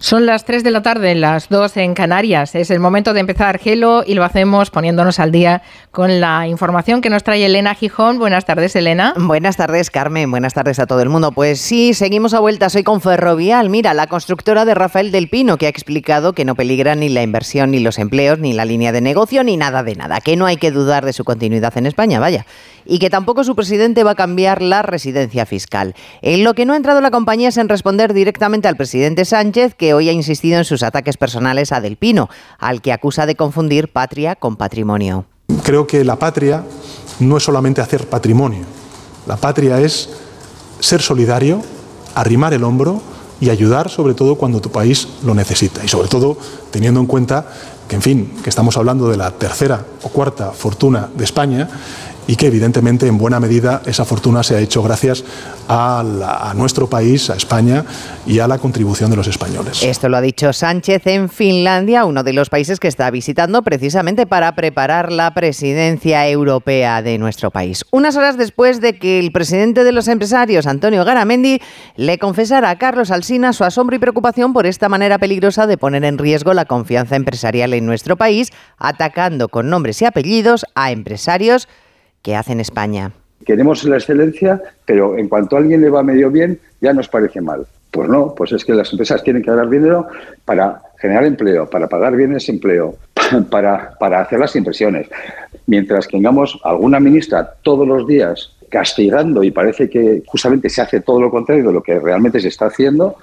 Son las 3 de la tarde, las 2 en Canarias. Es el momento de empezar Gelo y lo hacemos poniéndonos al día con la información que nos trae Elena Gijón. Buenas tardes, Elena. Buenas tardes, Carmen. Buenas tardes a todo el mundo. Pues sí, seguimos a vuelta. Soy con Ferrovial. Mira, la constructora de Rafael del Pino, que ha explicado que no peligra ni la inversión, ni los empleos, ni la línea de negocio, ni nada de nada. Que no hay que dudar de su continuidad en España, vaya. Y que tampoco su presidente va a cambiar la residencia fiscal. En lo que no ha entrado la compañía es en responder directamente al presidente Sánchez, que hoy ha insistido en sus ataques personales a Del Pino, al que acusa de confundir patria con patrimonio. Creo que la patria no es solamente hacer patrimonio. La patria es ser solidario, arrimar el hombro y ayudar sobre todo cuando tu país lo necesita. Y sobre todo teniendo en cuenta que, en fin, que estamos hablando de la tercera o cuarta fortuna de España y que evidentemente en buena medida esa fortuna se ha hecho gracias a, nuestro país, a España y a la contribución de los españoles. Esto lo ha dicho Sánchez en Finlandia, uno de los países que está visitando precisamente para preparar la presidencia europea de nuestro país. Unas horas después de que el presidente de los empresarios, Antonio Garamendi, le confesara a Carlos Alsina su asombro y preocupación por esta manera peligrosa de poner en riesgo la confianza empresarial en nuestro país, atacando con nombres y apellidos a empresarios que hace en España. Queremos la excelencia, pero en cuanto a alguien le va medio bien, ya nos parece mal. Pues no, pues es que las empresas tienen que dar dinero para generar empleo, para pagar bienes de empleo, para, para hacer las inversiones. Mientras tengamos alguna ministra todos los días castigando y parece que justamente se hace todo lo contrario de lo que realmente se está haciendo,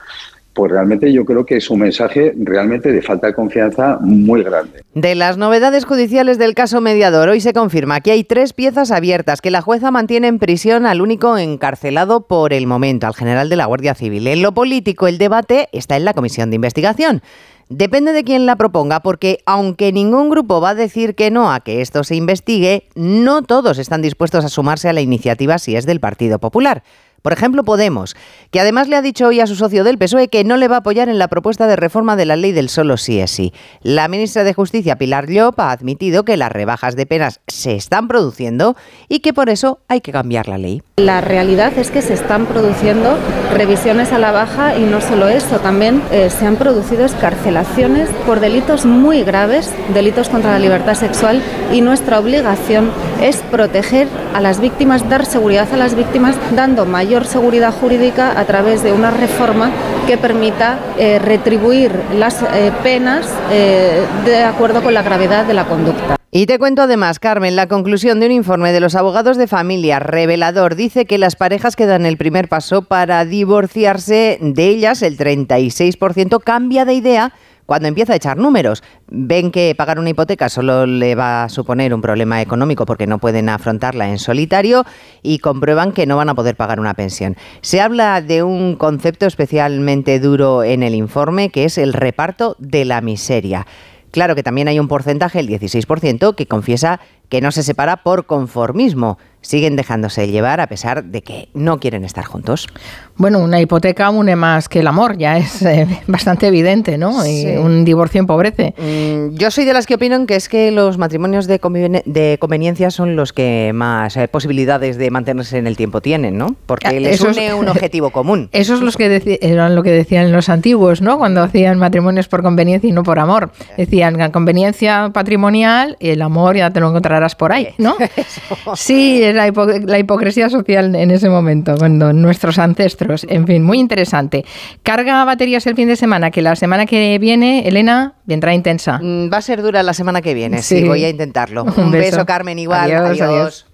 pues realmente yo creo que es un mensaje realmente de falta de confianza muy grande. De las novedades judiciales del caso mediador, hoy se confirma que hay tres piezas abiertas que la jueza mantiene en prisión al único encarcelado por el momento, al general de la Guardia Civil. En lo político, el debate está en la comisión de investigación. Depende de quién la proponga, porque aunque ningún grupo va a decir que no a que esto se investigue, no todos están dispuestos a sumarse a la iniciativa si es del Partido Popular. Por ejemplo, Podemos, que además le ha dicho hoy a su socio del PSOE que no le va a apoyar en la propuesta de reforma de la ley del solo sí es sí. La ministra de Justicia, Pilar Llop, ha admitido que las rebajas de penas se están produciendo y que por eso hay que cambiar la ley. La realidad es que se están produciendo revisiones a la baja y no solo eso, también eh, se han producido escarcelaciones por delitos muy graves, delitos contra la libertad sexual y nuestra obligación es proteger a las víctimas, dar seguridad a las víctimas, dando mayor seguridad jurídica a través de una reforma que permita eh, retribuir las eh, penas eh, de acuerdo con la gravedad de la conducta. Y te cuento además, Carmen, la conclusión de un informe de los abogados de familia revelador dice que las parejas que dan el primer paso para divorciarse de ellas, el 36%, cambia de idea cuando empieza a echar números, ven que pagar una hipoteca solo le va a suponer un problema económico porque no pueden afrontarla en solitario y comprueban que no van a poder pagar una pensión. Se habla de un concepto especialmente duro en el informe que es el reparto de la miseria. Claro que también hay un porcentaje, el 16%, que confiesa que no se separa por conformismo siguen dejándose llevar a pesar de que no quieren estar juntos. Bueno, una hipoteca une más que el amor, ya es eh, bastante evidente, ¿no? Y un divorcio empobrece. Mm, yo soy de las que opinan que es que los matrimonios de, de conveniencia son los que más eh, posibilidades de mantenerse en el tiempo tienen, ¿no? Porque ah, les une un objetivo común. Eso es los que eran lo que decían los antiguos, ¿no? Cuando hacían matrimonios por conveniencia y no por amor. Decían conveniencia patrimonial y el amor ya te lo encontrarás por ahí, ¿no? sí, la, hipocresía social en ese momento, cuando nuestros ancestros, en fin, muy interesante. Carga baterías el fin de semana, que la semana que viene, Elena, vendrá intensa. Mm, va a ser dura la semana que viene, sí, voy a intentarlo. Un, beso. Carmen, igual. adiós.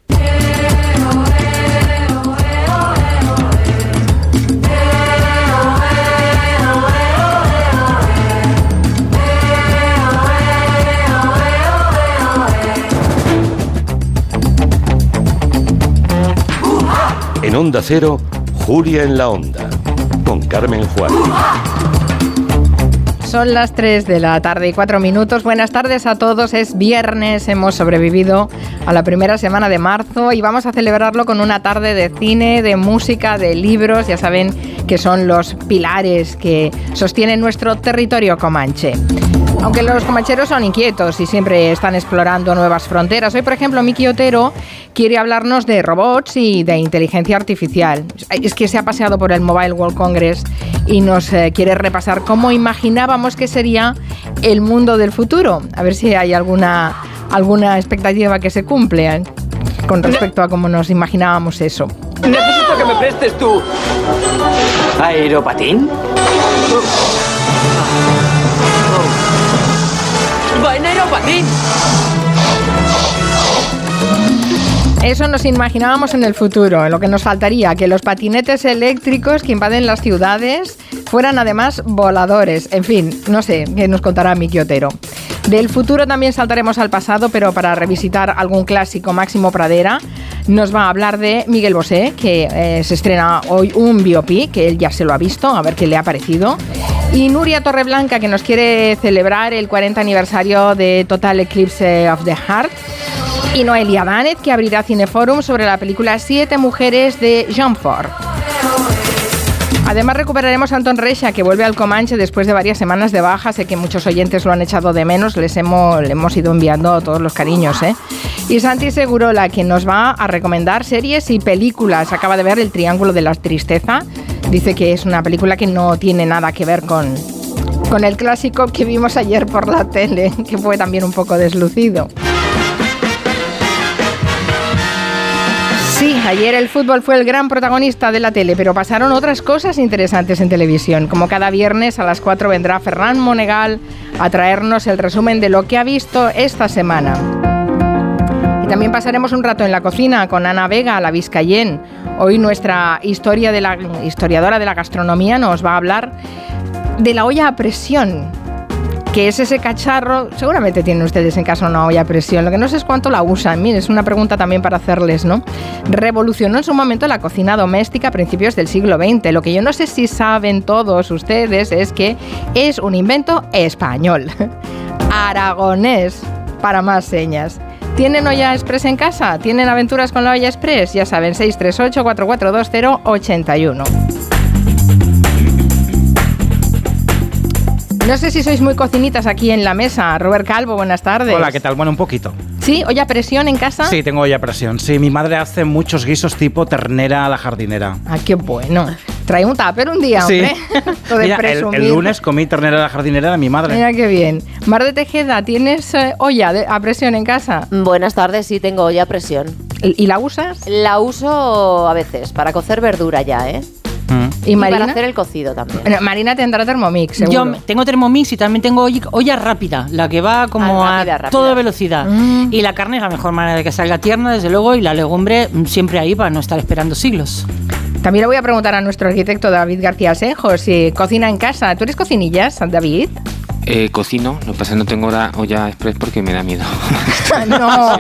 En Onda Cero, Julia en la Onda, con Carmen Juan. Son las 3 de la tarde y 4 minutos. Buenas tardes a todos. Es viernes, hemos sobrevivido a la primera semana de marzo y vamos a celebrarlo con una tarde de cine, de música, de libros. Ya saben que son los pilares que sostienen nuestro territorio comanche. Aunque los comancheros son inquietos y siempre están explorando nuevas fronteras. Hoy, por ejemplo, Miki Otero quiere hablarnos de robots y de inteligencia artificial. Es que se ha paseado por el Mobile World Congress y nos eh, quiere repasar cómo imaginábamos que sería el mundo del futuro. A ver si hay alguna, alguna expectativa que se cumple eh, con respecto a cómo nos imaginábamos eso. Necesito que me prestes tu aeropatín. ¡Va en aeropatín! Eso nos imaginábamos en el futuro. Lo que nos faltaría, que los patinetes eléctricos que invaden las ciudades fueran además voladores. En fin, no sé, qué nos contará Miki Otero. Del futuro también saltaremos al pasado, pero para revisitar algún clásico Máximo Pradera, nos va a hablar de Miguel Bosé, que eh, se estrena hoy un biopic, que él ya se lo ha visto, a ver qué le ha parecido. Y Nuria Torreblanca, que nos quiere celebrar el 40 aniversario de Total Eclipse of the Heart. Y Noelia Danet, que abrirá Cineforum sobre la película Siete Mujeres de Jean Ford. Además recuperaremos a Anton Recha, que vuelve al Comanche después de varias semanas de baja. Sé que muchos oyentes lo han echado de menos, les hemos, le hemos ido enviando todos los cariños. ¿eh? Y Santi Segurola, que nos va a recomendar series y películas. Acaba de ver El Triángulo de la Tristeza. Dice que es una película que no tiene nada que ver con, con el clásico que vimos ayer por la tele, que fue también un poco deslucido. Sí, ayer el fútbol fue el gran protagonista de la tele, pero pasaron otras cosas interesantes en televisión. Como cada viernes a las 4 vendrá Ferran Monegal a traernos el resumen de lo que ha visto esta semana. Y también pasaremos un rato en la cocina con Ana Vega, la Vizcayén. Hoy nuestra historiadora de la gastronomía nos va a hablar de la olla a presión, que es ese cacharro, seguramente tienen ustedes en casa una olla a presión, lo que no sé es cuánto la usan, Miren, es una pregunta también para hacerles, ¿no? Revolucionó en su momento la cocina doméstica a principios del siglo XX. Lo que yo no sé si saben todos ustedes es que es un invento español, aragonés, para más señas. ¿Tienen olla express en casa? ¿Tienen aventuras con la olla express? Ya saben, 638 4420 No sé si sois muy cocinitas aquí en la mesa. Robert Calvo, buenas tardes. Hola, ¿qué tal? Bueno, un poquito. ¿Sí? ¿Olla a presión en casa? Sí, tengo olla a presión. Sí, mi madre hace muchos guisos tipo ternera a la jardinera. Ah, qué bueno. Trae un tupper un día, Sí. hombre. Todo de Mira, el, lunes comí ternera a la jardinera de mi madre. Mira qué bien. Mar de Tejeda, ¿tienes eh, olla de- a presión en casa? Buenas tardes, sí tengo olla a presión. ¿Y y la usas? La uso a veces para cocer verdura ya, ¿eh? Mm. ¿Y, Y, Marina? para hacer el cocido también. Bueno, Marina tendrá Thermomix, seguro. Yo tengo Thermomix y también tengo olla, rápida, la que va como Ah, rápida, a rápida. toda velocidad. Mm. Y la carne es la mejor manera de que salga tierna, desde luego, y la legumbre siempre ahí para no estar esperando siglos. También le voy a preguntar a nuestro arquitecto David García Senjo si cocina en casa. ¿Tú eres cocinillas, David? Eh, cocino, lo que pasa es que no tengo hora olla express porque me da miedo. no,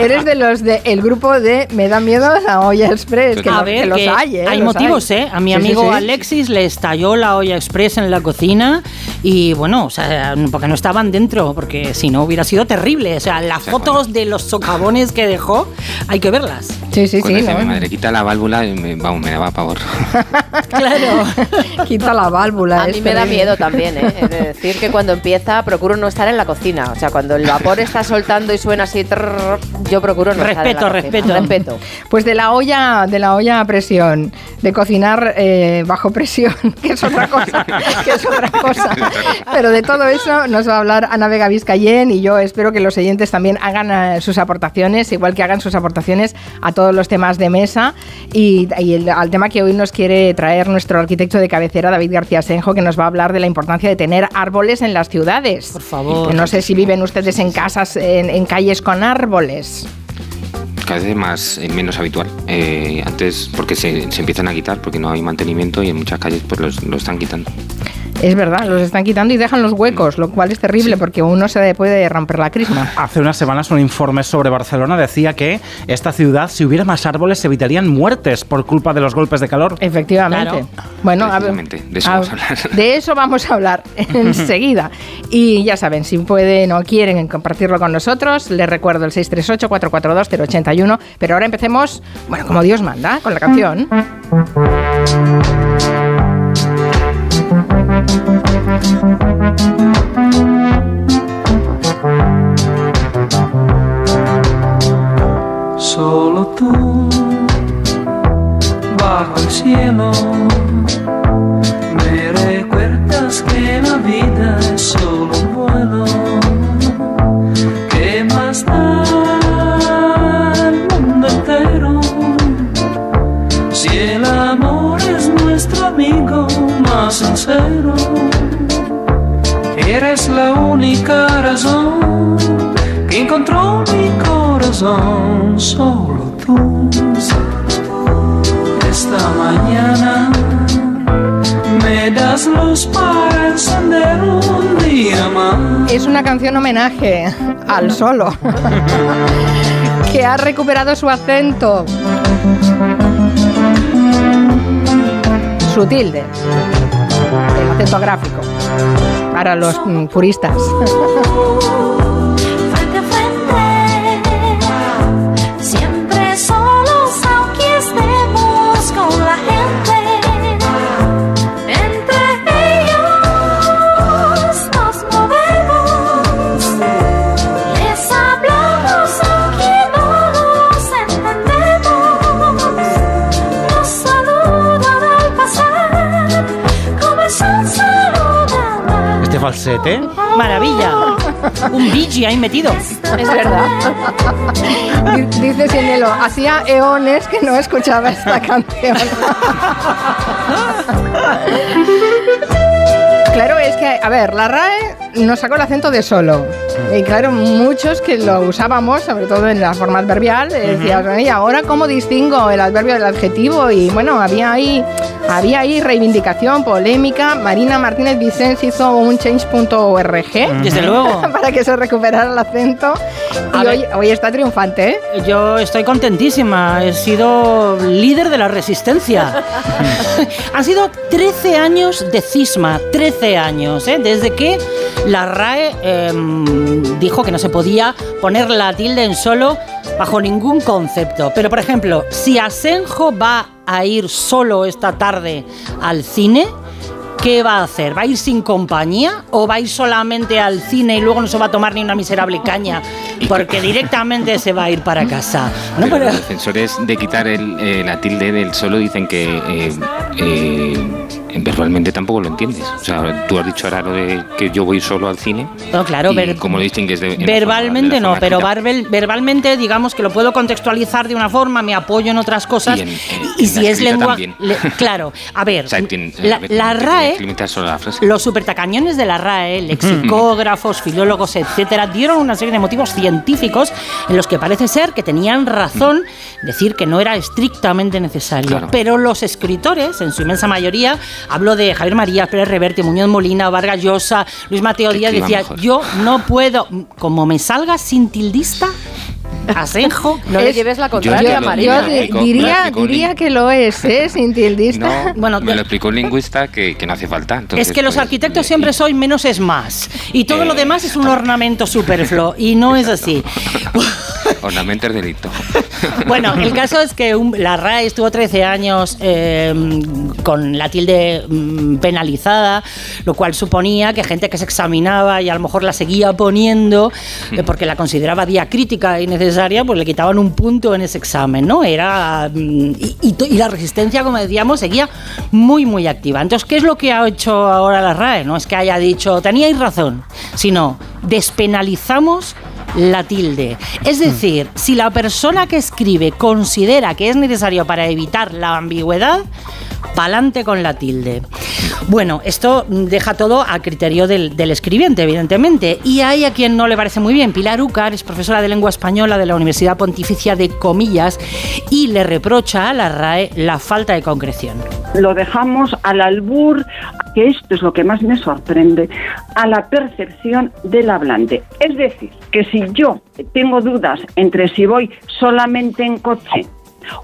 eres de los del grupo de Me da miedo la olla express, que, a lo- ver, que los que hay, ¿eh? hay Los motivos, ¿eh? A mi Sí, amigo sí. Alexis le estalló la olla express en la cocina y bueno, o sea, porque no estaban dentro, porque si no hubiera sido terrible. O sea, las fotos de los socavones que dejó, hay que verlas. Sí, sí, Cuando sí. mi madre, quita la válvula, y me, vamos, me daba pavor. Claro. Quita la válvula. A mí me da miedo también, ¿eh? Es decir, que cuando empieza procuro no estar en la cocina. O sea, cuando el vapor está soltando y suena así, trrr, yo procuro no estar en Respeto, la cocina. respeto. Respeto. Pues de la olla, de la olla a presión, de cocinar eh, bajo presión, que es otra cosa, que es otra cosa. Pero de todo eso nos va a hablar Ana Vega Vizcayén y yo espero que los oyentes también hagan eh, sus aportaciones, igual que hagan sus aportaciones a todos los temas de mesa y, y el- al tema que hoy nos quiere traer nuestro arquitecto de cabecera, David García Senjo, que nos va a hablar de la importancia de tener árboles en las ciudades. Por favor. Que no sé si viven ustedes en casas, en, en calles con árboles. Cada vez más eh, menos habitual. Eh, antes, porque se, se empiezan a quitar, porque no hay mantenimiento y en muchas calles pues los, lo están quitando. Es verdad, los están quitando y dejan los huecos, lo cual es terrible porque uno se puede romper la crisma. Hace unas semanas un informe sobre Barcelona decía que esta ciudad, si hubiera más árboles, se evitarían muertes por culpa de los golpes de calor. Efectivamente. Claro. Bueno, a ver, Precisamente, de eso a- vamos a hablar. de eso vamos a hablar enseguida. Y ya saben, si pueden o quieren compartirlo con nosotros, les recuerdo el 638-442-081. Pero ahora empecemos, bueno, como Dios manda, con la canción. Solo tú, bajo el cielo, me recuerdas que la vida es solo un vuelo, que más da al mundo entero, si el amor es nuestro amigo más sincero. Eres la única razón que encontró mi corazón, solo tú. Esta mañana me das luz para encender un día más. Es una canción homenaje al solo, que ha recuperado su acento. Su tilde, el acento gráfico, para los mm, puristas. falsete. Maravilla. Un Bigi ahí metido. Es verdad. Di- Dice Sinelo, hacía eones que no escuchaba esta canción. Claro, es que, a ver, la RAE nos sacó el acento de solo. Y claro, muchos que lo usábamos, sobre todo en la forma adverbial, eh, decías, "Oye, ahora cómo distingo el adverbio del adjetivo? Y bueno, había ahí, había ahí reivindicación, polémica. Marina Martínez Vicens hizo un change.org. Desde luego. para que se recuperara el acento. A Y hoy está triunfante, ¿eh? Yo estoy contentísima, he sido líder de la resistencia. Han sido 13 años de cisma, 13 años, ¿eh? desde que la RAE em, dijo que no se podía poner la tilde en solo bajo ningún concepto. Pero, por ejemplo, si Asenjo va a ir solo esta tarde al cine, ¿Qué va a hacer? ¿Va a ir sin compañía o va a ir solamente al cine y luego no se va a tomar ni una miserable caña? Porque directamente se va a ir para casa. No, pero- los defensores de quitar el, eh, la tilde del solo dicen que eh, eh, verbalmente tampoco lo entiendes. O sea, tú has dicho ahora lo de que yo voy solo al cine. No, claro, y ver- ¿Cómo lo distingues de, Verbalmente forma- de la no, pero verbal- verbalmente digamos que lo puedo contextualizar de una forma, me apoyo en otras cosas. Y en- y, en- y en si es lengua... le- claro, a ver, O sea, tien- la, ver, RAE... la. Los supertacañones de la RAE, lexicógrafos, filólogos, etcétera, dieron una serie de motivos científicos en los que parece ser que tenían razón decir que no era estrictamente necesario. Claro. Pero los escritores, en su inmensa mayoría, hablo de Javier María, Pérez Reverte, Muñoz Molina, Vargas Llosa, Luis Mateo Díaz, decía, mejor. yo no puedo, como me salga sin tildista, asenjo, No le Es- lleves la contraria, Marina. Yo diría, que lo es, ¿eh? Sin tildista. No, Bueno, me lo explicó un lingüista que, que no hace falta. entonces, es que los pues, arquitectos eh, siempre soy menos es más. Y todo lo Eh, demás es un ornamento superfluo. Y no es así. Ornamento es delito. Bueno, el caso es que un- la RAE estuvo 13 años eh, con la tilde mm, penalizada, lo cual suponía que gente que se examinaba y a lo mejor la seguía poniendo eh, porque la consideraba diacrítica y necesaria, pues le quitaban un punto en ese examen, ¿no? Era mm, y, y la resistencia, como decíamos, seguía muy muy activa. Entonces, ¿qué es lo que ha hecho ahora la RAE? No es que haya dicho teníais razón, sino despenalizamos la tilde. Es decir, si la persona que escribe considera que es necesario para evitar la ambigüedad, pa'lante con la tilde. Bueno, esto deja todo a criterio del, del escribiente, evidentemente. Y hay a quien no le parece muy bien. Pilar Ucar es profesora de lengua española de la Universidad Pontificia de Comillas y le reprocha a la RAE la falta de concreción. lo dejamos al albur, que esto es lo que más me sorprende, a la percepción del hablante. Es decir, que si yo tengo dudas entre si voy solamente en coche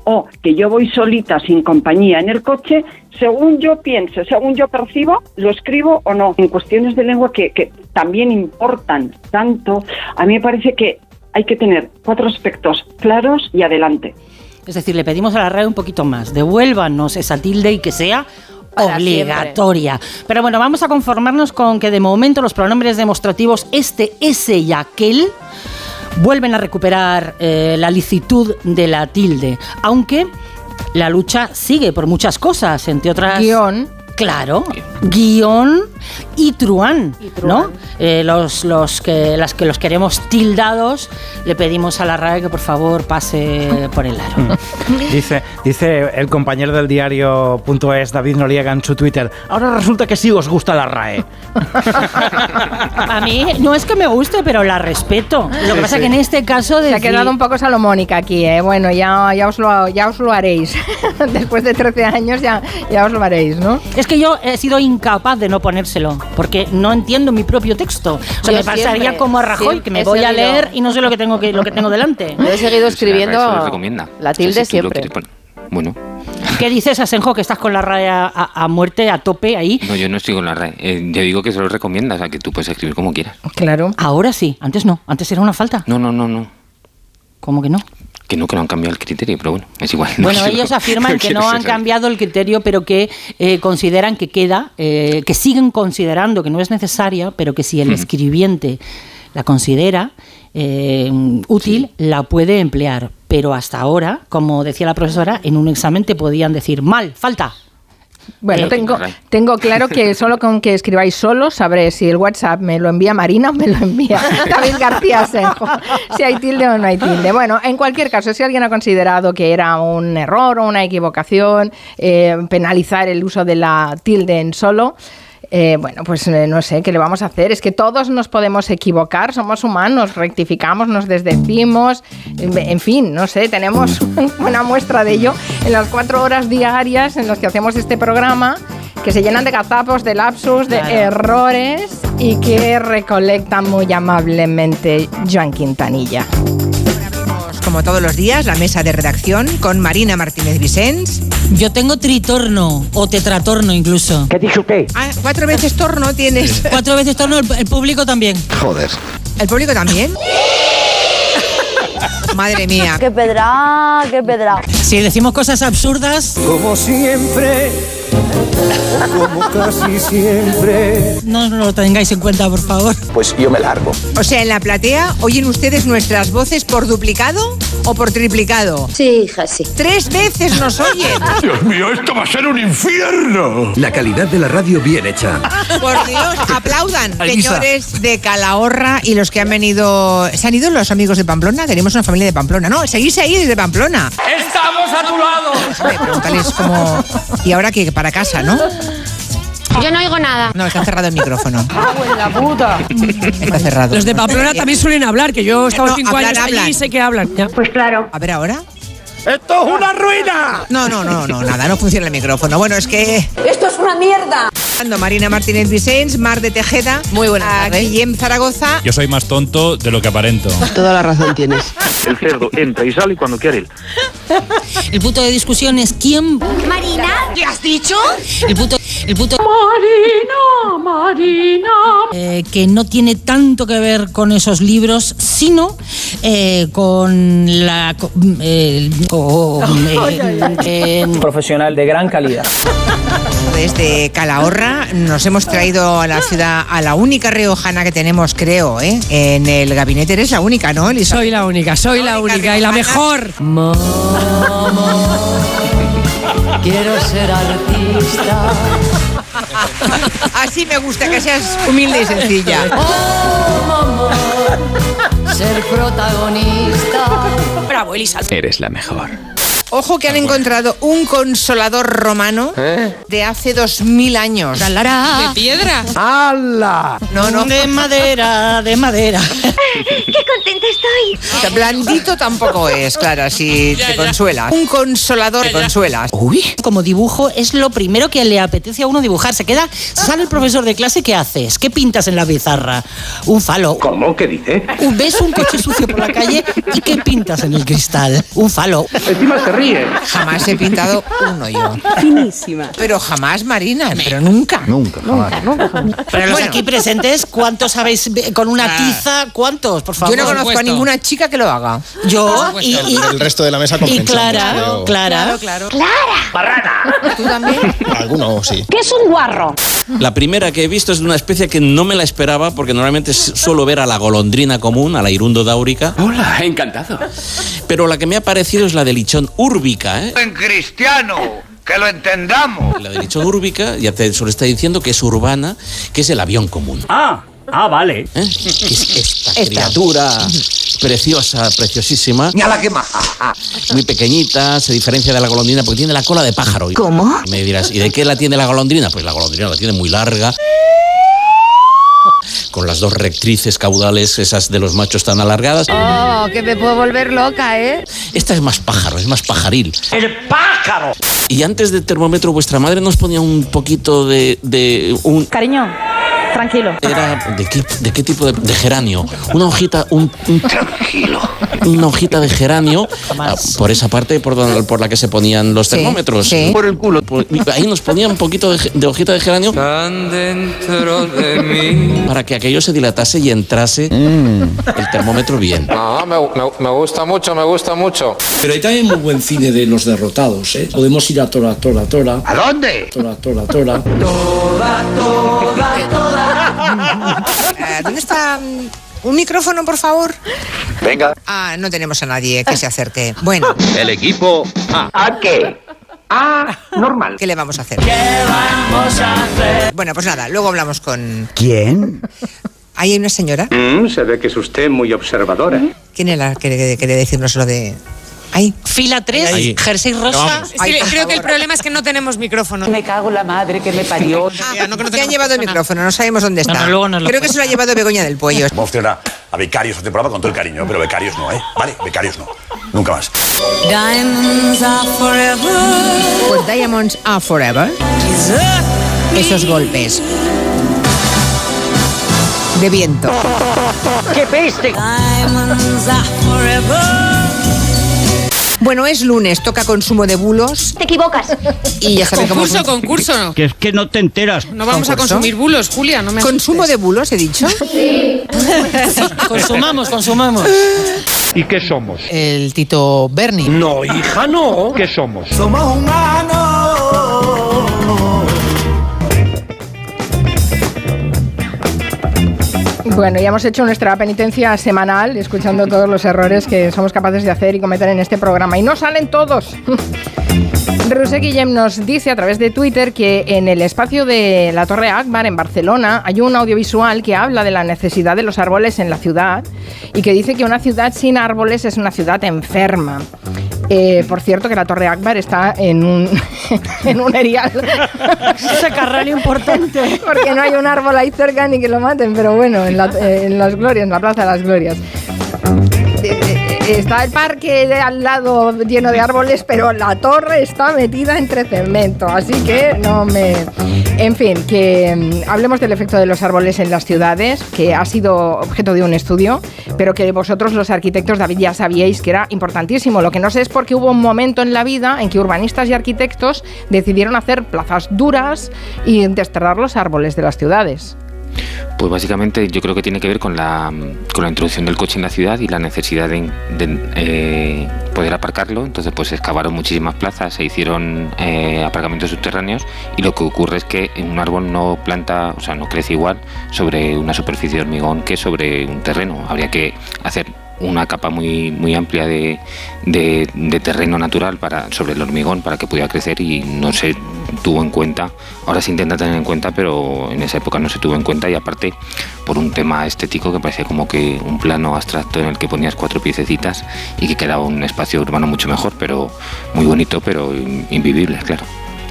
o que yo voy solita sin compañía en el coche, según yo pienso, según yo percibo, lo escribo o no. En cuestiones de lengua que, que también importan tanto, a mí me parece que hay que tener cuatro aspectos claros y adelante. Es decir, le pedimos a la RAE un poquito más. Devuélvanos esa tilde y que sea Para obligatoria. Pero bueno, vamos a conformarnos con que de momento los pronombres demostrativos este, ese y aquel vuelven a recuperar eh, la licitud de la tilde. Aunque la lucha sigue por muchas cosas, entre otras... Guión. Claro, guion y Truán, ¿no? Eh, los, los, que, las que los queremos tildados, le pedimos a la RAE que por favor pase por el aro. Dice, dice el compañero del diario.es, David Noriega, en su Twitter, ahora resulta que sí os gusta la RAE. A mí no es que me guste, pero la respeto. Lo que Sí, pasa sí. que en este caso... Se ha quedado un poco salomónica aquí, ¿eh? Bueno, ya, ya, os, lo, ya os lo haréis. Después de 13 años ya, ya os lo haréis, ¿no? Es que yo he sido incapaz de no ponérselo, porque no entiendo mi propio texto. O sea, Yo me pasaría siempre, como a Rajoy, que me voy a leer y no sé lo que tengo, que, lo que tengo delante. Yo he seguido escribiendo recomienda. la tilde O sea, si siempre. Bueno, ¿Qué dices, Asenjo, que estás con la raya a, a muerte, a tope ahí? no, yo no estoy con la RAE. Eh, yo digo que se lo recomienda, o sea, que tú puedes escribir como quieras. Claro. Ahora sí, antes no, antes era una falta. No, no, no, no. ¿Cómo que no? Que no, que no han cambiado el criterio, pero bueno, es igual. No Bueno, quiero- ellos afirman que no han cambiado el criterio, pero que eh, consideran que queda, eh, que siguen considerando que no es necesaria, pero que si el escribiente la considera eh, útil, la puede emplear. Pero hasta ahora, como decía la profesora, en un examen te podían decir mal, falta. Bueno, tengo, tengo claro que solo con que escribáis solo sabré si el WhatsApp me lo envía Marina o me lo envía David García Senjo. Si hay tilde o no hay tilde. Bueno, en cualquier caso, si alguien ha considerado que era un error o una equivocación eh, penalizar el uso de la tilde en solo. Eh, bueno, pues eh, no sé qué le vamos a hacer. Es que todos nos podemos equivocar, somos humanos, rectificamos, nos desdecimos, en fin, no sé, tenemos una muestra de ello en las cuatro horas diarias en las que hacemos este programa, que se llenan de gazapos, de lapsus, de Claro. errores y que recolecta muy amablemente Joan Quintanilla. Como todos los días, la mesa de redacción con Marina Martínez Vicens. Yo tengo tritorno o tetratorno incluso. ¿Qué dijo qué? Ah, cuatro veces torno tienes. Cuatro veces torno, el, el público también. Joder. ¿El público también? Madre mía. Qué pedra, qué pedra. Si decimos cosas absurdas. Como siempre, como casi siempre. No, no lo tengáis en cuenta, por favor. Pues yo me largo. O sea, en la platea, ¿oyen ustedes nuestras voces por duplicado o por triplicado? Sí, hija, sí. Tres veces nos oyen. Dios mío, esto va a ser un infierno. La calidad de la radio bien hecha. Por Dios, aplaudan, señores de Calahorra y los que han venido. ¿Se han ido los amigos de Pamplona? Tenemos una familia de Pamplona. No, seguís ahí desde Pamplona. ¡Estamos a tu lado! Pregúntales cómo. Y ahora que para casa, ¿no? Yo no oigo nada. No, está cerrado el micrófono. la puta! Está cerrado. Los de Pamplona también suelen hablar, que yo he estado No, cinco hablan, años allí hablan. y sé que hablan. Pues claro. A ver ahora. ¡Esto es una ruina! No, no, no, no, nada, no funciona el micrófono. Bueno, es que. ¡Esto es una mierda! Marina Martínez Vicens, Mar de Tejeda. Muy buenas Guillem Zaragoza. Yo soy más tonto de lo que aparento. Toda la razón tienes. El cerdo entra y sale cuando quiere. El punto de discusión es quién. Marina, ¿qué has dicho? El punto. El punto. Marina, Marina. eh, que no tiene tanto que ver con esos libros, sino eh, con la. eh, con, eh, Profesional de gran calidad. Desde Calahorra nos hemos traído a la ciudad a la única riojana que tenemos, creo, ¿eh? En el gabinete eres la única, ¿no, Elisa? Soy la única, soy la única y la mejor. Quiero ser artista. Así me gusta que seas humilde y sencilla. Ser protagonista. Bravo, Elisa. Eres la mejor. Ojo que han encontrado un consolador romano de hace dos mil años. ¿De piedra? ¡Hala! No, no. De madera, de madera. ¡Qué contenta estoy! Blandito tampoco es, Clara, si te consuelas. Un consolador te consuelas. Uy. Como dibujo es lo primero que le apetece a uno dibujar. Se queda, sale el profesor de clase, ¿qué haces? ¿Qué pintas en la pizarra? Un falo. ¿Cómo? ¿Qué dice? Un- ¿Ves un coche sucio por la calle y qué pintas en el cristal? Un falo. Encima se ríe. Jamás he pintado uno yo. Finísima. Pero jamás, Marina, pero nunca. Nunca, jamás. Pero los Bueno. aquí presentes, ¿cuántos sabéis eh, con una tiza? ¿Cuántos? Por favor. Yo no conozco a ninguna chica que lo haga. Yo y, y- El resto de la mesa y compensamos, Clara, creo. Clara. claro. ¿Tú también? Algunos sí. ¿Qué es un guarro? La primera que he visto es de una especie que no me la esperaba porque normalmente suelo ver a la golondrina común, a la irundo dáurica. Hola, encantado. Pero la que me ha parecido es la de lichón úrbica, ¿eh? En cristiano. Que lo entendamos. La del Ichón Urbica ya te solo está diciendo que es urbana, que es el avión común. Ah, ah, vale. ¿Eh? Que es esta criatura preciosa, preciosísima. la que maja. Muy pequeñita, se diferencia de la golondrina porque tiene la cola de pájaro. ¿Cómo? Y Me dirás, ¿y de qué la tiene la golondrina? Pues la golondrina la tiene muy larga. Con las dos rectrices caudales, esas de los machos tan alargadas. Oh, que me puedo volver loca, ¿eh? Esta es más pájaro, es más pajaril. ¡El pájaro! Y antes del termómetro, vuestra madre nos ponía un poquito de, de un... Cariño, tranquilo. Era, ¿de qué, de qué tipo de, de geranio? Una hojita, un, Tranquilo. Una hojita de geranio ah, por esa parte por, donde- por la que se ponían los Sí, termómetros. sí. Por el culo. Por- ahí nos ponían un poquito de, de hojita de geranio dentro de mí. para que aquello se dilatase y entrase Mm. el termómetro bien. No, me, me- me gusta mucho, me gusta mucho. Pero hay también muy buen cine de los derrotados, ¿eh? Podemos ir a Tora, Tora, Tora. ¿A dónde? Tora, Tora, Tora. Eh, ¿Dónde está mm, un micrófono, por favor? Venga. Ah, no tenemos a nadie que se acerque. Bueno, El equipo A. ¿A qué? A normal. ¿qué le vamos a hacer? vamos a hacer? Bueno, pues nada, luego hablamos con... ¿Quién? Ahí hay una señora. Mm, se ve que es usted muy observadora. ¿Quién era que que quería decirnos lo de...? Ahí. Fila 3, Ahí. jersey rosa. Ay, creo que el problema es que no tenemos micrófono. Me cago en la madre que me parió. Ah, te han llevado el micrófono, no sabemos dónde está. No, no, luego Creo que se lo ha llevado Begoña del Pollo. Vamos a hacer una- a becarios este programa con todo el cariño, pero becarios no, ¿eh? ¿Vale? Becarios no. Nunca más. Diamonds are forever. Pues Diamonds Are Forever. Esos golpes. De viento. ¡Qué peste! Diamonds are forever. Bueno, es lunes, toca consumo de bulos. Te equivocas. Y ya sabes cómo... Concurso, concurso. No, Que es que no te enteras. no vamos a ¿Concurso? consumir bulos, Julia. No me ¿Consumo de bulos, he dicho? Consumamos, consumamos. ¿Y qué somos? El Tito Berni. No, hija, no. ¿Qué somos? Somos humanos. Bueno, ya hemos hecho nuestra penitencia semanal, escuchando todos los errores que somos capaces de hacer y cometer en este programa. Y no salen todos. Rusé Guillem nos dice a través de Twitter que en el espacio de la Torre Akbar en Barcelona hay un audiovisual que habla de la necesidad de los árboles en la ciudad y que dice que una ciudad sin árboles es una ciudad enferma. Eh, por cierto, que la Torre Akbar está en un, en un erial. Ese carril importante. Porque no hay un árbol ahí cerca ni que lo maten, pero bueno, en, la- eh, en las glorias, en la Plaza de las Glorias. Está el parque de al lado lleno de árboles, pero la torre está metida entre cemento, así que no me... En fin, que mm, hablemos del efecto de los árboles en las ciudades, que ha sido objeto de un estudio, pero que vosotros los arquitectos, David, ya sabíais que era importantísimo. Lo que no sé es porque hubo un momento en la vida en que urbanistas y arquitectos decidieron hacer plazas duras y desterrar los árboles de las ciudades. Pues básicamente yo creo que tiene que ver con la, con la introducción del coche en la ciudad y la necesidad de, eh, poder aparcarlo. Entonces pues se excavaron muchísimas plazas, se hicieron eh, aparcamientos subterráneos y lo que ocurre es que un árbol no planta, o sea, no crece igual sobre una superficie de hormigón que sobre un terreno. Habría que hacer una capa muy, muy amplia de, de- terreno natural para, sobre el hormigón para que pudiera crecer y no se tuvo en cuenta. Ahora se intenta tener en cuenta, pero en esa época no se tuvo en cuenta y aparte por un tema estético que parecía como que un plano abstracto en el que ponías cuatro piececitas y que quedaba un espacio urbano mucho mejor, pero muy bonito, pero in- invivible, claro.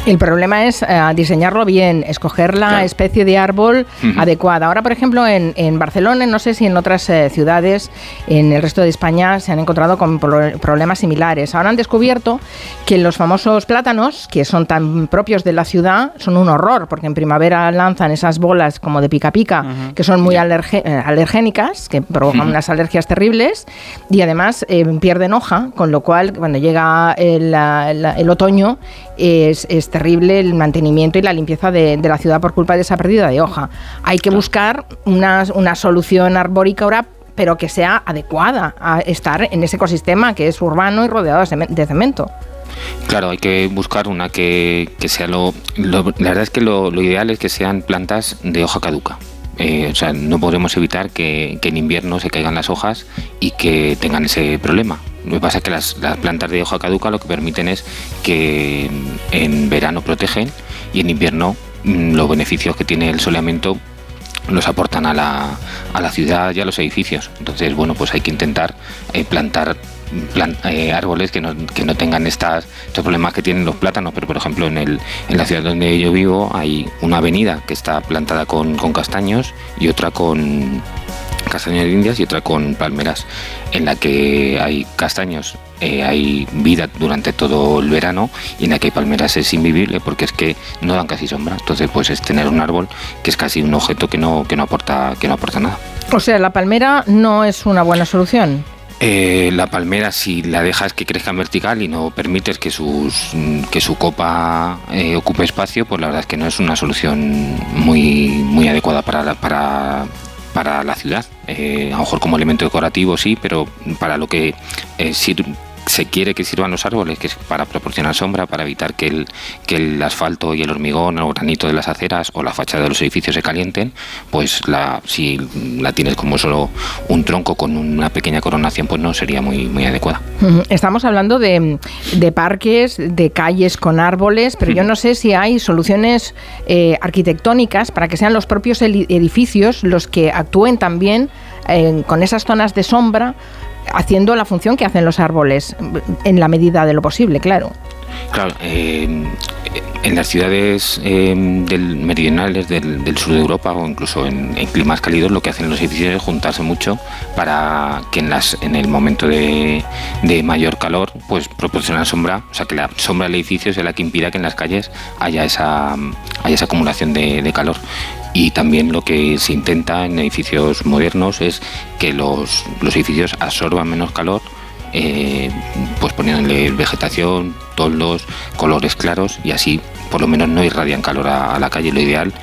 El problema es eh, diseñarlo bien, escoger la Claro. especie de árbol adecuada. Ahora, por ejemplo, en, en Barcelona, no sé si en otras eh, ciudades, en el resto de España, se han encontrado con pro- problemas similares. Ahora han descubierto que los famosos plátanos, que son tan propios de la ciudad, son un horror, porque en primavera lanzan esas bolas como de pica pica, que son muy alerge- eh, alergénicas, que provocan unas alergias terribles, y además eh, pierden hoja, con lo cual cuando llega el, la- el otoño es, es terrible el mantenimiento y la limpieza de, de la ciudad por culpa de esa pérdida de hoja. Hay que buscar una, una solución arbórica ahora pero que sea adecuada a estar en ese ecosistema que es urbano y rodeado de cemen- de cemento. Claro, hay que buscar una que, que sea lo, lo- La verdad es que lo, lo ideal es que sean plantas de hoja caduca. eh, o sea, no podemos evitar que, que en invierno se caigan las hojas y que tengan ese problema. Lo que pasa es que las, las plantas de hoja caduca lo que permiten es que en verano protegen y en invierno mm, los beneficios que tiene el soleamiento los aportan a la, a la ciudad y a los edificios. Entonces, bueno, pues hay que intentar eh, plantar plan- eh, árboles que no, que no tengan estos problemas que tienen los plátanos. Pero, por ejemplo, en, el, en la ciudad donde yo vivo hay una avenida que está plantada con, con castaños y otra con castaños de indias y otra con palmeras, en la que hay castaños. eh, hay vida durante todo el verano y en la que hay palmeras es invivible porque es que no dan casi sombra. Entonces, pues es tener un árbol que es casi un objeto que no, que no aporta, que no aporta nada. O sea, la palmera no es una buena solución. Eh, la palmera, si la dejas que crezca en vertical y no permites que, sus, que su copa eh, ocupe espacio, pues la verdad es que no es una solución muy, muy adecuada para la, para, para la ciudad. Eh, a lo mejor como elemento decorativo sí, pero para lo que eh, sir- se quiere que sirvan los árboles, que es para proporcionar sombra, para evitar que el, que el asfalto y el hormigón o el granito de las aceras o la fachada de los edificios se calienten, pues la, si la tienes como solo un tronco con una pequeña coronación, pues no sería muy, muy adecuada. Estamos hablando de, de parques, de calles con árboles, pero yo no sé si hay soluciones eh, arquitectónicas para que sean los propios edificios los que actúen también eh, con esas zonas de sombra, haciendo la función que hacen los árboles, en la medida de lo posible, claro. Claro, eh, en las ciudades eh, del meridionales del, del sur de Europa o incluso en, climas cálidos lo que hacen los edificios es juntarse mucho para que en, las, en el momento de, mayor calor pues proporcionar sombra, o sea que la sombra del edificio sea la que impida que en las calles haya esa, haya esa acumulación de calor. Y también lo que se intenta en edificios modernos es que los, los edificios absorban menos calor eh, pues poniéndole vegetación, toldos, colores claros y así por lo menos no irradian calor a, a la calle. Lo ideal,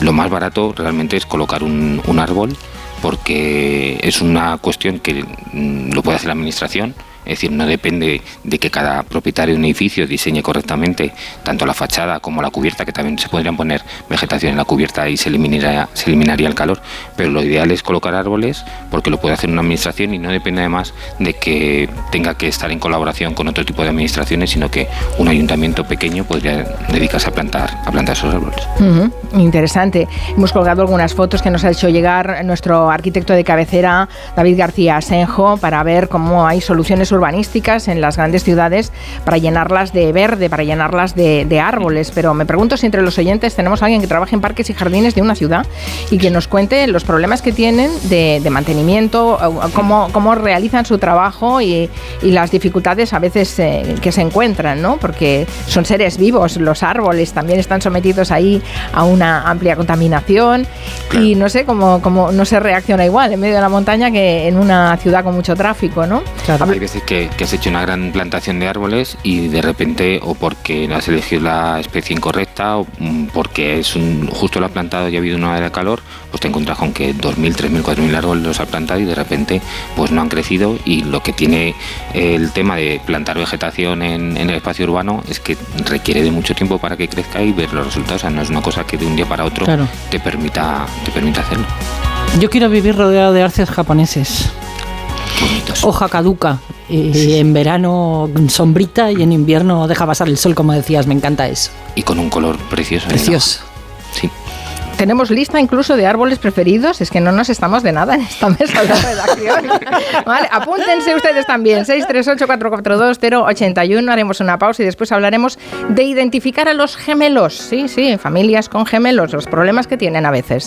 lo más barato realmente es colocar un, un árbol porque es una cuestión que mm, lo puede hacer la administración. Es decir, no depende de que cada propietario de un edificio diseñe correctamente tanto la fachada como la cubierta, que también se podrían poner vegetación en la cubierta y se eliminaría, se eliminaría el calor. Pero lo ideal es colocar árboles porque lo puede hacer una administración y no depende además de que tenga que estar en colaboración con otro tipo de administraciones, sino que un ayuntamiento pequeño podría dedicarse a plantar, a plantar esos árboles. Interesante. Hemos colgado algunas fotos que nos ha hecho llegar nuestro arquitecto de cabecera, David García Asenjo, para ver cómo hay soluciones urbanísticas en las grandes ciudades para llenarlas de verde, para llenarlas de, de árboles. Pero me pregunto si entre los oyentes tenemos a alguien que trabaje en parques y jardines de una ciudad y que nos cuente los problemas que tienen de, de mantenimiento, cómo, cómo realizan su trabajo y, y las dificultades a veces eh, que se encuentran, ¿no? Porque son seres vivos, los árboles también están sometidos ahí a una amplia contaminación y no sé cómo, cómo no se reacciona igual en medio de la montaña que en una ciudad con mucho tráfico, ¿no? Hay veces que, que has hecho una gran plantación de árboles y de repente, o porque has elegido la especie incorrecta, o mm, porque es un, justo lo has plantado y ha habido una hora de calor, pues te encuentras con que 2.000, 3.000, 4.000 árboles los has plantado y de repente pues no han crecido y lo que tiene el tema de plantar vegetación en, en el espacio urbano es que requiere de mucho tiempo para que crezca y ver los resultados. O sea, no es una cosa que de un día para otro Claro. te, permita, te permita hacerlo. Yo quiero vivir rodeado de arces japoneses. Hoja caduca. Y en verano sombrita y en invierno deja pasar el sol, como decías. Me encanta eso. Y con un color precioso. Precioso. Sí. Tenemos lista incluso de árboles preferidos, es que no nos estamos de nada en esta mesa de redacción. Vale, apúntense ustedes también, 638-442-081, haremos una pausa y después hablaremos de identificar a los gemelos, sí, sí, familias con gemelos, los problemas que tienen a veces.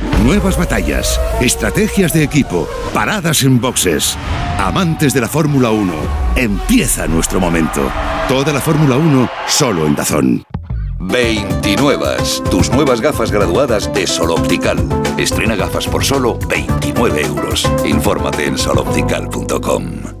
Nuevas batallas, estrategias de equipo, paradas en boxes. Amantes de la Fórmula 1, empieza nuestro momento. Toda la Fórmula 1 solo en Dazón. 29. Tus nuevas gafas graduadas de Sol Optical. Estrena gafas por solo 29 euros. Infórmate en soloptical.com.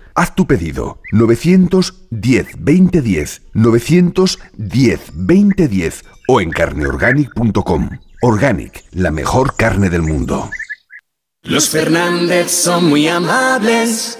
Haz tu pedido 910 2010 910 2010 o en carneorganic.com. Organic, la mejor carne del mundo. Los Fernández son muy amables.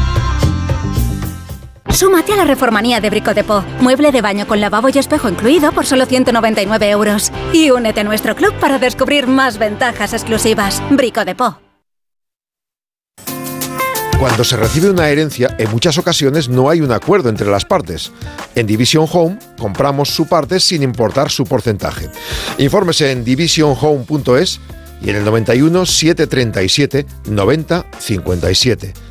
Súmate a la reformanía de Brico de Po. Mueble de baño con lavabo y espejo incluido por solo 199 euros. Y únete a nuestro club para descubrir más ventajas exclusivas. Brico de Po. Cuando se recibe una herencia, en muchas ocasiones no hay un acuerdo entre las partes. En Division Home compramos su parte sin importar su porcentaje. Infórmese en divisionhome.es y en el 91 737 90 57.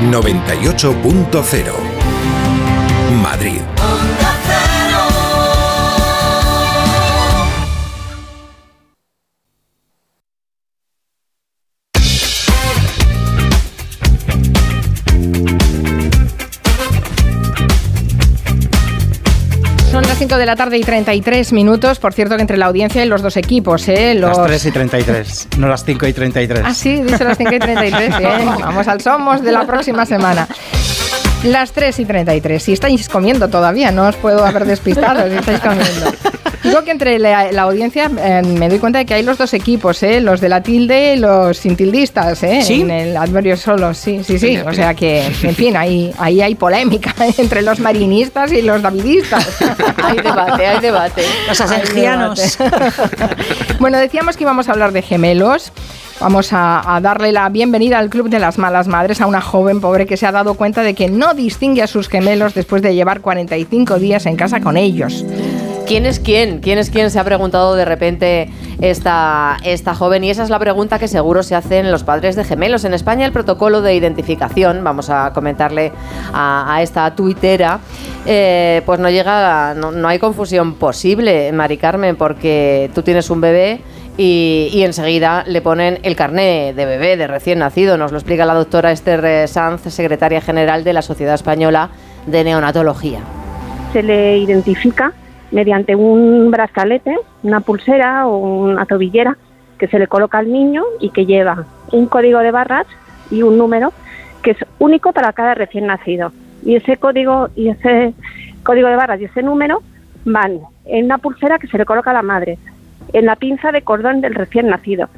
98.0 Madrid. 5 de la tarde y 33 minutos. Por cierto, que entre la audiencia y los dos equipos, ¿eh? Los... Las 3 y 33, no las 5 y 33. Ah, sí, dice las 5 y 33. Bien, vamos al Somos de la próxima semana. Las 3 y 33. Si estáis comiendo todavía, no os puedo haber despistado si estáis comiendo. Digo que entre la, la audiencia eh, me doy cuenta de que hay los dos equipos, ¿eh? los de la tilde y los sin tildistas, ¿eh? ¿Sí? en el adverbio solo, sí, sí, sí. O sea que, en fin, ahí, ahí hay polémica entre los marinistas y los davidistas. Hay debate, hay debate. Los debate. bueno, decíamos que íbamos a hablar de gemelos. Vamos a, a darle la bienvenida al Club de las Malas Madres a una joven pobre que se ha dado cuenta de que no distingue a sus gemelos después de llevar 45 días en casa con ellos. ¿Quién es quién? ¿Quién es quién? Se ha preguntado de repente esta, esta joven y esa es la pregunta que seguro se hacen los padres de gemelos. En España el protocolo de identificación, vamos a comentarle a, esta tuitera, eh, pues no llega, no, no hay confusión posible, Mari Carmen, porque tú tienes un bebé y, y enseguida le ponen el carné de bebé, de recién nacido. Nos lo explica la doctora Esther Sanz, secretaria general de la Sociedad Española de Neonatología. se le identifica mediante un brazalete, una pulsera o una tobillera que se le coloca al niño y que lleva un código de barras y un número que es único para cada recién nacido. Y ese código y ese código de barras y ese número van en una pulsera que se le coloca a la madre, en la pinza de cordón del recién nacido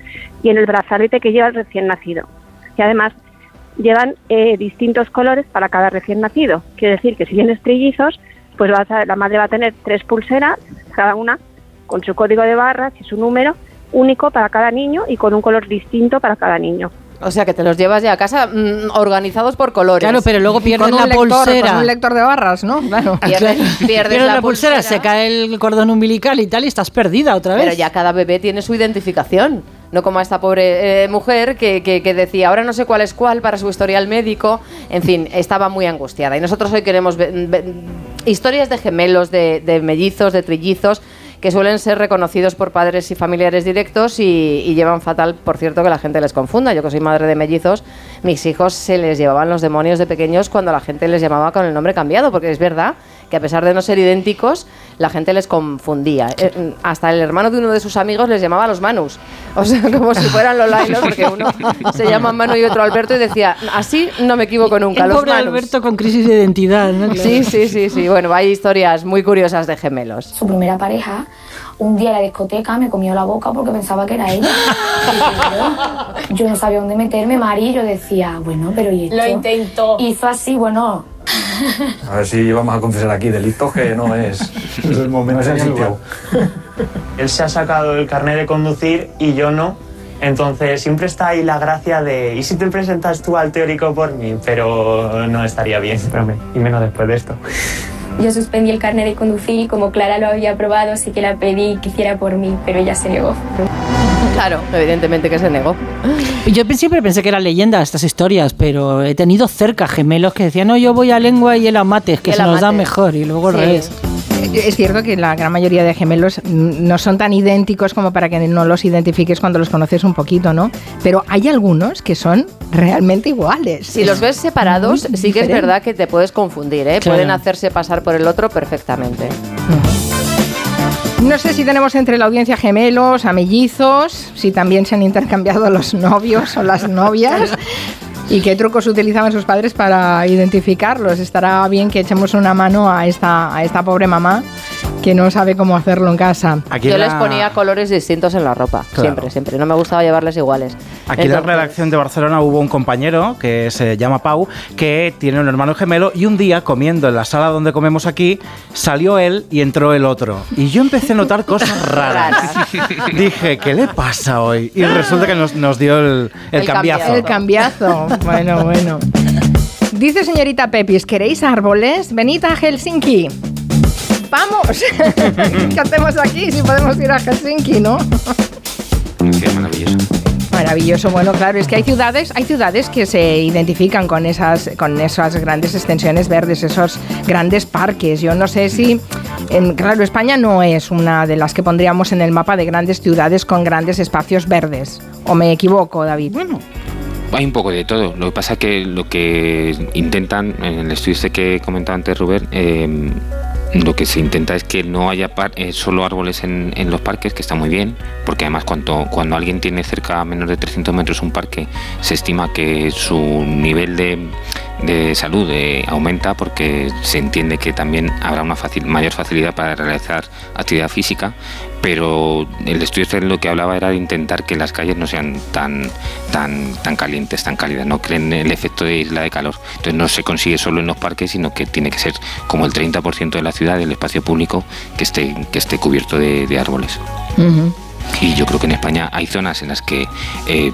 y en el brazalete que lleva el recién nacido. Y además llevan eh, distintos colores para cada recién nacido. Quiere decir que si tienes trillizos, pues vas a- la madre va a tener tres pulseras, cada una con su código de barras y su número único para cada niño y con un color distinto para cada niño. O sea que te los llevas ya a casa mm, organizados por colores. Claro, pero luego pierdes Con un la lector, pulsera. Con un lector de barras, ¿no? Claro. Pierdes, pierdes Pierdes la, la pulsera, se cae el cordón umbilical y tal, y estás perdida otra vez. Pero ya cada bebé tiene su identificación. No como a esta pobre eh, mujer que, que- decía, ahora no sé cuál es cuál para su historial médico. En fin, estaba muy angustiada. Y nosotros hoy queremos historias de gemelos, de, de mellizos, de trillizos, que suelen ser reconocidos por padres y familiares directos y, y llevan fatal, por cierto, que la gente les confunda. Yo que soy madre de mellizos, mis hijos se les llevaban los demonios de pequeños cuando la gente les llamaba con el nombre cambiado, porque es verdad que a pesar de no ser idénticos, la gente les confundía. Eh, hasta el hermano de uno de sus amigos les llamaba los Manus. O sea, como si fueran los Lailos, porque uno se llama Manu y otro Alberto, y decía, así no me equivoco nunca, el los pobre Manus. Alberto con crisis de identidad, ¿no? Sí, sí, sí, sí. Bueno, hay historias muy curiosas de gemelos. Su primera pareja, un día en la discoteca me comió la boca porque pensaba que era ella. Yo, yo no sabía dónde meterme, Mari, y yo decía, bueno, pero ¿y esto? Lo intentó. Hizo así, bueno, A ver si vamos a confesar aquí delitos que no es, es el momento. No es el sitio. Él se ha sacado el carnet de conducir y yo no. Entonces siempre está ahí la gracia de ¿y si te presentas tú al teórico por mí? Pero no estaría bien, pero hombre, y menos después de esto. yo suspendí el carnet de conducir y como Clara lo había aprobado, sí que la pedí que hiciera por mí, pero ella se negó. Claro, evidentemente que se negó. Yo siempre pensé que eran leyendas estas historias, pero he tenido cerca gemelos que decían, no, yo voy a lengua y él a mates, que Él se nos da mejor, y luego al Sí. revés. Es cierto que la gran mayoría de gemelos no son tan idénticos como para que no los identifiques cuando los conoces un poquito, ¿no? Pero hay algunos que son realmente iguales. Si los ves separados, sí que es verdad que te puedes confundir, ¿eh? Claro. Pueden hacerse pasar por el otro perfectamente. No sé si tenemos entre la audiencia gemelos, a si también se han intercambiado los novios o las novias. ¿Y qué trucos utilizaban sus padres para identificarlos? Estará bien que echemos una mano a esta pobre mamá que no sabe cómo hacerlo en casa. Aquí Yo la- les ponía colores distintos en la ropa, Claro. siempre, siempre. No me gustaba llevarles iguales. Aquí en la Entonces, redacción de Barcelona hubo un compañero que se llama Pau, que tiene un hermano gemelo y un día comiendo en la sala donde comemos aquí, salió él y entró el otro. Y yo empecé a notar cosas raras. Dije, ¿qué le pasa hoy? Y resulta que nos, nos dio el, el cambiazo. El cambiazo. Bueno, bueno. Dice señorita Pepis, ¿queréis árboles? Venid a Helsinki. ¡Vamos! ¿Qué hacemos aquí si podemos ir a Helsinki, no? Qué maravilloso. Maravilloso, bueno, claro, es que hay ciudades, hay ciudades que se identifican con esas, con esas grandes extensiones verdes, esos grandes parques. Yo no sé si, en, claro, España no es una de las que pondríamos en el mapa de grandes ciudades con grandes espacios verdes. ¿O me equivoco, David? Bueno. Hay un poco de todo. Lo que pasa es que lo que intentan, en el estudio este que comentaba antes Rubén, eh, lo que se intenta es que no haya eh, solo árboles en, los parques, que está muy bien, porque además cuando, cuando alguien tiene cerca menos de 300 metros un parque, se estima que su nivel de, de salud eh, aumenta porque se entiende que también habrá una facil- mayor facilidad para realizar actividad física, pero el estudio este lo que hablaba era de intentar que las calles no sean tan, tan, tan calientes, tan cálidas, no creen el efecto de isla de calor. Entonces no se consigue solo en los parques, sino que tiene que ser como el 30% de la ciudad, del espacio público, que esté, que esté cubierto de, árboles. Y yo creo que en España hay zonas en las que eh,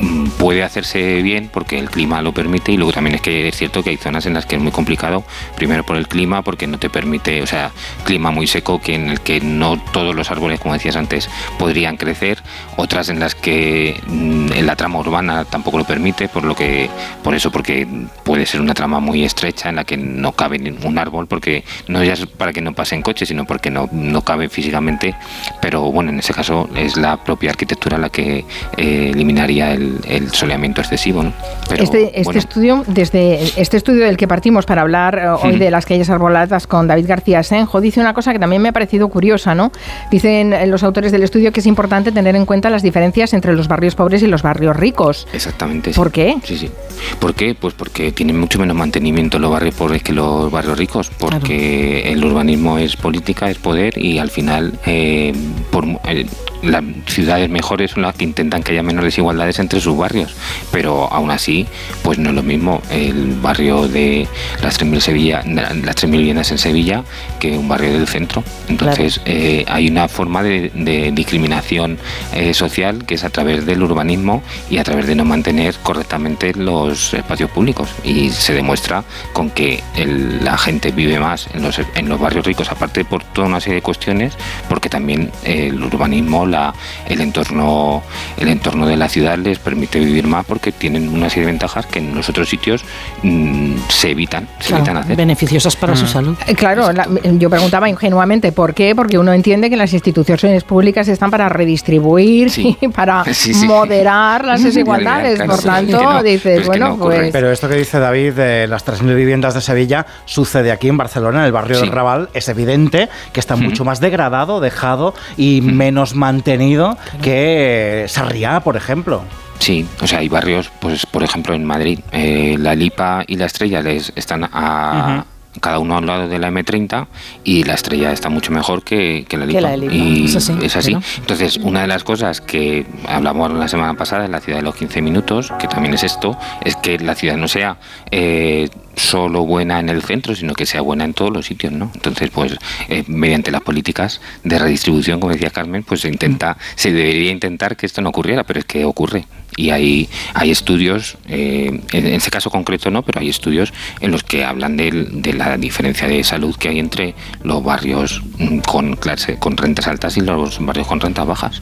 mm, puede hacerse bien porque el clima lo permite y luego también es que es cierto que hay zonas en las que es muy complicado, primero por el clima, porque no te permite, o sea, clima muy seco que en el que no todos los árboles, como decías antes, podrían crecer, otras en las que mm, en la trama urbana tampoco lo permite, por lo que por eso porque puede ser una trama muy estrecha en la que no cabe ningún árbol porque no ya es para que no pasen coches, sino porque no no cabe físicamente, pero bueno, en ese caso es la propia arquitectura la que eh, eliminaría el, el soleamiento excesivo, ¿no? Pero, este, este bueno, estudio, desde este estudio del que partimos para hablar eh, hoy de las calles arboladas con David García Senjo, dice una cosa que también me ha parecido curiosa, ¿no? Dicen eh, los autores del estudio que es importante tener en cuenta las diferencias entre los barrios pobres y los barrios ricos. Exactamente. ¿Por sí. qué? Sí, sí. ¿Por qué? Pues porque tienen mucho menos mantenimiento los barrios pobres que los barrios ricos, porque el urbanismo es política, es poder y al final eh, por, eh, las ciudades mejores son las que intentan que haya menos desigualdades entre sus barrios, pero aún así, pues no es lo mismo el barrio de las 3.000 Sevilla, las 3.000 viviendas en Sevilla que un barrio del centro. Entonces eh, hay una forma de, de discriminación eh, social que es a través del urbanismo y a través de no mantener correctamente los espacios públicos. Y se demuestra con que el- la gente vive más en los, en los barrios ricos aparte por toda una serie de cuestiones porque también el urbanismo la, el entorno el entorno de la ciudad les permite vivir más porque tienen una serie de ventajas que en los otros sitios mm, se evitan se Claro, evitan hacer beneficiosas para su salud. Eh, Claro, la- yo preguntaba ingenuamente por qué, porque uno entiende que las instituciones públicas están para redistribuir Sí. y para Sí, sí. moderar las desigualdades. Claro, Por tanto, no, dices, pero bueno, no pues Pero esto que dice David de las 3.000 viviendas de Sevilla sucede aquí en Barcelona, en el barrio del Raval. Es evidente que está mucho más degradado, dejado y menos mantenido que Sarriá, por ejemplo. Sí, o sea, hay barrios, pues por ejemplo en Madrid, eh, la Lipa y la Estrella les están a cada uno al lado de la M30 y la Estrella está mucho mejor que, que la Lipa. Y Es así, es así. claro. Entonces, una de las cosas que hablamos la semana pasada en la ciudad de los 15 minutos, que también es esto, es que la ciudad no sea eh, solo buena en el centro, sino que sea buena en todos los sitios, ¿no? Entonces, pues eh, mediante las políticas de redistribución, como decía Carmen, pues se intenta, se debería intentar que esto no ocurriera, pero es que ocurre. Y hay, hay estudios, eh, en este caso concreto no, pero hay estudios en los que hablan del- de, la diferencia de salud que hay entre los barrios mm, con clase, con rentas altas y los barrios con rentas bajas.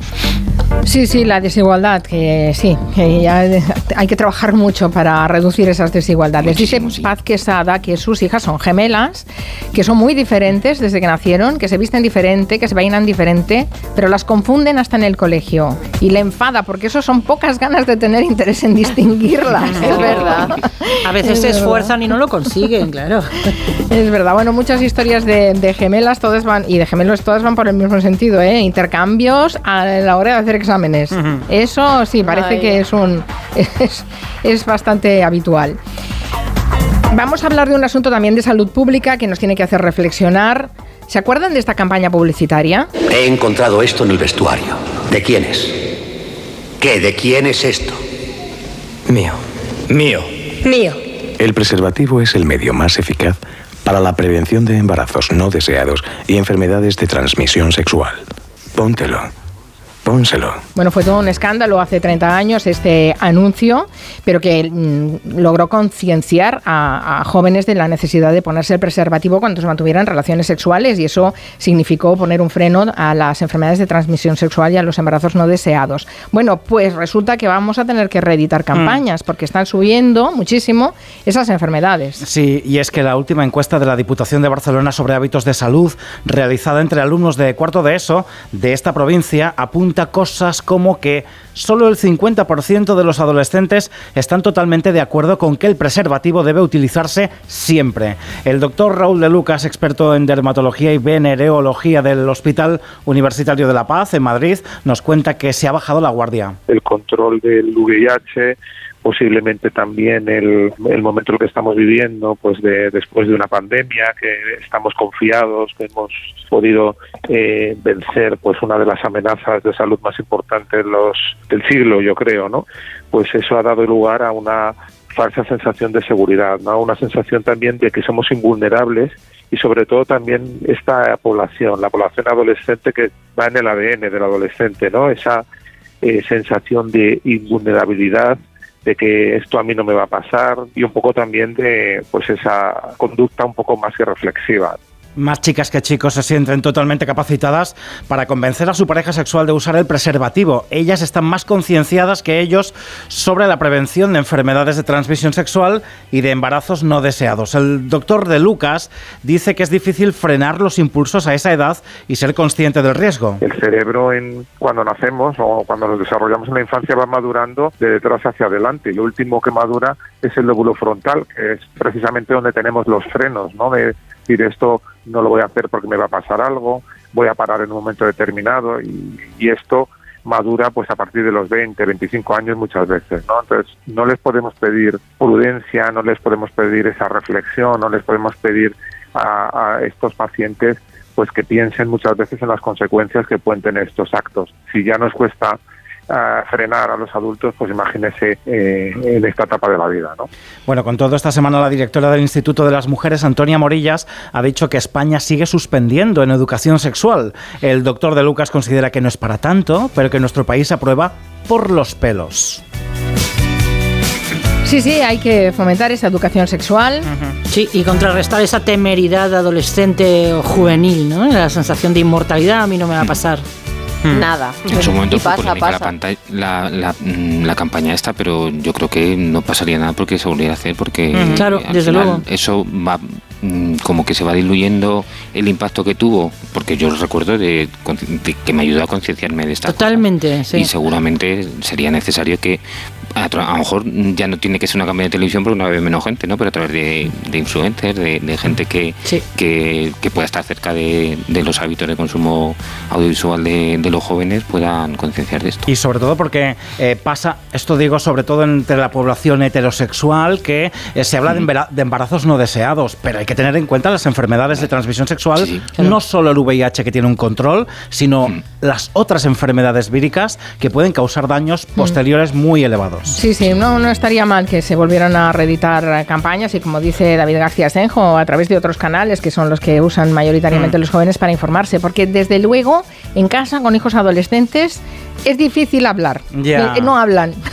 sí, sí, la desigualdad, que sí, que ya hay que trabajar mucho para reducir esas desigualdades. Dice Paz Quesada que sus hijas son gemelas, que son muy diferentes desde que nacieron, que se visten diferente, que se peinan diferente, pero las confunden hasta en el colegio. Y le enfada, porque eso son pocas ganas de tener interés en distinguirlas. Es verdad. A veces Es se verdad. esfuerzan y no lo consiguen, claro. Es verdad, bueno, muchas historias de, de gemelas, todas van, y de gemelos todas van por el mismo sentido, ¿eh? Intercambios a la hora de hacer exámenes. Eso sí, parece Ay. que es un es, es bastante habitual. Vamos a hablar de un asunto también de salud pública que nos tiene que hacer reflexionar. ¿Se acuerdan de esta campaña publicitaria? He encontrado esto en el vestuario. ¿De quién es? ¿Qué? ¿De quién es esto? Mío. Mío. Mío. El preservativo es el medio más eficaz para la prevención de embarazos no deseados y enfermedades de transmisión sexual. Póntelo. Pónselo. Bueno, fue todo un escándalo hace 30 años este anuncio, pero que mm, logró concienciar a, a jóvenes de la necesidad de ponerse el preservativo cuando se mantuvieran relaciones sexuales y eso significó poner un freno a las enfermedades de transmisión sexual y a los embarazos no deseados. Bueno, pues resulta que vamos a tener que reeditar campañas porque están subiendo muchísimo esas enfermedades. Sí, y es que la última encuesta de la Diputación de Barcelona sobre hábitos de salud, realizada entre alumnos de cuarto de ESO de esta provincia, apunta cosas como que solo el 50% de los adolescentes están totalmente de acuerdo con que el preservativo debe utilizarse siempre. El doctor Raúl de Lucas, experto en dermatología y venereología del Hospital Universitario de La Paz en Madrid, nos cuenta que se ha bajado la guardia. el control del VIH, posiblemente también el, el momento en que estamos viviendo, pues de, después de una pandemia, que estamos confiados, que hemos podido eh, vencer pues una de las amenazas de salud más importantes los, del siglo, yo creo, ¿no? Pues eso ha dado lugar a una falsa sensación de seguridad, ¿no? Una sensación también de que somos invulnerables y sobre todo también esta población, la población adolescente que va en el ADN del adolescente, ¿no? Esa eh, sensación de invulnerabilidad, de que esto a mí no me va a pasar y un poco también de pues esa conducta un poco más irreflexiva más chicas que chicos se sienten totalmente capacitadas para convencer a su pareja sexual de usar el preservativo. Ellas están más concienciadas que ellos sobre la prevención de enfermedades de transmisión sexual y de embarazos no deseados. El doctor de Lucas dice que es difícil frenar los impulsos a esa edad y ser consciente del riesgo. El cerebro en, cuando nacemos o cuando nos desarrollamos en la infancia va madurando de detrás hacia adelante y lo último que madura es el lóbulo frontal, que es precisamente donde tenemos los frenos, ¿no? De decir esto no lo voy a hacer porque me va a pasar algo, voy a parar en un momento determinado y, esto madura pues a partir de los 20, 25 años muchas veces, ¿no? Entonces no les podemos pedir prudencia, no les podemos pedir esa reflexión, no les podemos pedir a, a estos pacientes pues que piensen muchas veces en las consecuencias que pueden tener estos actos. Si ya nos cuesta a frenar a los adultos, pues imagínese eh, en esta etapa de la vida. ¿no? Bueno, con todo, esta semana la directora del Instituto de las Mujeres, Antonia Morillas, ha dicho que España sigue suspendiendo en educación sexual. El doctor de Lucas considera que no es para tanto, pero que nuestro país aprueba por los pelos. Sí, sí, hay que fomentar esa educación sexual. Sí, y contrarrestar esa temeridad adolescente o juvenil, ¿no? La sensación de inmortalidad a mí no me va a pasar. Hmm. Nada. En su momento Y fue pasa, polémica pasa. pantalla- la, la, mm, la campaña esta, pero yo creo que no pasaría nada porque se volviera a hacer, porque Ujú. Claro, al desde final luego. eso va mm, como que se va diluyendo el impacto que tuvo, porque yo recuerdo de, de que me ayudó a concienciarme de esta Totalmente, sí. y seguramente sería necesario que a, lo mejor ya no tiene que ser una campaña de televisión porque no haber menos gente, ¿no? Pero a través de, de influencers, de, de gente que, que, que pueda estar cerca de, de los hábitos de consumo audiovisual de, de los jóvenes puedan concienciar de esto. Y sobre todo porque eh, pasa, esto digo sobre todo entre la población heterosexual, que eh, se habla de embarazos no deseados, pero hay que tener en cuenta las enfermedades de transmisión sexual, no solo el VIH que tiene un control, sino las otras enfermedades víricas que pueden causar daños posteriores muy elevados. Sí, sí, no, no estaría mal que se volvieran a reeditar campañas y como dice David García Senjo, a través de otros canales que son los que usan mayoritariamente los jóvenes para informarse, porque desde luego en casa con hijos adolescentes es difícil hablar. Ya. Eh, No hablan.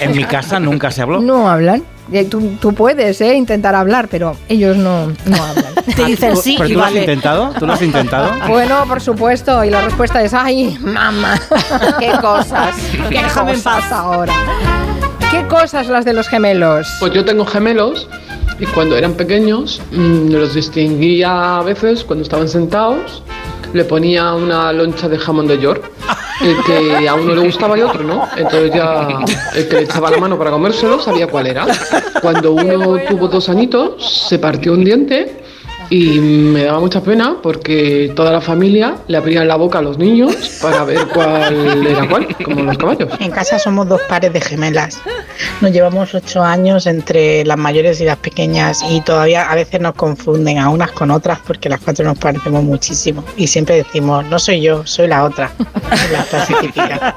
En mi casa nunca se habló. No hablan. Eh, Tú, tú puedes eh, intentar hablar, pero ellos no, no hablan. Te dicen sí ¿Pero y tú lo has vale. intentado? ¿Tú lo has intentado? Bueno, por supuesto, y la respuesta es, ay, mamá. ¿Qué cosas? ¿Qué cosas ahora? ¿Qué cosas las de los gemelos? Pues yo tengo gemelos y cuando eran pequeños mm, los distinguía a veces cuando estaban sentados. Le ponía una loncha de jamón de york, el que a uno le gustaba y otro no. Entonces ya el que le echaba la mano para comérselo sabía cuál era. Cuando uno tuvo dos añitos, se partió un diente y me daba mucha pena porque toda la familia le abrían la boca a los niños para ver cuál era cuál, como los caballos. En casa somos dos pares de gemelas. Nos llevamos ocho años entre las mayores y las pequeñas y todavía a veces nos confunden a unas con otras porque las cuatro nos parecemos muchísimo. Y siempre decimos, no soy yo, soy la otra. La.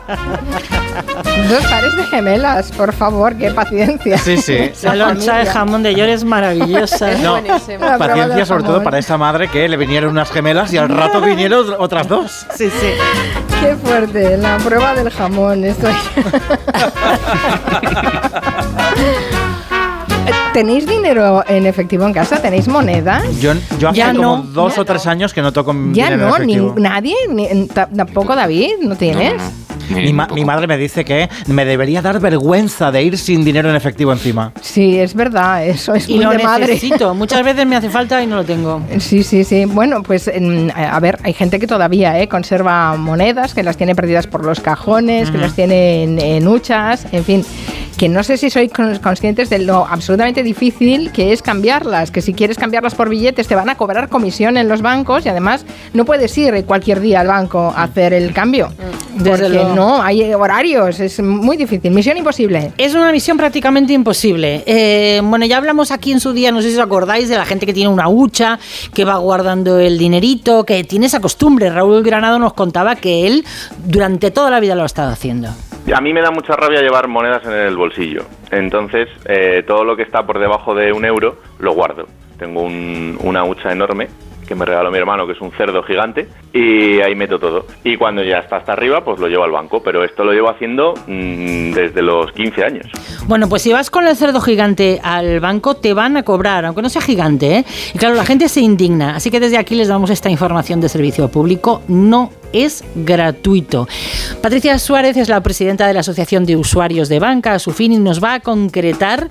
Dos pares de gemelas, por favor, qué paciencia. Sí, sí. La loncha de jamón de york es maravillosa. No, La paciencia sobre todo para esta madre que le vinieron unas gemelas y al rato vinieron otras dos. Sí, sí. Qué fuerte, la prueba del jamón. Estoy... ¿Tenéis dinero en efectivo en casa? ¿Tenéis monedas? Yo, yo hace Ya como no, dos o tres años que no toco Ya dinero en no, ni, efectivo. nadie, ni- ta- tampoco David, ¿no tienes? Mi, ma- mi madre me dice que me debería dar vergüenza de ir sin dinero en efectivo encima. Sí, es verdad, eso es Y muy lo de madre. necesito. Muchas veces me hace falta y no lo tengo. Sí, sí, sí. Bueno, pues en- a ver, hay gente que todavía eh, conserva monedas, que las tiene perdidas por los cajones, que las tiene en, en huchas, en fin, que no sé si sois con- conscientes de lo absolutamente difícil que es cambiarlas, que si quieres cambiarlas por billetes te van a cobrar comisión en los bancos y además no puedes ir cualquier día al banco a hacer el cambio. Desde porque no, hay horarios, es muy difícil. Misión imposible. Es una misión prácticamente imposible. Eh, bueno, ya hablamos aquí en su día, no sé si os acordáis, de la gente que tiene una hucha, que va guardando el dinerito, que tiene esa costumbre. Raúl Granado nos contaba que él durante toda la vida lo ha estado haciendo. A mí me da mucha rabia llevar monedas en el bolsillo. Entonces, eh, todo lo que está por debajo de un euro lo guardo. tengo un- una hucha enorme que me regaló mi hermano, que es un cerdo gigante, y ahí meto todo. Y cuando ya está hasta arriba, pues lo llevo al banco, pero esto lo llevo haciendo mm, desde los 15 años. Bueno, pues si vas con el cerdo gigante al banco, te van a cobrar, aunque no sea gigante, ¿eh? Y claro, la gente se indigna. Así que desde aquí les damos esta información de servicio público. No es gratuito. Patricia Suárez es la presidenta de la Asociación de Usuarios de Banca, Asufin, y nos va a concretar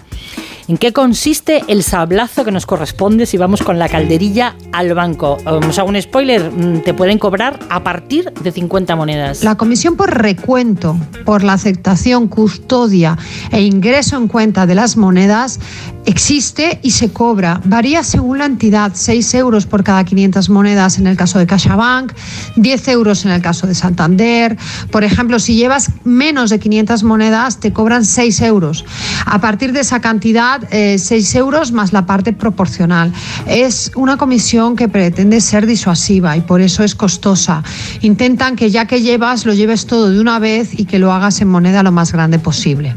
en qué consiste el sablazo que nos corresponde si vamos con la calderilla al banco. Eh, Os hago un spoiler, mm, te pueden cobrar a partir de 50 monedas. La comisión por recuento, por la aceptación, custodia e ingreso en cuenta de las monedas existe y se cobra. Varía según la entidad, 6 euros por cada 500 monedas en el caso de CaixaBank, 10 euros en el caso de Santander. Por ejemplo, si llevas menos de 500 monedas, te cobran 6 euros. A partir de esa cantidad, eh, 6 euros más la parte proporcional. Es una comisión que pretende ser disuasiva y por eso es costosa. Intentan que ya que llevas, lo lleves todo de una vez y que lo hagas en moneda lo más grande posible.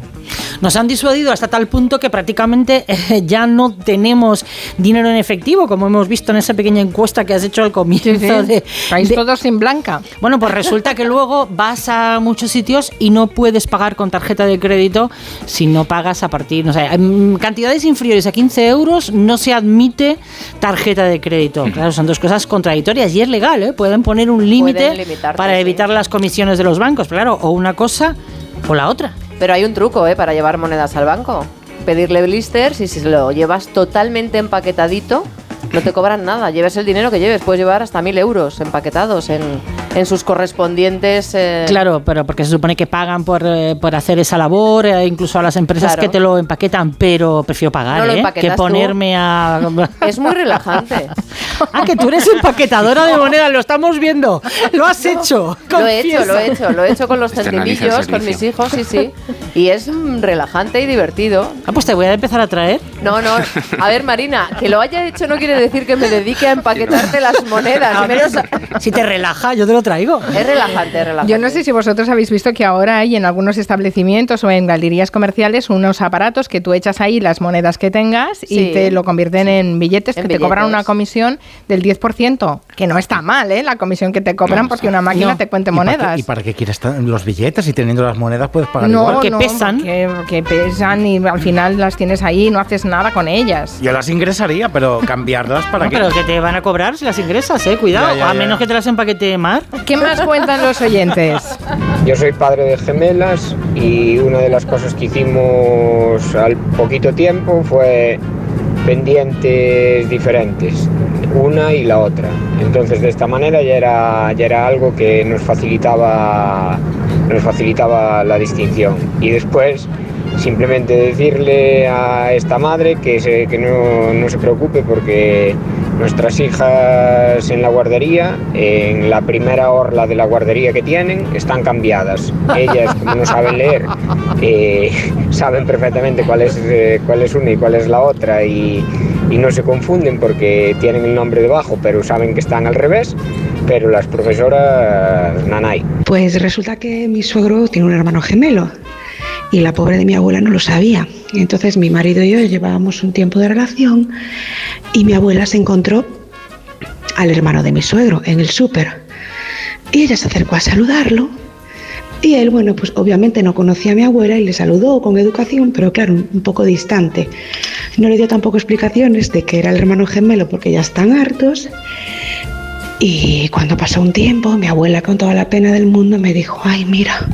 Nos han disuadido hasta tal punto que prácticamente eh, ya no tenemos dinero en efectivo, como hemos visto en esa pequeña encuesta que has hecho al comienzo Sí, sí. de... Vais de- todos sin blanca. Bueno, pues resulta que luego vas a muchos sitios y no puedes pagar con tarjeta de crédito si no pagas a partir, no sé, en cantidades inferiores a 15 euros no se admite tarjeta de crédito. Claro, son dos cosas contradictorias y es legal, ¿eh? Pueden poner un límite para sí. evitar las comisiones de los bancos, claro, o una cosa o la otra. Pero hay un truco, ¿eh? Para llevar monedas al banco. Pedirle blisters y si se lo llevas totalmente empaquetadito, no te cobran nada. Lleves el dinero que lleves. Puedes llevar hasta mil euros empaquetados en, en sus correspondientes... eh, Claro, pero porque se supone que pagan por, eh, por hacer esa labor, eh, incluso a las empresas Claro. que te lo empaquetan, pero prefiero pagar, No ¿eh? que tú. ponerme a... Es muy relajante. ah, que tú eres empaquetadora de monedas, lo estamos viendo. Lo has hecho. Lo he hecho, lo he hecho, lo he hecho con los el centimillos, con mis hijos, sí, sí. Y es mm, relajante y divertido. Ah, pues te voy a empezar a traer. No, no. A ver, Marina, que lo haya hecho no quiere decir que me dedique a empaquetarte las monedas. A Si te relaja, yo te lo traigo. Es relajante, es relajante. Yo no sé si vosotros habéis visto que ahora hay en algunos establecimientos o en galerías comerciales unos aparatos que tú echas ahí las monedas que tengas Sí. y te lo convierten en billetes En que te cobran una comisión del 10%, que no está mal, ¿eh? La comisión que te cobran porque una máquina No. te cuente ¿Y para qué- monedas. ¿Y para qué quieres los billetes? Y teniendo las monedas puedes pagar no, igual. no, Porque, porque pesan y al final las tienes ahí y no haces nada con ellas. Yo las ingresaría, pero cambiarlas para No, qué. pero que te van a cobrar si las ingresas, eh. Cuidado, Ya, ya, a menos que te las empaquete Mar. ¿Qué más cuentan los oyentes? Yo soy padre de gemelas y una de las cosas que hicimos al poquito tiempo fue pendientes diferentes, una y la otra. Entonces de esta manera ya era, ya era algo que nos facilitaba, nos facilitaba la distinción. Y después simplemente decirle a esta madre que, que no, no se preocupe porque nuestras hijas en la guardería, en la primera orla de la guardería que tienen, están cambiadas. Ellas, como no saben leer, eh, saben perfectamente cuál es, eh, cuál es una y cuál es la otra y, y no se confunden porque tienen el nombre debajo, pero saben que están al revés. Pero las profesoras, nanay. Pues resulta que mi suegro tiene un hermano gemelo y la pobre de mi abuela no lo sabía. Entonces mi marido y yo llevábamos un tiempo de relación y mi abuela se encontró al hermano de mi suegro en el súper. Y ella se acercó a saludarlo y él, bueno, pues obviamente no conocía a mi abuela y le saludó con educación, pero claro, un poco distante. No le dio tampoco explicaciones de que era el hermano gemelo porque ya están hartos. Y cuando pasó un tiempo, mi abuela con toda la pena del mundo me dijo, ay, mira,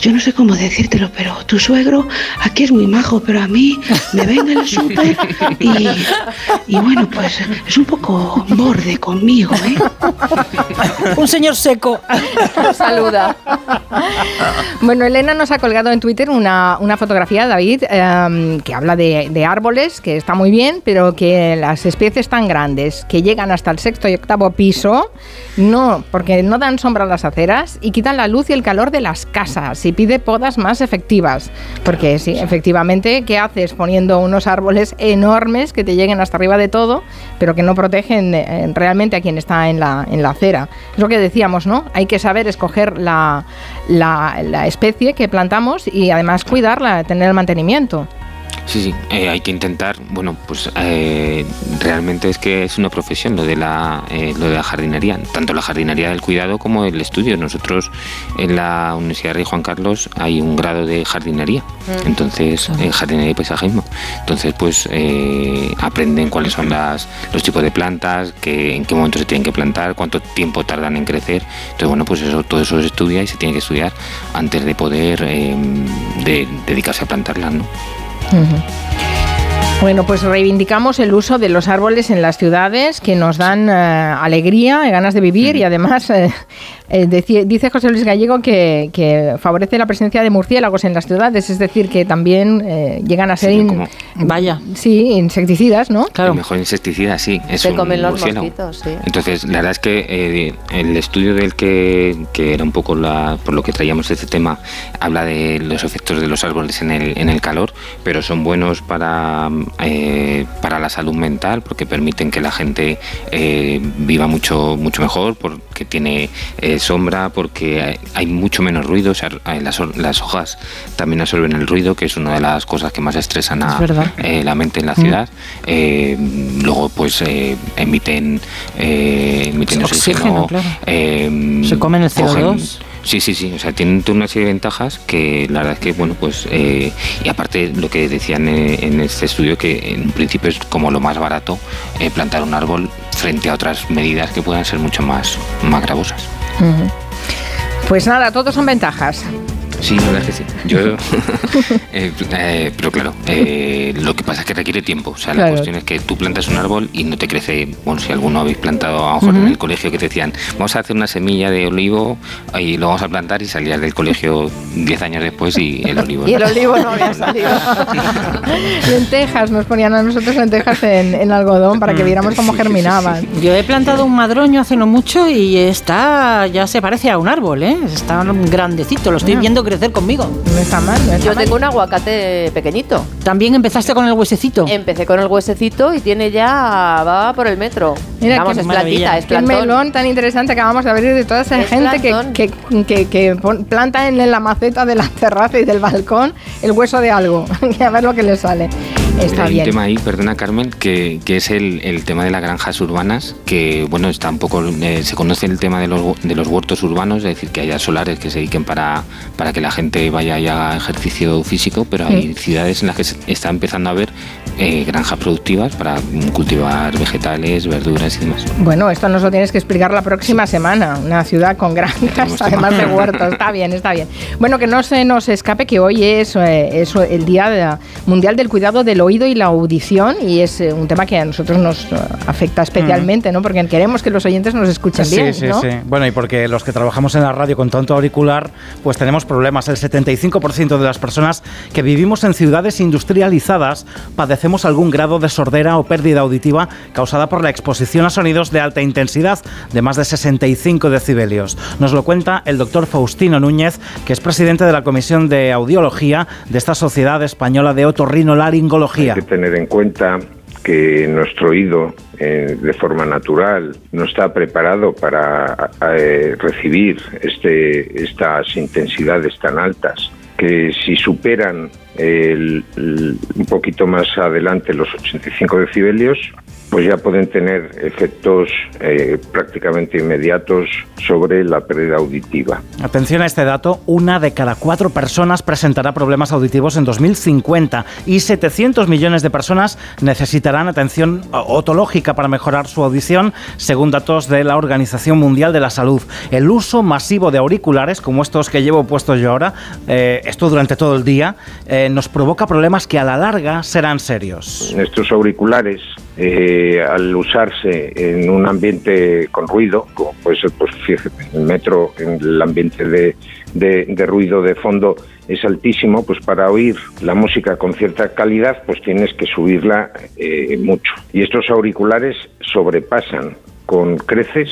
yo no sé cómo decírtelo, pero tu suegro aquí es muy majo, pero a mí me ve en el súper y, y bueno, pues es un poco borde conmigo, ¿eh? Un señor seco. Saluda. Bueno, Elena nos ha colgado en Twitter una, una fotografía, David, em, que habla de, de árboles, que está muy bien, pero que las especies tan grandes que llegan hasta el sexto y octavo piso, no, porque no dan sombra a las aceras y quitan la luz y el calor de las casas y pide podas más efectivas. Porque sí, efectivamente, ¿qué haces poniendo unos árboles enormes que te lleguen hasta arriba de todo, pero que no protegen eh, realmente a quien está en la, en la acera? Es lo que decíamos, ¿no? Hay que saber escoger la, la, la especie que plantamos y además cuidarla, tener el mantenimiento. Sí, sí, eh, hay que intentar, bueno, pues eh, realmente es que es una profesión lo de la eh, lo de la jardinería, tanto la jardinería del cuidado como el estudio. Nosotros en la Universidad Rey Juan Carlos hay un grado de jardinería, Mm. entonces en jardinería y paisajismo. Entonces, pues eh, aprenden cuáles son las, los tipos de plantas, que, en qué momento se tienen que plantar, cuánto tiempo tardan en crecer. Entonces, bueno, pues eso todo eso se estudia y se tiene que estudiar antes de poder de- dedicarse a plantarlas, ¿no? Mm-hmm. Bueno, pues reivindicamos el uso de los árboles en las ciudades que nos dan eh, alegría y ganas de vivir y además eh, eh, dice José Luis Gallego que, que favorece la presencia de murciélagos en las ciudades, es decir, que también eh, llegan a ser in- Vaya. sí, insecticidas, ¿no? El mejor insecticida, sí, es Se un comen los murciélago. mosquitos, sí. Entonces, la verdad es que eh, el estudio del que, que era un poco la, por lo que traíamos este tema, habla de los efectos de los árboles en el, en el calor, pero son buenos para, eh, para la salud mental porque permiten que la gente eh, viva mucho, mucho mejor, porque tiene eh, sombra, porque hay, mucho menos ruido, o sea, las, hojas también absorben el ruido, que es una de las cosas que más estresan a Es la mente en la Mm. ciudad. Eh, luego, pues emiten, emiten Oxígeno, oxígeno. claro. Se comen el cogen- CO2. Sí, sí, sí, o sea, tienen una serie de ventajas que la verdad es que, bueno, pues, eh, y aparte lo que decían eh, en este estudio, que en principio es como lo más barato eh, plantar un árbol frente a otras medidas que puedan ser mucho más, más gravosas. Pues nada, todos son ventajas. Sí, la verdad es que sí. Yo, eh, eh, pero claro, eh, lo que pasa es que requiere tiempo. O sea, la cuestión es que tú plantas un árbol y no te crece. Bueno, si alguno habéis plantado a lo mejor en el colegio que te decían, vamos a hacer una semilla de olivo y lo vamos a plantar y salías del colegio 10 años después y el olivo. Y el olivo no había salido. lentejas, nos ponían a nosotros lentejas en, en algodón para que viéramos cómo germinaban. Yo he plantado un madroño hace no mucho y está ya se parece a un árbol, ¿eh? Está grandecito, lo estoy Ah. viendo crecer conmigo. No está mal, no está Yo mal. tengo un aguacate pequeñito. También empezaste con el huesecito. Empecé con el huesecito y tiene ya va por el metro. Mira Vamos, qué es plantita, es Qué plantón. melón tan interesante que acabamos de abrir de toda esa Es gente que, plantón. que, que- que pon- planta en la maceta de la terraza y del balcón el hueso de algo. y a ver lo que le sale. Está Hay bien. un tema ahí, perdona Carmen, que, que es el, el tema de las granjas urbanas, que bueno, está un poco, eh, se conoce el tema de los, de los huertos urbanos, es decir, que haya solares que se dediquen para, para que la gente vaya y haga ejercicio físico, pero hay Mm. ciudades en las que se está empezando a ver eh, granjas productivas para cultivar vegetales, verduras y demás. Bueno, esto nos lo tienes que explicar la próxima semana. Una ciudad con granjas, además de huertos. Está bien, está bien. Bueno, que no se nos escape que hoy es, eh, es el Día Mundial del Cuidado del Oído y la Audición y es eh, un tema que a nosotros nos eh, afecta especialmente, ¿no? Porque queremos que los oyentes nos escuchen Sí, bien, sí, ¿no? sí. Bueno, y porque los que trabajamos en la radio con tanto auricular, pues tenemos problemas. El 75% de las personas que vivimos en ciudades industrializadas padecemos algún grado de sordera o pérdida auditiva causada por la exposición a sonidos de alta intensidad de más de 65 decibelios. Nos lo cuenta el doctor Faustino Núñez, que es presidente de la Comisión de Audiología de esta Sociedad Española de Otorrinolaringología. Hay que tener en cuenta que nuestro oído eh, de forma natural no está preparado para eh, recibir este, estas intensidades tan altas que si superan el- un poquito más adelante los 85 decibelios pues ya pueden tener efectos eh, prácticamente inmediatos sobre la pérdida auditiva. Atención a este dato, una de cada cuatro personas presentará problemas auditivos en 2050 y 700 millones de personas necesitarán atención otológica para mejorar su audición, según datos de la Organización Mundial de la Salud. El uso masivo de auriculares, como estos que llevo puestos yo ahora, eh, esto durante todo el día, eh, nos provoca problemas que a la larga serán serios. Estos auriculares, eh, al usarse en un ambiente con ruido, como puede ser, pues el metro, en el ambiente de, de- ruido de fondo es altísimo, pues para oír la música con cierta calidad, pues tienes que subirla eh, mucho. Y estos auriculares sobrepasan con creces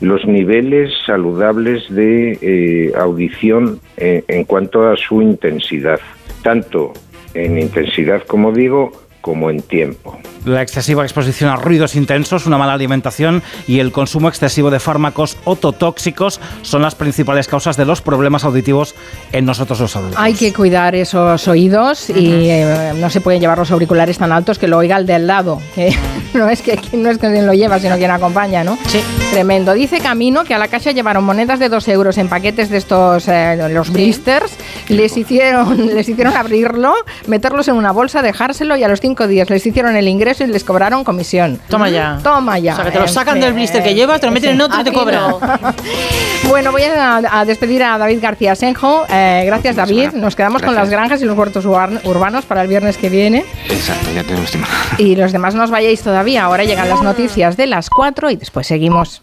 los niveles saludables de eh, audición en cuanto a su intensidad, tanto en intensidad, como digo, como en tiempo. La excesiva exposición a ruidos intensos, una mala alimentación y el consumo excesivo de fármacos ototóxicos son las principales causas de los problemas auditivos en nosotros los adultos. Hay que cuidar esos oídos y eh, no se pueden llevar los auriculares tan altos que lo oiga el del lado. que no es que no es que quien lo lleva, sino quien acompaña, ¿no? Sí. Tremendo. Dice Camino que a la caja llevaron monedas de dos euros en paquetes de estos, eh, los blisters, les hicieron, les hicieron abrirlo, meterlos en una bolsa, dejárselo y a los cinco días les hicieron el ingreso y les cobraron comisión. Toma ya. Toma ya. O sea, que te lo sacan del blister que llevas, te lo meten en otro y te cobran. no. Bueno, voy a, a despedir a David García Senjo. Eh, gracias, David. Nos quedamos con las granjas y los huertos urban- urbanos para el viernes que viene. Exacto, ya tenemos tema. Y los demás no os vayáis todavía. Ahora llegan las noticias de las 4 y después seguimos.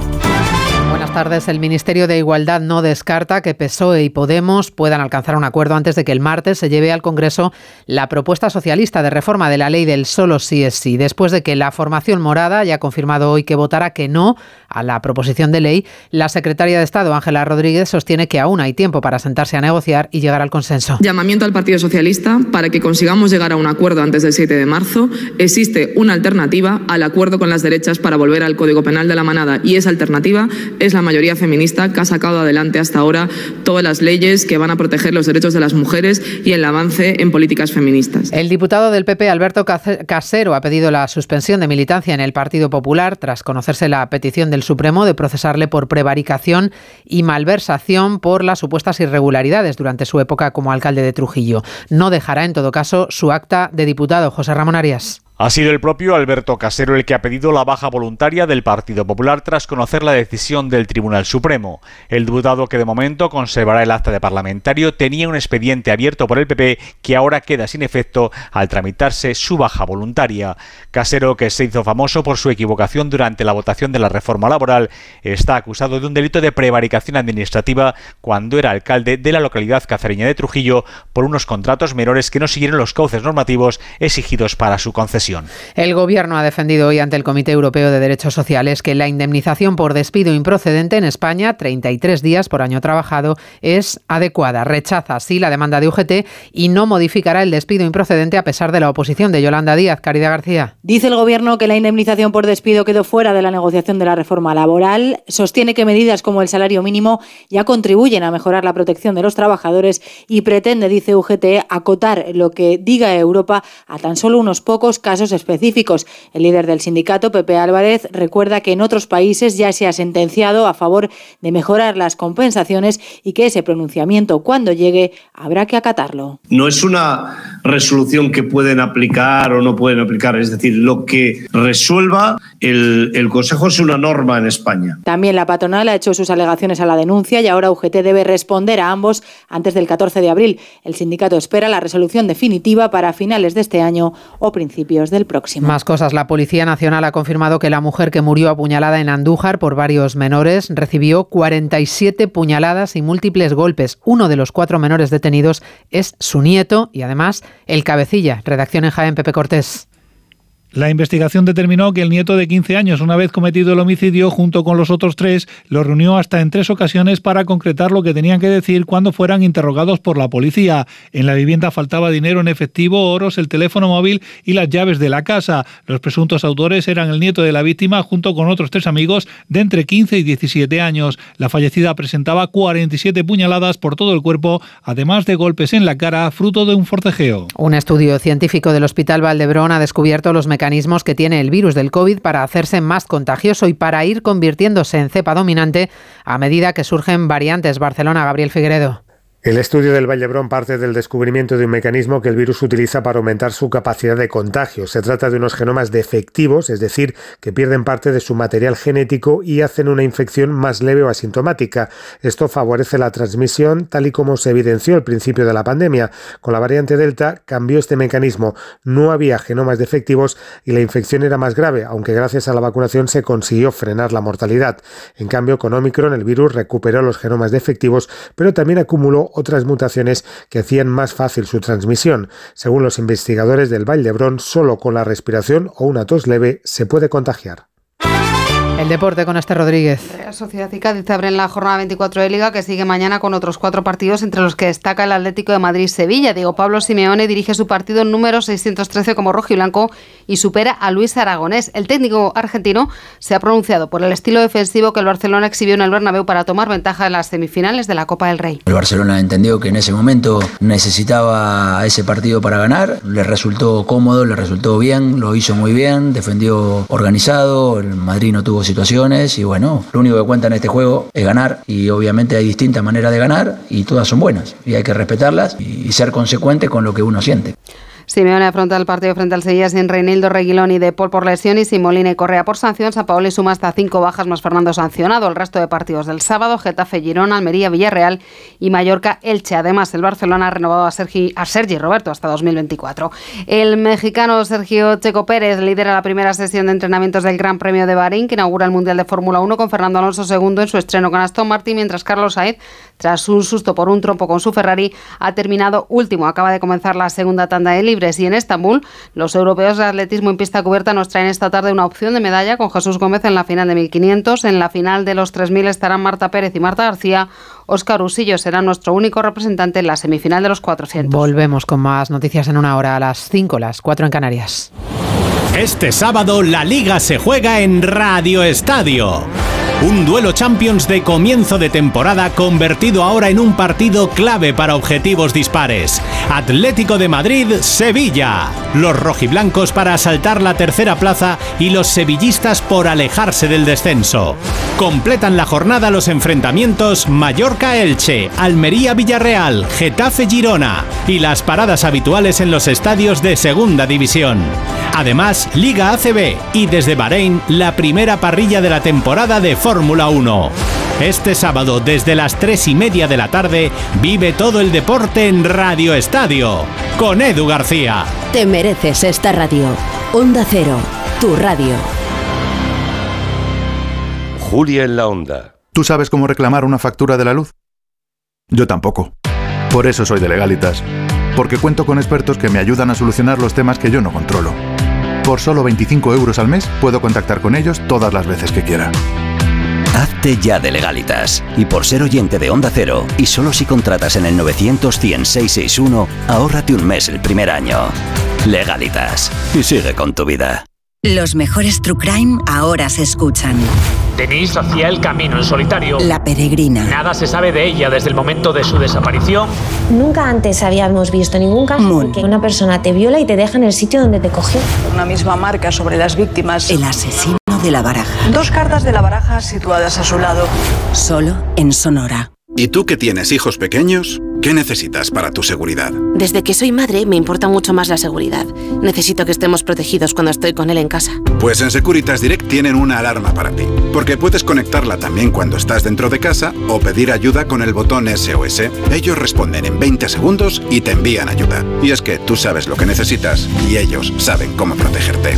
Buenas tardes. El Ministerio de Igualdad no descarta que PSOE y Podemos puedan alcanzar un acuerdo antes de que el martes se lleve al Congreso la propuesta socialista de reforma de la ley del solo sí es sí. Después de que la formación morada haya confirmado hoy que votará que no a la proposición de ley, la secretaria de Estado, Ángela Rodríguez, sostiene que aún hay tiempo para sentarse a negociar y llegar al consenso. Llamamiento al Partido Socialista para que consigamos llegar a un acuerdo antes del 7 de marzo. Existe una alternativa al acuerdo con las derechas para volver al Código Penal de la Manada y esa alternativa es la mayoría feminista que ha sacado adelante hasta ahora todas las leyes que van a proteger los derechos de las mujeres y el avance en políticas feministas. El diputado del PP, Alberto Casero, ha pedido la suspensión de militancia en el Partido Popular tras conocerse la petición del Supremo de procesarle por prevaricación y malversación por las supuestas irregularidades durante su época como alcalde de Trujillo. No dejará, en todo caso, su acta de diputado. José Ramón Arias. Ha sido el propio Alberto Casero el que ha pedido la baja voluntaria del Partido Popular tras conocer la decisión del Tribunal Supremo. El diputado que de momento conservará el acta de parlamentario tenía un expediente abierto por el PP que ahora queda sin efecto al tramitarse su baja voluntaria. Casero, que se hizo famoso por su equivocación durante la votación de la reforma laboral, está acusado de un delito de prevaricación administrativa cuando era alcalde de la localidad cacereña de Trujillo por unos contratos menores que no siguieron los cauces normativos exigidos para su concesión. El Gobierno ha defendido hoy ante el Comité Europeo de Derechos Sociales que la indemnización por despido improcedente en España, 33 días por año trabajado, es adecuada. Rechaza así la demanda de UGT y no modificará el despido improcedente a pesar de la oposición de Yolanda Díaz. Caridad García. Dice el Gobierno que la indemnización por despido quedó fuera de la negociación de la reforma laboral. Sostiene que medidas como el salario mínimo ya contribuyen a mejorar la protección de los trabajadores y pretende, dice UGT, acotar lo que diga Europa a tan solo unos pocos casos específicos. El líder del sindicato, Pepe Álvarez, recuerda que en otros países ya se ha sentenciado a favor de mejorar las compensaciones y que ese pronunciamiento, cuando llegue, habrá que acatarlo. No es una resolución que pueden aplicar o no pueden aplicar, es decir, lo que resuelva el, el Consejo es una norma en España. También la patronal ha hecho sus alegaciones a la denuncia y ahora UGT debe responder a ambos antes del 14 de abril. El sindicato espera la resolución definitiva para finales de este año o principios del próximo. Más cosas. La Policía Nacional ha confirmado que la mujer que murió apuñalada en Andújar por varios menores recibió 47 puñaladas y múltiples golpes. Uno de los cuatro menores detenidos es su nieto y además el cabecilla. Redacción en Jaén, Pepe Cortés. La investigación determinó que el nieto de 15 años, una vez cometido el homicidio, junto con los otros tres, los reunió hasta en tres ocasiones para concretar lo que tenían que decir cuando fueran interrogados por la policía. En la vivienda faltaba dinero en efectivo, oros, el teléfono móvil y las llaves de la casa. Los presuntos autores eran el nieto de la víctima junto con otros tres amigos de entre 15 y 17 años. La fallecida presentaba 47 puñaladas por todo el cuerpo, además de golpes en la cara, fruto de un forcejeo. Un estudio científico del Hospital Valdebrón ha descubierto los que tiene el virus del COVID para hacerse más contagioso y para ir convirtiéndose en cepa dominante a medida que surgen variantes. Barcelona, Gabriel Figueredo. El estudio del Vallebrón parte del descubrimiento de un mecanismo que el virus utiliza para aumentar su capacidad de contagio. Se trata de unos genomas defectivos, es decir, que pierden parte de su material genético y hacen una infección más leve o asintomática. Esto favorece la transmisión, tal y como se evidenció al principio de la pandemia. Con la variante Delta cambió este mecanismo. No había genomas defectivos y la infección era más grave, aunque gracias a la vacunación se consiguió frenar la mortalidad. En cambio, con Omicron el virus recuperó los genomas defectivos, pero también acumuló otras mutaciones que hacían más fácil su transmisión. Según los investigadores del Valdebrón, solo con la respiración o una tos leve se puede contagiar. El deporte con este Rodríguez. Real Sociedad y Cádiz abren la jornada 24 de Liga que sigue mañana con otros cuatro partidos entre los que destaca el Atlético de Madrid-Sevilla. Diego Pablo Simeone dirige su partido número 613 como rojo y blanco y supera a Luis Aragonés. El técnico argentino se ha pronunciado por el estilo defensivo que el Barcelona exhibió en el Bernabéu para tomar ventaja en las semifinales de la Copa del Rey. El Barcelona entendió que en ese momento necesitaba ese partido para ganar, le resultó cómodo, le resultó bien, lo hizo muy bien, defendió organizado, el Madrid no tuvo situaciones y bueno, lo único que cuenta en este juego es ganar y obviamente hay distintas maneras de ganar y todas son buenas y hay que respetarlas y ser consecuente con lo que uno siente. Simeone afronta el partido frente al Sevilla sin Reinildo Reguilón y De Paul por lesión y sin Molina y Correa por sanción. San Paolo suma hasta cinco bajas más Fernando sancionado. El resto de partidos del sábado, Getafe, Girona, Almería, Villarreal y Mallorca, Elche. Además, el Barcelona ha renovado a Sergi, a Sergi Roberto hasta 2024. El mexicano Sergio Checo Pérez lidera la primera sesión de entrenamientos del Gran Premio de Bahrein, que inaugura el Mundial de Fórmula 1 con Fernando Alonso II en su estreno con Aston Martin, mientras Carlos Sainz, tras un susto por un trompo con su Ferrari, ha terminado último. Acaba de comenzar la segunda tanda de libres y en Estambul los europeos de atletismo en pista cubierta nos traen esta tarde una opción de medalla con Jesús Gómez en la final de 1500. En la final de los 3000 estarán Marta Pérez y Marta García. Óscar Usillo será nuestro único representante en la semifinal de los 400. Volvemos con más noticias en una hora a las 5, las 4 en Canarias. Este sábado la liga se juega en Radio Estadio. Un duelo Champions de comienzo de temporada convertido ahora en un partido clave para objetivos dispares. Atlético de Madrid, Sevilla. Los rojiblancos para asaltar la tercera plaza y los sevillistas por alejarse del descenso. Completan la jornada los enfrentamientos Mallorca-Elche, Almería-Villarreal, Getafe-Girona y las paradas habituales en los estadios de Segunda División. Además, Liga ACB y desde Bahrein la primera parrilla de la temporada de Fórmula 1. Este sábado desde las 3 y media de la tarde vive todo el deporte en Radio Estadio con Edu García. Te mereces esta radio. Onda Cero, tu radio. Julia en la Onda. ¿Tú sabes cómo reclamar una factura de la luz? Yo tampoco. Por eso soy de Legalitas. Porque cuento con expertos que me ayudan a solucionar los temas que yo no controlo. Por solo 25 euros al mes puedo contactar con ellos todas las veces que quiera. Hazte ya de legalitas. Y por ser oyente de Onda Cero, y solo si contratas en el 900 100 661, ahórrate un mes el primer año. Legalitas. Y sigue con tu vida. Los mejores True Crime ahora se escuchan. Denise hacía el camino en solitario. La peregrina. Nada se sabe de ella desde el momento de su desaparición. Nunca antes habíamos visto ningún caso en que una persona te viola y te deja en el sitio donde te cogió. Una misma marca sobre las víctimas. El asesino de la baraja. Dos cartas de la baraja situadas a su lado. Solo en Sonora. ¿Y tú que tienes hijos pequeños? ¿Qué necesitas para tu seguridad? Desde que soy madre me importa mucho más la seguridad. Necesito que estemos protegidos cuando estoy con él en casa. Pues en Securitas Direct tienen una alarma para ti, porque puedes conectarla también cuando estás dentro de casa o pedir ayuda con el botón SOS. Ellos responden en 20 segundos y te envían ayuda. Y es que tú sabes lo que necesitas y ellos saben cómo protegerte.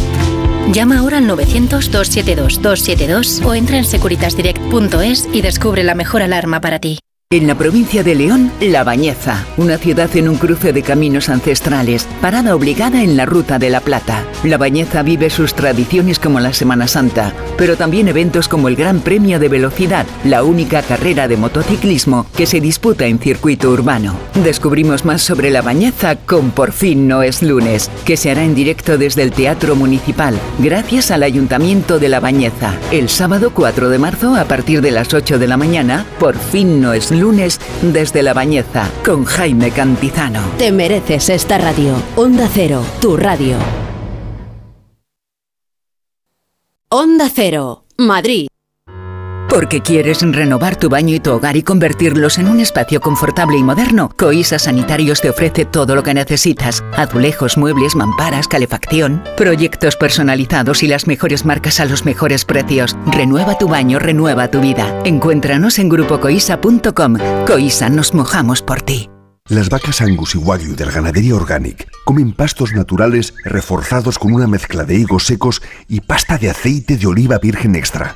Llama ahora al 900-272-272 o entra en securitasdirect.es y descubre la mejor alarma para ti. En la provincia de León, La Bañeza, una ciudad en un cruce de caminos ancestrales, parada obligada en la Ruta de la Plata. La Bañeza vive sus tradiciones como la Semana Santa, pero también eventos como el Gran Premio de Velocidad, la única carrera de motociclismo que se disputa en circuito urbano. Descubrimos más sobre La Bañeza con Por fin no es lunes, que se hará en directo desde el Teatro Municipal, gracias al Ayuntamiento de La Bañeza, el sábado 4 de marzo a partir de las 8 de la mañana, Por fin no es lunes lunes desde La Bañeza con Jaime Cantizano. Te mereces esta radio. Onda Cero, tu radio. Onda Cero, Madrid. Porque quieres renovar tu baño y tu hogar y convertirlos en un espacio confortable y moderno, Coisa Sanitarios te ofrece todo lo que necesitas. Azulejos, muebles, mamparas, calefacción, proyectos personalizados y las mejores marcas a los mejores precios. Renueva tu baño, renueva tu vida. Encuéntranos en grupocoisa.com. Coisa, nos mojamos por ti. Las vacas Angus y Wagyu de la ganadería Organic comen pastos naturales reforzados con una mezcla de higos secos y pasta de aceite de oliva virgen extra.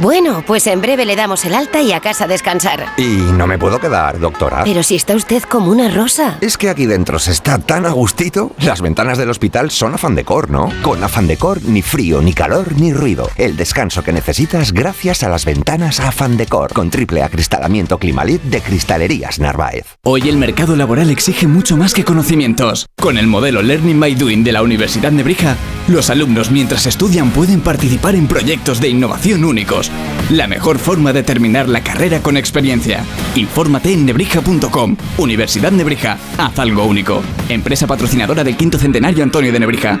Bueno, pues en breve le damos el alta y a casa a descansar. Y no me puedo quedar, doctora. Pero si está usted como una rosa. Es que aquí dentro se está tan a gustito. Las ventanas del hospital son afán decor, ¿no? Con afán decor, ni frío, ni calor, ni ruido. El descanso que necesitas gracias a las ventanas afán decor. Con triple acristalamiento Climalit de Cristalerías Narváez. Hoy el mercado laboral exige mucho más que conocimientos. Con el modelo Learning by Doing de la Universidad de Nebrija, los alumnos mientras estudian pueden participar en proyectos de innovación únicos la mejor forma de terminar la carrera con experiencia. Infórmate en nebrija.com. Universidad Nebrija. Haz algo único. Empresa patrocinadora del quinto centenario Antonio de Nebrija.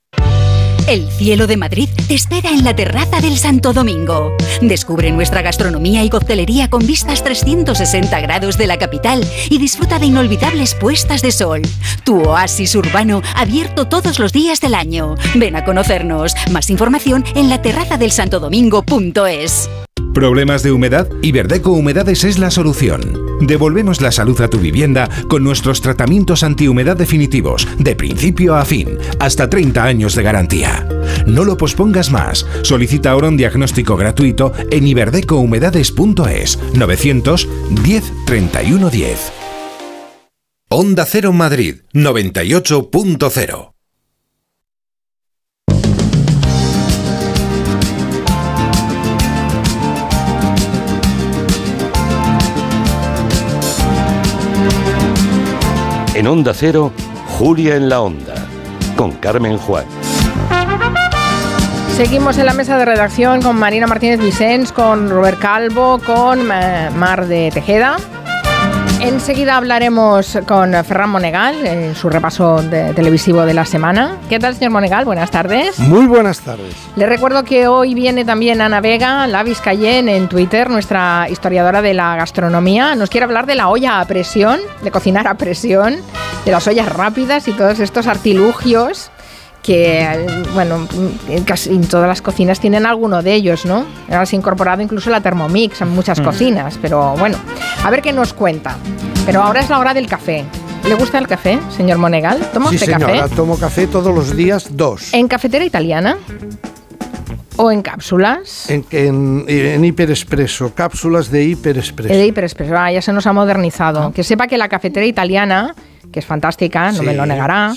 El cielo de Madrid te espera en la terraza del Santo Domingo. Descubre nuestra gastronomía y coctelería con vistas 360 grados de la capital y disfruta de inolvidables puestas de sol. Tu oasis urbano abierto todos los días del año. Ven a conocernos. Más información en la terraza del Santo Domingo.es. ¿Problemas de humedad? Iberdeco Humedades es la solución. Devolvemos la salud a tu vivienda con nuestros tratamientos antihumedad definitivos, de principio a fin, hasta 30 años de garantía. No lo pospongas más. Solicita ahora un diagnóstico gratuito en iberdecohumedades.es 910 31 10. Onda Cero Madrid 98.0 En Onda Cero, Julia en la Onda, con Carmen Juan. Seguimos en la mesa de redacción con Marina Martínez Vicens, con Robert Calvo, con Mar de Tejeda. Enseguida hablaremos con Ferran Monegal en su repaso televisivo de la semana. ¿Qué tal, señor Monegal? Buenas tardes. Muy buenas tardes. Le recuerdo que hoy viene también Ana Vega, la Vizcayen en Twitter, nuestra historiadora de la gastronomía. Nos quiere hablar de la olla a presión, de cocinar a presión, de las ollas rápidas y todos estos artilugios que, bueno, casi en todas las cocinas tienen alguno de ellos, ¿no? Ahora se ha incorporado incluso la Thermomix en muchas mm. cocinas, pero bueno, a ver qué nos cuenta. Pero ahora es la hora del café. ¿Le gusta el café, señor Monegal? ¿Toma sí, usted señora, tomo café todos los días, dos. ¿En cafetera italiana? ¿O en cápsulas? En, en, en hiperespreso, cápsulas de hiperespreso. De hiperespreso, ah, ya se nos ha modernizado. Ah. Que sepa que la cafetera italiana que es fantástica, no me lo negará,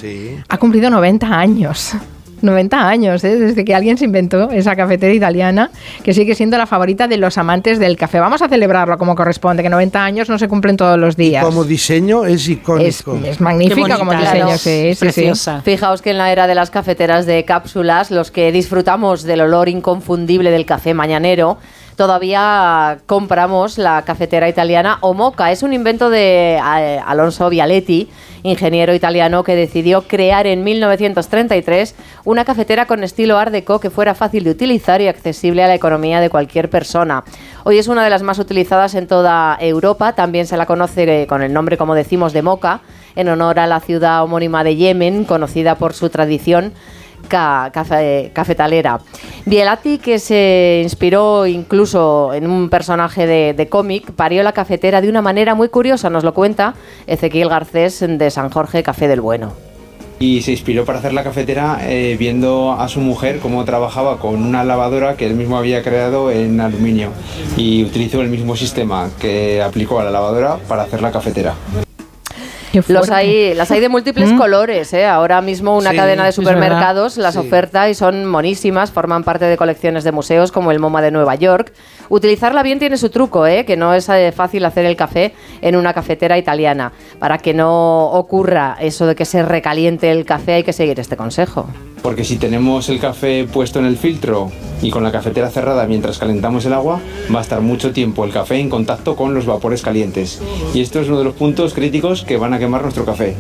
ha cumplido 90 años. 90 años, ¿eh? desde que alguien se inventó esa cafetera italiana, que sigue siendo la favorita de los amantes del café. Vamos a celebrarlo como corresponde, que 90 años no se cumplen todos los días. como diseño es icónico. Es, magnífica como diseño, sí, sí, Fijaos que en la era de las cafeteras de cápsulas, los que disfrutamos del olor inconfundible del café mañanero, todavía compramos la cafetera italiana Omoca. Es un invento de eh, Alonso Vialetti, ingeniero italiano que decidió crear en 1933 una cafetera con estilo Art Deco que fuera fácil de utilizar y accesible a la economía de cualquier persona. Hoy es una de las más utilizadas en toda Europa, también se la conoce eh, con el nombre, como decimos, de Moca, en honor a la ciudad homónima de Yemen, conocida por su tradición cafetalera. Bielati, que se inspiró incluso en un personaje de, cómic, parió la cafetera de una manera muy curiosa, nos lo cuenta Ezequiel Garcés de San Jorge Café del Bueno y se inspiró para hacer la cafetera eh, viendo a su mujer cómo trabajaba con una lavadora que él mismo había creado en aluminio y utilizó el mismo sistema que aplicó a la lavadora para hacer la cafetera. Los hay, las hay de múltiples ¿Mm? colores, ¿eh? Ahora mismo una Sí, cadena de supermercados las Sí. oferta y son monísimas, forman parte de colecciones de museos como el MoMA de Nueva York. Utilizarla bien tiene su truco, ¿eh? Que no es eh, fácil hacer el café en una cafetera italiana. Para que no ocurra eso de que se recaliente el café hay que seguir este consejo. Porque si tenemos el café puesto en el filtro y con la cafetera cerrada mientras calentamos el agua, va a estar mucho tiempo el café en contacto con los vapores calientes. Y esto es uno de los puntos críticos que van a quemar nuestro café.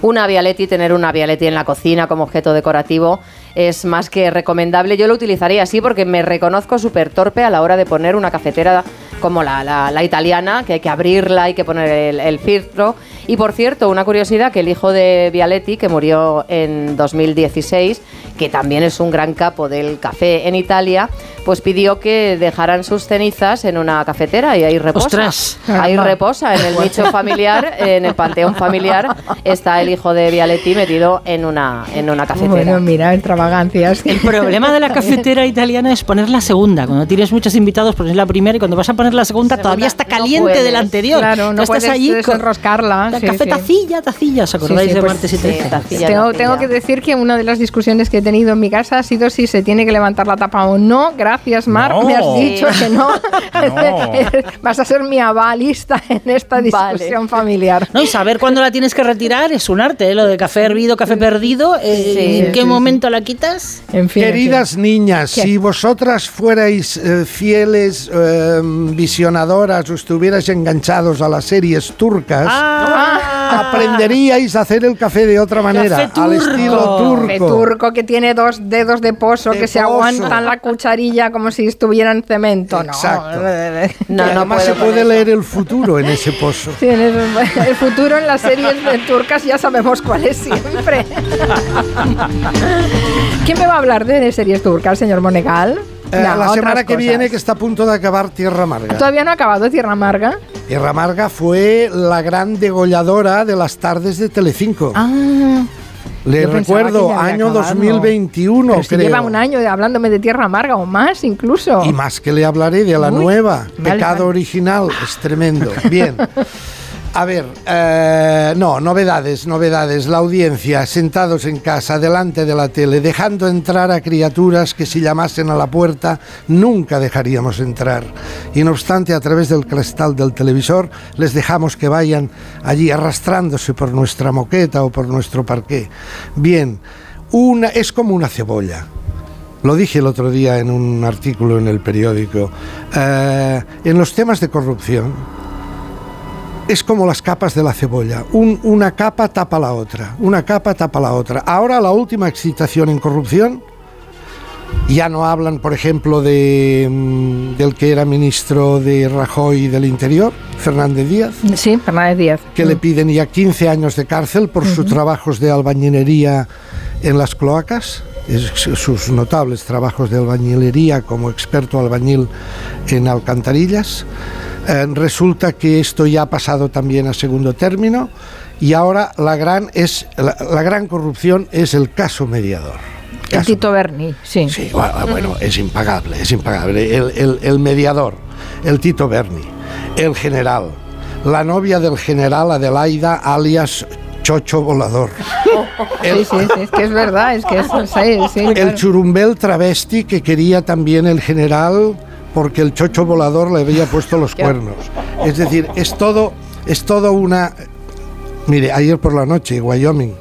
Una Vialetti, tener una Vialetti en la cocina como objeto decorativo es más que recomendable. Yo lo utilizaría así porque me reconozco súper torpe a la hora de poner una cafetera como la, la- la italiana, que hay que abrirla, hay que poner el, el filtro. Y por cierto, una curiosidad, que el hijo de Vialetti, que murió en 2016, que también es un gran capo del café en Italia, pues pidió que dejaran sus cenizas en una cafetera y ahí reposa. Ostras. Ahí reposa, en el nicho familiar, en el panteón familiar, está el hijo de Vialetti metido en una, en una cafetera. Bueno, mira, extravagancias. El problema de la cafetera italiana es poner la segunda. Cuando tienes muchos invitados, pones la primera y cuando vas a poner la segunda, todavía está caliente puedes. de la anterior. Claro, no Tú estás puedes allí con desenroscarla. la sí, café sí. tacilla, tacilla. ¿Os acordáis Sí, sí, de pues, martes y sí, trece? tacilla, Tengo, tacilla. tengo que decir que una de las discusiones que he tenido en mi casa ha sido si se tiene que levantar la tapa o no. Gracias, Marc. No. Me has dicho Sí. que no. No. Vas a ser mi avalista en esta discusión familiar. No, y saber cuándo la tienes que retirar es un arte, ¿eh? lo de café hervido, café perdido. eh, Sí, ¿En qué sí, momento la quitas? En fin. Queridas niñas, ¿Qué? si vosotras fuerais eh, fieles eh, visionadoras o estuvierais enganchados a las series turcas, Ah. aprenderíais a hacer el café de otra manera, al estilo turco. Café turco que tiene dos dedos de pozo De que se pozo. aguantan la cucharilla como si estuviera en cemento. No, Exacto. no, Y no además puedo se puede leer el futuro en ese pozo. Sí, en eso- el futuro en las series de turcas ya sabemos cuál es siempre. ¿Quién me va a hablar de series turcas, señor Monegal? Eh, No, la semana que cosas. viene, que está a punto de acabar Tierra Amarga. Todavía no ha acabado Tierra Amarga. Tierra Amarga fue la gran degolladora de las tardes de Telecinco. Ah, Le recuerdo, año acabado. 2021, pero si creo. lleva un año hablándome de Tierra Amarga o más incluso. Y más que le hablaré de la Uy, nueva, vale, Pecado vale. Original, es tremendo. Bien. A ver, eh, no, novedades, novedades. La audiencia, sentados en casa, delante de la tele, dejando entrar a criaturas que si llamasen a la puerta nunca dejaríamos entrar. Y no obstante, a través del cristal del televisor, les dejamos que vayan allí arrastrándose por nuestra moqueta o por nuestro parqué. Bien, una, es como una cebolla. Lo dije el otro día en un artículo en el periódico. Eh, en los temas de corrupción es como las capas de la cebolla. Un- una capa tapa la otra. Una capa tapa la otra. Ahora la última excitación en corrupción. Ya no hablan, por ejemplo, de, mm, del que era ministro de Rajoy del Interior, Fernández Díaz. Sí, Fernández Díaz. Que le piden ya 15 años de cárcel por sus trabajos de albañilería en las cloacas. sus notables trabajos de albañilería como experto albañil en alcantarillas. Eh, resulta que esto ya ha pasado también a segundo término y ahora la gran, es, la, la gran corrupción es el caso mediador. El Tito Berni, sí. Sí, bueno, bueno, es impagable, es impagable. El, el- el mediador, el Tito Berni, el general, la novia del general Adelaida, alias Chocho Volador. Sí, sí, sí, es que es verdad, es que es sí, sí, El claro. churumbel travesti que quería también el general porque el chocho volador le había puesto los cuernos. Es decir, es todo, es todo una. Mire, ayer por la noche, Wyoming,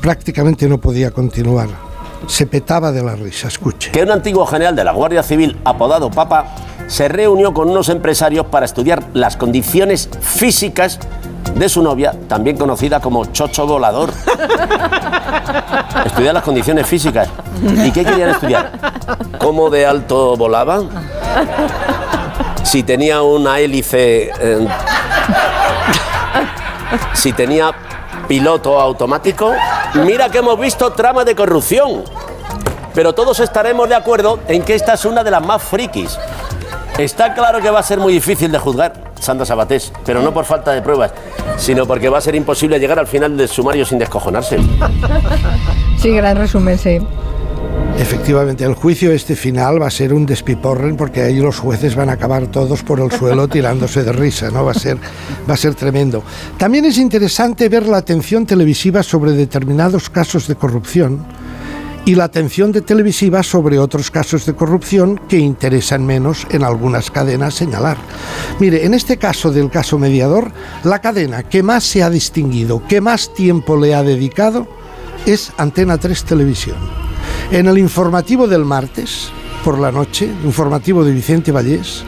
prácticamente no podía continuar. Se petaba de la risa, escuche. que un antiguo general de la Guardia Civil, apodado Papa, se reunió con unos empresarios para estudiar las condiciones físicas de su novia, también conocida como Chocho Volador. estudiar las condiciones físicas. ¿Y qué querían estudiar? ¿Cómo de alto volaba? Si tenía una hélice... eh, si tenía piloto automático. Mira que hemos visto trama de corrupción. Pero todos estaremos de acuerdo en que esta es una de las más frikis. Está claro que va a ser muy difícil de juzgar Sandra Sabatés, pero no por falta de pruebas, sino porque va a ser imposible llegar al final del sumario sin descojonarse. Sí, gran resumen, sí. Efectivamente, el juicio este final va a ser un despiporren porque ahí los jueces van a acabar todos por el suelo tirándose de risa, ¿no? Va a ser, va a ser tremendo. También es interesante ver la atención televisiva sobre determinados casos de corrupción y la atención de televisiva sobre otros casos de corrupción que interesan menos en algunas cadenas señalar. Mire, en este caso del caso mediador, la cadena que más se ha distinguido, que más tiempo le ha dedicado, es Antena 3 Televisión. En el informativo del martes, por la noche, informativo de Vicente Vallés,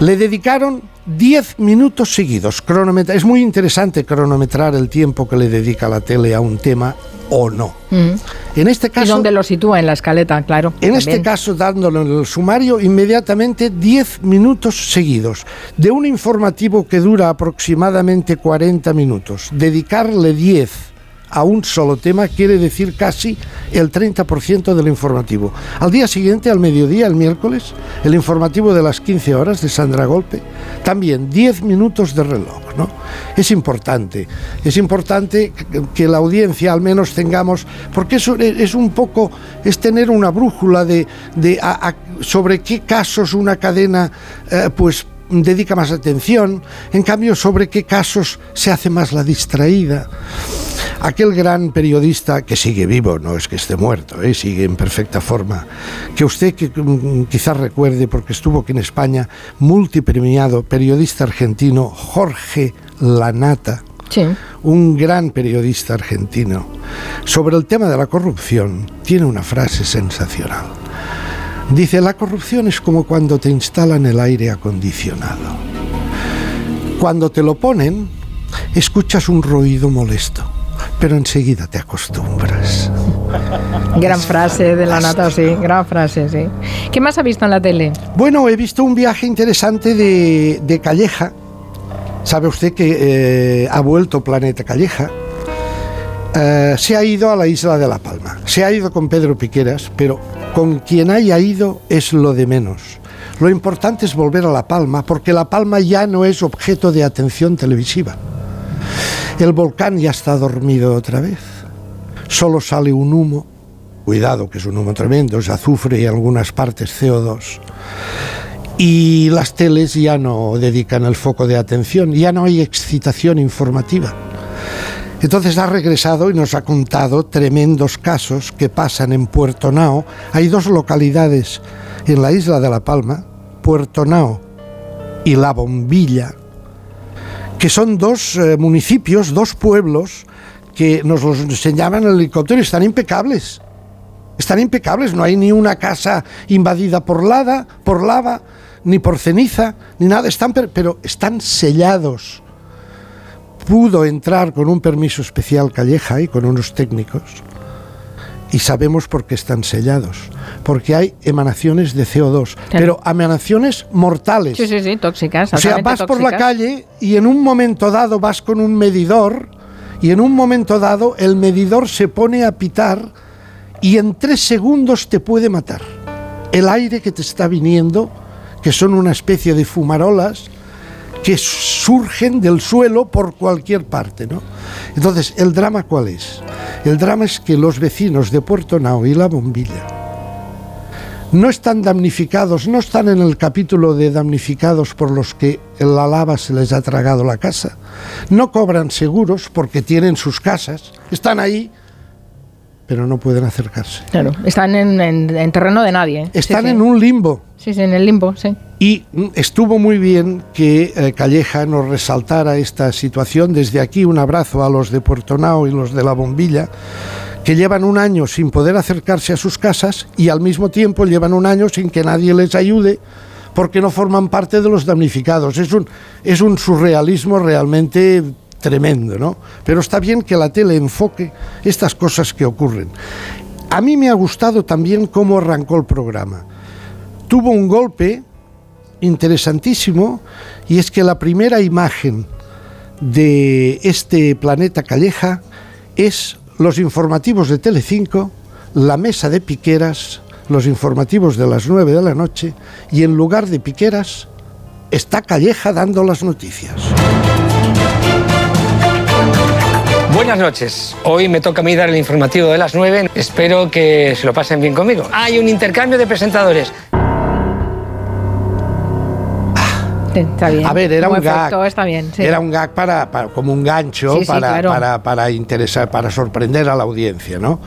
le dedicaron 10 minutos seguidos. Cronometra es muy interesante cronometrar el tiempo que le dedica la tele a un tema o no. En este caso... ¿Y dónde lo sitúa en la escaleta? Claro. En este caso, dándolo en el sumario, inmediatamente 10 minutos seguidos. De un informativo que dura aproximadamente 40 minutos, dedicarle 10 a un solo tema quiere decir casi el 30% del informativo. Al día siguiente, al mediodía, el miércoles, el informativo de las 15 horas de Sandra Golpe, también 10 minutos de reloj. ¿no? Es importante, es importante que la audiencia al menos tengamos, porque eso es un poco, es tener una brújula de, sobre qué casos una cadena eh, pues dedica más atención, en cambio sobre qué casos se hace más la distraída. Aquel gran periodista que sigue vivo, no es que esté muerto, ¿eh? sigue en perfecta forma, que usted que, mm, quizás recuerde porque estuvo aquí en España, multipremiado periodista argentino Jorge Lanata, un gran periodista argentino, sobre el tema de la corrupción, tiene una frase sensacional. Dice, la corrupción es como cuando te instalan el aire acondicionado. Cuando te lo ponen, escuchas un ruido molesto, pero enseguida te acostumbras. Gran frase de la nata, sí, gran frase, sí. ¿Qué más ha visto en la tele? Bueno, he visto un viaje interesante de, Calleja. Sabe usted que eh, ha vuelto Planeta Calleja. Eh, se ha ido a la isla de La Palma. Se ha ido con Pedro Piqueras, pero con quien haya ido es lo de menos. Lo importante es volver a La Palma, porque La Palma ya no es objeto de atención televisiva. El volcán ya está dormido otra vez. Solo sale un humo. Cuidado, que es un humo tremendo, es azufre y algunas partes CO2. Y las teles ya no dedican el foco de atención, ya no hay excitación informativa. Entonces ha regresado y nos ha contado tremendos casos que pasan en Puerto Nao. Hay dos localidades en la isla de La Palma, Puerto Nao y La Bombilla, que son dos eh, municipios, dos pueblos que nos los enseñaban en el helicóptero y están impecables. Están impecables, no hay ni una casa invadida por lava, por lava, ni por ceniza, ni nada, están pero están sellados pudo entrar con un permiso especial Calleja y con unos técnicos. Y sabemos por qué están sellados. Porque hay emanaciones de CO2, pero emanaciones mortales. Sí, sí, sí, tóxicas. O sea, vas por la calle y en un momento dado vas con un medidor y en un momento dado el medidor se pone a pitar y en tres segundos te puede matar. El aire que te está viniendo, que son una especie de fumarolas, que surgen del suelo por cualquier parte. ¿no? Entonces, ¿el drama cuál es? El drama es que los vecinos de Puerto Nao y La Bombilla no están damnificados, no están en el capítulo de damnificados por los que la lava se les ha tragado la casa, no cobran seguros porque tienen sus casas, están ahí, pero no pueden acercarse. Claro, están en, terreno de nadie. ¿eh? Están en un limbo. Sí, sí, en el limbo, sí. Y estuvo muy bien que eh, Calleja nos resaltara esta situación. Desde aquí un abrazo a los de Puerto Nao y los de La Bombilla, que llevan un año sin poder acercarse a sus casas y al mismo tiempo llevan un año sin que nadie les ayude porque no forman parte de los damnificados. Es un, es un surrealismo realmente tremendo, ¿no? Pero está bien que la tele enfoque estas cosas que ocurren. A mí me ha gustado también cómo arrancó el programa. Tuvo un golpe interesantísimo y es que la primera imagen de este planeta Calleja es los informativos de Telecinco, la mesa de Piqueras, los informativos de las 9 de la noche y en lugar de Piqueras está Calleja dando las noticias. Buenas noches. Hoy me toca a mí dar el informativo de las 9. Espero que se lo pasen bien conmigo. Hay un intercambio de presentadores. Está bien. A ver, era Como un gag. efecto, Está bien. sí. Era un gag para, para- como un gancho Sí, sí, para, claro. para, para interesar, para sorprender a la audiencia, ¿no?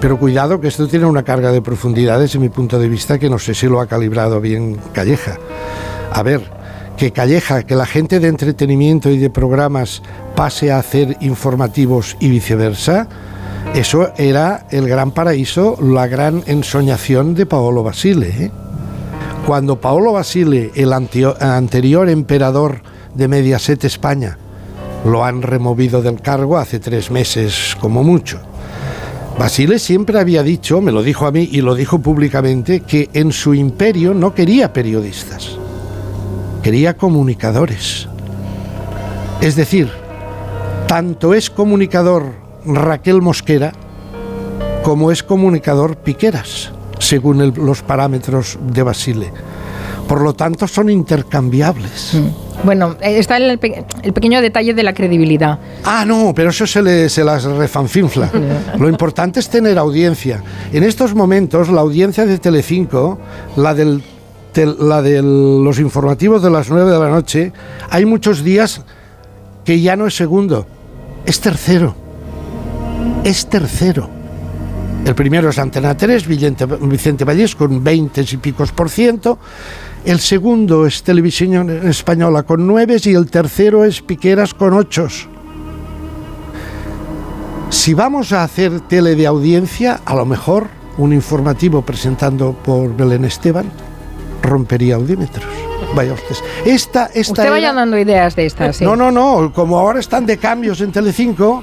Pero cuidado que esto tiene una carga de profundidad desde mi punto de vista que no sé si lo ha calibrado bien Calleja. A ver, que Calleja, que la gente de entretenimiento y de programas pase a hacer informativos y viceversa, eso era el gran paraíso, la gran ensoñación de Paolo Basile, ¿eh? Cuando Paolo Basile, el anterior emperador de Mediaset España, lo han removido del cargo hace tres meses como mucho. Basile siempre había dicho, me lo dijo a mí y lo dijo públicamente, que en su imperio no quería periodistas, quería comunicadores. Es decir, tanto es comunicador Raquel Mosquera como es comunicador Piqueras, según el- los parámetros de Basile. Por lo tanto, son intercambiables. Bueno, eh, está el, pe- el pequeño detalle de la credibilidad. Ah, no, pero eso se, le, se las refanfinfla. Lo importante es tener audiencia. En estos momentos, la audiencia de Telecinco, la del la de los informativos de las 9 de la noche, hay muchos días que ya no es segundo, es tercero. Es tercero. El primero es Antena 3, Vicente, Vicente Vallés con 20 y picos por ciento. El segundo es Televisión Española con 9 y el tercero es Piqueras con 8. Si vamos a hacer tele de audiencia, a lo mejor un informativo presentando por Belén Esteban rompería audímetros. Vaya ustedes. Esta, esta Usted era- vaya dando ideas de estas. sí. no, no, no. Como ahora están de cambios en Telecinco,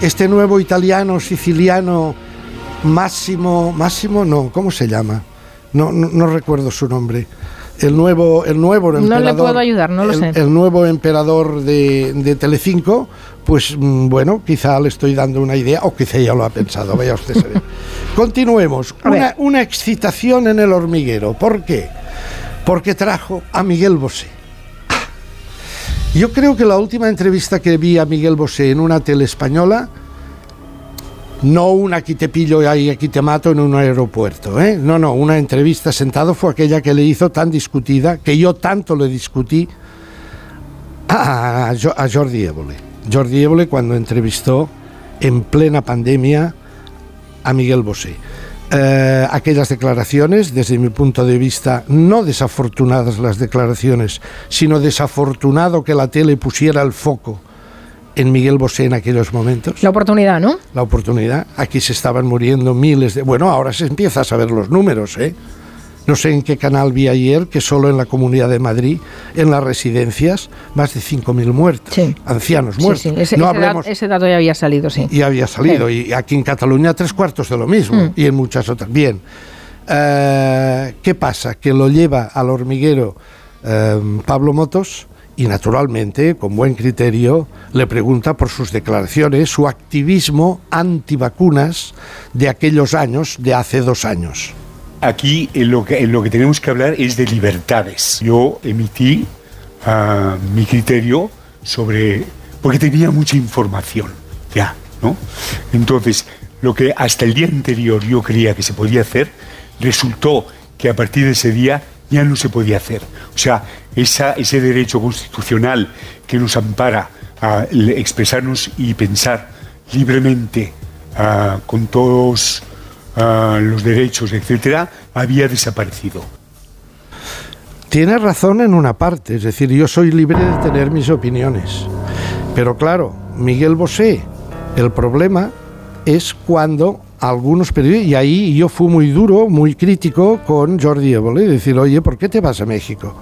este nuevo italiano siciliano Máximo, Máximo, no, ¿cómo se llama? No, no, no recuerdo su nombre. El nuevo, el nuevo No emperador. le puedo ayudar, no lo el, sé. el nuevo emperador de, de Telecinco, pues mm, bueno, quizá le estoy dando una idea, o quizá ya lo ha pensado, vaya usted a saber. Continuemos. Una, una excitación en el hormiguero. ¿Por qué? Porque trajo a Miguel Bosé. Yo creo que la última entrevista que vi a Miguel Bosé en una tele española, no una aquí te pillo y aquí te mato en un aeropuerto, ¿eh? no, no, una entrevista sentado fue aquella que le hizo tan discutida, que yo tanto le discutí a Jordi Évole. Jordi Évole cuando entrevistó en plena pandemia a Miguel Bosé. Eh, aquellas declaraciones, desde mi punto de vista, no desafortunadas las declaraciones, sino desafortunado que la tele pusiera el foco en Miguel Bosé en aquellos momentos. La oportunidad, ¿no? La oportunidad. Aquí se estaban muriendo miles de... Bueno, ahora se empieza a saber los números, ¿eh? No sé en qué canal vi ayer que solo en la Comunidad de Madrid, en las residencias, más de 5.000 muertos, ancianos Sí, muertos. sí, ese, no ese hablemos... dat- ese dato ya había salido, sí. Y había salido. Y aquí en Cataluña tres cuartos de lo mismo. Mm. Y en muchas otras. Bien. Eh, ¿Qué pasa? Que lo lleva al hormiguero eh, Pablo Motos y naturalmente, con buen criterio, le pregunta por sus declaraciones, su activismo antivacunas de aquellos años, de hace dos años. Aquí en lo, que, tenemos que hablar es de libertades. Yo emití ah, mi criterio sobre... porque tenía mucha información, ya, ¿no? Entonces, lo que hasta el día anterior yo creía que se podía hacer, resultó que a partir de ese día ya no se podía hacer. O sea, ese derecho constitucional que nos ampara a expresarnos y pensar libremente ah, con todos los derechos, etcétera, había desaparecido. Tiene razón en una parte, es decir, yo soy libre de tener mis opiniones. Pero claro, Miguel Bosé, el problema es cuando algunos periodistas, y ahí yo fui muy duro, muy crítico con Jordi Évole, decir, oye, ¿por qué te vas a México?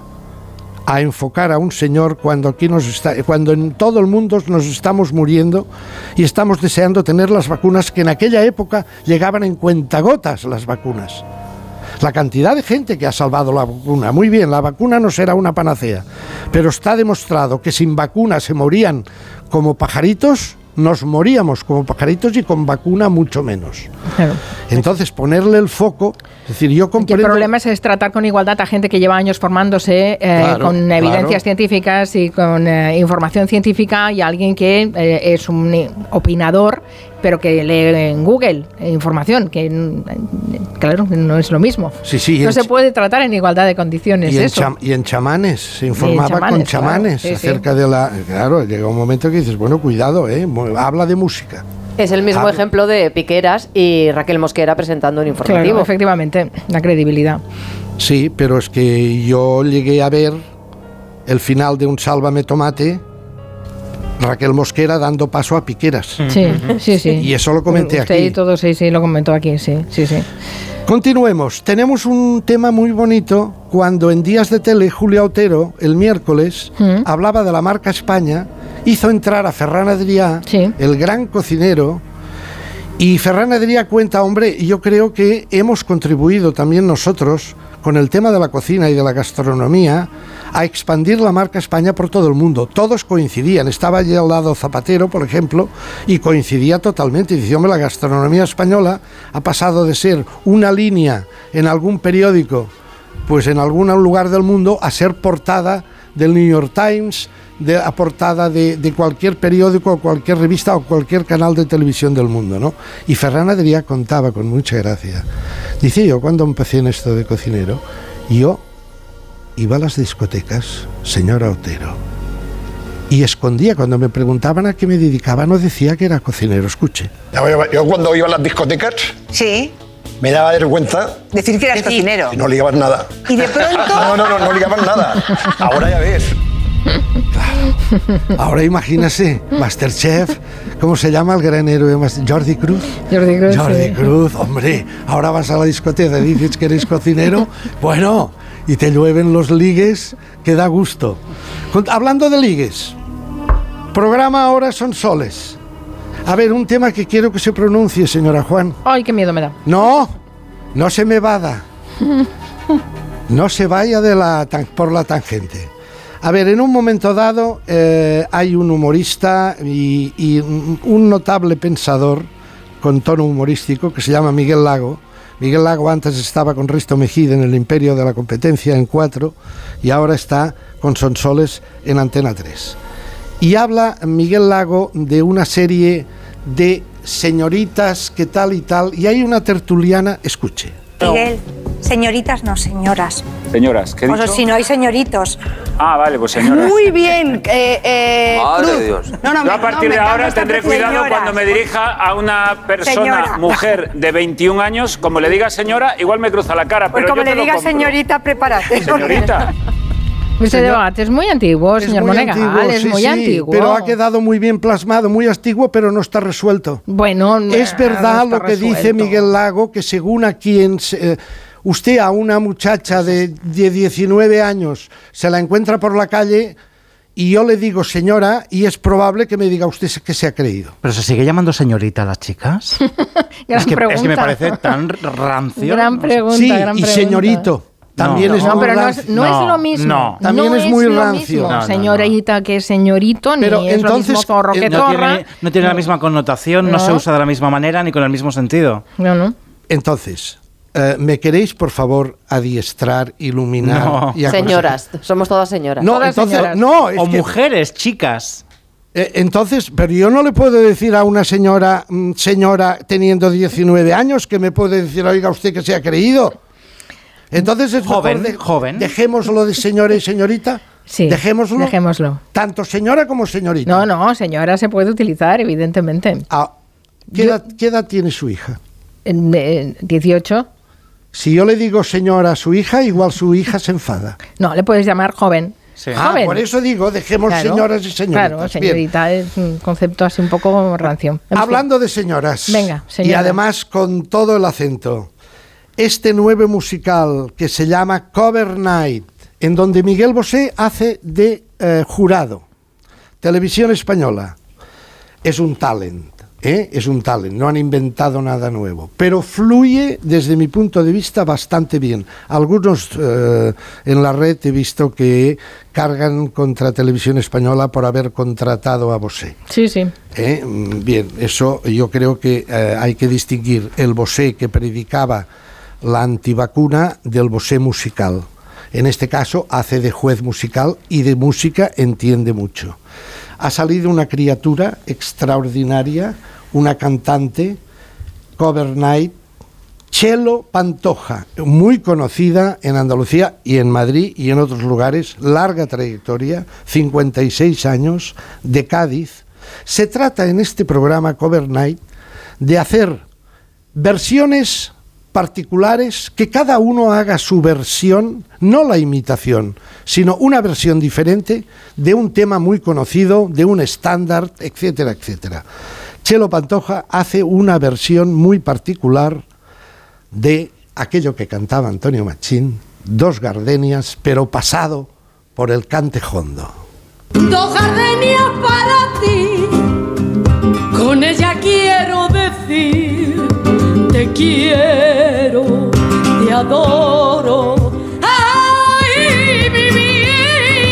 A enfocar a un señor cuando aquí nos está, cuando en todo el mundo nos estamos muriendo y estamos deseando tener las vacunas que en aquella época llegaban en cuentagotas las vacunas. La cantidad de gente que ha salvado la vacuna. Muy bien, la vacuna no será una panacea, pero está demostrado que sin vacuna se morían como pajaritos nos moríamos como pajaritos y con vacuna mucho menos. Claro. Entonces, ponerle el foco, es decir, yo Y el comprendo... problema es tratar con igualdad a gente que lleva años formándose eh, Claro, con evidencias claro. científicas y con eh, información científica y alguien que eh, es un opinador pero que lee en Google información, que mm, claro, no es lo mismo. Sí, sí, no en se puede tratar en igualdad de condiciones Y en, eso. cham- y en chamanes, se informaba con chamanes, claro. Sí, acerca de la... Claro, llega un momento que dices, bueno, cuidado, ¿eh? Habla de música. Es el mismo Ah, ejemplo de Piqueras y Raquel Mosquera presentando un informativo. Claro, efectivamente, la credibilidad. Sí, pero es que yo llegué a ver el final de un Sálvame Tomate, Raquel Mosquera dando paso a Piqueras. Sí, sí, sí. Y eso lo comenté Usted aquí. y todo, sí, sí, lo comentó aquí, sí, sí, sí. Continuemos. Tenemos un tema muy bonito cuando en Días de Tele Julio Otero, el miércoles, Mm. hablaba de la marca España, hizo entrar a Ferran Adrià, el gran cocinero, y Ferran Adrià cuenta, hombre, yo creo que hemos contribuido también nosotros con el tema de la cocina y de la gastronomía a expandir la marca España por todo el mundo. Todos coincidían. Estaba allí al lado Zapatero, por ejemplo, y coincidía totalmente. Decía, hombre, la gastronomía española ha pasado de ser una línea en algún periódico, pues en algún lugar del mundo, a ser portada del New York Times, de, a portada de, de cualquier periódico, o cualquier revista o cualquier canal de televisión del mundo, ¿no? Y Ferran Adrià contaba con mucha gracia. Dice yo, cuando empecé en esto de cocinero, yo iba a las discotecas, señora Otero, y escondía, cuando me preguntaban a qué me dedicaba, no decía que era cocinero, escuche. Yo cuando iba a las discotecas Sí. Me daba vergüenza Decir que eras cocinero. y no ligabas nada. Y de pronto. No, no, no, no ligabas nada. Ahora ya ves. Ahora imagínese, Masterchef, ¿cómo se llama el gran héroe? Jordi Cruz. Jordi Cruz. Jordi sí. Cruz, hombre, ahora vas a la discoteca y dices que eres cocinero, bueno, y te llueven los ligues, que da gusto. Hablando de ligues, programa ahora son soles. A ver, un tema que quiero que se pronuncie, señora Juan. Ay, qué miedo me da. No, no se me vada, no se vaya de la tan- por la tangente. A ver, en un momento dado eh, hay un humorista y, un notable pensador con tono humorístico que se llama Miguel Lago. Miguel Lago antes estaba con Risto Mejide en el Imperio de la Competencia en 4 y ahora está con Sonsoles en Antena 3. Y habla Miguel Lago de una serie de señoritas que tal y tal, y hay una tertuliana, escuche. Miguel, señoritas no, señoras. Señoras, ¿qué he O dicho? sea, si no hay señoritos. Ah, vale, pues señoras. Muy bien, eh, eh, Madre Cruz. de Dios. No, no, Yo a partir no, de ahora tendré cuidado señoras. cuando me dirija a una persona, Señora. mujer de 21 años, como le diga señora, igual me cruza la cara, Pues pero como yo le diga señorita, prepárate. Señorita. Ese Señor- debate es muy antiguo, Es señor muy Monegal, antiguo, es sí, muy sí, antiguo. Pero ha quedado muy bien plasmado, muy antiguo, pero no está resuelto. Bueno, es no verdad está lo que dice. Miguel Lago, que según a quien eh, usted a una muchacha de, de 19 años se la encuentra por la calle y yo le digo señora y es probable que me diga usted que se ha creído. ¿Pero se sigue llamando señorita a las chicas? Gran es, que, es que me parece tan rancio. Gran pregunta, Sí, gran y pregunta. señorito. También No, es No, muy pero no es, no es lo mismo. no. También No es muy lo rancio. mismo, No, no, no. señorita que señorito, ni Pero es entonces, lo mismo zorro eh, que No zorra. tiene, no tiene la misma connotación, no. No. se usa de la misma manera ni con el mismo sentido. No, no. Entonces, eh, ¿me queréis por favor adiestrar, iluminar? No. y? Señoras, somos todas señoras. No, entonces, no, es o que- mujeres, chicas. Eh, entonces, pero yo no le puedo decir a una señora, mm, señora teniendo 19 años, que me puede decir, oiga usted que se ha creído. Entonces es Joven, mejor de- joven. Dejémoslo de señora y señorita. Sí, Dejémoslo. dejémoslo. Tanto señora como señorita. No, no, señora se puede utilizar, evidentemente. Ah, ¿qué, edad, qué edad tiene su hija? En- en 18. Si yo le digo señora a su hija, igual su hija se enfada. No, le puedes llamar joven. Ah, Joven. por eso digo, dejemos Claro, señoras y señoritas. Claro, Bien. señorita es un concepto así un poco rancio. En fin. Hablando de señoras. Venga, Y señora. además con todo el acento. Este nuevo musical que se llama Cover Night, en donde Miguel Bosé hace de eh, jurado. Televisión española. Es un talent. ¿eh? Es un talent, no han inventado nada nuevo. Pero fluye, desde mi punto de vista, bastante bien. Algunos eh, en la red he visto que cargan contra Televisión Española por haber contratado a Bosé. Sí, sí. ¿eh? Mm, Bien, eso yo creo que hay que distinguir el Bosé que predicaba la antivacuna del Bosé musical. En este caso hace de juez musical y de música entiende mucho. Ha salido una criatura extraordinaria, una cantante, Cover Night, Chelo Pantoja, muy conocida en Andalucía y en Madrid y en otros lugares, larga trayectoria, 56 años, de Cádiz. Se trata en este programa Cover Night de hacer versiones particulares, que cada uno haga su versión, no la imitación, sino una versión diferente de un tema muy conocido, de un estándar, etcétera, etcétera. Chelo Pantoja hace una versión muy particular de aquello que cantaba Antonio Machín, Dos Gardenias, pero pasado por el cante hondo. Dos gardenias para ti, con ella quiero, te adoro. ¡Ay, mi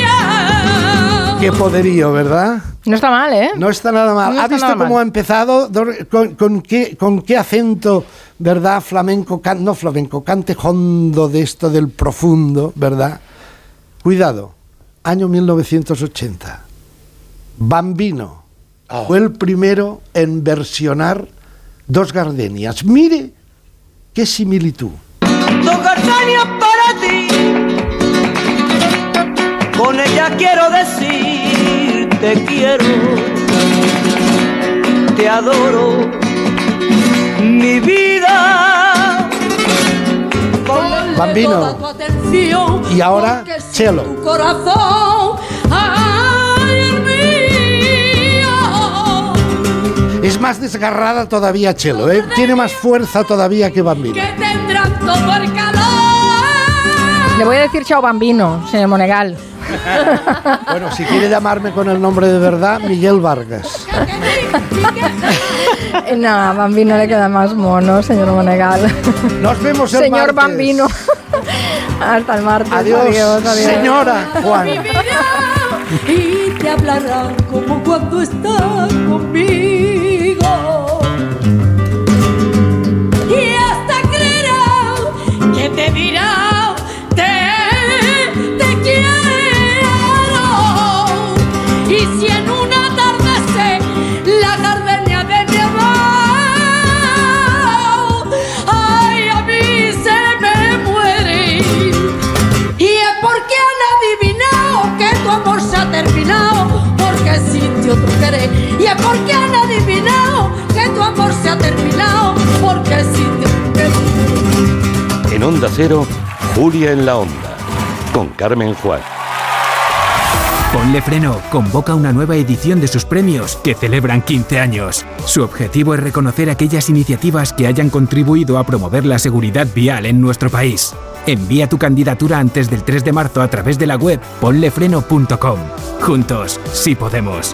vida! Qué poderío, ¿verdad? No está mal, ¿eh? No está nada mal. No ¿Ha visto cómo mal. ha empezado? ¿Con, con qué, con qué acento, verdad? Flamenco, can- no flamenco, cante hondo de esto del profundo, ¿verdad? Cuidado, año 1980. Bambino fue el primero en versionar Dos Gardenias. Mire qué similitud. Dos gardenias para ti, con ella quiero decir, te quiero, te adoro, mi vida. Ponle Bambino. toda tu atención, Y ahora, Chelo. tu corazón, Es más desgarrada todavía Chelo, ¿eh? Tiene más fuerza todavía que Bambino. que tendrán todo el calor. Le voy a decir chao bambino, señor Monegal. Bueno, si quiere llamarme con el nombre de verdad, Miguel Vargas. no, bambino le queda más mono, señor Monegal. Nos vemos el Señor martes. bambino. Hasta el martes. Adiós, adiós, adiós. señora Juan. y te hablará como cuando está conmigo. Existe otro querer. Y es porque han adivinado que tu amor se ha terminado, porque otro querer. En Onda Cero, Julia en la Onda, con Carmen Juan. Ponle Freno convoca una nueva edición de sus premios que celebran 15 años. Su objetivo es reconocer aquellas iniciativas que hayan contribuido a promover la seguridad vial en nuestro país. Envía tu candidatura antes del 3 de marzo a través de la web ponlefreno.com. Juntos, sí podemos.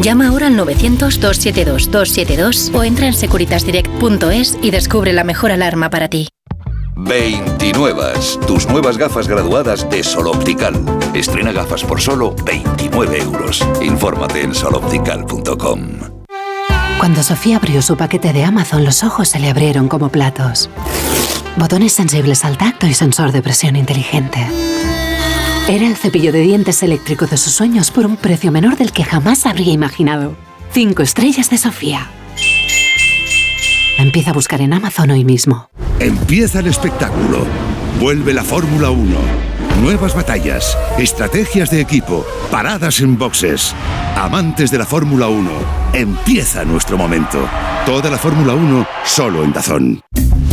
Llama ahora al 900-272-272 o entra en securitasdirect.es y descubre la mejor alarma para ti. 29. Tus nuevas gafas graduadas de Sol Optical. Estrena gafas por solo 29 euros. Infórmate en soloptical.com. Cuando Sofía abrió su paquete de Amazon, los ojos se le abrieron como platos. Botones sensibles al tacto y sensor de presión inteligente. Era el cepillo de dientes eléctrico de sus sueños por un precio menor del que jamás habría imaginado. Cinco estrellas de Sofía. Empieza a buscar en Amazon hoy mismo. Empieza el espectáculo. Vuelve la Fórmula 1. Nuevas batallas, estrategias de equipo, paradas en boxes. Amantes de la Fórmula 1, empieza nuestro momento. Toda la Fórmula 1 solo en Dazón.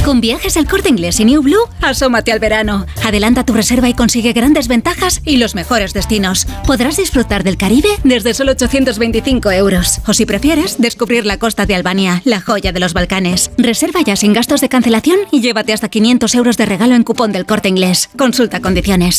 Con viajes El Corte Inglés y New Blue, asómate al verano. Adelanta tu reserva y consigue grandes ventajas y los mejores destinos. Podrás disfrutar del Caribe desde solo 825 euros. O si prefieres, descubrir la costa de Albania, la joya de los Balcanes. Reserva ya sin gastos de cancelación y llévate hasta 500 euros de regalo en cupón del Corte Inglés. Consulta condiciones.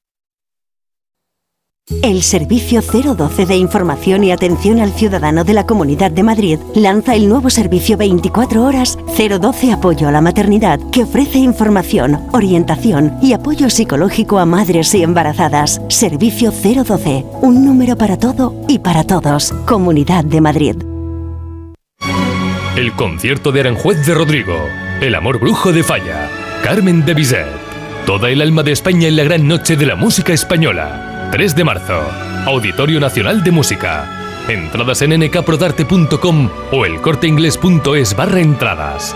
El Servicio 012 de Información y Atención al Ciudadano de la Comunidad de Madrid lanza el nuevo servicio 24 horas 012 Apoyo a la Maternidad, que ofrece información, orientación y apoyo psicológico a madres y embarazadas. Servicio 012, un número para todo y para todos. Comunidad de Madrid. El concierto de Aranjuez de Rodrigo, El amor brujo de Falla, Carmen de Bizet, toda el alma de España en la gran noche de la música española. 3 de marzo, Auditorio Nacional de Música. Entradas en nkprodarte.com o elcorteingles.es barra entradas.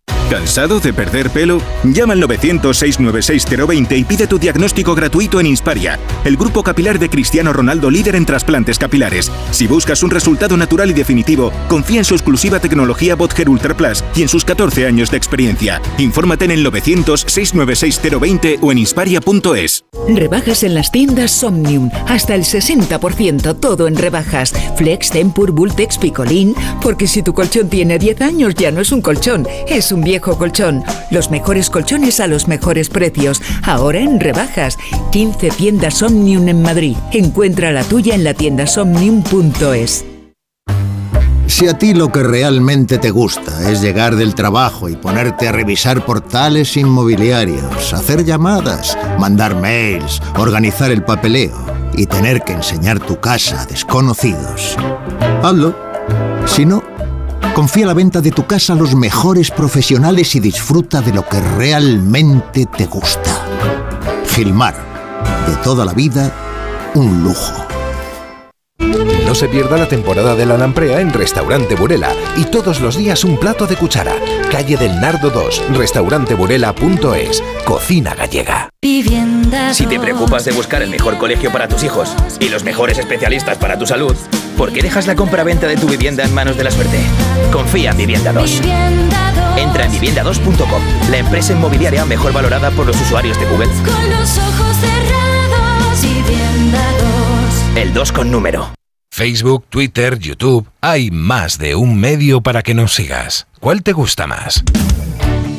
¿Cansado de perder pelo? Llama al 900-696-020 y pide tu diagnóstico gratuito en Insparia, el grupo capilar de Cristiano Ronaldo líder en trasplantes capilares. Si buscas un resultado natural y definitivo, confía en su exclusiva tecnología Botger Ultra Plus y en sus 14 años de experiencia. Infórmate en el 900-696-020 o en insparia.es. Rebajas en las tiendas Somnium. Hasta el 60%, todo en rebajas. Flex, Tempur, Bultex, Picolín. Porque si tu colchón tiene 10 años ya no es un colchón, es un viejo colchón. Los mejores colchones a los mejores precios. Ahora en rebajas. 15 tiendas Omnium en Madrid. Encuentra la tuya en la tienda somnium.es. Si a ti lo que realmente te gusta es llegar del trabajo y ponerte a revisar portales inmobiliarios, hacer llamadas, mandar mails, organizar el papeleo y tener que enseñar tu casa a desconocidos, hazlo. Si no, confía la venta de tu casa a los mejores profesionales y disfruta de lo que realmente te gusta. Gilmar, de toda la vida, un lujo. No se pierda la temporada de la lamprea en Restaurante Burela y todos los días un plato de cuchara. Calle del Nardo 2, restauranteburela.es, cocina gallega. Si te preocupas de buscar el mejor colegio para tus hijos y los mejores especialistas para tu salud, ¿por qué dejas la compra-venta de tu vivienda en manos de la suerte? Confía en Vivienda 2. Entra en vivienda2.com, la empresa inmobiliaria mejor valorada por los usuarios de Google. Con los ojos cerrados, vivienda 2. El 2 con número. Facebook, Twitter, YouTube, hay más de un medio para que nos sigas. ¿Cuál te gusta más?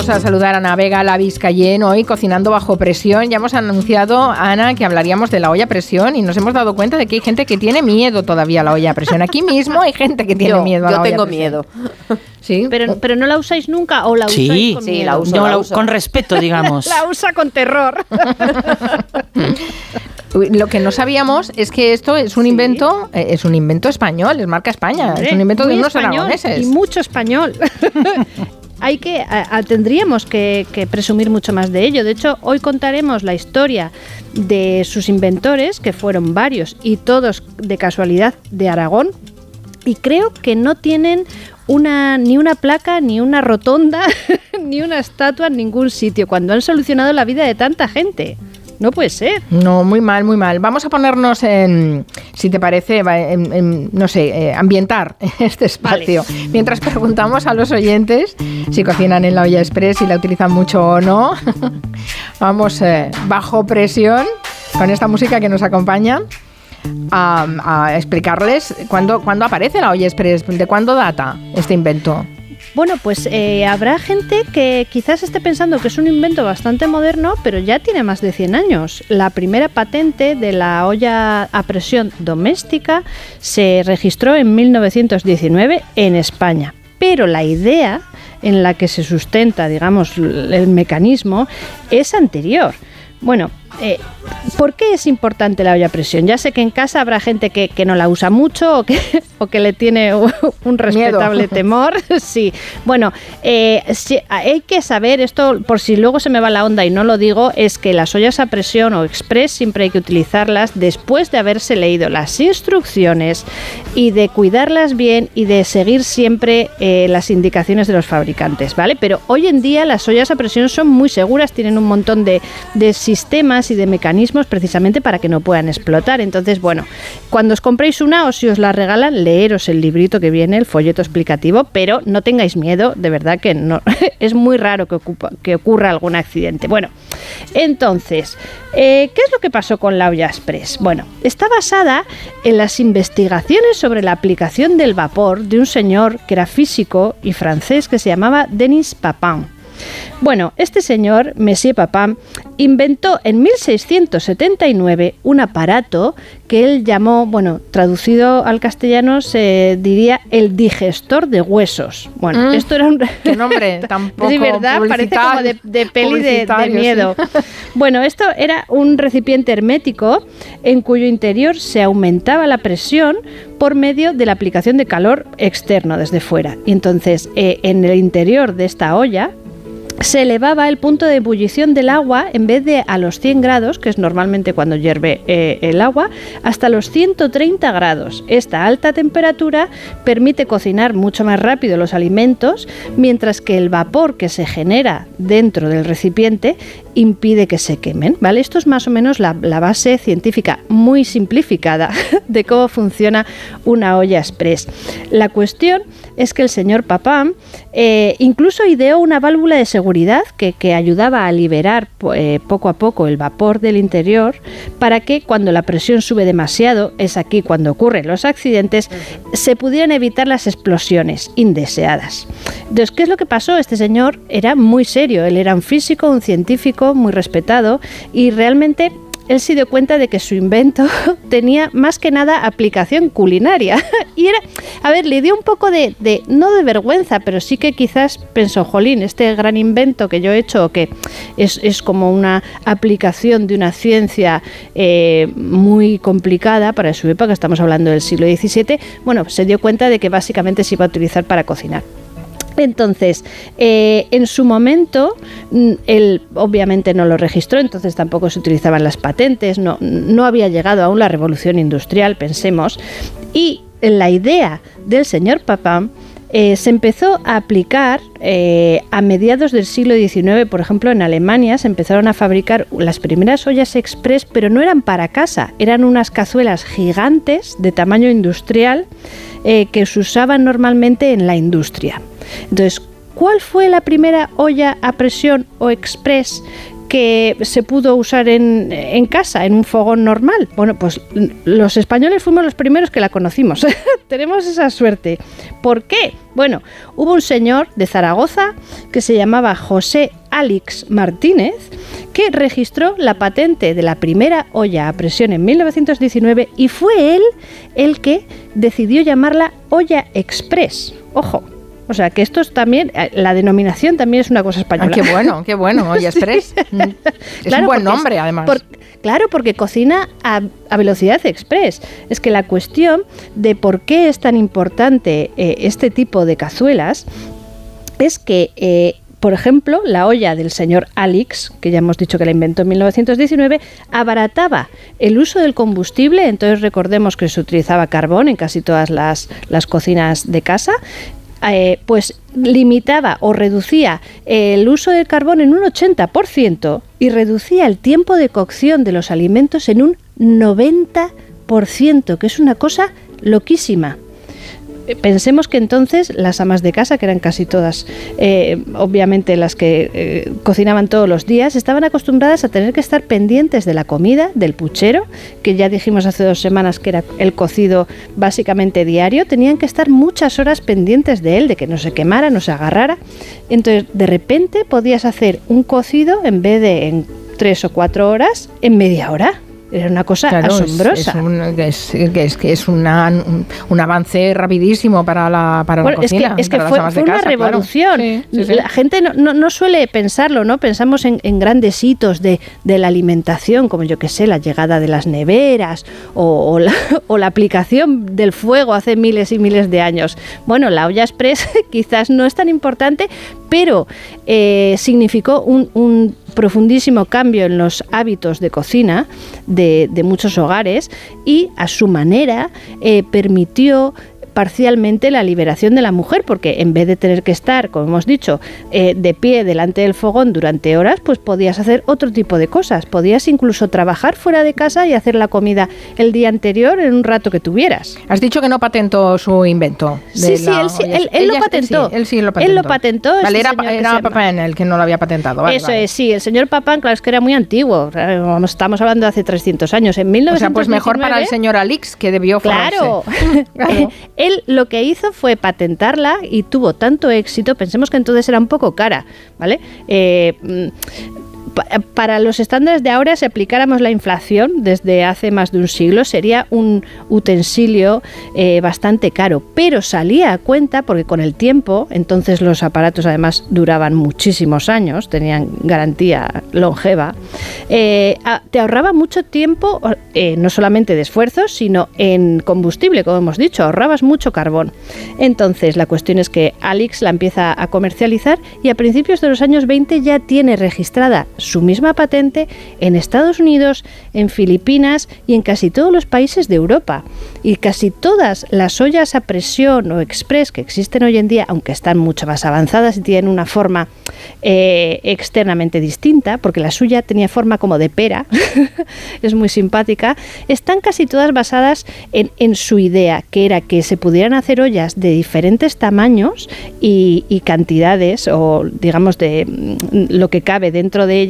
Vamos a saludar a Ana Vega, la Vizcayén, hoy cocinando bajo presión. Ya hemos anunciado, Ana, que hablaríamos de la olla a presión y nos hemos dado cuenta de que hay gente que tiene miedo todavía a la olla a presión. Aquí mismo hay gente que tiene Yo- miedo a yo la olla a tengo miedo. Sí, Pero, pero no la usáis nunca o la Sí. usáis con Sí, miedo? la uso, No, la la uso. con respeto, digamos. la usa con terror. Lo que no sabíamos es que esto es un invento, eh, es un invento español, es marca España, es un invento de unos español aragoneses. Y mucho español. Hay que, a- tendríamos que, que presumir mucho más de ello. De hecho, hoy contaremos la historia de sus inventores, que fueron varios y todos de casualidad de Aragón. Y creo que no tienen una, ni una placa, ni una rotonda, ni una estatua en ningún sitio, cuando han solucionado la vida de tanta gente. No puede ser. No, muy mal, muy mal. Vamos a ponernos en, si te parece, va, en- en, no sé, eh, ambientar este espacio. Mientras preguntamos a los oyentes si cocinan en la olla express, si la utilizan mucho o no. Vamos, eh, bajo presión. con esta música que nos acompaña a, a explicarles cuándo, cuándo aparece la olla express, de cuándo data este invento. Bueno, pues eh, habrá gente que quizás esté pensando que es un invento bastante moderno, pero ya tiene más de 100 años. La primera patente de la olla a presión doméstica se registró en 1919 en España. Pero la idea en la que se sustenta, digamos, el mecanismo es anterior. Bueno, eh, ¿por qué es importante la olla a presión? Ya sé que en casa habrá gente que, que no la usa mucho o que, o que le tiene un respetable temor. sí, bueno, eh, hay que saber esto, por si luego se me va la onda y no lo digo, es que las ollas a presión o express siempre hay que utilizarlas después de haberse leído las instrucciones y de cuidarlas bien y de seguir siempre eh, las indicaciones de los fabricantes, ¿vale? Pero hoy en día las ollas a presión son muy seguras, tienen un montón de, de sistemas y de mecanismos precisamente para que no puedan explotar. Entonces, bueno, cuando os compréis una o si os la regalan, leeros el librito que viene, el folleto explicativo, pero no tengáis miedo, de verdad que no es muy raro que, ocupa- que ocurra algún accidente. Bueno, entonces, eh, ¿qué es lo que pasó con la olla express? Bueno, está basada en las investigaciones sobre la aplicación del vapor de un señor que era físico y francés que se llamaba Denis Papin. Bueno, este señor, Monsieur Papin, inventó en 1679 un aparato que él llamó, bueno, traducido al castellano se diría el digestor de huesos. Bueno, Mm, esto era un... qué nombre tan poco verdad, parece como de, de peli de- miedo. sí. Bueno, esto era un recipiente hermético en cuyo interior se aumentaba la presión por medio de la aplicación de calor externo desde fuera. Y entonces, eh, en el interior de esta olla, se elevaba el punto de ebullición del agua en vez de a los 100 grados, que es normalmente cuando hierve eh, el agua, hasta los 130 grados. Esta alta temperatura permite cocinar mucho más rápido los alimentos, mientras que el vapor que se genera dentro del recipiente impide que se quemen. ¿vale? Esto es más o menos la, la base científica muy simplificada de cómo funciona una olla express. La cuestión es que el señor Papam eh, incluso ideó una válvula de seguridad que, que ayudaba a liberar eh, poco a poco el vapor del interior para que cuando la presión sube demasiado, es aquí cuando ocurren los accidentes, se pudieran evitar las explosiones indeseadas. Entonces, ¿qué es lo que pasó? Este señor era muy serio, él era un físico, un científico muy respetado y realmente él se dio cuenta de que su invento tenía más que nada aplicación culinaria. y era, a ver, le dio un poco de, de- no de vergüenza, pero sí que quizás pensó, jolín, este gran invento que yo he hecho, que es, es como una aplicación de una ciencia eh, muy complicada para su época, estamos hablando del siglo XVII, bueno, se dio cuenta de que básicamente se iba a utilizar para cocinar. Entonces, eh, en su momento, mm, él obviamente no lo registró, entonces tampoco se utilizaban las patentes, no, había llegado aún la revolución industrial, pensemos, y la idea del señor Papin eh, se empezó a aplicar eh, a mediados del siglo XIX, por ejemplo, en Alemania se empezaron a fabricar las primeras ollas express, pero no eran para casa, eran unas cazuelas gigantes de tamaño industrial eh, que se usaban normalmente en la industria. Entonces, ¿cuál fue la primera olla a presión o express que se pudo usar en, en casa, en un fogón normal? Bueno, pues los españoles fuimos los primeros que la conocimos. Tenemos esa suerte. ¿Por qué? Bueno, hubo un señor de Zaragoza que se llamaba José Alix Martínez que registró la patente de la primera olla a presión en 1919 y fue él el que decidió llamarla olla express. Ojo. O sea, que esto es también, eh, la denominación también es una cosa española. Ah, qué bueno, qué bueno, Olla Express. Mm. Es Claro, un buen nombre, es- además. por- claro, porque cocina a, a velocidad express. Es que la cuestión de por qué es tan importante eh, este tipo de cazuelas es que, eh, por ejemplo, la olla del señor Alix, que ya hemos dicho que la inventó en 1919, abarataba el uso del combustible, entonces recordemos que se utilizaba carbón en casi todas las, las cocinas de casa, eh, pues limitaba o reducía el uso del carbón en un 80% y reducía el tiempo de cocción de los alimentos en un 90%, que es una cosa loquísima. Pensemos que entonces las amas de casa, que eran casi todas, eh, obviamente las que eh, cocinaban todos los días, estaban acostumbradas a tener que estar pendientes de la comida, del puchero, que ya dijimos hace dos semanas que era el cocido básicamente diario, tenían que estar muchas horas pendientes de él, de que no se quemara, no se agarrara. Entonces, de repente podías hacer un cocido en vez de en tres o cuatro horas, en media hora. Era una cosa Claro, asombrosa. Es, un, que es, que es, que es una- un, un avance rapidísimo para la, para Bueno, la es que, cocina. es que fue, una casa, revolución. Sí, sí, sí. La gente no, no- no suele pensarlo, ¿no? Pensamos en, en grandes hitos de, de la alimentación, como yo que sé, la llegada de las neveras o, o la, o la aplicación del fuego hace miles y miles de años. Bueno, la olla express quizás no es tan importante, pero eh, significó un, un profundísimo cambio en los hábitos de cocina de, de muchos hogares y a su manera eh, permitió parcialmente la liberación de la mujer, porque en vez de tener que estar, como hemos dicho, eh, de pie delante del fogón durante horas, pues podías hacer otro tipo de cosas. Podías incluso trabajar fuera de casa y hacer la comida el día anterior en un rato que tuvieras. Has dicho que no patentó su invento. Sí, sí, la él sí, él- él lo patentó. sí, él sí lo Él patentó. lo patentó, Vale, este era, era Papin el que no lo había patentado. Vale, Eso vale. es, sí, el señor Papán, claro, es que era muy antiguo. Estamos hablando de hace 300 años. En 1919, O sea, pues mejor para el señor Alix, que debió Claro. formarse. Él lo que hizo fue patentarla y tuvo tanto éxito, pensemos que entonces era un poco cara, ¿vale? Eh, mm, para los estándares de ahora, si aplicáramos la inflación desde hace más de un siglo, sería un utensilio eh, bastante caro, pero salía a cuenta porque con el tiempo, entonces los aparatos además duraban muchísimos años, tenían garantía longeva, eh, te ahorraba mucho tiempo, eh, no solamente de esfuerzos, sino en combustible, como hemos dicho, ahorrabas mucho carbón. Entonces, la cuestión es que Alix la empieza a comercializar y a principios de los años 20 ya tiene registrada su misma patente en Estados Unidos, en Filipinas y en casi todos los países de Europa. Y casi todas las ollas a presión o express que existen hoy en día, aunque están mucho más avanzadas y tienen una forma eh, externamente distinta, porque la suya tenía forma como de pera, es muy simpática, están casi todas basadas en, su idea, que era que se pudieran hacer ollas de diferentes tamaños y, y cantidades, o digamos de mm, lo que cabe dentro de ellas,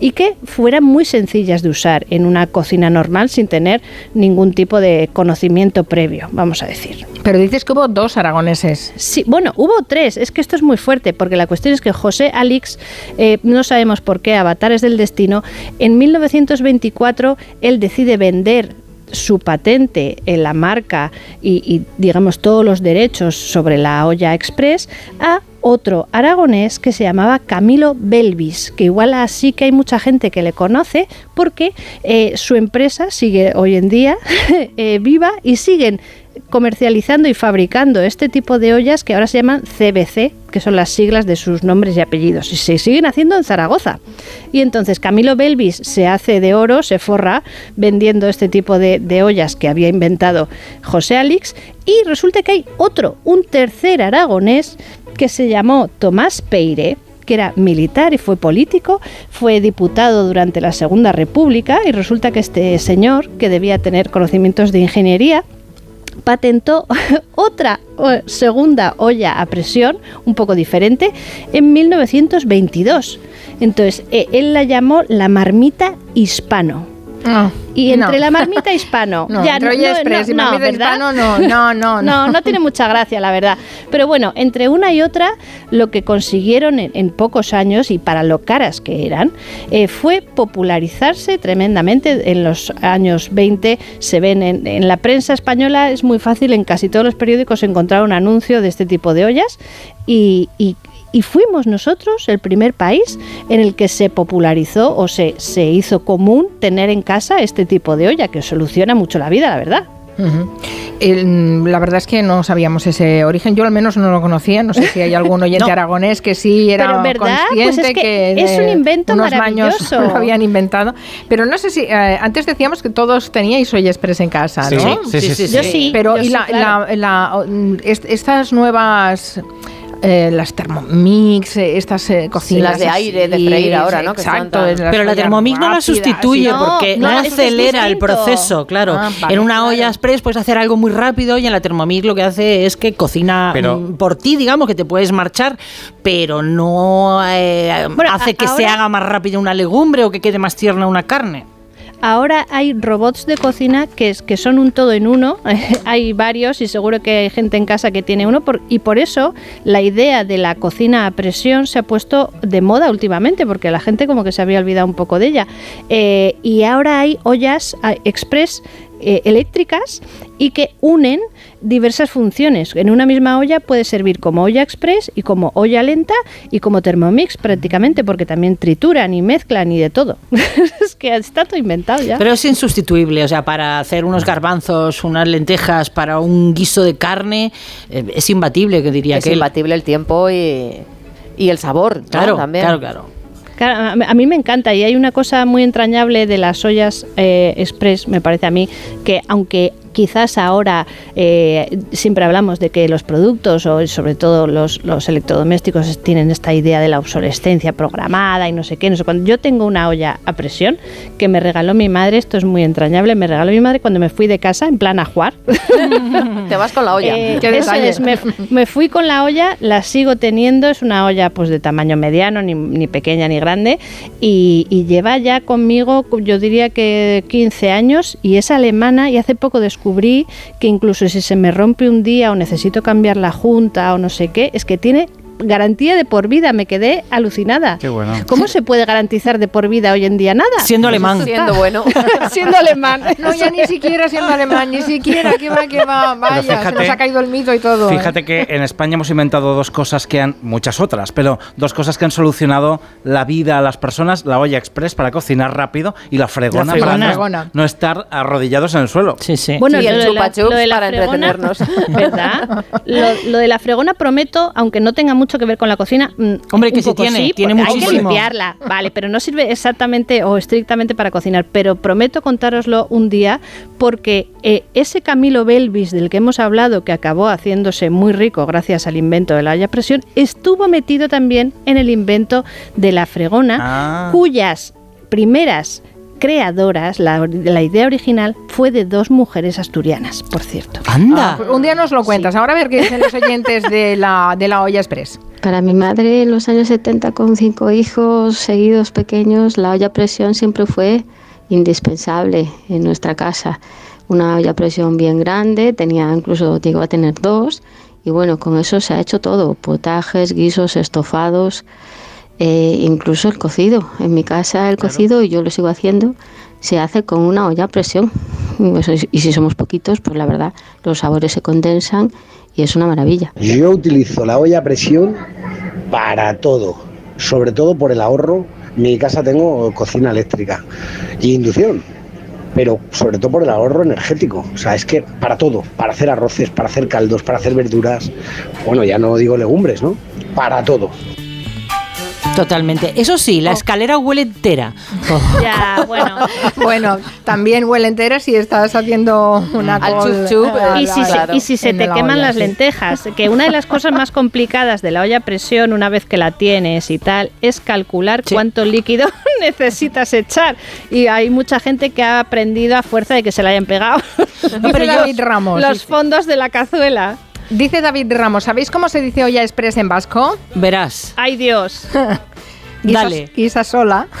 y que fueran muy sencillas de usar en una cocina normal sin tener ningún tipo de conocimiento previo, vamos a decir. Pero dices que hubo dos aragoneses. Sí, bueno, hubo tres. Es que esto es muy fuerte, porque la cuestión es que José Alix, eh, no sabemos por qué, Avatares del Destino, en 1924 él decide vender su patente en la marca y, y, digamos todos los derechos sobre la olla express a otro aragonés que se llamaba Camilo Belvis, que igual así que hay mucha gente que le conoce porque eh, su empresa sigue hoy en día eh, viva y siguen comercializando y fabricando este tipo de ollas que ahora se llaman CBC, que son las siglas de sus nombres y apellidos, y se siguen haciendo en Zaragoza. Y entonces Camilo Belvis se hace de oro, se forra vendiendo este tipo de, ollas que había inventado José Alix, y resulta que hay otro, un tercer aragonés, que se llamó Tomás Peire, que era militar y fue político, fue diputado durante la Segunda República y resulta que este señor, que debía tener conocimientos de ingeniería, patentó otra segunda olla a presión, un poco diferente, en 1922. Entonces, eh, él la llamó la marmita hispano. Y entre no. la marmita hispano, No, ya entre no, olla no, express y marmita ¿verdad? hispano, no, no, no, no. no, no tiene mucha gracia, la verdad. Pero bueno, entre una y otra, lo que consiguieron en, en pocos años y para lo caras que eran, eh, fue popularizarse tremendamente. En los años 20 se ven en, en la prensa española, es muy fácil en casi todos los periódicos encontrar un anuncio de este tipo de ollas y, y y fuimos nosotros el primer país en el que se popularizó o se, se hizo común tener en casa este tipo de olla que soluciona mucho la vida, la verdad. El- la verdad es que no sabíamos ese origen. Yo al menos no lo conocía. No sé si hay algún oyente No. aragonés que sí era Pero, ¿verdad? consciente Pues es que que es un invento unos maravilloso. lo habían inventado. Pero no sé si eh, antes decíamos que todos teníais olla express en casa, Sí, ¿no? sí, sí, sí, sí, Yo sí, Pero yo y sí, la, claro. la- la- est- estas nuevas eh, las Thermomix, eh, estas eh, cocinas. las de aire, de freír ahora, ¿no? Que Exacto. son tan- Pero la Thermomix no la sustituye no, porque no, que acelera el proceso, claro. Ah, vale, en una claro. olla express puedes hacer algo muy rápido y en la Thermomix lo que hace es que cocina Pero- mm, por ti, digamos, que te puedes marchar, pero no eh, Bueno, hace a- que se haga más rápido una legumbre o que quede más tierna una carne. Ahora hay robots de cocina que, son un todo en uno. hay varios y seguro que hay gente en casa que tiene uno. y por eso la idea de la cocina a presión se ha puesto de moda últimamente, porque la gente como que se había olvidado un poco de ella. Eh, y ahora hay ollas ah, express eh, eléctricas y que unen diversas funciones. En una misma olla puede servir como olla express y como olla lenta y como Thermomix prácticamente, porque también trituran y mezclan y de todo. es que está todo inventado ya. Pero es insustituible, o sea, para hacer unos garbanzos, unas lentejas, para un guiso de carne, eh, es imbatible, que diría Es que imbatible el tiempo y, y el sabor, ¿no? Claro, También. claro, claro. Claro, a mí- a mí me encanta y hay una cosa muy entrañable de las ollas eh, express, me parece a mí, que aunque quizás ahora eh, siempre hablamos de que los productos o sobre todo los, los electrodomésticos tienen esta idea de la obsolescencia programada y no sé qué, no sé cuándo. Yo tengo una olla a presión que me regaló mi madre, esto es muy entrañable, me regaló mi madre cuando me fui de casa en plan a jugar. Te vas con la olla. Eh, Qué eso es, me, me fui con la olla, la sigo teniendo, es una olla pues de tamaño mediano, ni, ni pequeña ni grande, y, y lleva ya conmigo, yo diría que 15 años, y es alemana, y hace poco descubrí que incluso si se me rompe un día o necesito cambiar la junta o no sé qué, es que tiene garantía de por vida, me quedé alucinada. Qué bueno. ¿Cómo se puede garantizar de por vida hoy en día nada? Siendo alemán. Siendo bueno. siendo alemán. No, ya ni siquiera siendo alemán, ni siquiera, que va, que va, vaya, se nos ha caído el mito y todo. ¿eh? Fíjate que en España hemos inventado dos cosas que han, muchas otras, pero dos cosas que han solucionado la vida a las personas, la olla express para cocinar rápido y la fregona, La para no- fregona. No, estar arrodillados en el suelo. Sí, sí. Bueno, Sí, el chupa para fregona, entretenernos. ¿verdad? Lo, lo de la fregona prometo, aunque no tenga mucho que ver con la cocina, mm, Hombre, que tiene, sí, tiene porque Hay que muchísimo. limpiarla, vale, pero no sirve exactamente o estrictamente para cocinar. Pero prometo contároslo un día porque eh, ese Camilo Belvis del que hemos hablado, que acabó haciéndose muy rico gracias al invento de la olla presión, estuvo metido también en el invento de la fregona, Ah. cuyas primeras creadoras, la, la idea original fue de dos mujeres asturianas, por cierto. Anda. Ah, pues un día nos lo cuentas. Ahora a ver qué dicen los oyentes de la, de la olla express. Para mi madre en los años 70 con cinco hijos seguidos pequeños, la olla a presión siempre fue indispensable en nuestra casa. Una olla a presión bien grande, tenía incluso llegó a tener dos y bueno, con eso se ha hecho todo, potajes, guisos, estofados, eh, incluso el cocido. En mi casa el cocido, y yo lo sigo haciendo, se hace con una olla a presión. Y pues, y si somos poquitos, pues la verdad, los sabores se condensan y es una maravilla. Yo utilizo la olla a presión para todo, sobre todo por el ahorro. En mi casa tengo cocina eléctrica y inducción, pero sobre todo por el ahorro energético. O sea, es que para todo, para hacer arroces, para hacer caldos, para hacer verduras, bueno, ya no digo legumbres, ¿no? Para todo. Totalmente. Eso sí, la escalera huele entera. Oh. Ya, bueno. Bueno, también huele entera si estás haciendo una Al col- chup chup, eh, Y si, se- claro, y si se en te la queman olla, las sí. lentejas, que una de las cosas más complicadas de la olla a presión, una vez que la tienes y tal, es calcular cuánto líquido necesitas echar. Y hay mucha gente que ha aprendido a fuerza de que se la hayan pegado pero yo- David Ramos, los fondos de la cazuela. Dice David Ramos, ¿sabéis cómo se dice olla express en vasco? Verás. ¡Ay, Dios! Dale. Guisa sola.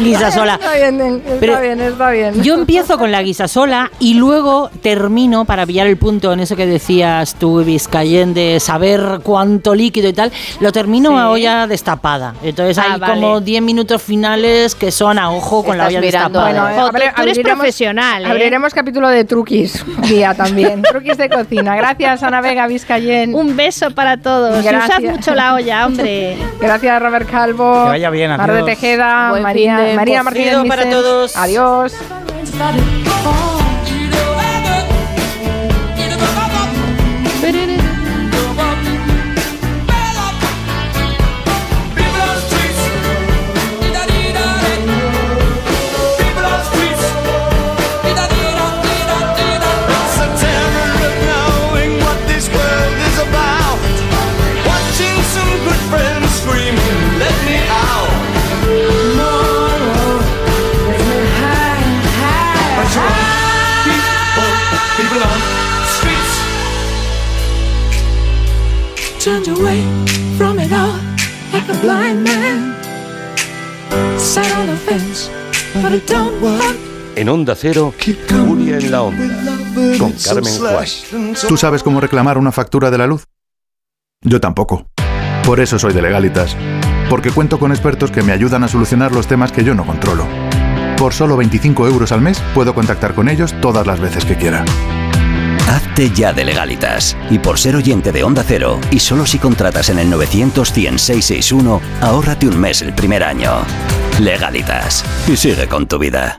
Guisa sola. Está bien, está Pero bien, está bien. Yo empiezo con la guisa sola y luego termino para pillar el punto en eso que decías tú, Vizcayen, de saber cuánto líquido y tal. Lo termino a olla destapada. Entonces Ah, hay vale. como 10 minutos finales que son a ojo con la olla mirando destapada. Bueno, Jo, tú- tú eres profesional, ¿eh? Abriremos capítulo de truquis un día también. truquis de cocina. Gracias, Ana Vega Vizcayen. Un beso para todos. Y Gracias. Usad mucho la olla, hombre. Gracias, Robert Calvo. Que vaya bien, Mar de. Tejeda, Buen María, de María Martínez para todos. Adiós. Found your way from it all like a blind man. Sat on the fence, but it don't work. En Onda Cero, Julia en la Onda, con Carmen Juan. ¿Tú sabes cómo reclamar una factura de la luz? Yo tampoco. Por eso soy de Legalitas. Porque cuento con expertos que me ayudan a solucionar los temas que yo no controlo. Por solo 25 euros al mes puedo contactar con ellos todas las veces que quiera. Hazte ya de legalitas. Y por ser oyente de Onda Cero, y solo si contratas en el 900 100 661, ahórrate un mes el primer año. Legalitas. Y sigue con tu vida.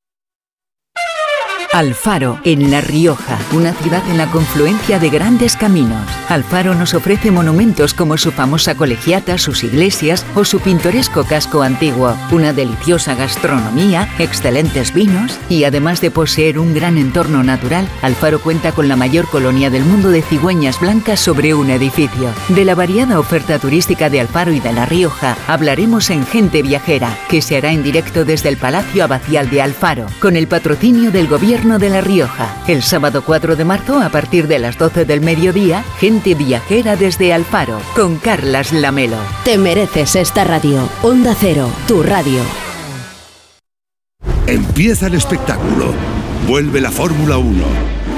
Alfaro, en La Rioja, una ciudad en la confluencia de grandes caminos. Alfaro nos ofrece monumentos como su famosa colegiata, sus iglesias o su pintoresco casco antiguo, una deliciosa gastronomía, excelentes vinos y además de poseer un gran entorno natural, Alfaro cuenta con la mayor colonia del mundo de cigüeñas blancas sobre un edificio. De la variada oferta turística de Alfaro y de La Rioja hablaremos en Gente Viajera, que se hará en directo desde el Palacio Abacial de Alfaro, con el patrocinio del Gobierno de La Rioja. El sábado 4 de marzo, a partir de las 12 del mediodía, Gente Viajera desde Alfaro, con Carlas Lamelo. Te mereces esta radio. Onda Cero, tu radio. Empieza el espectáculo. Vuelve la Fórmula 1.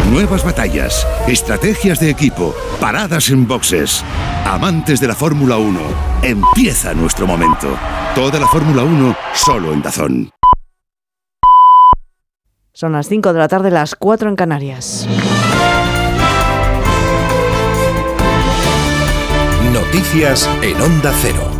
Nuevas batallas, estrategias de equipo, paradas en boxes. Amantes de la Fórmula 1, empieza nuestro momento. Toda la Fórmula 1 solo en Dazón. Son las 5 de la tarde, las 4 en Canarias. Noticias en Onda Cero.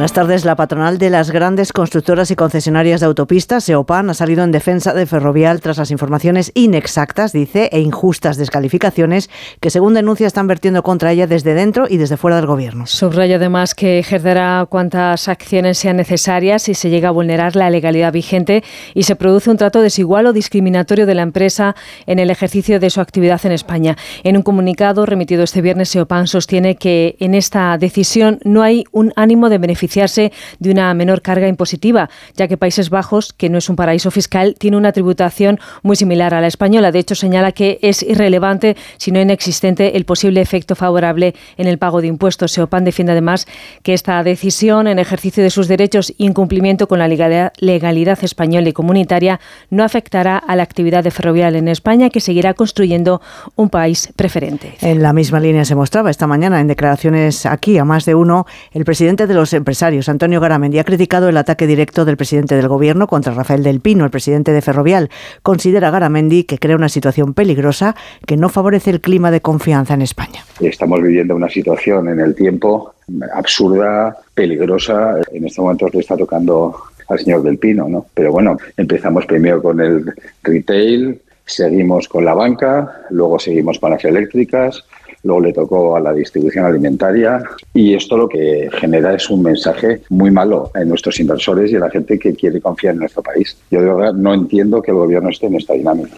Buenas tardes. La patronal de las grandes constructoras y concesionarias de autopistas, SEOPAN, ha salido en defensa de Ferrovial tras las informaciones inexactas, dice, e injustas descalificaciones que, según denuncia, están vertiendo contra ella desde dentro y desde fuera del gobierno. Subraya además que ejercerá cuantas acciones sean necesarias si se llega a vulnerar la legalidad vigente y se produce un trato desigual o discriminatorio de la empresa en el ejercicio de su actividad en España. En un comunicado remitido este viernes, SEOPAN sostiene que en esta decisión no hay un ánimo de beneficiarse de una menor carga impositiva, ya que Países Bajos, que no es un paraíso fiscal, tiene una tributación muy similar a la española. De hecho, señala que es irrelevante, si no inexistente, el posible efecto favorable en el pago de impuestos. Seopan defiende además que esta decisión, en ejercicio de sus derechos y incumplimiento con la legalidad, española y comunitaria, no afectará a la actividad de ferrovial en España, que seguirá construyendo un país preferente. En la misma línea se mostraba esta mañana en declaraciones aquí a más de uno el presidente de los empresarios Antonio Garamendi, ha criticado el ataque directo del presidente del Gobierno contra Rafael del Pino, el presidente de Ferrovial. Considera Garamendi que crea una situación peligrosa que no favorece el clima de confianza en España. Estamos viviendo una situación en el tiempo absurda, peligrosa. En este momento le está tocando al señor del Pino, ¿no? Pero bueno, empezamos primero con el retail, seguimos con la banca, luego seguimos con las eléctricas, luego le tocó a la distribución alimentaria y esto lo que genera es un mensaje muy malo en nuestros inversores y en la gente que quiere confiar en nuestro país. Yo de verdad no entiendo que el gobierno esté en esta dinámica.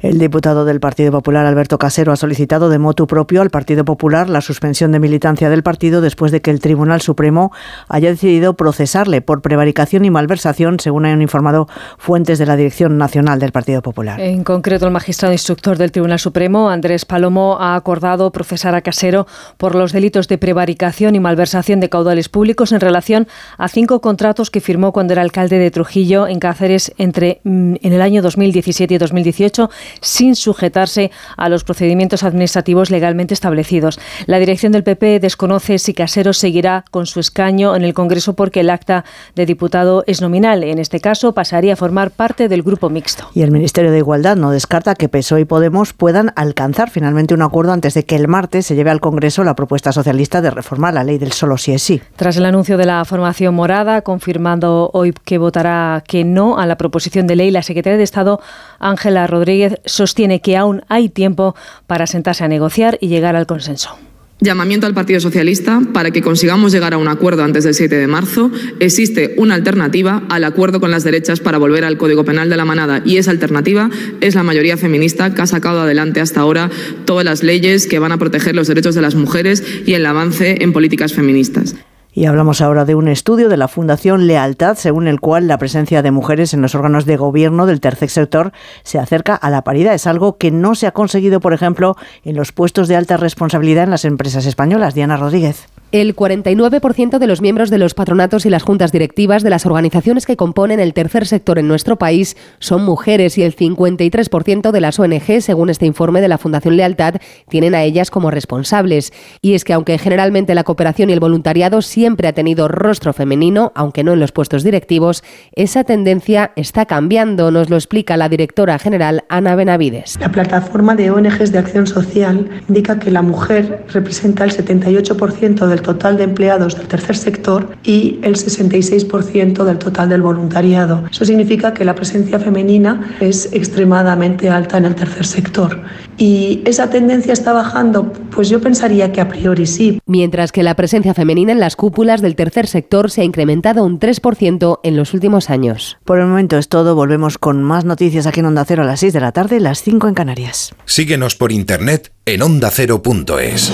El diputado del Partido Popular, Alberto Casero, ha solicitado de motu propio al Partido Popular la suspensión de militancia del partido después de que el Tribunal Supremo haya decidido procesarle por prevaricación y malversación, según han informado fuentes de la Dirección Nacional del Partido Popular. En concreto, el magistrado instructor del Tribunal Supremo, Andrés Palomo, ha acordado procesar a Casero por los delitos de prevaricación y malversación de caudales públicos en relación a cinco contratos que firmó cuando era alcalde de Trujillo en Cáceres entre mm, en el año 2017 y 2018 sin sujetarse a los procedimientos administrativos legalmente establecidos. La dirección del PP desconoce si Casero seguirá con su escaño en el Congreso porque el acta de diputado es nominal. En este caso, pasaría a formar parte del grupo mixto. Y el Ministerio de Igualdad no descarta que PSOE y Podemos puedan alcanzar finalmente un acuerdo antes de que el martes se lleve al Congreso la propuesta socialista de reformar la ley del solo si es sí. Tras el anuncio de la formación morada, confirmando hoy que votará que no a la proposición de ley, la secretaria de Estado, Ángela Rodríguez, sostiene que aún hay tiempo para sentarse a negociar y llegar al consenso. Llamamiento al Partido Socialista para que consigamos llegar a un acuerdo antes del 7 de marzo. Existe una alternativa al acuerdo con las derechas para volver al Código Penal de la Manada y esa alternativa es la mayoría feminista que ha sacado adelante hasta ahora todas las leyes que van a proteger los derechos de las mujeres y el avance en políticas feministas. Y hablamos ahora de un estudio de la Fundación Lealtad, según el cual la presencia de mujeres en los órganos de gobierno del tercer sector se acerca a la paridad. Es algo que no se ha conseguido, por ejemplo, en los puestos de alta responsabilidad en las empresas españolas. Diana Rodríguez. El 49% de los miembros de los patronatos y las juntas directivas de las organizaciones que componen el tercer sector en nuestro país son mujeres y el 53% de las ONG, según este informe de la Fundación Lealtad, tienen a ellas como responsables. Y es que aunque generalmente la cooperación y el voluntariado siempre ha tenido rostro femenino, aunque no en los puestos directivos, esa tendencia está cambiando, nos lo explica la directora general Ana Benavides. La plataforma de ONGs de acción social indica que la mujer representa el 78% del total de empleados del tercer sector y el 66% del total del voluntariado. Eso significa que la presencia femenina es extremadamente alta en el tercer sector. ¿Y esa tendencia está bajando? Pues yo pensaría que a priori sí. Mientras que la presencia femenina en las cúpulas del tercer sector se ha incrementado un 3% en los últimos años. Por el momento es todo. Volvemos con más noticias aquí en Onda Cero a las 6 de la tarde, las 5 en Canarias. Síguenos por internet en ondacero.es.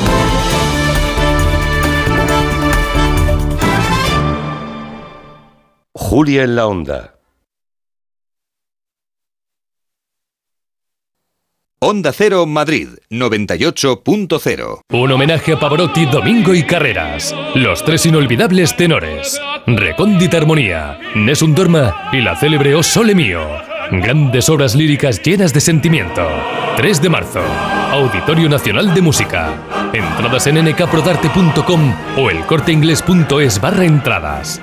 Julia en la Onda. Onda Cero Madrid 98.0. Un homenaje a Pavarotti, Domingo y Carreras. Los tres inolvidables tenores. Recóndita Armonía, Nessun Dorma y la célebre O Sole Mío. Grandes obras líricas llenas de sentimiento. 3 de marzo. Auditorio Nacional de Música. Entradas en nkprodarte.com o elcorteinglés.es barra entradas.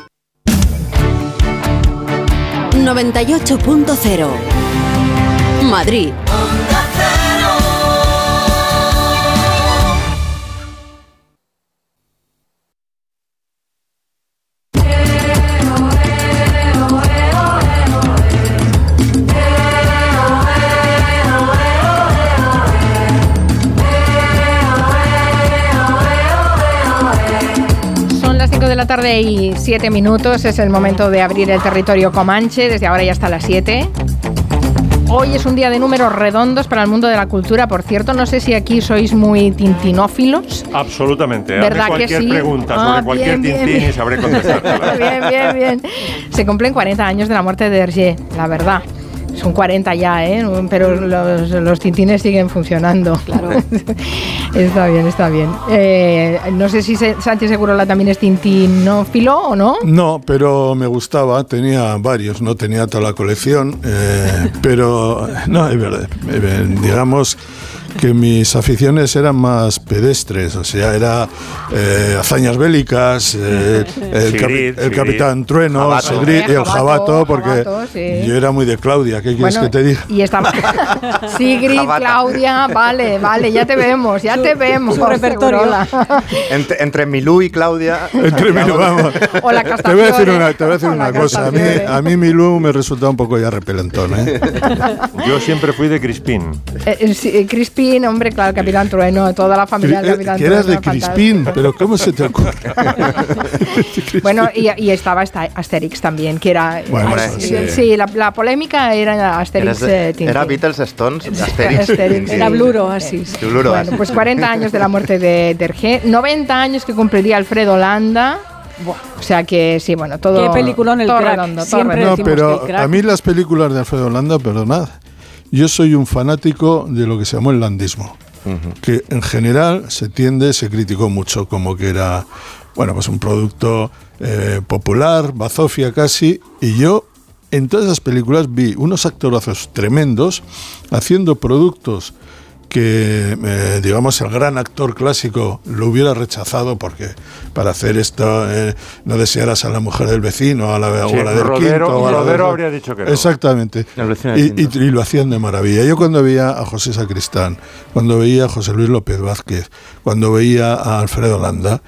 98.0 Madrid. Tarde y 7 minutos es el momento de abrir el territorio Comanche, desde ahora ya hasta las 7. Hoy es un día de números redondos para el mundo de la cultura. Por cierto, no sé si aquí sois muy tintinófilos. Absolutamente. ¿Verdad Hazme que cualquier sí? pregunta Ah, sobre cualquier bien, bien, tintín bien. y sabré contestar. bien, bien, bien. Se cumplen 40 años de la muerte de Hergé, la verdad. Son 40 ya, ¿eh? Pero los, los tintines siguen funcionando. Claro. está bien, está bien. Eh, no sé si Santi Segurola también es tintinófilo o no. No, pero me gustaba, tenía varios, no tenía toda la colección, eh, pero no, es verdad, eh, digamos que mis aficiones eran más pedestres, o sea, era eh, hazañas bélicas, eh, el, capi- el. Capitán Trueno, Jabato. El Jabato, porque Jabato, sí. yo era muy de Claudia, ¿qué quieres Bueno, que te diga? Y estaba Sigrid, Jabata. Claudia, vale, vale, ya te vemos, ya te vemos. su repertorio. Entre, entre Milú y Claudia. Entre Milú, vamos. O la Te voy a decir una, te voy a decir una cosa. A mí, a mí Milú me resulta un poco ya repelentón. ¿eh? Yo siempre fui de Crispín. Eh, eh, sí, eh, Crispín, hombre, claro, Capitán Trueno, toda la familia del Eh, Capitán que eras de Trueno, Crispín, pero ¿cómo se te ocurre? Bueno, y, y estaba esta Asterix también, que era... Bueno, ah, sí, sí. sí, la, la polémica era Asterix de- eh, Tintín. ¿Era Beatles Stones? Asterix. Asterix, era Bluro, así. Bluro, Bueno, así. pues 40 años de la muerte de Dergé, 90 años que cumpliría Alfredo Landa. O sea que sí, bueno, todo. Qué peliculón el todo crack. redondo, todo Siempre redondo. No, pero a mí las películas de Alfredo Landa, perdonad, yo soy un fanático de lo que se llamó el landismo, que en general se tiende, se criticó mucho como que era, bueno, pues un producto eh, popular, bazofia casi, y yo en todas esas películas vi unos actorazos tremendos haciendo productos que, eh, digamos, el gran actor clásico lo hubiera rechazado porque para hacer esto eh, no desearas a la mujer del vecino, a la, Sí, o a la del Rodero- quinto. o a la Rodero del- habría dicho que no. Exactamente. Y, y- y lo hacían de maravilla. Yo cuando veía a José Sacristán, cuando veía a José Luis López Vázquez, cuando veía a Alfredo Landa,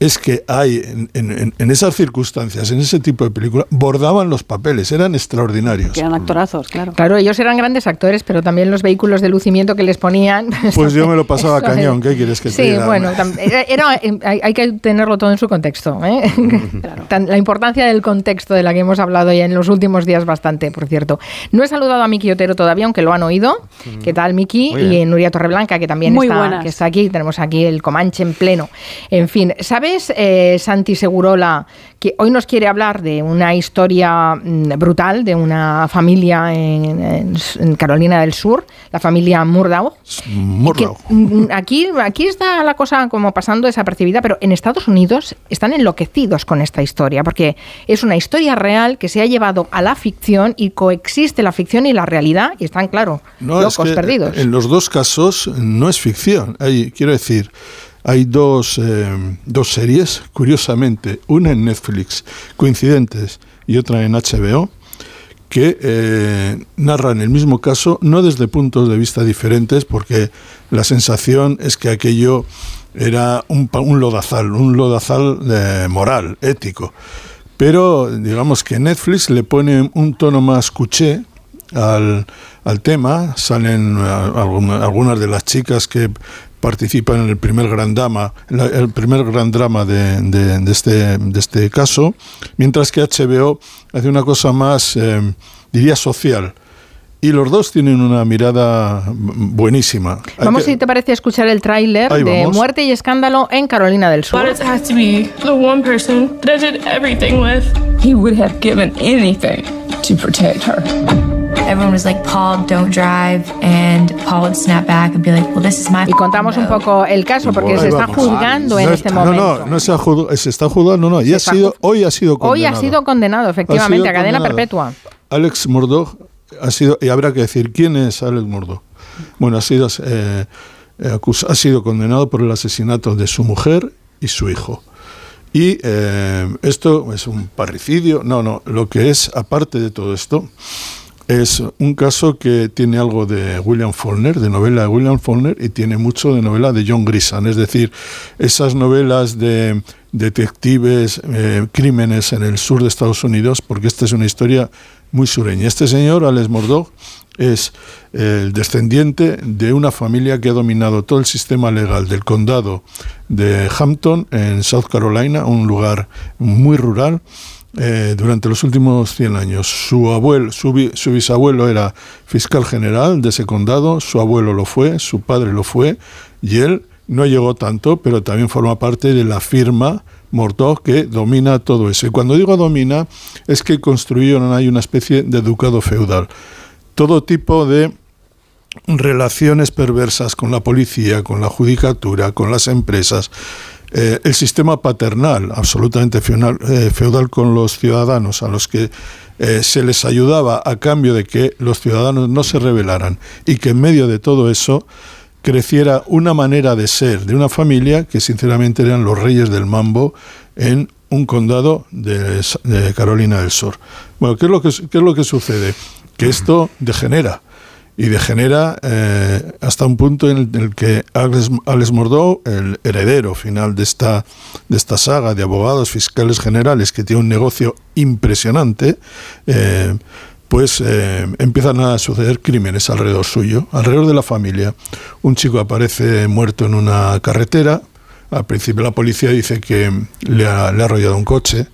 es que hay en, en- en esas circunstancias, en ese tipo de películas, bordaban los papeles, eran extraordinarios. Que eran actorazos, claro. Claro, ellos eran grandes actores, pero también los vehículos de lucimiento que les ponían. Pues yo me lo pasaba a cañón. ¿qué quieres que te Sí, diga? bueno, tam- era, era- hay, hay que tenerlo todo en su contexto. ¿eh? Tan- La importancia del contexto de la que hemos hablado ya en los últimos días bastante, por cierto. No he saludado a Miki Otero todavía, aunque lo han oído. ¿Qué tal, Miki? Y Nuria Torreblanca, que también Muy está, buenas. que está aquí. Tenemos aquí el Comanche en pleno. En fin, ¿sabes, eh, Santi Segurola, que hoy nos quiere hablar de una historia mm, brutal de una familia en, Carolina del Sur, la familia Murdaugh? Murdaugh. Que, mm, aquí, aquí está la cosa como pasando desapercibida, pero en Estados Unidos están enloquecidos con esta historia, porque es una historia real que se ha llevado a la ficción y coexiste la ficción y la realidad y están, claro, No, es locos que perdidos. En los dos casos no es ficción. Hay, quiero decir, hay dos, eh, dos series, curiosamente, una en Netflix, coincidentes, y otra en HBO, que eh, narran el mismo caso, no desde puntos de vista diferentes, porque la sensación es que aquello era un, un lodazal, un lodazal eh, moral, ético. Pero digamos que Netflix le pone un tono más cuché al, al tema. Salen eh, alguna- algunas de las chicas que participan en el primer gran drama, el primer gran drama de, de- de este, de este caso, mientras que HBO hace una cosa más, eh, diría, social. Y los dos tienen una mirada buenísima. Vamos, que- si te parece, a escuchar el tráiler de vamos. Muerte y Escándalo en Carolina del Sur. Why does it have to be the one person that I did everything with? He would have given anything to protect her. Everyone was like, Paul, don't drive. And Paul would snap back and be like, well, this is my Y contamos un poco el caso, porque Ahí se está juzgando en No este está- momento. No, no, no se, ha juzgado- se está juzgando, no, ya ha está sido, hoy ha sido Hoy condenado. ha sido condenado, efectivamente, Ha a sido cadena condenado. perpetua. Alex Murdoch ha sido, y habrá que decir quién es Alex Murdoch. Bueno, ha sido, eh, eh, acus- ha sido condenado por el asesinato de su mujer y su hijo. Y eh, esto es un parricidio. No, no, lo que es, aparte de todo esto, es un caso que tiene algo de William Faulkner, de novela de William Faulkner, y tiene mucho de novela de John Grisham. Es decir, esas novelas de detectives, eh, crímenes en el sur de Estados Unidos, porque esta es una historia muy sureña. Este señor, Alex Murdoch, es el descendiente de una familia que ha dominado todo el sistema legal del condado de Hampton, en South Carolina, un lugar muy rural, eh, durante los últimos 100 años. Su, abuelo, su, bi- su bisabuelo era fiscal general de ese condado, su abuelo lo fue, su padre lo fue, y él no llegó tanto, pero también forma parte de la firma Murdoch que domina todo eso. Y cuando digo domina, es que construyeron ahí una especie de ducado feudal. Todo tipo de relaciones perversas con la policía, con la judicatura, con las empresas, eh, el sistema paternal, absolutamente feudal, eh, feudal con los ciudadanos, a los que eh, se les ayudaba a cambio de que los ciudadanos no se rebelaran y que en medio de todo eso creciera una manera de ser de una familia que sinceramente eran los reyes del mambo en un condado de, Carolina del Sur. Bueno, ¿qué es lo qué es lo que sucede? Que esto degenera y degenera eh, hasta un punto en el, que Alex, Alex Murdoch, el heredero final de esta, de esta saga de abogados fiscales generales que tiene un negocio impresionante, eh, pues eh, empiezan a suceder crímenes alrededor suyo, alrededor de la familia. Un chico aparece muerto en una carretera, al principio la policía dice que le ha, le ha arrollado un coche,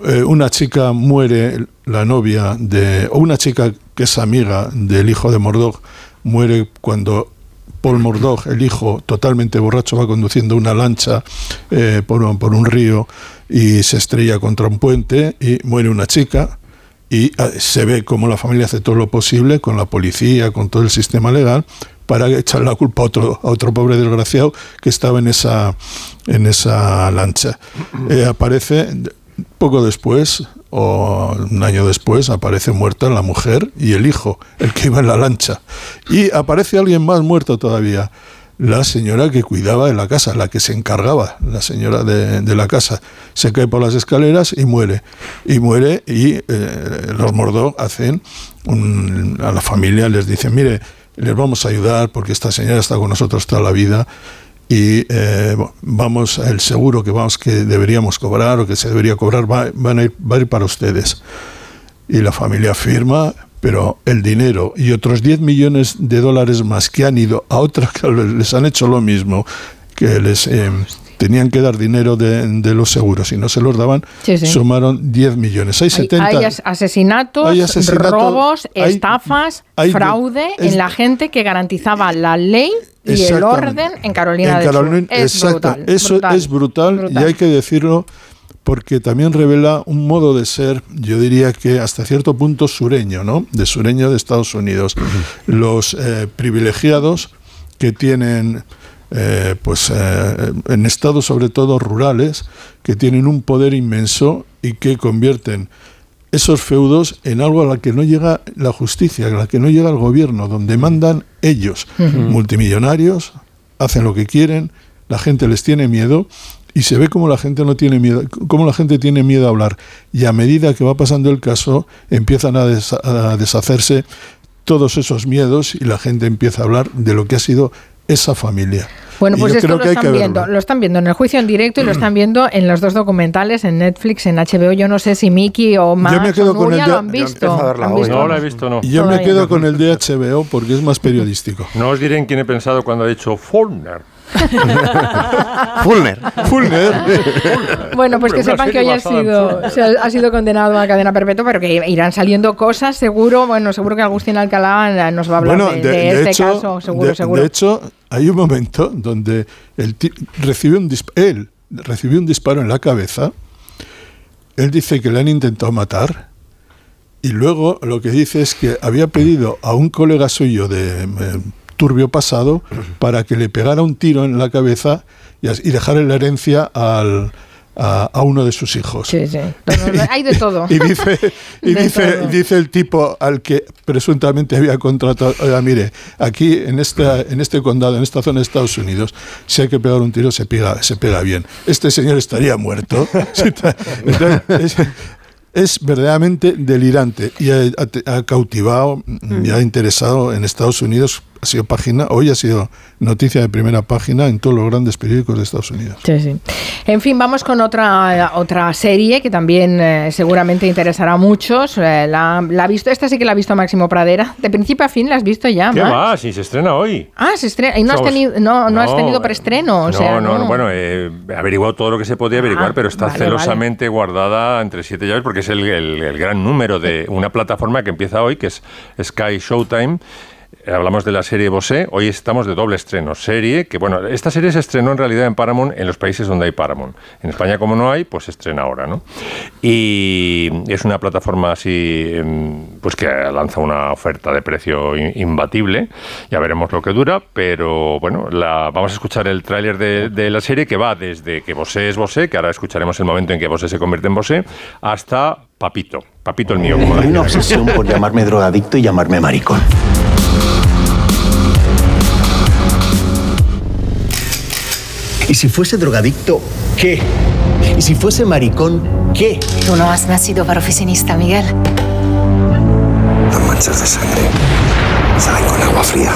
eh, una chica muere, la novia de. o una chica que es amiga del hijo de Murdoch, muere cuando Paul Murdoch, el hijo, totalmente borracho, va conduciendo una lancha eh, por, un, por un río y se estrella contra un puente y muere una chica. Y eh, se ve como la familia hace todo lo posible con la policía, con todo el sistema legal, para echar la culpa a otro, a otro pobre desgraciado que estaba en esa, en esa lancha. Eh, aparece poco después, o un año después, aparece muerta la mujer y el hijo, el que iba en la lancha. Y aparece alguien más muerto todavía, la señora que cuidaba de la casa, la que se encargaba, la señora de, la casa. Se cae por las escaleras y muere. Y muere y eh, los Mordó hacen, a la familia les dicen, mire, les vamos a ayudar porque esta señora está con nosotros toda la vida y eh, vamos el seguro que vamos que deberíamos cobrar o que se debería cobrar va, van a ir, va a ir para ustedes. Y la familia firma pero el dinero y otros 10 millones de dólares más que han ido a otras que les han hecho lo mismo que les eh, tenían que dar dinero de, de los seguros y no se los daban Sí, sí. sumaron 10 millones hay Hay, 70 hay as- asesinatos, hay asesinatos, robos, hay- estafas, hay- fraude es- en la gente que garantizaba la ley y el orden en Carolina En del Carolina- Sur. Es exacto. brutal, Eso brutal, es brutal, brutal. y hay que decirlo porque también revela un modo de ser, yo diría que hasta cierto punto sureño, ¿no? De sureño de Estados Unidos. Los eh, privilegiados que tienen, eh, pues eh, en estados sobre todo rurales, que tienen un poder inmenso y que convierten esos feudos en algo a la que no llega la justicia, a la que no llega el gobierno, donde mandan ellos, multimillonarios, hacen lo que quieren, la gente les tiene miedo y se ve como la gente no tiene miedo, como la gente tiene miedo a hablar. Y a medida que va pasando el caso empiezan a, des- a deshacerse todos esos miedos y la gente empieza a hablar de lo que ha sido esa familia. Bueno, pues yo esto creo lo que están que viendo, verlo. lo están viendo en el juicio en directo y lo están viendo en los dos documentales, en Netflix, en HBO. Yo no sé si Miki o Max me quedo o con Nuria el de- lo han Yo visto. empiezo a verla ¿Han hoy. visto? No la he visto, no. Yo me quedo no. con el de HBO porque es más periodístico. No os diré en quién he pensado cuando ha dicho Fulner. Fulner. Fulner. Bueno, pues Hombre, que sepan que hoy ha sido, ha, ha sido condenado a cadena perpetua, pero que irán saliendo cosas, seguro. Bueno, seguro que Agustín Alcalá nos va a hablar Bueno, de, de, de de este hecho, caso, seguro, de, seguro. de hecho, hay un momento donde el ti- recibió un dis- él recibió un disparo en la cabeza. Él dice que le han intentado matar. Y luego lo que dice es que había pedido a un colega suyo de eh, turbio pasado para que le pegara un tiro en la cabeza y, y dejarle la herencia al, a, a uno de sus hijos. Sí, sí. Hay de todo. Y dice, y De dice, todo. dice el tipo al que presuntamente había contratado, oiga, mire, aquí en esta, en este condado, en esta zona de Estados Unidos, si hay que pegar un tiro, se pega, se pega bien. Este señor estaría muerto. Entonces, es, es verdaderamente delirante y ha, ha- ha cautivado y ha interesado en Estados Unidos ha sido página, hoy ha sido noticia de primera página en todos los grandes periódicos de Estados Unidos. Sí, sí. En fin, vamos con otra, otra serie que también eh, seguramente interesará a muchos. Eh, la, la ha visto, esta sí que la ha visto Máximo Pradera. De principio a fin la has visto ya, ¿Qué Max? va? Si se estrena hoy. Ah, se estrena. Y no has Somos- tenido, no, no has No, tenido preestreno. O no, sea, no, no, bueno, eh, he averiguado todo lo que se podía averiguar, Ah, pero está vale, celosamente guardada entre siete llaves porque es el, el- el gran número de una plataforma que empieza hoy, que es Sky Showtime. Hablamos de la serie Bosé, hoy estamos de doble estreno. Serie que, bueno, esta serie se estrenó en realidad en Paramount en los países donde hay Paramount. En España, como no hay, pues se estrena ahora, ¿no? Y es una plataforma así, em, pues que lanza una oferta de precio imbatible. Ya veremos lo que dura, pero bueno, la, vamos a escuchar el tráiler de, de la serie que va desde que Bosé es Bosé, que ahora escucharemos el momento en que Bosé se convierte en Bosé, hasta Papito. Papito el mío, como Hay una obsesión por llamarme drogadicto y llamarme maricón. Si fuese drogadicto, ¿qué? Y si fuese maricón, ¿qué? Tú no has nacido para oficinista, Miguel. Las manchas de sangre salen con agua fría.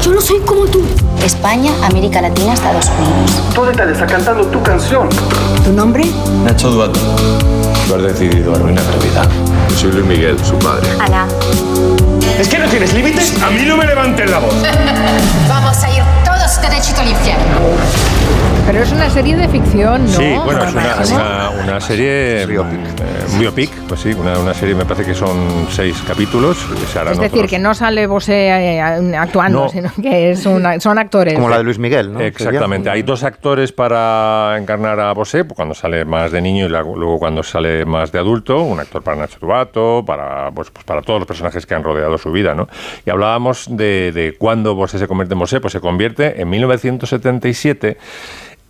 Yo no soy como tú. España, América Latina, Estados Unidos. Tú estás cantando tu canción. ¿Tu nombre? Nacho Duato. Tú has decidido arruinar la vida. Yo soy Luis Miguel, su padre. Ala. ¿Es que no tienes límites? A mí no me levantes la voz. Vamos a ir todos derechito al infierno. Pero es una serie de ficción, ¿no? Sí, bueno, es una, una- una serie. Biopic. un biopic, pues sí, una, una serie, me parece que son seis capítulos. que se harán Es decir, otros- que no sale Bosé eh, actuando, No. sino que es una- son actores. Luis Miguel, ¿no? Exactamente. Hay dos actores para encarnar a Bosé, cuando sale más de niño y luego luego cuando sale más de adulto, un actor para Nacho Tubato, para, pues, pues para todos los personajes que han rodeado su vida, ¿no? Y hablábamos de, de cuándo Bosé se convierte en Bosé, pues se convierte en 1977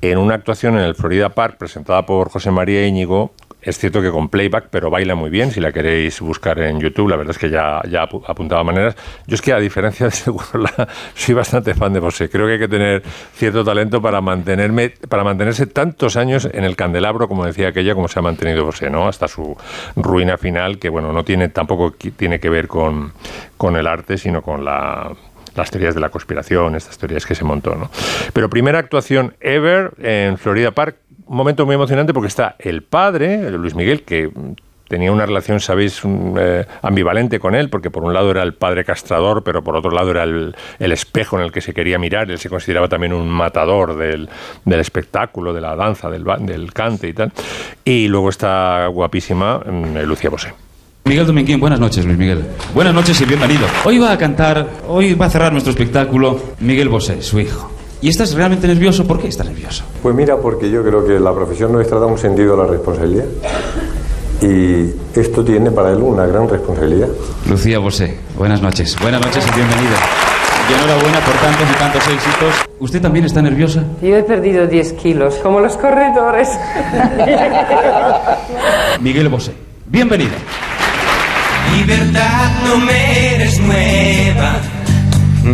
en una actuación en el Florida Park presentada por José María Íñigo. Es cierto que con playback, pero baila muy bien. Si la queréis buscar en YouTube, la verdad es que ya, ya apu- apuntaba maneras. Yo es que, a diferencia de Segurola, soy bastante fan de Bosé. Creo que hay que tener cierto talento para mantenerme, para mantenerse tantos años en el candelabro, como decía aquella, como se ha mantenido Bosé, ¿no? Hasta su ruina final, que bueno, no tiene tampoco tiene que ver con, con el arte, sino con la las teorías de la conspiración, estas teorías que se montó, ¿no? Pero primera actuación ever en Florida Park, un momento muy emocionante porque está el padre, Luis Miguel, que tenía una relación, sabéis, eh, ambivalente con él, porque por un lado era el padre castrador, pero por otro lado era el, el espejo en el que se quería mirar. Él se consideraba también un matador del, del espectáculo, de la danza, del, del cante y tal. Y luego está guapísima mm, Lucía Bosé. Miguel Dominguín, buenas noches, Luis Miguel. Buenas noches y bienvenido. Hoy va a cantar, hoy va a cerrar nuestro espectáculo Miguel Bosé, su hijo. ¿Y estás realmente nervioso? ¿Por qué estás nervioso? Pues mira, porque yo creo que la profesión nuestra da un sentido a la responsabilidad. Y esto tiene para él una gran responsabilidad. Lucía Bosé, buenas noches. Buenas noches y bienvenida. Y enhorabuena por tantos y tantos éxitos. ¿Usted también está nerviosa? Yo he perdido 10 kilos, como los corredores. Miguel Bosé, bienvenido. Libertad no me eres nueva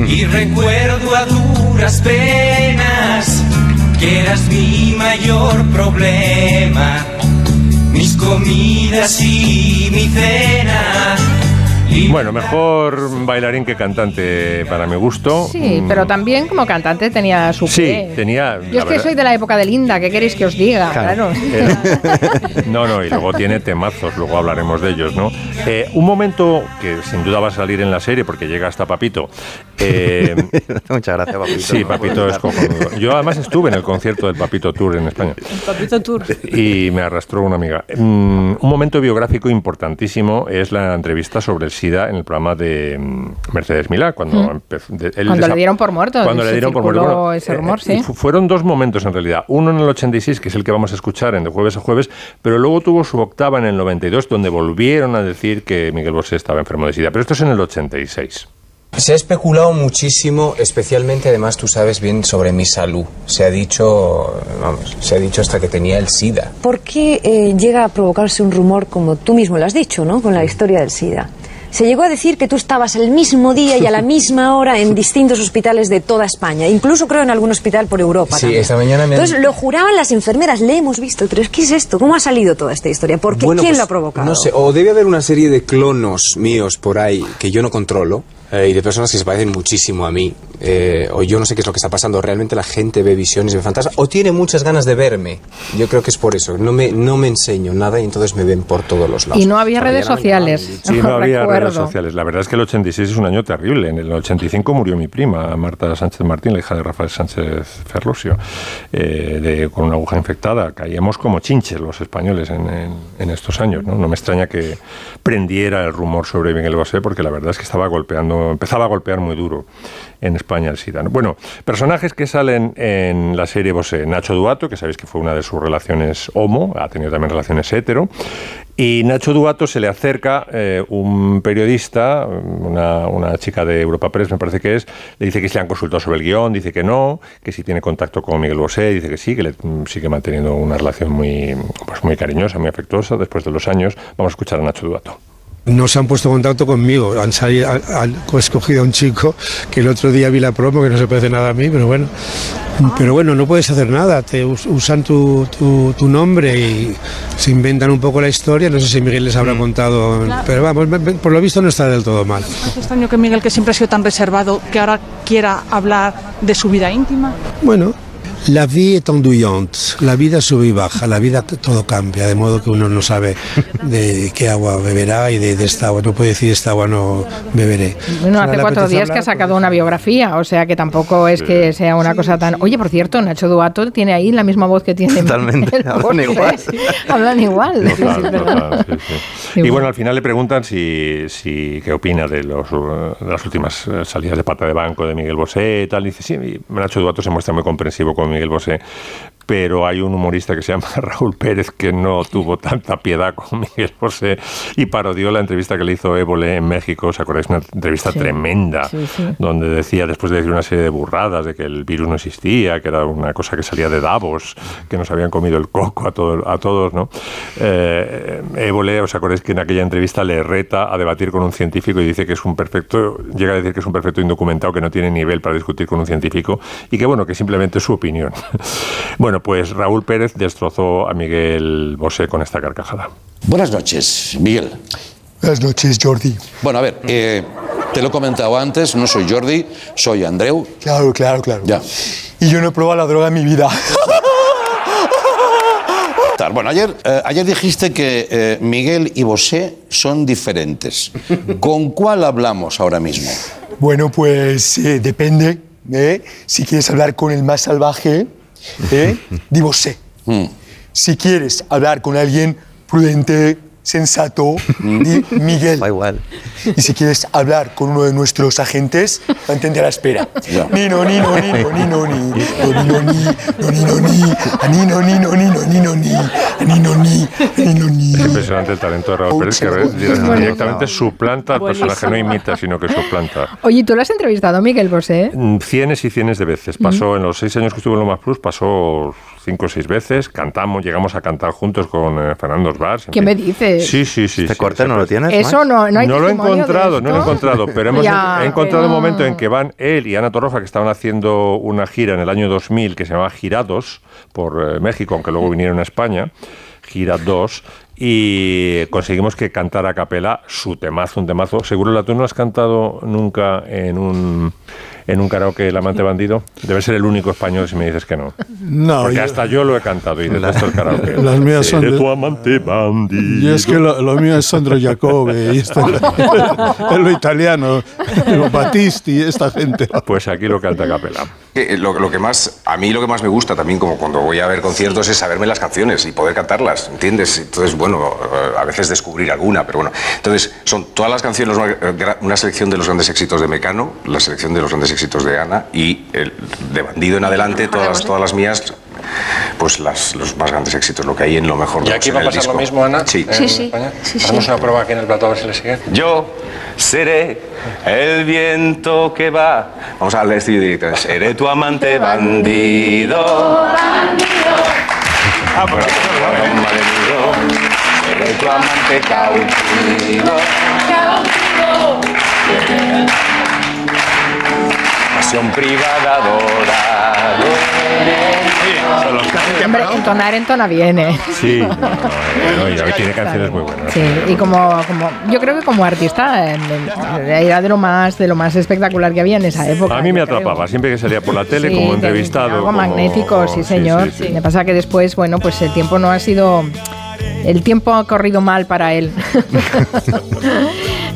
y recuerdo a duras penas que eras mi mayor problema, mis comidas y mi cena. Bueno, mejor bailarín que cantante para mi gusto. Sí, Mm, pero también como cantante tenía su Sí, qué. tenía. Yo es que verdad- soy de la época de Linda, ¿qué queréis que os diga? Claro. Era- No, no, y luego tiene temazos, luego hablaremos de ellos, ¿no? Eh, un momento que sin duda va a salir en la serie porque llega hasta Papito. eh, Muchas gracias, Papito. sí, Papito es cojonudo. Yo además estuve en el concierto del Papito Tour en España Papito Tour. y me arrastró una amiga. Mm, un momento biográfico importantísimo es la entrevista sobre el En el programa de mm, Mercedes Milá, cuando Mm. empezó. de- él Cuando le dieron por muerto. cuando le dieron por muerto. Bueno, ese eh, rumor, y sí. fu- fueron dos momentos en realidad. Uno en el 86, que es el que vamos a escuchar en de jueves a jueves, pero luego tuvo su octava en el 92, donde volvieron a decir que Miguel Bosé estaba enfermo de SIDA. Pero esto es en el 86. Se ha especulado muchísimo, especialmente además tú sabes bien sobre mi salud. Se ha dicho, vamos, se ha dicho hasta que tenía el SIDA. ¿Por qué eh, llega a provocarse un rumor, como tú mismo lo has dicho, ¿no? con la historia del SIDA? Se llegó a decir que tú estabas el mismo día y a la misma hora en distintos hospitales de toda España, incluso creo en algún hospital por Europa. Sí, también. esta mañana me han- Entonces lo juraban las enfermeras, le hemos visto, pero ¿qué es esto? ¿Cómo ha salido toda esta historia? ¿Por qué? Bueno, ¿Quién pues, lo ha provocado? No sé, o debe haber una serie de clonos míos por ahí que yo no controlo. Eh, y de personas que se parecen muchísimo a mí. Eh, o yo no sé qué es lo que está pasando. Realmente la gente ve visiones, ve fantasmas. O tiene muchas ganas de verme. Yo creo que es por eso. No me, no me enseño nada y entonces me ven por todos los lados. Y no había redes sociales. Sí, no había recuerdo. redes sociales. La verdad es que el 86 es un año terrible. En el 85 murió mi prima, Marta Sánchez Martín, la hija de Rafael Sánchez Ferlosio, eh, de- con una aguja infectada. Caíamos como chinches los españoles en, en- en estos años. ¿no? no me extraña que prendiera el rumor sobre Miguel Bosé, porque la verdad es que estaba golpeando, empezaba a golpear muy duro en España el SIDA. ¿no? Bueno, personajes que salen en la serie Bosé. Nacho Duato, que sabéis que fue una de sus relaciones homo, ha tenido también relaciones hetero. Y Nacho Duato se le acerca eh, un periodista, una, una chica de Europa Press, me parece que es, le dice que se le han consultado sobre el guion, dice que no, que si tiene contacto con Miguel Bosé, dice que sí, que le, mm, sigue manteniendo una relación muy, pues muy cariñosa, muy afectuosa después de los años. Vamos a escuchar a Nacho Duato. No se han puesto en contacto conmigo, han, salido, han, han escogido a un chico que el otro día vi la promo que no se parece nada a mí, pero bueno, pero bueno, no puedes hacer nada, te us- usan tu, tu- tu nombre y se inventan un poco la historia, no sé si Miguel les habrá contado, Claro. pero vamos, por lo visto no está del todo mal. Es extraño que Miguel, que siempre ha sido tan reservado, que ahora quiera hablar de su vida íntima. Bueno, la vie est enduyante, la vida sube y baja, la vida todo cambia, de modo que uno no sabe de qué agua beberá y de, de esta agua, no puede decir esta agua no beberé. Bueno, hace cuatro días que ha hablar, sacado una biografía, o sea que tampoco es que sea una cosa tan... Oye, por cierto, Nacho Duato tiene ahí la misma voz que tiene... Totalmente, hablan igual. Hablan igual. sí, sí, Total, es verdad. total, sí, sí. Y bueno, al final le preguntan si, si qué opina de, los, de las últimas eh, salidas de pata de banco de Miguel Bosé y tal. Y dice, sí, y Nacho Duato se muestra muy comprensivo con Miguel Bosé, pero hay un humorista que se llama Raúl Pérez que no tuvo tanta piedad con Miguel Bosé y parodió la entrevista que le hizo Évole en México. ¿Os acordáis? Una entrevista Sí, tremenda, sí, sí. donde decía, después de decir una serie de burradas, de que el virus no existía, que era una cosa que salía de Davos, que nos habían comido el coco a, todo- a todos, ¿no? Eh, Évole, ¿os acordáis que en aquella entrevista le reta a debatir con un científico y dice que es un perfecto, llega a decir que es un perfecto indocumentado, que no tiene nivel para discutir con un científico y que, bueno, que simplemente es su opinión. bueno, pues Raúl Pérez destrozó a Miguel Bosé con esta carcajada. Buenas noches, Miguel. Buenas noches, Jordi. Bueno, a ver, eh, te lo he comentado antes, no soy Jordi, soy Andreu. Claro, claro, claro. Ya. Y yo no he probado la droga en mi vida. Bueno, ayer, eh, ayer dijiste que eh, Miguel y Bosé son diferentes. ¿Con cuál hablamos ahora mismo? Bueno, pues eh, depende. ¿eh? Si quieres hablar con el más salvaje, ¿eh? di vosé. Si quieres hablar con alguien prudente, sensato, di Miguel. igual. Y si quieres hablar con uno de nuestros agentes, mantente a la espera. Nino, nino, nino, nino, ni, no, nino, ni, no, nino, ni, a nino, nino, nino, nino, ni, a nino, ni, nino, ni. Es impresionante el talento de Raúl Pérez, que re- directamente suplanta al personaje, no imita, sino que suplanta. Oye, ¿tú lo has entrevistado, Miguel Bosé? Mm, Cienes y cienes de veces. Pasó en los seis años que estuvo en Lo Más Plus, pasó cinco o seis veces. Cantamos, llegamos a cantar juntos con eh, Fernando Osvars. en ¿Qué fin. me dices? Sí, sí, sí. ¿Este sí, corte no lo tienes? Eso no, no hay No lo he encontrado, no lo he encontrado, pero hemos Ya, he encontrado pero- un momento en que van él y Ana Torroja, que estaban haciendo una gira en el año 2000 que se llamaba Girados por eh, México, aunque luego vinieron a España, Gira 2, y conseguimos que cantara a capela su temazo, un temazo. Seguro la tú no has cantado nunca en un en un karaoke El amante bandido. Debe ser el único español si me dices que no. No, Porque yo- hasta yo lo he cantado y detesto el karaoke. Las mías son Seré de- tu amante bandido. Y es que lo, lo mío es Sandro Jacobe y esto, es lo italiano, lo Battisti, esta gente. Pues aquí lo canta a capela. Que, eh, Lo, lo que más, a mí lo que más me gusta también, como cuando voy a ver conciertos, es saberme las canciones y poder cantarlas, ¿entiendes? Entonces, bueno, eh, a veces descubrir alguna, pero bueno. Entonces, son todas las canciones, una, eh, una selección de los grandes éxitos de Mecano, la selección de los grandes éxitos de Ana y el, de Bandido en adelante, todas, las- todas las mías, pues las, los más grandes éxitos, lo que hay en lo mejor de ¿Y aquí va a el pasar lo mismo, Ana? Sí. en España? Hacemos una prueba aquí en el plató a ver si le sigue. Yo seré el viento que va. Vamos a el estudio directo. Seré tu amante bandido. Ah, pues. Seré tu amante cautivo. Pasión privada adorado. Hombre, entonar entona bien, ¿eh? Sí, bueno, y hoy tiene canciones muy buenas. Sí, y como, como yo creo que como artista eh, era de lo más de lo más espectacular que había en esa época. A mí me yo creo. atrapaba, siempre que salía por la tele, Sí, como entrevistado. Algo como- magnético, sí, sí, señor. sí, sí. Me pasa que después, bueno, pues el tiempo no ha sido. El tiempo ha corrido mal para él.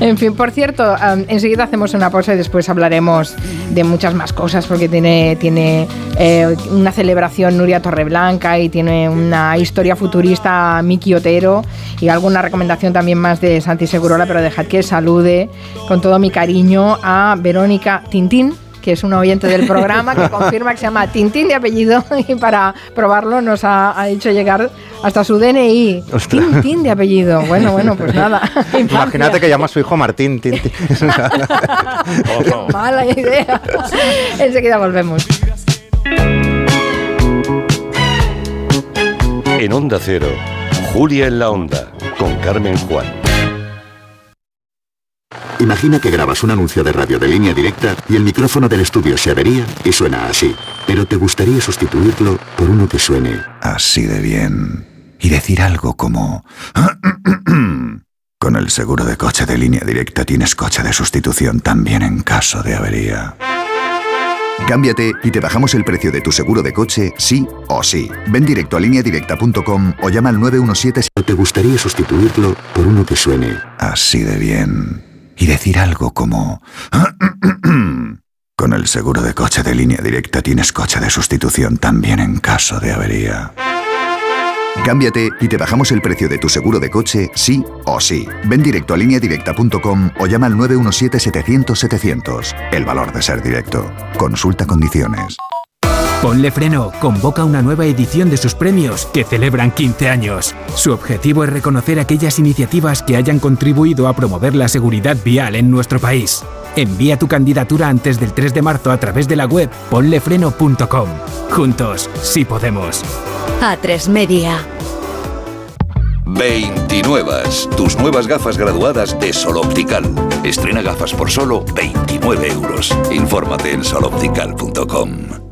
en fin, por cierto, enseguida hacemos una pausa y después hablaremos de muchas más cosas porque tiene, tiene eh, una celebración Nuria Torreblanca y tiene una historia futurista Miki Otero y alguna recomendación también más de Santi Segurola, pero dejad que salude con todo mi cariño a Verónica Tintín que es un oyente del programa que confirma que se llama Tintín de apellido y para probarlo nos ha, ha hecho llegar hasta su DNI. Ostras. Tintín de apellido. Bueno, bueno, pues nada. Imagínate que llama a su hijo Martín. Tin, tin. Mala idea. Enseguida volvemos. En Onda Cero, Julia en la Onda, con Carmen Juan. Imagina que grabas un anuncio de radio de línea directa y el micrófono del estudio se avería y suena así. Pero te gustaría sustituirlo por uno que suene Así de bien. Y decir algo como... Con el seguro de coche de línea directa tienes coche de sustitución también en caso de avería. Cámbiate y te bajamos el precio de tu seguro de coche, sí o sí. Ven directo a lineadirecta.com o llama al 917 si te gustaría sustituirlo por uno que suene Así de bien. Y decir algo como... Con el seguro de coche de línea directa tienes coche de sustitución también en caso de avería. Cámbiate y te bajamos el precio de tu seguro de coche, sí o sí. Ven directo a lineadirecta.com o llama al 917-700-700. El valor de ser directo. Consulta condiciones. Ponle Freno convoca una nueva edición de sus premios que celebran 15 años. Su objetivo es reconocer aquellas iniciativas que hayan contribuido a promover la seguridad vial en nuestro país. Envía tu candidatura antes del 3 de marzo a través de la web ponlefreno.com. Juntos, sí podemos. A3 Media. 29. Tus nuevas gafas graduadas de Sol Optical. Estrena gafas por solo 29 euros. Infórmate en soloptical.com.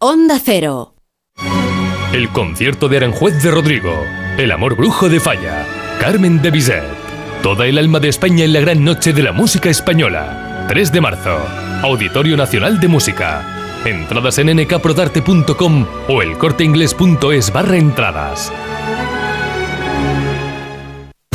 Onda Cero. El concierto de Aranjuez de Rodrigo. El amor brujo de Falla. Carmen de Bizet. Toda el alma de España en la gran noche de la música española. 3 de marzo. Auditorio Nacional de Música. Entradas en nkprodarte.com o elcorteingles.es barra entradas.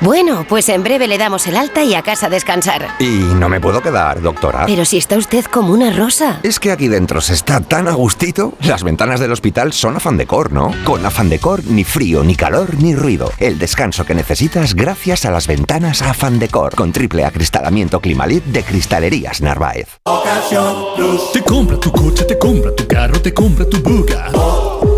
Bueno, pues en breve le damos el alta y a casa a descansar. Y no me puedo quedar, doctora. Pero si está usted como una rosa. Es que aquí dentro se está tan a gustito. Las ventanas del hospital son afán decor, ¿no? Con afán decor, ni frío, ni calor, ni ruido. El descanso que necesitas gracias a las ventanas afán decor. Con triple acristalamiento Climalit de Cristalerías Narváez. Te compra tu coche, te compra tu carro, te compra tu buga.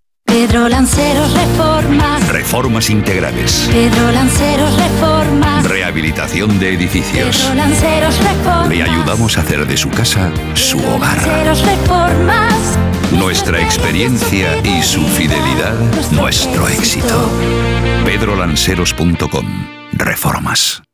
Pedro Lanceros Reformas. Reformas integrales. Pedro Lanceros Reformas. Rehabilitación de edificios. Pedro Lanceros Reformas. Le ayudamos a hacer de su casa su hogar. Lanceros Reformas. Nuestra experiencia y su fidelidad, nuestro éxito. pedrolanceros.com. Reformas.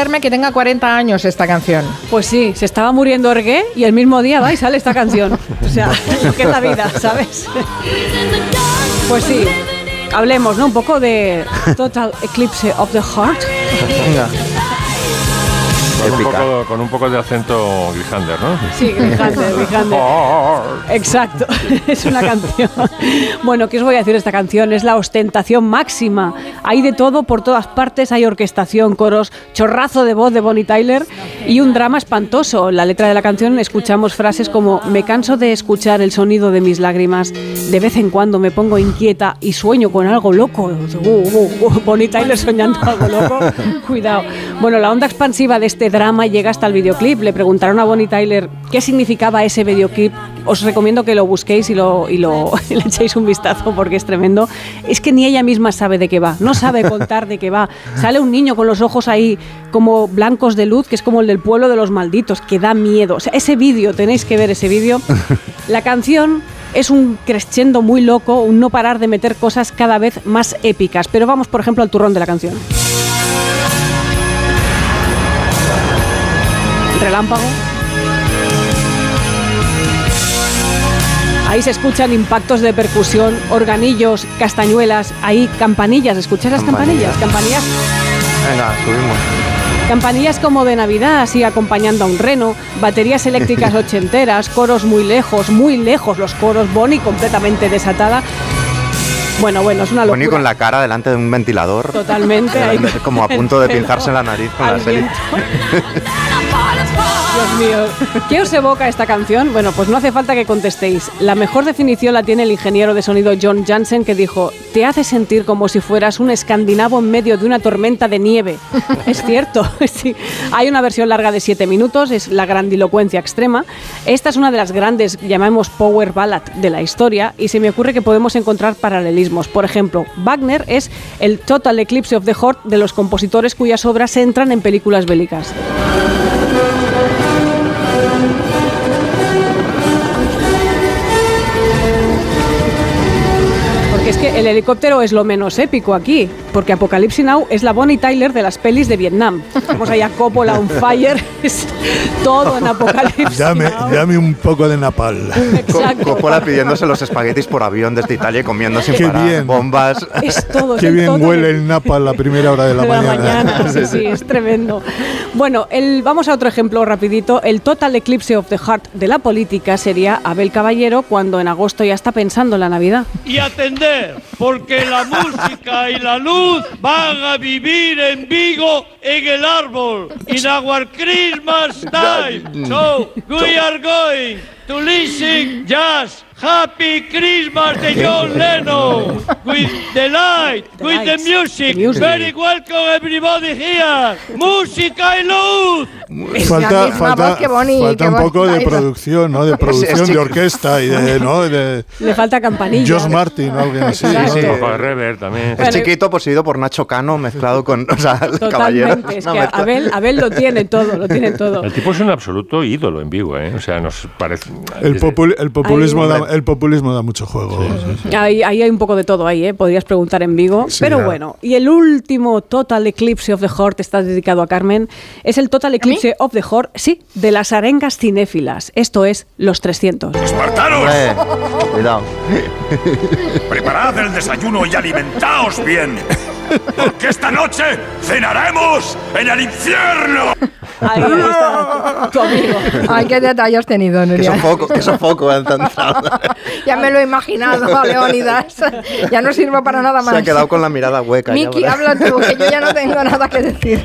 creerme que tenga 40 años esta canción. Pues sí, se estaba muriendo Orgue y el mismo día va y sale esta canción. O sea, lo que es la vida, ¿sabes? Pues sí, hablemos, ¿no? Un poco de Total Eclipse of the Heart. Con un, poco, con un poco de acento Grijander, ¿no? Sí, Grijander, Grijander. Exacto, es una canción. Bueno, ¿qué os voy a decir de esta canción? Es la ostentación máxima. Hay de todo por todas partes, hay orquestación, coros, chorrazo de voz de Bonnie Tyler y un drama espantoso. En la letra de la canción escuchamos frases como me canso de escuchar el sonido de mis lágrimas, de vez en cuando me pongo inquieta y sueño con algo loco. Uh, uh, uh, Bonnie Tyler soñando algo loco. Cuidado. Bueno, la onda expansiva de este drama llega hasta el videoclip. Le preguntaron a Bonnie Tyler qué significaba ese videoclip. Os recomiendo que lo busquéis y, lo, y lo, y le echéis un vistazo porque es tremendo. Es que ni ella misma sabe de qué va, no sabe contar de qué va. Sale un niño con los ojos ahí como blancos de luz, que es como el del pueblo de los malditos, que da miedo. O sea, ese vídeo, tenéis que ver ese vídeo. La canción es un crescendo muy loco, un no parar de meter cosas cada vez más épicas. Pero vamos, por ejemplo, al turrón de la canción. Relámpago. Ahí se escuchan impactos de percusión, organillos, castañuelas, ahí campanillas. ¿Escuchas las campanillas? Campanillas, Venga, subimos. campanillas como de Navidad, así acompañando a un reno, baterías eléctricas ochenteras, coros muy lejos, muy lejos los coros, Bonnie completamente desatada. Bueno, bueno, es una locura. Con la cara delante de un ventilador. Totalmente. Como a punto de pinzarse la nariz con la serie. Dios mío. ¿Qué os evoca esta canción? Bueno, pues no hace falta que contestéis. La mejor definición la tiene el ingeniero de sonido John Jansen que dijo, te hace sentir como si fueras un escandinavo en medio de una tormenta de nieve. es cierto, sí. Hay una versión larga de 7 minutos, es la grandilocuencia extrema. Esta es una de las grandes, llamamos power ballad de la historia y se me ocurre que podemos encontrar paralelismos. Por ejemplo, Wagner es el Total Eclipse of the Heart de los compositores cuyas obras entran en películas bélicas. Porque es que el helicóptero es lo menos épico aquí. Porque Apocalypse Now es la Bonnie Tyler de las pelis de Vietnam. Vamos allá, Coppola on fire, es todo en Apocalipsis. Dame, dame un poco de napal. Exacto. Coppola pidiéndose los espaguetis por avión desde Italia y comiendo sin Qué parar. bien. Bombas. Es todo. es Qué el bien total huele el napal a la primera hora de la de la mañana. mañana. Sí, sí, es tremendo. Bueno, el, vamos a otro ejemplo rapidito. El total eclipse of the heart de la política sería Abel Caballero cuando en agosto ya está pensando en la Navidad. y atender, porque la música y la luz van a vivir en Vigo en el árbol. In our Christmas time. So, we are going to listen jazz. Happy Christmas de John Lennon. With the light, with the music. music. Very welcome everybody here. Música y luz. Falta, falta, falta un poco de producción, ¿no? De producción de orquesta y de, ¿no? de Le falta campanilla. Josh Martin o alguien así. ¿no? Sí, sí. Rever también. Es chiquito, poseído por Nacho Cano, mezclado con. O sea, el caballero. Es que. Abel, Abel lo tiene todo, lo tiene todo. El tipo es un absoluto ídolo en Vigo, ¿eh? O sea, nos parece... El, popul- el populismo da, el populismo da mucho juego. Ahí, ahí hay un poco de todo ahí, ¿eh? podrías preguntar en Vigo. Sí, Pero ya. bueno, y el último Total Eclipse of the Heart está dedicado a Carmen. Es el Total Eclipse of the Heart, sí, de las arengas cinéfilas. Esto es los 300. ¡Espartanos! Eh, cuidado. Preparad el desayuno y alimentaos bien. Porque esta noche cenaremos en el infierno. Ahí está tu amigo. Ay, qué detalle has tenido, Que Nuria. sofoco, que sofoco. han entrado. Ya me lo he imaginado, Leónidas. Ya no sirvo para nada más. Se ha quedado con la mirada hueca. Miki, habla tú, que yo ya no tengo nada que decir.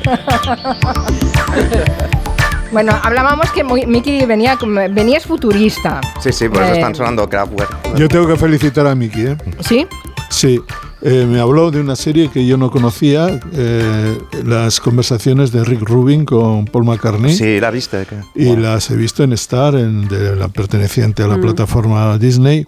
Bueno, hablábamos que Miki venía, venías futurista. Sí, sí, por eso Eh, están sonando Kraftwerk. Yo tengo que felicitar a Miki, ¿eh? ¿Sí? Sí, eh, me habló de una serie que yo no conocía, eh, las conversaciones de Rick Rubin con Paul McCartney. Sí, la viste. que- Y las he visto en Star, en, de la perteneciente a la Mm. plataforma Disney,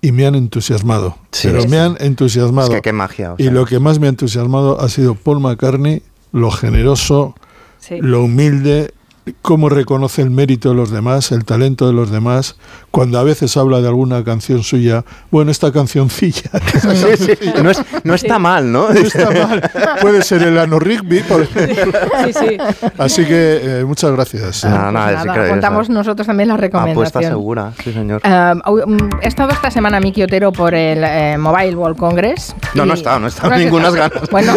y me han entusiasmado. Sí. pero me han entusiasmado. Es que qué magia. o y lo que más me ha entusiasmado ha sido Paul McCartney, lo generoso, Sí. lo humilde, cómo reconoce el mérito de los demás, el talento de los demás, cuando a veces habla de alguna canción suya, bueno, esta cancioncilla. Sí, sí, no, es- no está mal, ¿no? No está mal. Puede ser el Ano Rigby, por ejemplo. Sí, sí. Así que eh, muchas gracias. Nada, nada, es Nada, increíble. contamos nosotros también la Apuesta recomendación. segura, sí, señor. Eh, he estado esta semana Miki Otero por el eh, Mobile World Congress. No, no he estado, no he estado, estado. ganas. Bueno,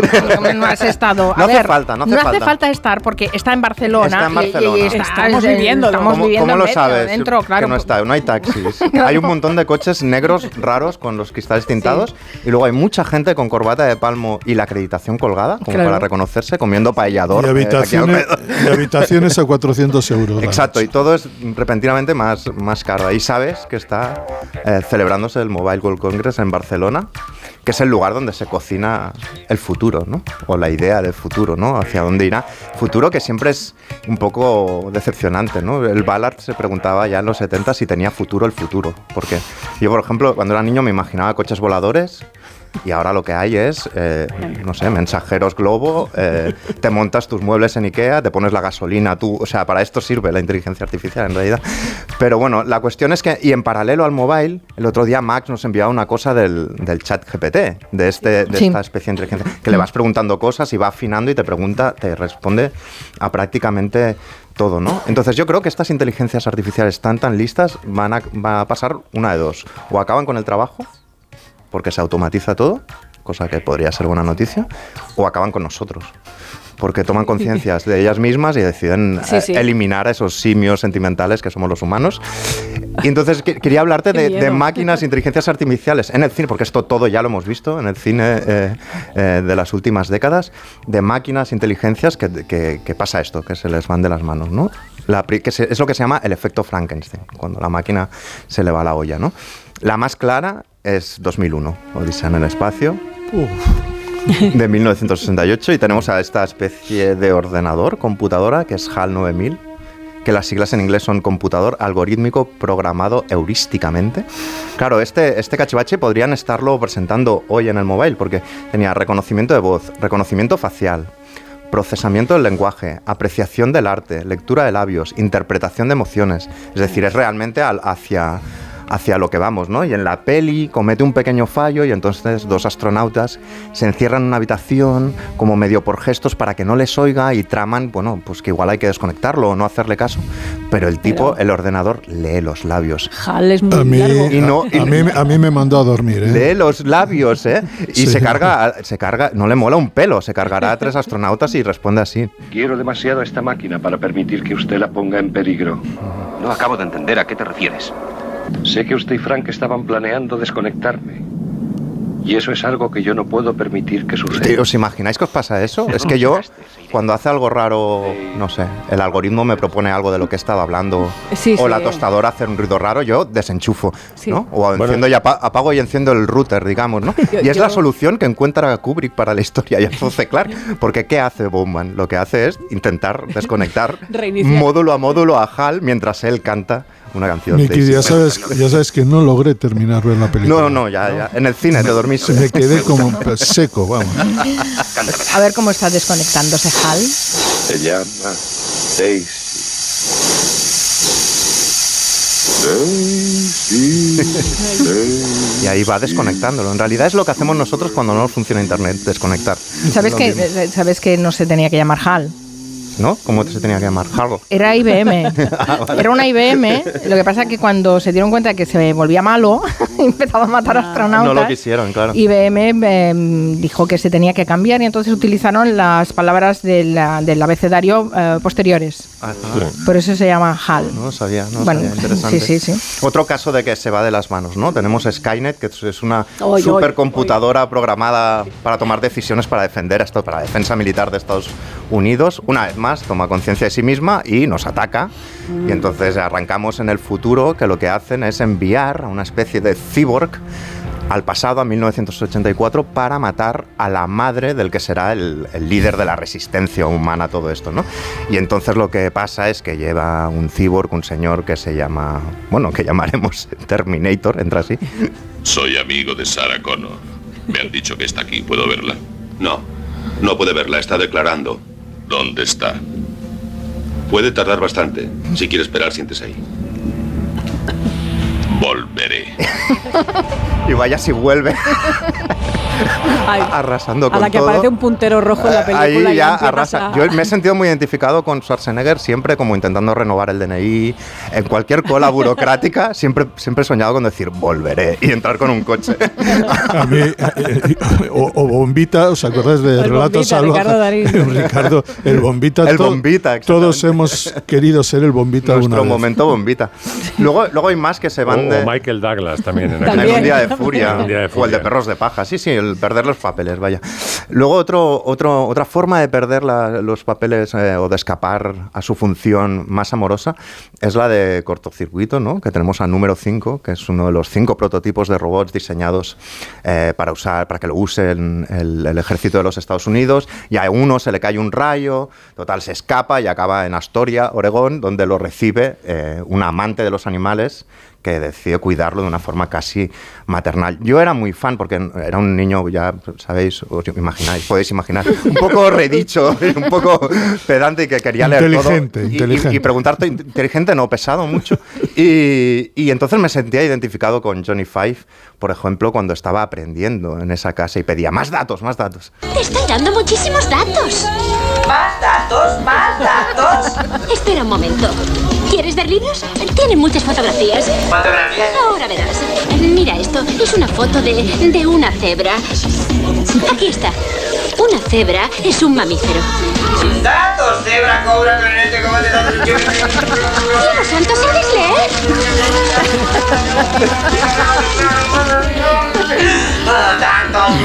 no has estado. A No hace falta, no hace falta. estar porque está en Barcelona. Está en y- Barcelona. y está- Estamos es- viviéndolo. Estamos ¿Cómo, viviendo cómo lo sabes? dentro, claro. Que no está, no hay taxis. Claro. Hay un montón de coches negros raros con los cristales tintados y luego hay mucha gente con corbata de palmo y la acreditación colgada, como Claro. para reconocerse, comiendo paellador. Y eh, habitaciones, alrededor. y habitaciones a 400 euros. Exacto, y todo es repentinamente más, más caro. Ahí sabes que está eh, celebrándose el Mobile World Congress en Barcelona, que es el lugar donde se cocina el futuro, ¿no? O la idea del futuro, ¿no? Hacia dónde irá. Futuro que siempre es un poco decepcionante, ¿no? El Ballard se preguntaba ya en los 70 si tenía futuro el futuro. Porque yo, por ejemplo, cuando era niño me imaginaba coches voladores. Y ahora lo que hay es, eh, no sé, mensajeros globo, eh, te montas tus muebles en Ikea, te pones la gasolina tú, o sea, para esto sirve la inteligencia artificial en realidad. Pero bueno, la cuestión es que, y en paralelo al mobile, el otro día Max nos enviaba una cosa del, del chat GPT, de, este, de Sí. esta especie de inteligencia, que le vas preguntando cosas y va afinando y te pregunta, te responde a prácticamente todo, ¿no? Entonces yo creo que estas inteligencias artificiales tan tan listas van a, va a pasar una de dos, o acaban con el trabajo, porque se automatiza todo, cosa que podría ser buena noticia, o acaban con nosotros. Porque toman conciencias de ellas mismas y deciden Sí, eh, sí. eliminar a esos simios sentimentales que somos los humanos. Y entonces que- quería hablarte de, de máquinas, inteligencias artificiales en el cine, porque esto todo ya lo hemos visto en el cine eh, eh, de las últimas décadas, de máquinas, inteligencias que, que- que pasa esto, que se les van de las manos, ¿no? La que se- es lo que se llama el efecto Frankenstein, cuando la máquina se le va la olla, ¿no? La más clara es 2001, Odisea en el espacio, de 1968, y tenemos a esta especie de ordenador, computadora, que es HAL 9000, que las siglas en inglés son computador algorítmico programado heurísticamente. Claro, este, este cachivache podrían estarlo presentando hoy en el mobile, porque tenía reconocimiento de voz, reconocimiento facial, procesamiento del lenguaje, apreciación del arte, lectura de labios, interpretación de emociones. Es decir, es realmente al- hacia, hacia lo que vamos, ¿no? Y en la peli comete un pequeño fallo y entonces dos astronautas se encierran en una habitación como medio por gestos para que no les oiga y traman, bueno, pues que igual hay que desconectarlo o no hacerle caso. Pero el tipo, el ordenador, lee los labios. Hal es muy A mí, largo. Y no- y- a, mí, a mí me mandó a dormir, ¿eh? Lee los labios, ¿eh? Y Sí. se carga, se carga, no le mola un pelo, se cargará a tres astronautas y responde así. Quiero demasiado a esta máquina para permitir que usted la ponga en peligro. No acabo de entender a qué te refieres. Sé que usted y Frank estaban planeando desconectarme. Y eso es algo que yo no puedo permitir que suceda. ¿Os imagináis que os pasa eso? Es que yo, cuando hace algo raro, no sé, el algoritmo me propone algo de lo que he estado hablando, Sí, o sí. la tostadora hace un ruido raro, yo desenchufo, Sí. ¿no? O enciendo y apa- apago y enciendo el router, digamos, ¿no? Yo- y es la yo- solución que encuentra Kubrick para la historia y hace Clark. Porque ¿qué hace Bowman? Lo que hace es intentar desconectar módulo a módulo a Hal mientras él canta una canción. Miki, de- ya sabes, ya sabes que no logré terminar ver la película. No, no, ya, ya. En el cine te dormiste. Me quedé como seco, vamos. A ver cómo está desconectándose Se llama Daisy. Y ahí va desconectándolo. En realidad es lo que hacemos nosotros cuando no funciona internet, desconectar. ¿Sabes que, mismo. eh, ¿Sabes que no se tenía que llamar HAL? ¿No? ¿Cómo se tenía que llamar? Harlow. Era IBM. Ah, vale. Era una IBM. Lo que pasa es que cuando se dieron cuenta de que se volvía malo, empezaba a matar astronautas. No lo quisieron, claro. IBM eh, dijo que se tenía que cambiar y entonces utilizaron las palabras de la- del abecedario eh, posteriores. Ah, Por eso se llama HAL. No sabía, no Bueno, sabía. Interesante. sí, sí, sí. Otro caso de que se va de las manos, ¿no? Tenemos Skynet, que es- una Oy, oy, supercomputadora programada para tomar decisiones para defender esto, para la defensa militar de Estados Unidos. Una vez más, toma conciencia de sí misma y nos ataca. Y entonces arrancamos en el futuro, que lo que hacen es enviar a una especie de cyborg al pasado, a 1984, para matar a la madre del que será el, el líder de la resistencia humana a todo esto, ¿no? Y entonces lo que pasa es que lleva un cyborg, un señor que se llama, bueno, que llamaremos Terminator, entra así. Soy amigo de Sarah Connor. Me han dicho que está aquí. ¿Puedo verla? No, no puede verla, está declarando. ¿Dónde está? Puede tardar bastante. Si quiere esperar, siéntese ahí. Volveré. Y vaya si vuelve Ay, arrasando a con la que todo. aparece un puntero rojo en la película. Ahí ya arrasa. a- Yo me he sentido muy identificado con Schwarzenegger siempre como intentando renovar el DNI. En cualquier cola burocrática siempre, siempre he soñado con decir volveré y entrar con un coche. A mí, eh, eh, o, o Bombita, ¿os acordáis de El Relatos Bombita, Salvajes? Ricardo Darín. Ricardo, el Bombita. El to- Bombita, Todos hemos querido ser el Bombita alguna Nuestro vez. momento bombita. Luego, luego hay más que se van O- de... o Michael Douglas también. En En aquel- un día de furia. En un día de O el de furia. perros de paja. Sí, sí, el perder los papeles, vaya. Luego otro, otro, otra forma de perder la- los papeles eh, o de escapar a su función más amorosa es la de cortocircuito, ¿no? Que tenemos a número 5, que es uno de los cinco prototipos de robots diseñados eh, para usar, para que lo usen el, el ejército de los Estados Unidos. Y a uno se le cae un rayo, total se escapa y acaba en Astoria, Oregón, donde lo recibe eh, un amante de los animales que decide cuidarlo de una forma casi maternal. Yo era muy fan porque era un niño, ya sabéis, os imagináis, podéis imaginar, un poco redicho, un poco pedante y que quería leer Inteligente, todo. Y- y- inteligente. Y, preguntar, todo, inteligente no, pesado mucho. Y, y entonces me sentía identificado con Johnny Five, por ejemplo, cuando estaba aprendiendo en esa casa y pedía más datos, más datos. Te estoy dando muchísimos datos. ¿Más datos? ¿Más datos? Espera un momento. ¿Quieres ver libros? Tienen muchas fotografías. ¿Fotografías? Ahora verás. Mira esto. Es una foto de, de una cebra. Aquí está. Cebra es un mamífero. Datos, cebra, cobra, clarinete, cogote, datos. ¡Dios santo, sabes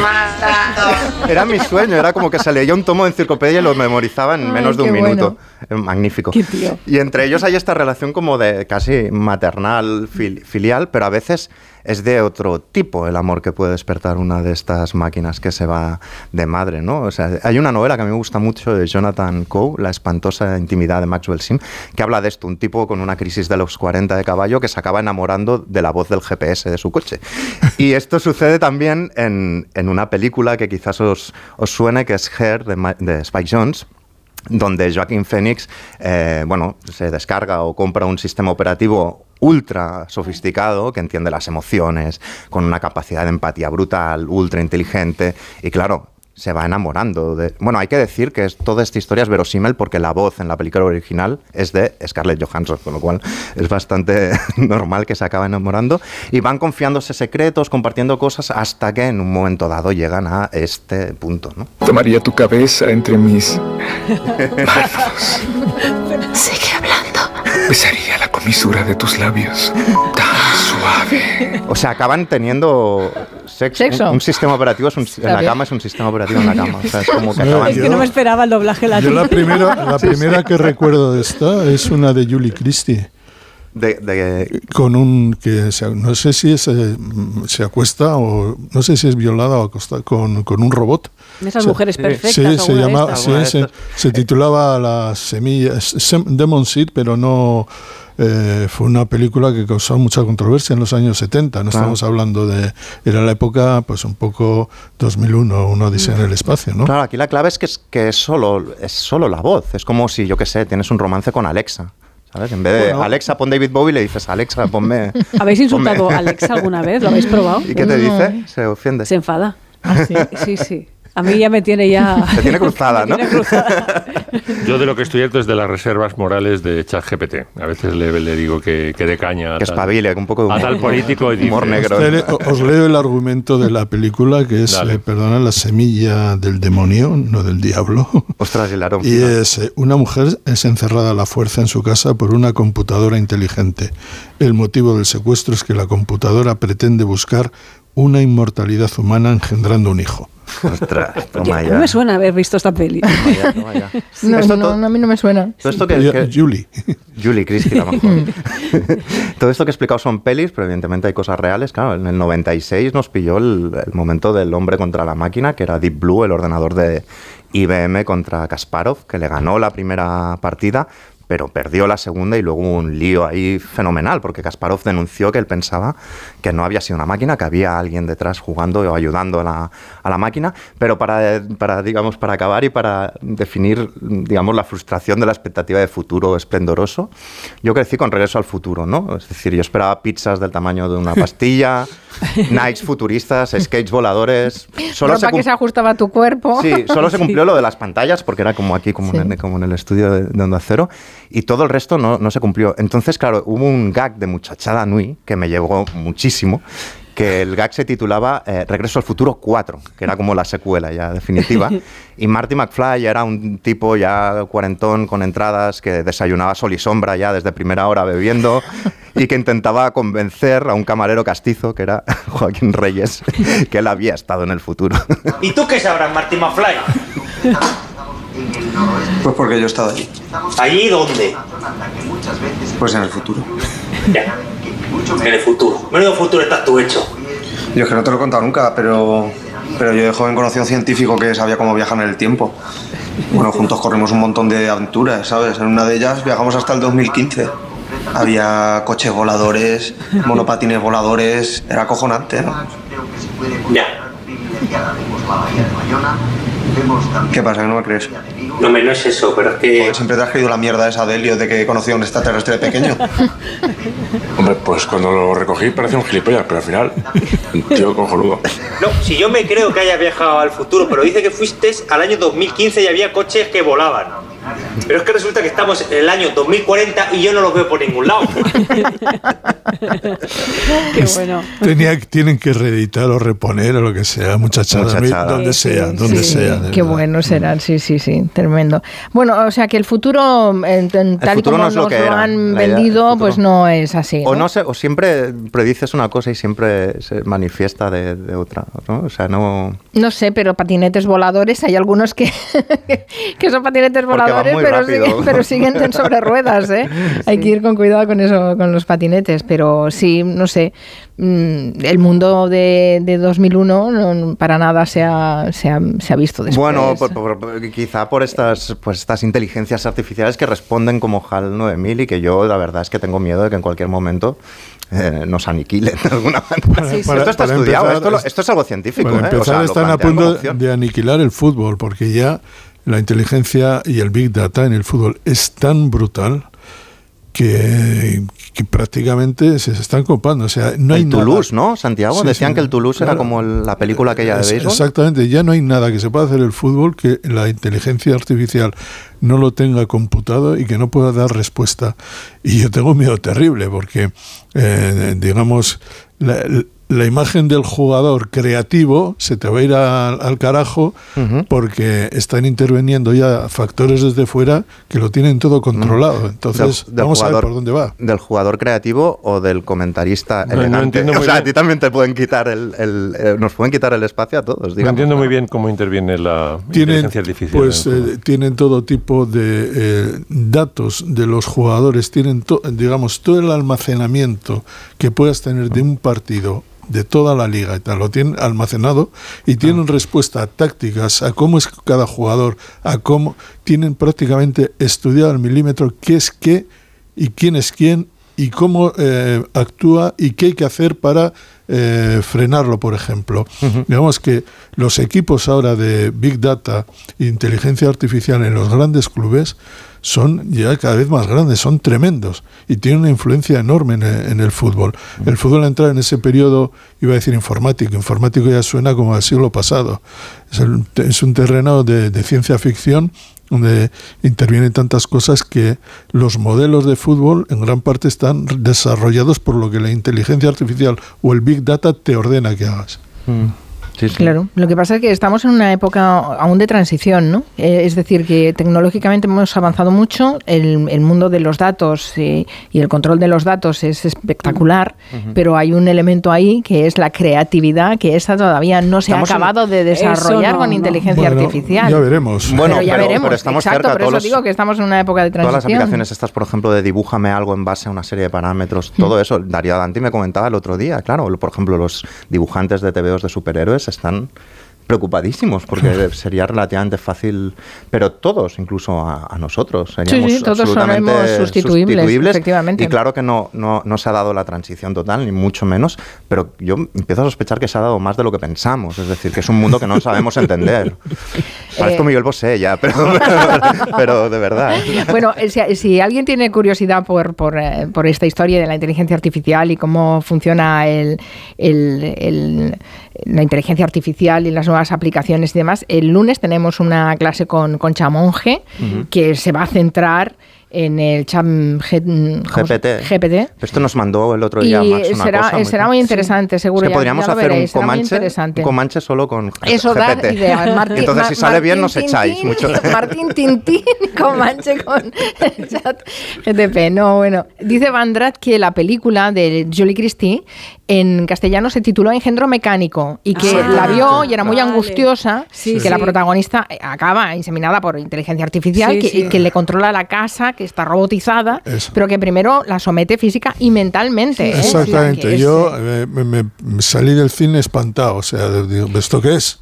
más datos. Era mi sueño, era como que se leía un tomo de enciclopedia y lo memorizaba en Ay, menos de un qué minuto. Eh, Magnífico. Y entre ellos hay esta relación como de casi maternal, fil- filial, pero a veces es de otro tipo el amor que puede despertar una de estas máquinas que se va de madre, ¿no? O sea, hay una novela que a mí me gusta mucho de Jonathan Coe, La espantosa intimidad de Maxwell Sim, que habla de esto, un tipo con una crisis de los 40 de caballo que se acaba enamorando de la voz del GPS de su coche. Y esto sucede también en, en una película que quizás os, os suene, que es Her, de, Spike Jones, donde Joaquin Phoenix, eh, bueno, se descarga o compra un sistema operativo ultra sofisticado, que entiende las emociones, con una capacidad de empatía brutal, ultra inteligente, y claro, se va enamorando de... Bueno, hay que decir que es- toda esta historia es verosímil porque la voz en la película original es de Scarlett Johansson, con lo cual es bastante normal que se acabe enamorando. Y van confiándose secretos, compartiendo cosas, hasta que en un momento dado llegan a este punto, ¿no? Tomaría tu cabeza entre mis Sigue hablando. Besaría la comisura de tus labios. Tan suave. O sea, acaban teniendo sexo. Sexo. Un, un sistema operativo es un, en la cama es un sistema operativo en la cama. O sea, es como que No, acaban... Es que no me esperaba el doblaje Yo latino. la primera, la primera que recuerdo de esta es una de Julie Christie. De, de- Con un que se- no sé si es, eh, se acuesta o no sé si es violada o acosta con, con un robot. Esas Se- mujeres perfectas. Sí, se estas. sí, se, se titulaba La semilla, Sem- Demon Seed, pero no eh, fue una película que causó mucha controversia en los años 70. No Claro. estamos hablando de era la época, pues un poco 2001, una odisea en el espacio, ¿no? Claro, aquí la clave es que es, que es solo es solo la voz. Es como si, yo qué sé, tienes un romance con Alexa. ¿Sabes? En vez de Bueno. Alexa, pon David Bowie, le dices Alexa, ponme. ¿Habéis insultado ponme- a Alexa alguna vez? ¿Lo habéis probado? ¿Y qué te dice? Se ofende. Se enfada. sí, sí. A mí ya me tiene ya... Te tiene cruzada, ¿no? tiene cruzada. Yo de lo que estoy harto es de las reservas morales de ChatGPT. A veces le, le digo que, que de caña. a Que espabile, que un poco de A humor. tal político y dice, Humor negro. Os leo- Os leo el argumento de la película, que es, eh, perdona, la semilla del demonio, no del diablo. Ostras, y el aroma. Y es, eh, una mujer es encerrada a la fuerza en su casa por una computadora inteligente. El motivo del secuestro es que la computadora pretende buscar una inmortalidad humana engendrando un hijo. Ostras, toma a ya. me suena haber visto esta peli. Toma ya, toma ya. No, Esto no, no, a mí no me suena. Todo esto que, Julie. Julie Christie, la mejor. Todo esto que he explicado son pelis, pero evidentemente hay cosas reales. Claro, en el 96 nos pilló el, el momento del hombre contra la máquina, que era Deep Blue, el ordenador de IBM contra Kasparov, que le ganó la primera partida, pero perdió la segunda y luego hubo un lío ahí fenomenal, porque Kasparov denunció que él pensaba que no había sido una máquina, que había alguien detrás jugando o ayudando a la, a la máquina, pero para, para, digamos, para acabar y para definir, digamos, la frustración de la expectativa de futuro esplendoroso, yo crecí con Regreso al Futuro, ¿no? Es decir, yo esperaba pizzas del tamaño de una pastilla, Nikes futuristas, skates voladores, solo se Ropa que cum- se ajustaba a tu cuerpo. Sí, solo se cumplió lo de las pantallas, porque era como aquí, como, en, el, como en el estudio de, de Onda Cero, y todo el resto no, no se cumplió. Entonces, claro, hubo un gag de Muchachada Nui que me llegó muchísimo, que el gag se titulaba eh, Regreso al Futuro 4, que era como la secuela ya definitiva, y Marty McFly era un tipo ya cuarentón con entradas que desayunaba sol y sombra ya desde primera hora bebiendo y que intentaba convencer a un camarero castizo, que era Joaquín Reyes, que él había estado en el futuro. ¿Y tú qué sabrás, Martín McFly? Pues porque yo he estado allí. ¿Allí dónde? Pues en el futuro. Ya. En el futuro. Menudo futuro estás tú hecho. Yo es que no te lo he contado nunca, pero, pero yo de joven conocí a un científico que sabía cómo viajar en el tiempo. Bueno, juntos corrimos un montón de aventuras, ¿sabes? En una de ellas viajamos hasta el 2015. Había coches voladores, monopatines voladores, era acojonante, ¿no? Ya. ¿Qué pasa, que no me crees? No, hombre, no es eso, pero es que... Siempre te has creído la mierda esa de Helio de que conocía a un extraterrestre pequeño. Hombre, pues cuando lo recogí parecía un gilipollas, pero al final, un tío cojonudo. No, si yo me creo que hayas viajado al futuro, pero dice que fuiste al año 2015 y había coches que volaban. Pero es que resulta que estamos en el año 2040 y yo no los veo por ningún lado. Qué bueno. Tenía, tienen que reeditar o reponer o lo que sea, muchachada, Muchachada. donde Sí, sea, sí, donde sí. sea. Qué verdad. bueno será, sí, sí, sí, tremendo. Bueno, o sea que el futuro, en- en- tal y futuro como no es lo nos que lo han la vendido, pues no es así. O ¿no? sé, o siempre predices una cosa y siempre se manifiesta de, de otra, ¿no? O sea, no... No sé, pero patinetes voladores, hay algunos que, que son patinetes voladores, muy pero rápido. siguen, pero siguen en sobre ruedas, ¿eh? Hay que ir con cuidado con eso, con los patinetes, pero sí, no sé, mm, el mundo de, de 2001 no, para nada se ha, se ha, se ha visto después. Bueno, por- por- quizá por estas, pues estas inteligencias artificiales que responden como HAL 9000 y que yo la verdad es que tengo miedo de que en cualquier momento eh, nos aniquilen de alguna manera. Sí, sí. esto está Para estudiado, empezar, esto, lo- es- esto es algo científico. Para ¿eh? O empezar, sea, están a punto de aniquilar el fútbol, porque ya la inteligencia y el Big Data en el fútbol es tan brutal que, que prácticamente se están copando. O sea, no hay nada- Toulouse, ¿no? Santiago, Sí, decían sí, que el Toulouse era como la película aquella de béisbol. Exactamente, ya no hay nada que se pueda hacer el fútbol que la inteligencia artificial no lo tenga computado y que no pueda dar respuesta. Y yo tengo un miedo terrible porque, eh, digamos, la, la imagen del jugador creativo se te va a ir al, al carajo porque están interviniendo ya factores desde fuera que lo tienen todo controlado. Entonces, Del- del vamos a ver por dónde va. ¿Del jugador creativo o del comentarista No, no elegante? entiendo o sea, bien. a ti también te pueden quitar el, el- eh, nos pueden quitar el espacio a todos, No entiendo muy bien cómo interviene la tienen, inteligencia artificial. pues, eh, tienen todo tipo de eh, datos de los jugadores, tienen, to- digamos, todo el almacenamiento que puedas tener de un partido de toda la liga y tal, lo tienen almacenado y tienen respuesta a tácticas, a cómo es cada jugador, a cómo tienen prácticamente estudiado al milímetro qué es qué y quién es quién y cómo eh, actúa y qué hay que hacer para eh, frenarlo, por ejemplo. Digamos que los equipos ahora de Big Data e inteligencia artificial en los grandes clubes son ya cada vez más grandes, son tremendos y tienen una influencia enorme en el, en el fútbol. El fútbol ha entrado en ese periodo, iba a decir informático, informático ya suena como al siglo pasado. Es, el- es un terreno de, de ciencia ficción donde intervienen tantas cosas que los modelos de fútbol en gran parte están desarrollados por lo que la inteligencia artificial o el big data te ordena que hagas. Claro, lo que pasa es que estamos en una época aún de transición, ¿no? Eh, es decir, que tecnológicamente hemos avanzado mucho, el, el mundo de los datos eh, y el control de los datos es espectacular, pero hay un elemento ahí que es la creatividad, que esa todavía no se Estamos ha acabado de desarrollar no, con no. inteligencia Bueno, artificial. ya veremos. Bueno, pero ya pero- veremos, pero estamos exacto, cerca, por eso los- digo que estamos en una época de Todas las transición. aplicaciones estas, por ejemplo, de dibújame algo en base a una serie de parámetros, todo eso. Darío Danti me comentaba el otro día, claro, por ejemplo, los dibujantes de TVOs de superhéroes están preocupadísimos porque sería relativamente fácil, pero todos, incluso a, a nosotros, seríamos sí, todos absolutamente sustituibles, efectivamente. Y claro que no, no, no se ha dado la transición total, ni mucho menos, pero yo empiezo a sospechar que se ha dado más de lo que pensamos, es decir, que es un mundo que no sabemos entender. Parezco Eh, Miguel Bosé ya, pero, pero de verdad. ¿eh? Bueno, eh, si, si alguien tiene curiosidad por, por, eh, por esta historia de la inteligencia artificial y cómo funciona el, el- el- la inteligencia artificial y las nuevas aplicaciones y demás, el lunes tenemos una clase con, con Chamonge Ujú. que se va a centrar en el cham G- ¿cómo se- GPT. GPT. Esto nos mandó el otro Y día Max una será, cosa muy será muy interesante, seguro. Es que ya- podríamos ya hacer un veréis, comanche, un comanche solo con Eso da GPT. idea. Martín- Entonces, si sale bien, nos echáis Tintín, mucho. Martín Tintín con manche con el chat GTP. No, bueno. Dice Vandrat que la película de Julie Christie en castellano se tituló Engendro Mecánico y que Ah, la vio y era muy vale. angustiosa Sí, que sí. la protagonista acaba inseminada por inteligencia artificial Sí, que, sí. que le controla la casa, que está robotizada, Eso. pero que primero la somete física y mentalmente. ¿eh? Exactamente. O sea, que es, Yo eh, me, me- me salí del cine espantado. O sea, digo, ¿esto qué es?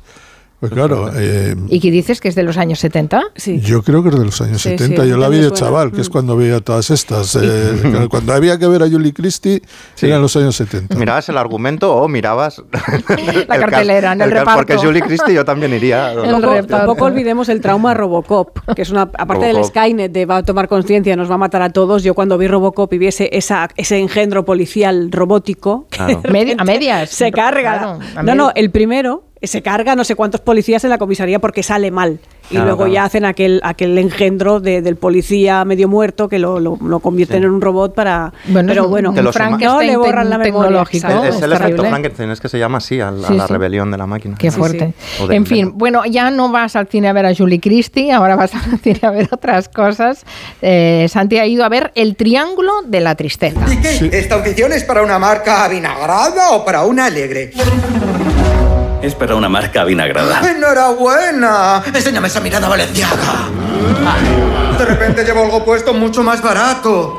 Pues claro, eh, ¿Y qué dices que es de los años 70? yo creo que es de los años Sí, 70. sí, yo la vi de chaval, que es Mm. cuando veía todas estas. eh, cuando había que ver a Julie Christie, eran los años 70. ¿Mirabas el argumento o mirabas La cartelera, en el cas- Porque reparto. Julie Christie yo también iría. Tampoco, tampoco olvidemos el trauma Robocop, que es una, aparte del. Skynet de va a tomar conciencia, nos va a matar a todos. Yo cuando vi Robocop y vi ese, esa, ese engendro policial robótico, Claro. A medias. se carga. Claro, a no, no, el primero se carga no sé cuántos policías en la comisaría porque sale mal. Y Claro, luego claro. ya hacen aquel, aquel engendro de- del policía medio muerto que lo, lo- lo convierten en un robot para... Bueno, pero bueno, un no le borran la memoria. Es, es el efecto. Frankenstein, es que se llama así, a, la- a Sí, la sí. rebelión de la máquina. Qué fuerte. En fin, bueno, ya no vas al cine a ver a Julie Christie, ahora vas al cine a ver otras cosas. Eh, Santi ha ido a ver El Triángulo de la Tristeza. ¿Y qué? ¿Esta audición es para una marca avinagrada o para una alegre? Es para una marca vinagrada. ¡Enhorabuena! Enséñame esa mirada valenciaga. De repente llevo algo puesto mucho más barato.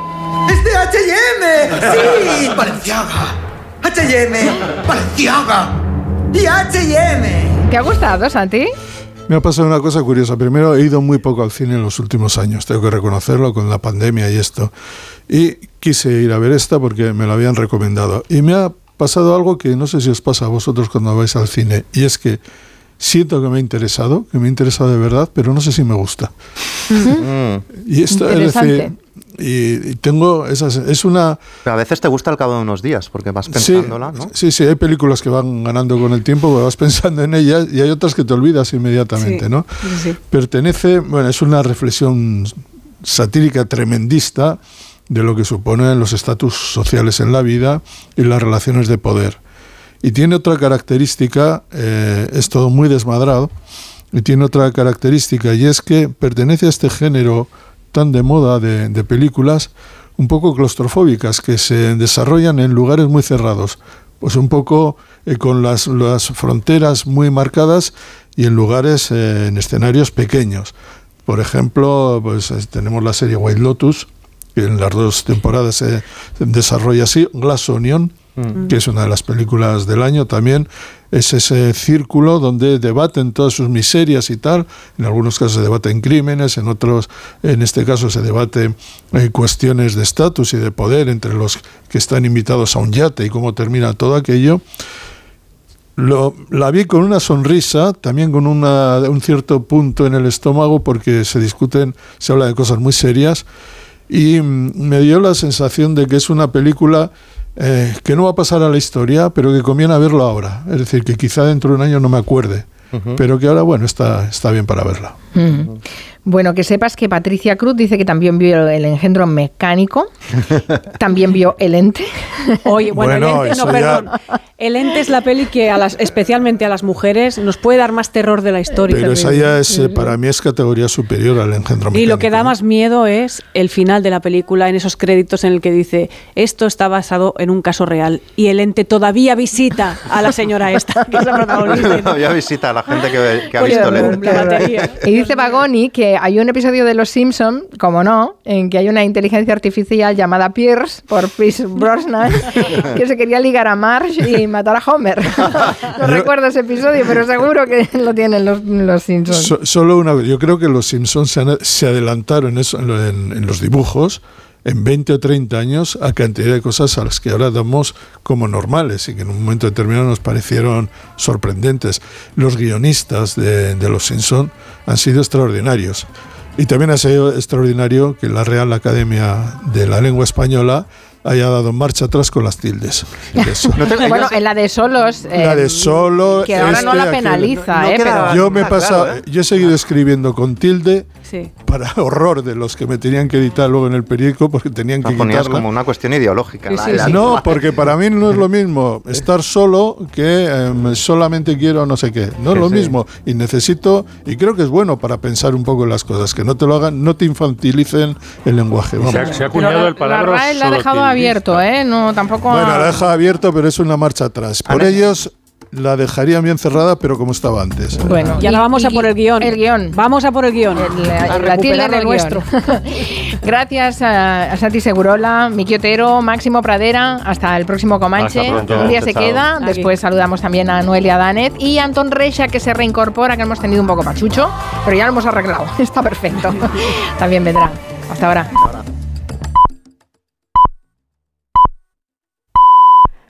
¡Es de H&M! ¡Sí! ¡Valenciaga! ¡H&M! ¡Valenciaga! ¡Y H&M! ¿Te ha gustado, Santi? Me ha pasado una cosa curiosa. Primero, he ido muy poco al cine en los últimos años, tengo que reconocerlo, con la pandemia y esto. Y quise ir a ver esta porque me la habían recomendado. Y me ha pasado algo que no sé si os pasa a vosotros cuando vais al cine, y es que siento que me ha interesado, que me ha interesado de verdad, pero no sé si me gusta. Mm. Y esto, es decir, y, y tengo esas, es una... Pero a veces te gusta al cabo de unos días, porque vas Sí, pensándola, ¿no? sí, sí, hay películas que van ganando con el tiempo, vas pensando en ellas y hay otras que te olvidas inmediatamente, Sí, ¿no? sí, sí. Pertenece, bueno, es una reflexión satírica tremendista de lo que suponen los estatus sociales en la vida y las relaciones de poder. Y tiene otra característica, eh, es todo muy desmadrado, y tiene otra característica, y es que pertenece a este género tan de moda de, películas, un poco claustrofóbicas, que se desarrollan en lugares muy cerrados, pues un poco eh, con las, las fronteras muy marcadas y en lugares, eh, en escenarios pequeños. Por ejemplo, pues tenemos la serie White Lotus, que en las dos temporadas se desarrolla así, Glass Onion, Mm. que es una de las películas del año también, es ese círculo donde debaten todas sus miserias y tal, en algunos casos se debaten crímenes, en otros, en este caso se debate eh, cuestiones de estatus y de poder entre los que están invitados a un yate y cómo termina todo aquello. Lo, la vi con una sonrisa, también con una, un cierto punto en el estómago, porque se discuten, se habla de cosas muy serias, y mm, me dio la sensación de que es una película eh, que no va a pasar a la historia, pero que conviene verlo ahora. Es decir, que quizá dentro de un año no me acuerde, pero que ahora, bueno, está, está bien para verla. Mm. Bueno, que sepas que Patricia Cruz dice que también vio el engendro mecánico, también vio el ente. Oye, bueno, Bueno, el ente, no, ya-. El ente es la peli que, a las, especialmente a las mujeres, nos puede dar más terror de la historia. Pero esa ya es, eh, para mí es categoría superior al engendro Y lo que mecánico. da más miedo es el final de la película, en esos créditos en el que dice esto está basado en un caso real y el ente todavía visita a la señora esta, que es la protagonista. ya visita a la gente que, que ha Oye, visto Lente. batería. Y dice Bagoni que hay un episodio de Los Simpson, como no, en que hay una inteligencia artificial llamada Pierce, por Pierce Brosnan, que se quería ligar a Marge y matar a Homer. No recuerdo ese episodio, pero seguro que lo tienen los, los Simpsons. So- solo una Yo creo que los Simpsons se, han- se adelantaron eso, en, lo- en- en los dibujos en 20 o 30 años a cantidad de cosas a las que ahora damos como normales y que en un momento determinado nos parecieron sorprendentes. Los guionistas de, de los Simpsons han sido extraordinarios. Y también ha sido extraordinario que la Real Academia de la Lengua Española haya dado marcha atrás con las tildes. Bueno, en la de solos. La eh, de solo. Que ahora no la aquel. penaliza, ¿eh? Pero, Yo me he pasado, yo he seguido escribiendo con tilde Sí. para horror de los que me tenían que editar luego en el periódico porque tenían que ponías quitarla. como una cuestión ideológica. la- la- No, porque para mí no es lo mismo estar solo que em, solamente quiero no sé qué. No es Sí, lo sí. mismo. Y necesito, y creo que es bueno para pensar un poco en las cosas, que no te lo hagan, no te infantilicen el lenguaje. Vamos. Se ha, se ha acuñado el palabra la RAE la ha dejado abierto, ¿eh? No, tampoco. Bueno, ha- la deja abierto, pero es una marcha atrás. Por ellos la dejarían bien cerrada, pero como estaba antes. Bueno, Y ahora vamos a por el guion. El guion. Vamos a por el guion. La, A la tilde recuperar del el nuestro. Gracias a, a Santi Segurola, Miki Otero, Máximo Pradera. Hasta el próximo Comanche. Hasta pronto. Un día se Chao. queda. Aquí. Después saludamos también a Noelia Danez y a Antón Reixa, que se reincorpora, que hemos tenido un poco pachucho, pero ya lo hemos arreglado. Está perfecto. También vendrá. Hasta ahora.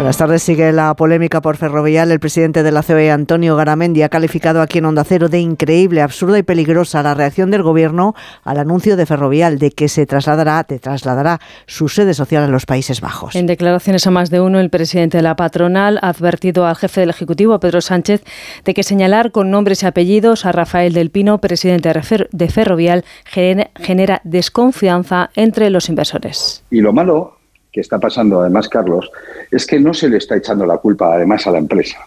Buenas tardes. Sigue la polémica por Ferrovial. El presidente de la COE, Antonio Garamendi, ha calificado aquí en Onda Cero de increíble, absurda y peligrosa la reacción del gobierno al anuncio de Ferrovial de que se trasladará, te trasladará su sede social a los Países Bajos. En declaraciones a más de uno, el presidente de la patronal ha advertido al jefe del Ejecutivo, Pedro Sánchez, de que señalar con nombres y apellidos a Rafael del Pino, presidente de Fer- de Ferrovial, genera- genera desconfianza entre los inversores. Y lo malo que está pasando, además, Carlos, es que no se le está echando la culpa, además, a la empresa.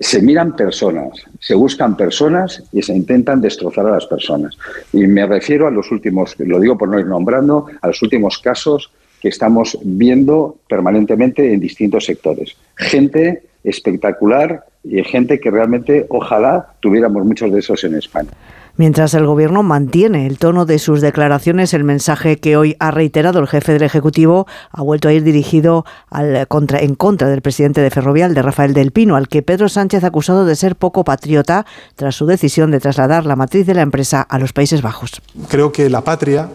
Se miran personas, se buscan personas y se intentan destrozar a las personas. Y me refiero a los últimos, lo digo por no ir nombrando, a los últimos casos que estamos viendo permanentemente en distintos sectores. Gente espectacular y gente que realmente ojalá tuviéramos muchos de esos en España. Mientras el gobierno mantiene el tono de sus declaraciones, el mensaje que hoy ha reiterado el jefe del Ejecutivo ha vuelto a ir dirigido al contra, en contra del presidente de Ferrovial, de Rafael del Pino, al que Pedro Sánchez ha acusado de ser poco patriota tras su decisión de trasladar la matriz de la empresa a los Países Bajos. Creo que la patria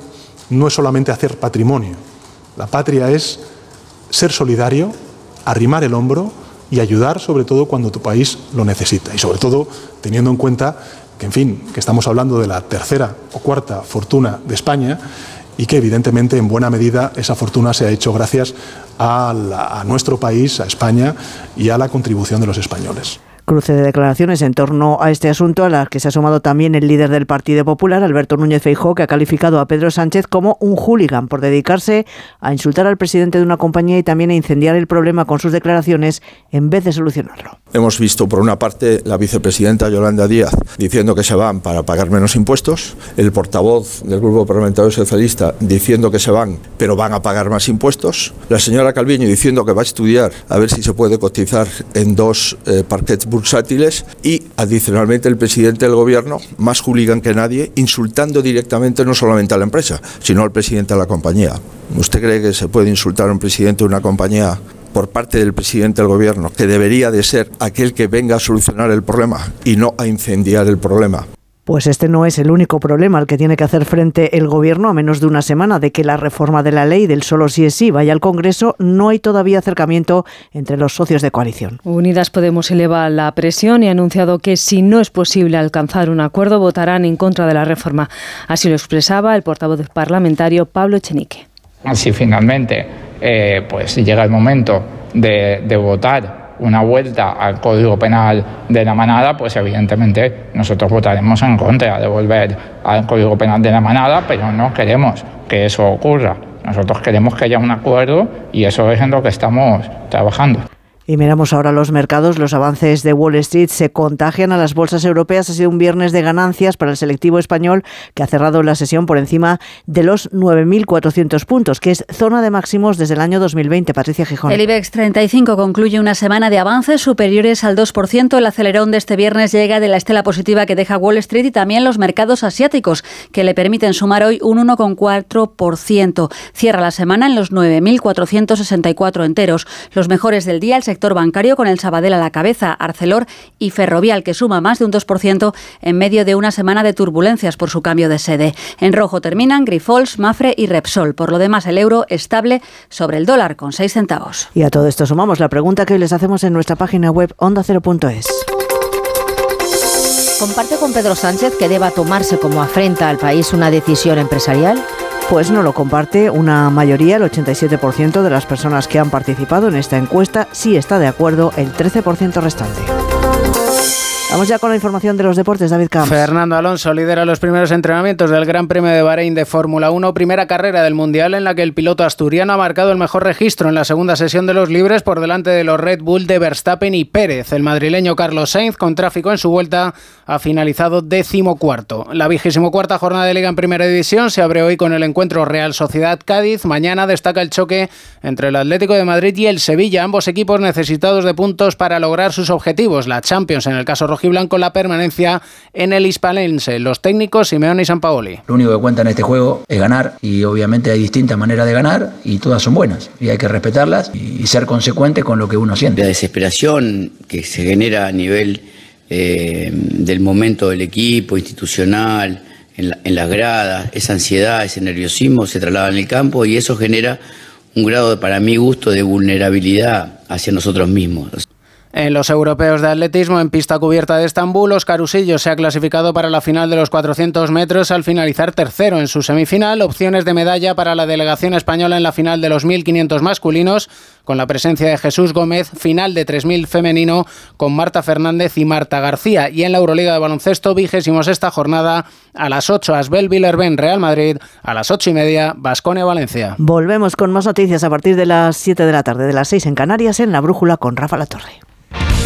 no es solamente hacer patrimonio. La patria es ser solidario arrimar el hombro y ayudar sobre todo cuando tu país lo necesita. Y sobre todo teniendo en cuenta en fin, que estamos hablando de la tercera o cuarta fortuna de España y que evidentemente en buena medida esa fortuna se ha hecho gracias a nuestro país, a España y a la contribución de los españoles. Cruce de declaraciones en torno a este asunto, a las que se ha sumado también el líder del Partido Popular, Alberto Núñez Feijóo, que ha calificado a Pedro Sánchez como un hooligan por dedicarse a insultar al presidente de una compañía y también a incendiar el problema con sus declaraciones en vez de solucionarlo. Hemos visto, por una parte, la vicepresidenta Yolanda Díaz diciendo que se van para pagar menos impuestos, el portavoz del Grupo Parlamentario Socialista diciendo que se van, pero van a pagar más impuestos, la señora Calviño diciendo que va a estudiar a ver si se puede cotizar en dos eh, parquets bursátiles y, adicionalmente, el presidente del Gobierno, más hooligan que nadie, insultando directamente no solamente a la empresa, sino al presidente de la compañía. ¿Usted cree que se puede insultar a un presidente de una compañía por parte del presidente del gobierno, que debería de ser aquel que venga a solucionar el problema y no a incendiar el problema. Pues este no es el único problema al que tiene que hacer frente el Gobierno a menos de una semana de que la reforma de la ley del solo sí es sí vaya al Congreso. No hay todavía acercamiento entre los socios de coalición. Unidas Podemos eleva la presión y ha anunciado que si no es posible alcanzar un acuerdo votarán en contra de la reforma. Así lo expresaba el portavoz parlamentario Pablo Echenique. Si finalmente eh, pues llega el momento de, de votar una vuelta al Código Penal de la manada, pues evidentemente nosotros votaremos en contra de volver al Código Penal de la manada, pero no queremos que eso ocurra. Nosotros queremos que haya un acuerdo y eso es en lo que estamos trabajando. Y miramos ahora los mercados. Los avances de Wall Street se contagian a las bolsas europeas. Ha sido un viernes de ganancias para el selectivo español que ha cerrado la sesión por encima de los 9.400 puntos, que es zona de máximos desde el año 2020. Patricia Gijón. El IBEX 35 concluye una semana de avances superiores al 2%. El acelerón de este viernes llega de la estela positiva que deja Wall Street y también los mercados asiáticos, que le permiten sumar hoy un 1,4%. Cierra la semana en los 9.464 enteros. Los mejores del día, el sector bancario con el Sabadell a la cabeza, Arcelor y Ferrovial, que suma más de un 2% en medio de una semana de turbulencias por su cambio de sede. En rojo terminan Grifols, Mafre y Repsol. Por lo demás, el euro estable sobre el dólar con 6 centavos. Y a todo esto sumamos la pregunta que hoy les hacemos en nuestra página web ondacero.es. ¿Comparte con Pedro Sánchez que deba tomarse como afrenta al país una decisión empresarial? Pues no lo comparte una mayoría, el 87% de las personas que han participado en esta encuesta sí está de acuerdo, el 13% restante. Vamos ya con la información de los deportes, David Camps. Fernando Alonso lidera los primeros entrenamientos del Gran Premio de Bahrein de Fórmula 1, primera carrera del Mundial en la que el piloto asturiano ha marcado el mejor registro en la segunda sesión de los libres por delante de los Red Bull de Verstappen y Pérez. El madrileño Carlos Sainz, con tráfico en su vuelta, ha finalizado decimocuarto. La vigésimo cuarta jornada de Liga en Primera División se abre hoy con el encuentro Real Sociedad Cádiz. Mañana destaca el choque entre el Atlético de Madrid y el Sevilla, ambos equipos necesitados de puntos para lograr sus objetivos. La Champions en el caso rojiblanco, la permanencia en el hispalense. Los técnicos Simeone y Sampaoli. Lo único que cuenta en este juego es ganar y obviamente hay distintas maneras de ganar y todas son buenas y hay que respetarlas y ser consecuente con lo que uno siente. La desesperación que se genera a nivel eh, del momento del equipo, institucional, en, la- en las gradas, esa ansiedad, ese nerviosismo se traslada en el campo y eso genera un grado, de, para mi gusto, de vulnerabilidad hacia nosotros mismos. En los europeos de atletismo en pista cubierta de Estambul, Oscar Usillo se ha clasificado para la final de los 400 metros al finalizar tercero en su semifinal. Opciones de medalla para la delegación española en la final de los 1500 masculinos, con la presencia de Jesús Gómez, final de 3000 femenino con Marta Fernández y Marta García. Y en la Euroliga de baloncesto, vigésimo esta jornada a las 8 Asbel Villerben Real Madrid, a las 8 y media Basconia Valencia. Volvemos con más noticias a partir de las 7 de la tarde, de las 6 en Canarias, en La Brújula con Rafa La Torre.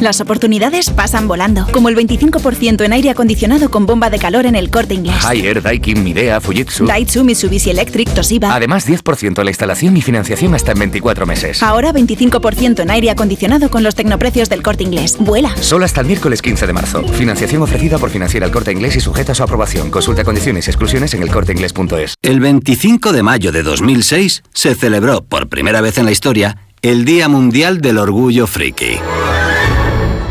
Las oportunidades pasan volando, como el 25% en aire acondicionado con bomba de calor en el corte inglés. Haier, Daikin, Midea, Fujitsu. Daitsu, Mitsubishi Electric, Toshiba. Además, 10% en la instalación y financiación hasta en 24 meses. Ahora 25% en aire acondicionado con los tecnoprecios del corte inglés. Vuela. Solo hasta el miércoles 15 de marzo. Financiación ofrecida por Financiera el Corte Inglés y sujeta a su aprobación. Consulta condiciones y exclusiones en elcorteinglés.es. El 25 de mayo de 2006 se celebró por primera vez en la historia el Día Mundial del Orgullo Friki.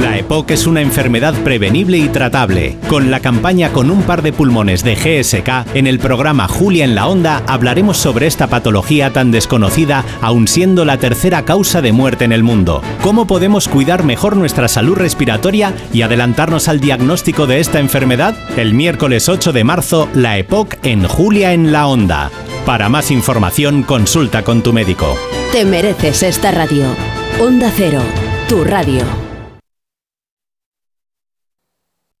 La EPOC es una enfermedad prevenible y tratable. Con la campaña Con un par de pulmones de GSK, en el programa Julia en la Onda hablaremos sobre esta patología tan desconocida, aun siendo la tercera causa de muerte en el mundo. ¿Cómo podemos cuidar mejor nuestra salud respiratoria y adelantarnos al diagnóstico de esta enfermedad? El miércoles 8 de marzo, la EPOC en Julia en la Onda. Para más información, consulta con tu médico. Te mereces esta radio. Onda Cero, tu radio.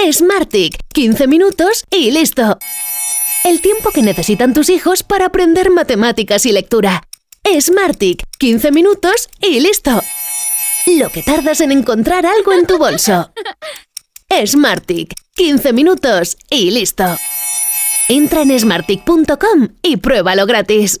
Smartick, 15 minutos y listo. El tiempo que necesitan tus hijos para aprender matemáticas y lectura. Smartick, 15 minutos y listo. Lo que tardas en encontrar algo en tu bolso. Smartick, 15 minutos y listo. Entra en smartick.com y pruébalo gratis.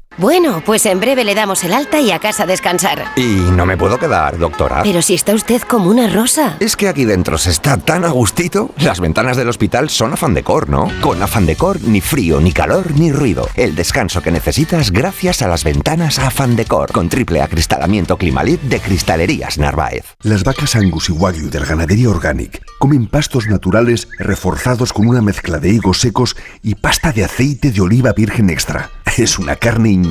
Bueno, pues en breve le damos el alta y a casa a descansar. Y no me puedo quedar, doctora. Pero si está usted como una rosa. Es que aquí dentro se está tan a gustito. Las ventanas del hospital son afán decor, ¿no? Con afán decor ni frío, ni calor, ni ruido. El descanso que necesitas gracias a las ventanas afán decor. Con triple acristalamiento Climalit de Cristalerías Narváez. Las vacas Angus y Wagyu del Ganadería Organic comen pastos naturales reforzados con una mezcla de higos secos y pasta de aceite de oliva virgen extra. Es una carne increíble.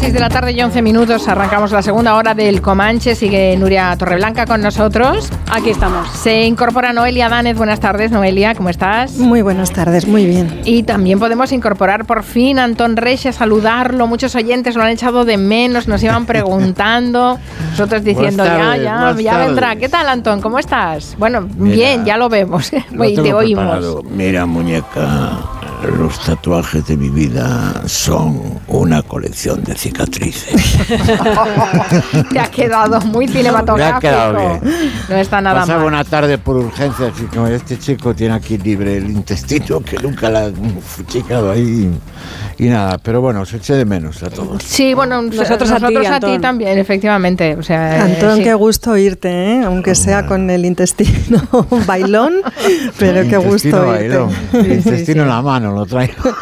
6 de la tarde y 11 minutos arrancamos la segunda hora del Comanche. Sigue Nuria Torreblanca con nosotros. Aquí estamos. Se incorpora Noelia Danez. Buenas tardes, Noelia, ¿cómo estás? Muy buenas tardes, muy bien. Y también podemos incorporar por fin a Antón Reyes a saludarlo. Muchos oyentes lo han echado de menos, nos iban preguntando. Nosotros diciendo, ya, ya, ya vendrá. ¿Qué tal, Antón? ¿Cómo estás? Bueno, bien, ya lo vemos. y te oímos. Mira, muñeca, los tatuajes de mi vida son una colección de cicatrices. te ha quedado muy cinematográfico. Me ha quedado bien. No está nada Pasaba mal. una tarde por urgencia, así como este chico tiene aquí libre el intestino, que nunca la han fuchicado ahí. Y nada, pero bueno, se eché de menos a todos. Sí, bueno, Nosotros a ti, nosotros a ti, también, efectivamente. O sea, Antón, sí. qué gusto oírte, ¿eh? aunque sea con el intestino bailón, pero qué gusto Intestino oírte. bailón, el intestino en la mano lo traigo.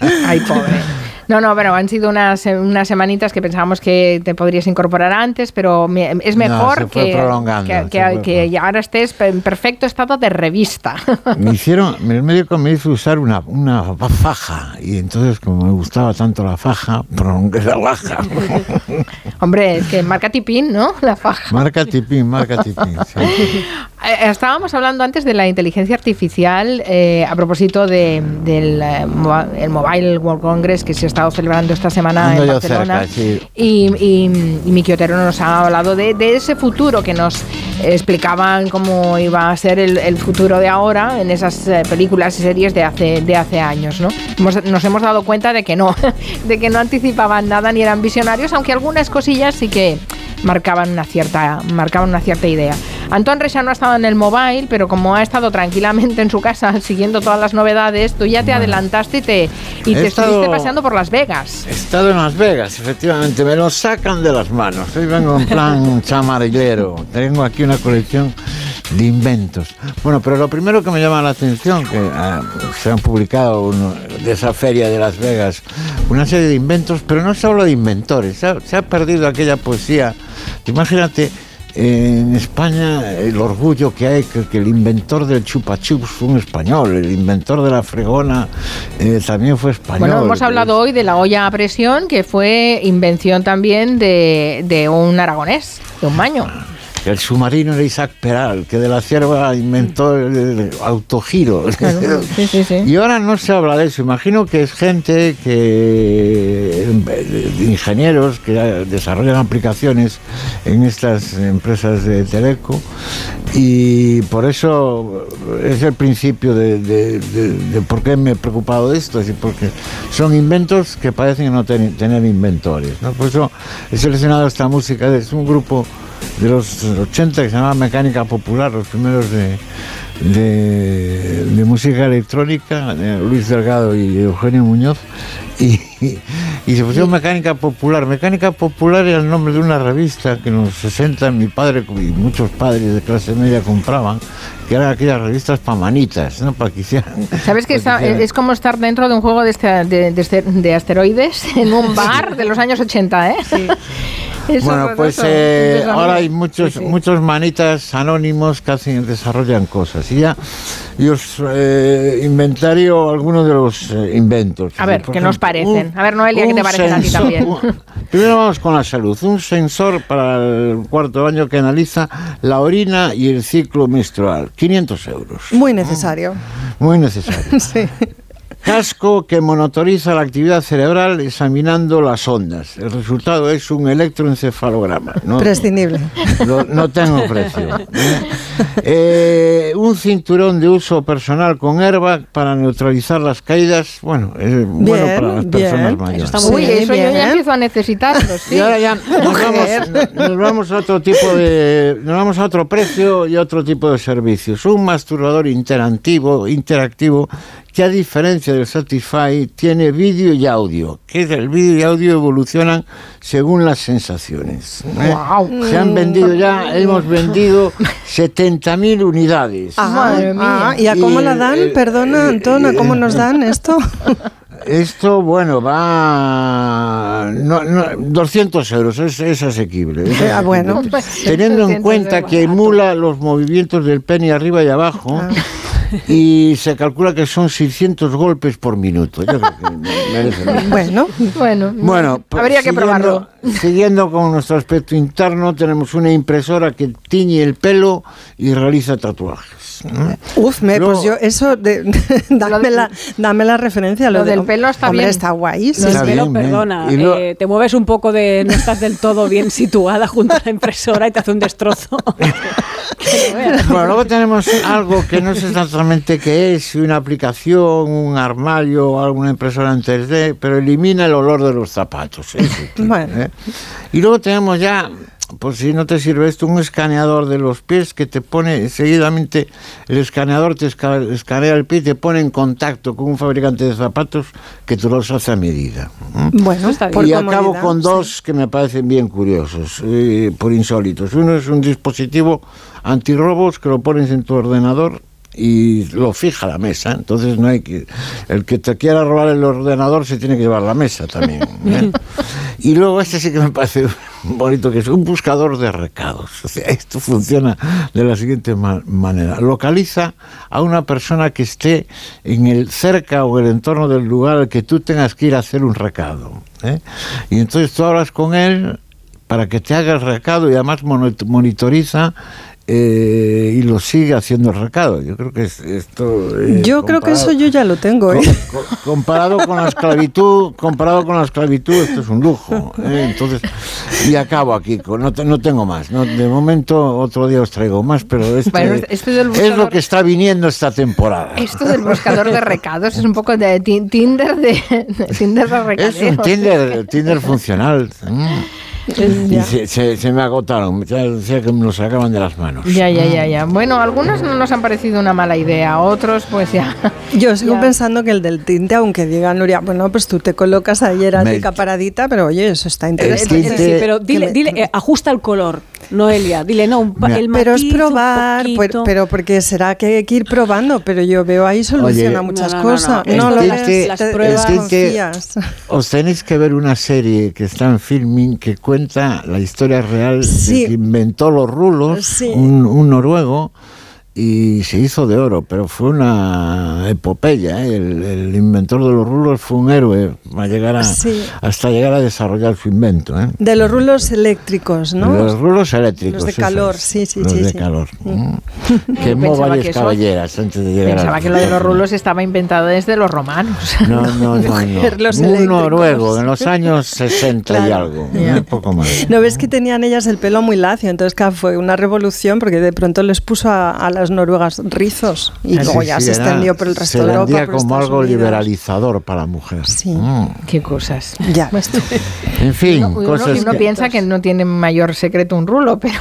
Ay, pobre. No, no, pero han sido unas, unas semanitas que pensábamos que te podrías incorporar antes, pero es No, mejor fue que, que, que- que ya ahora estés en perfecto estado de revista. Me hicieron, el médico me hizo usar una, una faja y entonces como me gustaba tanto la faja, prolongué la faja. Hombre, es que marca tipín, ¿no? La faja. Marca tipín, marca tipín. sí. Eh, Estábamos hablando antes de la inteligencia artificial eh, a propósito de- del eh, el Mobile World Congress que se ha estado celebrando esta semana Ando en Barcelona. cerca, sí. Y, y, y Miki Otero nos ha hablado de, de ese futuro que nos explicaban cómo iba a ser el, el futuro de ahora en esas eh, películas y series de hace, de hace años. ¿no? Hemos- nos hemos dado cuenta de que no, de que no anticipaban nada ni eran visionarios, aunque algunas cosillas sí que marcaban una cierta, marcaban una cierta idea. Antón Recha no ha estado en el mobile, pero como ha estado tranquilamente en su casa siguiendo todas las novedades, tú ya te adelantaste y te, y te estado- estuviste paseando por Las Vegas. He estado en Las Vegas, efectivamente, me lo sacan de las manos. Hoy vengo en plan chamarillero. Tengo aquí una colección de inventos. Bueno, pero lo primero que me llama la atención, que ah, se han publicado uno- de esa feria de Las Vegas una serie de inventos, pero no se habla de inventores, se ha, se ha perdido aquella poesía. Imagínate. En España el orgullo que hay que, que el inventor del chupa chups fue un español, el inventor de la fregona eh, también fue español. Bueno, hemos hablado hoy de la olla a presión, que fue invención también de, de un aragonés, de un maño. El submarino era Isaac Peral, que de la cierva inventó el, autogiro. Sí, sí, sí. Y ahora no se habla de eso. Imagino que es gente que de ingenieros que desarrollan aplicaciones en estas empresas de Teleco y por eso es el principio de, de- de- de por qué me he preocupado de esto, es decir, porque son inventos que parecen no ten- tener inventores. ¿no? Por eso he seleccionado esta música, es un grupo de los 80 que se llamaba Mecánica Popular, los primeros de, de, de música electrónica, de Luis Delgado y Eugenio Muñoz, y, y se pusieron Mecánica Popular. Mecánica Popular era el nombre de una revista que en los 60 mi padre y muchos padres de clase media compraban, que eran aquellas revistas para manitas, ¿no? para que hicieran... ¿Sabes que para está- hicieran- es como estar dentro de un juego de, este- de- de este- de asteroides en un bar de los años 80, ¿eh? Bueno, pues eh, ahora hay muchos, sí. muchos manitas anónimos que hacen, desarrollan cosas. Y ya y os eh, inventario algunos de los eh, inventos. A ver, ¿qué nos parecen? un- A ver, Noelia, ¿qué te parecen a ti también? un- Primero vamos con la salud. Un sensor para el cuarto año que analiza la orina y el ciclo menstrual. 500 euros. Muy necesario. Muy necesario. Sí. Casco que monitoriza la actividad cerebral examinando las ondas. El resultado es un electroencefalograma. ¿no? Prescindible. No tengo precio. ¿eh? Eh, un cinturón de uso personal con airbag para neutralizar las caídas. Bueno, es bueno Bien, para las bien. personas Eso mayores. está muy Uy, bien, eso yo ya ¿eh? empiezo a necesitarlo, sí. Y ahora ya nos vamos, nos vamos a otro tipo de, nos vamos a otro precio y a otro tipo de servicios. Un masturbador interactivo, interactivo que a diferencia del Satisfy tiene vídeo y audio, que el vídeo y audio evolucionan según las sensaciones. ¿eh? Guau. Se han vendido ya, hemos vendido 70.000 unidades. Ah, Madre mía. ah, ¿Y a cómo Y, la dan? eh, Perdona, Antón, ¿a cómo nos dan esto? Esto, bueno, va. No, no, 200 euros, es, es asequible. es Ah, bueno. Teniendo en 200 cuenta que emula los movimientos del pene arriba y abajo. Y se calcula que son 600 golpes por minuto. Yo creo que merece la pena. Bueno, bueno, Bueno, pues, habría que siguiendo- probarlo. Siguiendo con nuestro aspecto interno, tenemos una impresora que tiñe el pelo y realiza tatuajes. ¿no? Uf, me, Luego- pues yo, eso, de, dame, la, dame la referencia. Lo, Lo de- del pelo está hombre, bien. está guay. sí. Lo del Está pelo, bien, perdona, Y lo- eh, te mueves un poco de, no estás del todo bien situada junto a la impresora y te hace un destrozo. Bueno, luego tenemos algo que no sé exactamente qué es, si una aplicación, un armario o alguna impresora en 3D, pero elimina el olor de los zapatos. sí, Bueno. ¿eh? Y luego tenemos ya, por si no te sirve esto, un escaneador de los pies que te pone seguidamente, el escaneador te esca- escanea el pie y te pone en contacto con un fabricante de zapatos que te los hace a medida. Bueno, por y acabo con sí. dos que me parecen bien curiosos, eh, por insólitos. Uno es un dispositivo antirrobos que lo pones en tu ordenador y lo fija la mesa. Entonces no hay que el que te quiera robar el ordenador se tiene que llevar la mesa también. ¿eh? y luego este sí que me parece bonito que es un buscador de recados. O sea, esto funciona de la siguiente ma- manera: localiza a una persona que esté en el cerca o el entorno del lugar al que tú tengas que ir a hacer un recado. ¿eh? Y entonces tú hablas con él para que te haga el recado y además monitoriza eh, y lo sigue haciendo el recado. Yo creo que es, esto... eh, Yo creo que eso yo ya lo tengo. ¿eh? co- co- comparado con la esclavitud, comparado con la esclavitud, esto es un lujo. ¿eh? Entonces, y acabo aquí, con- no, te- no tengo más. ¿no? De momento, otro día os traigo más, pero este, Bueno, este del es lo buscador- que está viniendo esta temporada. Esto del buscador de recados es un poco de ti- Tinder de, de Tinder de recaderos. Es un Tinder, Tinder funcional. Mm. Y se, se- se me agotaron, decía que me lo sacaban de las manos. Ya, ya, ya, ya. Bueno, algunos no nos han parecido una mala idea, otros pues ya. Yo sigo Ya. pensando que el del tinte, aunque diga Nuria, bueno, pues tú te colocas ahí erática paradita, pero oye, eso está interesante. Sí, sí, pero dile, dile eh, ajusta el color, Noelia. Dile, no, un pa- el pero es matiz, un probar, pero, pero porque será que hay que ir probando, pero yo veo ahí solución Oye, a muchas No, no, no, cosas. no, No, esto lo ves, las- pruebas- Es que-. Os tenéis que ver una serie que está en filming que cuenta la historia real Sí. de que inventó los rulos, Sí. un, un noruego, y se hizo de oro, pero fue una epopeya. ¿eh? El, el inventor de los rulos fue un héroe a llegar a- Sí. hasta llegar a desarrollar su invento. ¿eh? De los rulos eléctricos, ¿no? Los rulos eléctricos. Los de calor, es. sí, sí, Los sí, de sí. calor. Mm. Yo Quemó pensaba varias que eso- caballeras antes de llegar Pensaba al- que lo de los rulos estaba inventado desde los romanos. No, no, no. no. Los Un eléctricos. noruego en los años 60 y Claro. algo. Ya. Un poco más. ¿No ves que tenían ellas el pelo muy lacio? Entonces, claro, fue una revolución porque de pronto les puso a, a las noruegas rizos y Sí, luego sí, ya sí, se era- extendió por el resto se de Europa. por como Estados algo Unidos. liberalizador para la mujer. Sí. Mm. Qué cosas. Ya. En fin, Uno, uno- cosas uno que... piensa que no tiene mayor secreto un rulo, pero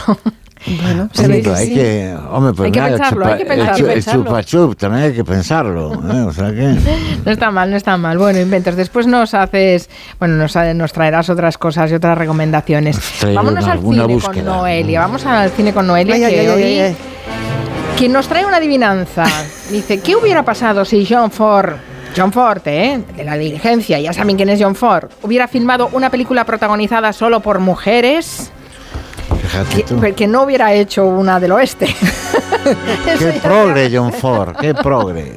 Bueno, se que pero hay sí. que, hombre, pues Hay que nada, pensarlo, hay que pensarlo, chu- el pensarlo. chupa chup también hay que pensarlo. ¿eh? O sea que... No está mal, no está mal. Bueno, inventos. Después nos haces, bueno, nos, nos traerás otras cosas y otras recomendaciones. Vámonos una- al alguna cine búsqueda. con Noelia. Vamos al cine con Noelia, Ay, que ay, ay, hoy ay, ay. Quien nos trae una adivinanza. Dice, ¿qué hubiera pasado si John Ford, John Ford, ¿eh? de la diligencia, ya saben quién es John Ford, hubiera filmado una película protagonizada solo por mujeres? Que no hubiera hecho una del oeste. Qué progre, John Ford, qué progre.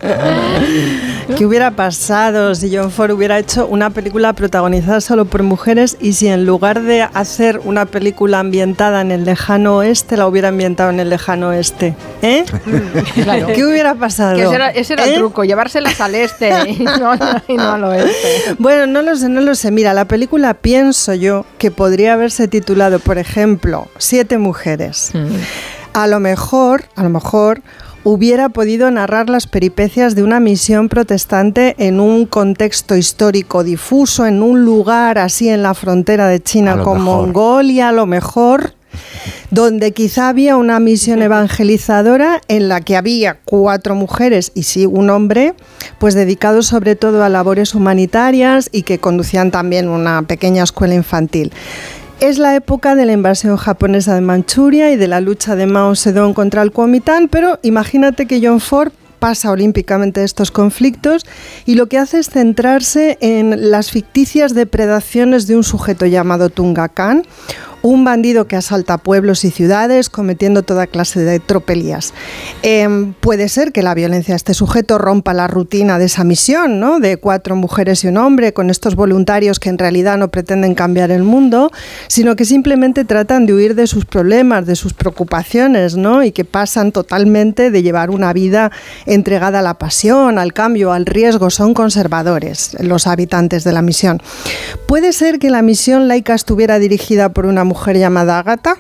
¿Qué hubiera pasado si John Ford hubiera hecho una película protagonizada solo por mujeres y si en lugar de hacer una película ambientada en el lejano oeste, la hubiera ambientado en el lejano oeste? ¿Eh? Claro. ¿Qué hubiera pasado? Que ese era, ese era el ¿Eh? truco, llevárselas al este y no, y no al oeste. Bueno, no lo sé, no lo sé. Mira, la película pienso yo que podría haberse titulado, por ejemplo, Siete mujeres. A lo mejor, a lo mejor hubiera podido narrar las peripecias de una misión protestante en un contexto histórico difuso, en un lugar así en la frontera de China con mejor. Mongolia, a lo mejor donde quizá había una misión evangelizadora en la que había cuatro mujeres y sí un hombre, pues dedicados sobre todo a labores humanitarias y que conducían también una pequeña escuela infantil. Es la época de la invasión japonesa de Manchuria y de la lucha de Mao Zedong contra el Kuomintang, pero imagínate que John Ford pasa olímpicamente estos conflictos y lo que hace es centrarse en las ficticias depredaciones de un sujeto llamado Tunga Khan, un bandido que asalta pueblos y ciudades cometiendo toda clase de tropelías. Em, puede ser que la violencia de este sujeto rompa la rutina de esa misión, ¿no? De cuatro mujeres y un hombre con estos voluntarios que en realidad no pretenden cambiar el mundo, sino que simplemente tratan de huir de sus problemas, de sus preocupaciones, ¿no? Y que pasan totalmente de llevar una vida entregada a la pasión, al cambio, al riesgo. Son conservadores los habitantes de la misión. Puede ser que la misión laica estuviera dirigida por una mujer llamada Agatha.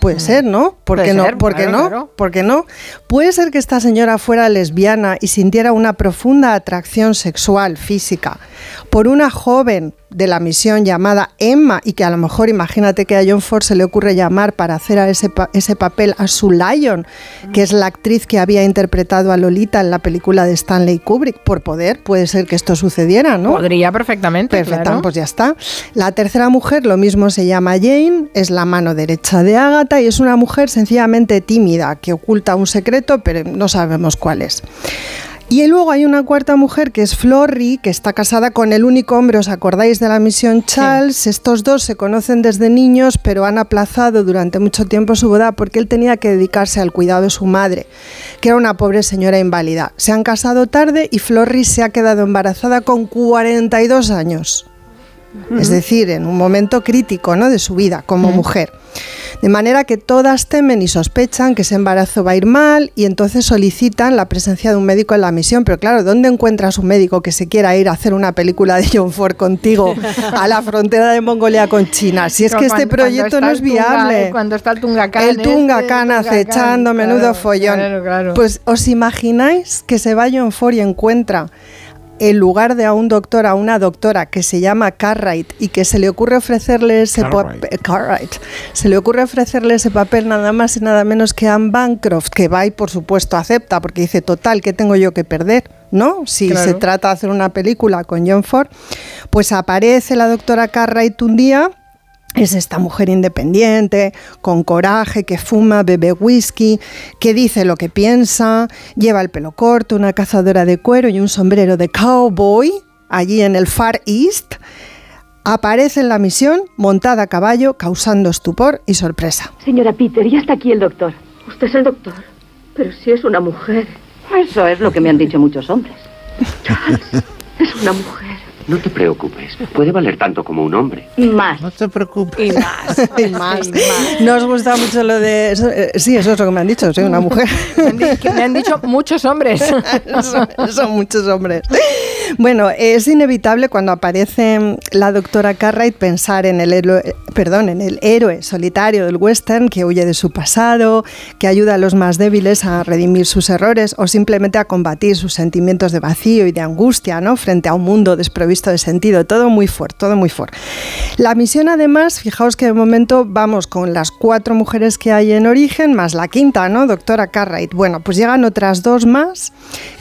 Puede Mm. ser, ¿no? ¿Por Puede qué no? ¿Por qué no? claro. ¿Por qué no? Puede ser que esta señora fuera lesbiana y sintiera una profunda atracción sexual, física, por una joven de la misión llamada Emma y que a lo mejor imagínate que a John Ford se le ocurre llamar para hacer a ese, pa- ese papel a Sue Lyon, que es la actriz que había interpretado a Lolita en la película de Stanley Kubrick. Por poder, puede ser que esto sucediera, ¿no? Podría perfectamente, Perfecto, claro. pues ya está. La tercera mujer, lo mismo se llama Jane, es la mano derecha de Agatha y es una mujer sencillamente tímida, que oculta un secreto, pero no sabemos cuál es. Y luego hay una cuarta mujer que es Florrie, que está casada con el único hombre, ¿os acordáis de la misión Charles? Estos dos se conocen desde niños, pero han aplazado durante mucho tiempo su boda porque él tenía que dedicarse al cuidado de su madre, que era una pobre señora inválida. Se han casado tarde y Florrie se ha quedado embarazada con 42 años. Es decir, en un momento crítico ¿no? de su vida como mujer. De manera que todas temen y sospechan que ese embarazo va a ir mal y entonces solicitan la presencia de un médico en la misión. Pero claro, ¿dónde encuentras un médico que se quiera ir a hacer una película de John Ford contigo a la frontera de Mongolia con China? Si es Pero que este cuando- proyecto no es Tunga- viable. cuando está el Tungacán. El Tungacán este, acechando, menudo follón. claro, claro. Pues os imagináis que se va John Ford y encuentra en lugar de a un doctor, a una doctora que se llama Cartwright y que se le ocurre ofrecerle ese papel, se le ocurre ofrecerle ese papel nada más y nada menos que a Anne Bancroft, que va y por supuesto acepta, porque dice, total, ¿qué tengo yo que perder? ¿No? Si Claro. se trata de hacer una película con John Ford, pues aparece la doctora Cartwright un día es esta mujer independiente, con coraje, que fuma, bebe whisky, que dice lo que piensa, lleva el pelo corto, una cazadora de cuero y un sombrero de cowboy, allí en el Far East. Aparece en la misión montada a caballo, causando estupor y sorpresa. Señora Peter, ya está aquí el doctor. Usted es el doctor. Pero si es una mujer. Eso es lo que me han dicho muchos hombres. Es una mujer. No te preocupes, puede valer tanto como un hombre. Más. No te preocupes. Y más. Y más. No os gusta mucho lo de... eso? Eh, sí, eso es lo que me han dicho, soy una mujer. Me han, di- que me han dicho muchos hombres. son, son muchos hombres. Bueno, es inevitable cuando aparece la doctora Cartwright pensar en el héroe, perdón, en el héroe solitario del western que huye de su pasado, que ayuda a los más débiles a redimir sus errores o simplemente a combatir sus sentimientos de vacío y de angustia, ¿no? Frente a un mundo desprovisto de sentido. Todo muy fuerte, todo muy fuerte. La misión, además, fijaos que de momento vamos con las cuatro mujeres que hay en origen, más la quinta, ¿no? Doctora Cartwright. Bueno, pues llegan otras dos más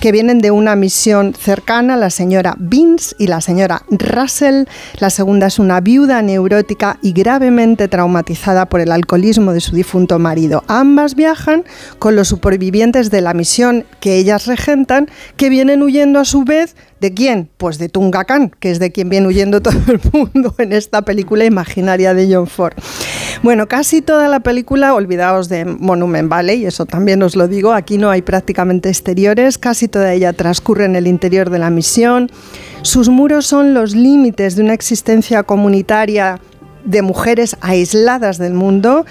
que vienen de una misión cercana, la señora Vince y la señora Russell. La segunda es una viuda neurótica y gravemente traumatizada por el alcoholismo de su difunto marido. Ambas viajan con los supervivientes de la misión que ellas regentan, que vienen huyendo a su vez ¿De quién? Pues de Tungacán, que es de quien viene huyendo todo el mundo en esta película imaginaria de John Ford. Bueno, casi toda la película, olvidaos de Monument Valley, eso también os lo digo, aquí no hay prácticamente exteriores, casi toda ella transcurre en el interior de la misión. Sus muros son los límites de una existencia comunitaria de mujeres aisladas del mundo.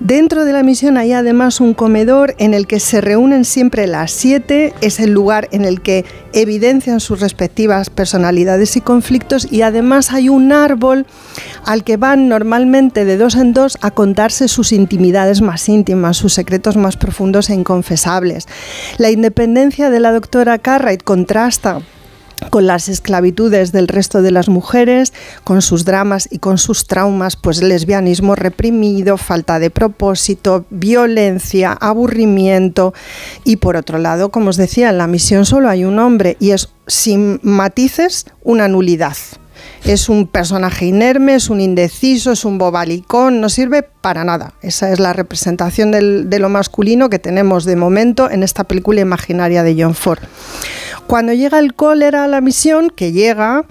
Dentro de la misión hay además un comedor en el que se reúnen siempre las siete, es el lugar en el que evidencian sus respectivas personalidades y conflictos y además hay un árbol al que van normalmente de dos en dos a contarse sus intimidades más íntimas, sus secretos más profundos e inconfesables. La independencia de la doctora Cartwright contrasta con las esclavitudes del resto de las mujeres, con sus dramas y con sus traumas, pues lesbianismo reprimido, falta de propósito, violencia, aburrimiento y por otro lado, como os decía, en la misión solo hay un hombre y es sin matices una nulidad. Es un personaje inerme, es un indeciso, es un bobalicón, no sirve para nada. Esa es la representación de lo masculino que tenemos de momento en esta película imaginaria de John Ford. Cuando llega el cólera a la misión, que llega,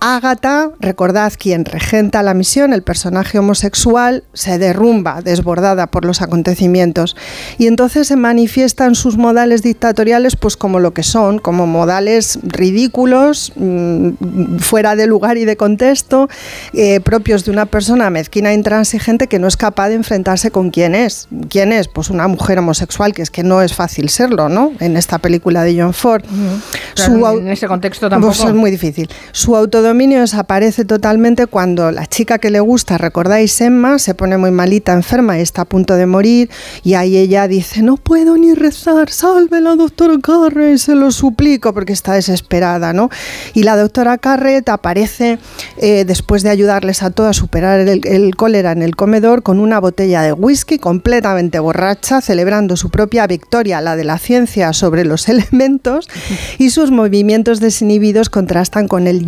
Ágata, recordad quien regenta la misión, el personaje homosexual, se derrumba, desbordada por los acontecimientos. Y entonces se manifiestan sus modales dictatoriales pues como lo que son, como modales ridículos, mmm, fuera de lugar y de contexto, eh, propios de una persona mezquina e intransigente que no es capaz de enfrentarse con quién es. ¿Quién es? Pues una mujer homosexual, que es que no es fácil serlo, ¿no? En esta película de John Ford. Uh -huh. Su, en ese contexto tampoco. Pues es muy difícil. Su autodominio desaparece totalmente cuando la chica que le gusta, recordáis Emma, se pone muy malita, enferma y está a punto de morir y ahí ella dice, no puedo ni rezar, salve la doctora Carret, se lo suplico porque está desesperada, ¿no? Y la doctora Carret aparece eh, después de ayudarles a todos a superar el, el cólera en el comedor con una botella de whisky completamente borracha, celebrando su propia victoria, la de la ciencia sobre los elementos y sus movimientos desinhibidos contrastan con el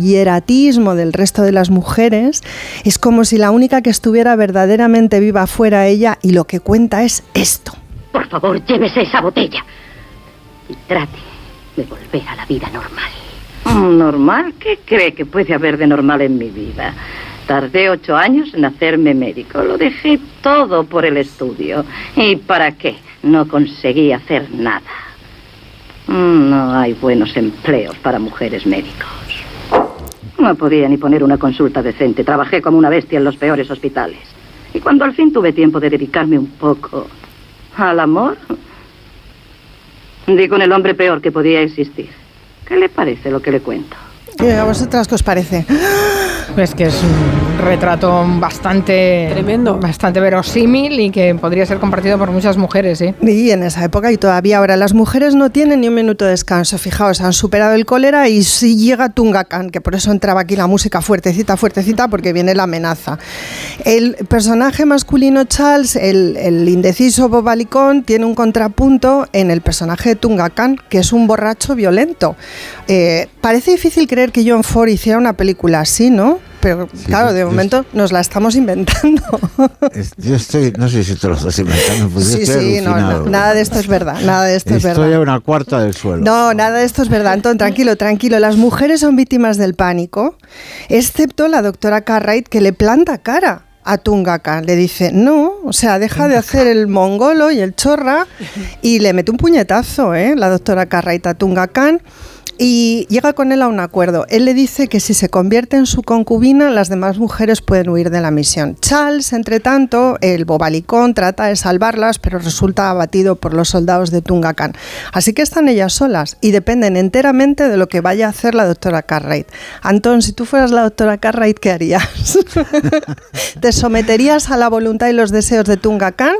del resto de las mujeres. Es como si la única que estuviera verdaderamente viva fuera ella y lo que cuenta es esto. Por favor, llévese esa botella y trate de volver a la vida normal. Mm, ¿Normal? ¿Qué cree que puede haber de normal en mi vida? Tardé ocho años en hacerme médico. Lo dejé todo por el estudio. ¿Y para qué? No conseguí hacer nada. Mm, No hay buenos empleos para mujeres médicos. No podía ni poner una consulta decente. Trabajé como una bestia en los peores hospitales. Y cuando al fin tuve tiempo de dedicarme un poco al amor, di con el hombre peor que podía existir. ¿Qué le parece lo que le cuento? ¿Y a vosotras qué os parece? Pues que es un retrato bastante tremendo, bastante verosímil y que podría ser compartido por muchas mujeres, ¿sí? Y en esa época y todavía ahora las mujeres no tienen ni un minuto de descanso. Fijaos, han superado el cólera y si llega Tungacan, que por eso entraba aquí la música fuertecita, fuertecita, porque viene la amenaza. El personaje masculino Charles, el, el indeciso Bobalicón, tiene un contrapunto en el personaje de Tungacan, que es un borracho violento. Eh, parece difícil creer que John Ford hiciera una película así, ¿no? Pero Sí, claro, de momento nos la estamos inventando. Es- Yo estoy, no sé si te lo estás inventando, pues sí, estoy sí, no, nada de esto es verdad, nada de esto es Estoy verdad. a una cuarta del suelo. No, nada de esto es verdad. Anton, tranquilo, tranquilo. Las mujeres son víctimas del pánico, excepto la doctora Cartwright que le planta cara a Tungaka. Le dice, no, o sea, deja de hacer el mongolo y el chorra y le mete un puñetazo, ¿eh? La doctora Cartwright a Tungakan. Y llega con él a un acuerdo. Él le dice que si se convierte en su concubina, las demás mujeres pueden huir de la misión. Charles, entre tanto, el bobalicón, trata de salvarlas, pero resulta abatido por los soldados de Tungacan. Así que están ellas solas y dependen enteramente de lo que vaya a hacer la doctora Cartwright. Antón, si tú fueras la doctora Cartwright, ¿qué harías? ¿Te someterías a la voluntad y los deseos de Tungacan?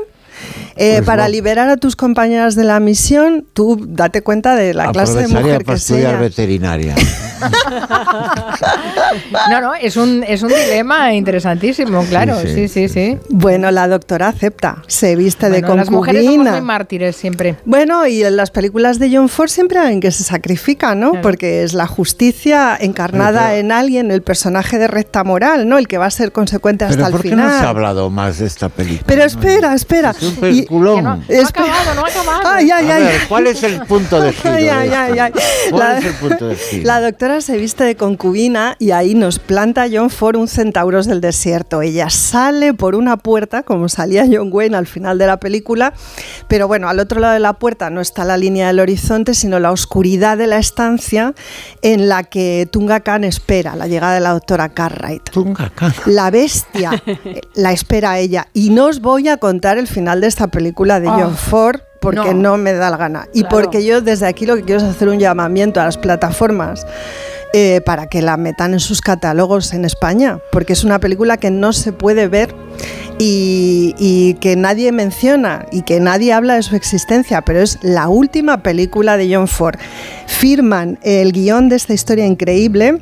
Eh, Pues para liberar a tus compañeras de la misión, tú date cuenta de la clase de mujer para que es estudiar ella. veterinaria. No, no, es un, es un dilema interesantísimo, claro, sí, sí, sí. Bueno, la doctora acepta, se viste de Bueno, las mujeres somos concubina. muy mártires siempre. Bueno, y en las películas de John Ford siempre hay alguien que se sacrifica, ¿no? Porque es la justicia encarnada Pero- en alguien, el personaje de recta moral, ¿no? El que va a ser consecuente hasta Pero el ¿por qué final. no se ha hablado más de esta película? Pero espera, espera. Un peliculón. no ha acabado, no ha acabado. Ay, ay, A ay. ver, ¿cuál es el punto de giro? ¿Cuál La- es el punto de giro? La doctora se viste de concubina y ahí nos planta John Ford un centauros del desierto. Ella sale por una puerta, como salía John Wayne al final de la película, pero bueno, al otro lado de la puerta no está la línea del horizonte, sino la oscuridad de la estancia en la que Tunga Khan espera la llegada de la doctora Cartwright. La bestia eh, la espera a ella. Y no os voy a contar el final de esta película de John Ah, Ford porque no. no. me da la gana. Y Claro. porque yo desde aquí lo que quiero es hacer un llamamiento a las plataformas eh, para que la metan en sus catálogos en España, porque es una película que no se puede ver y, y que nadie menciona y que nadie habla de su existencia, pero es la última película de John Ford. Firman el guion de esta historia increíble.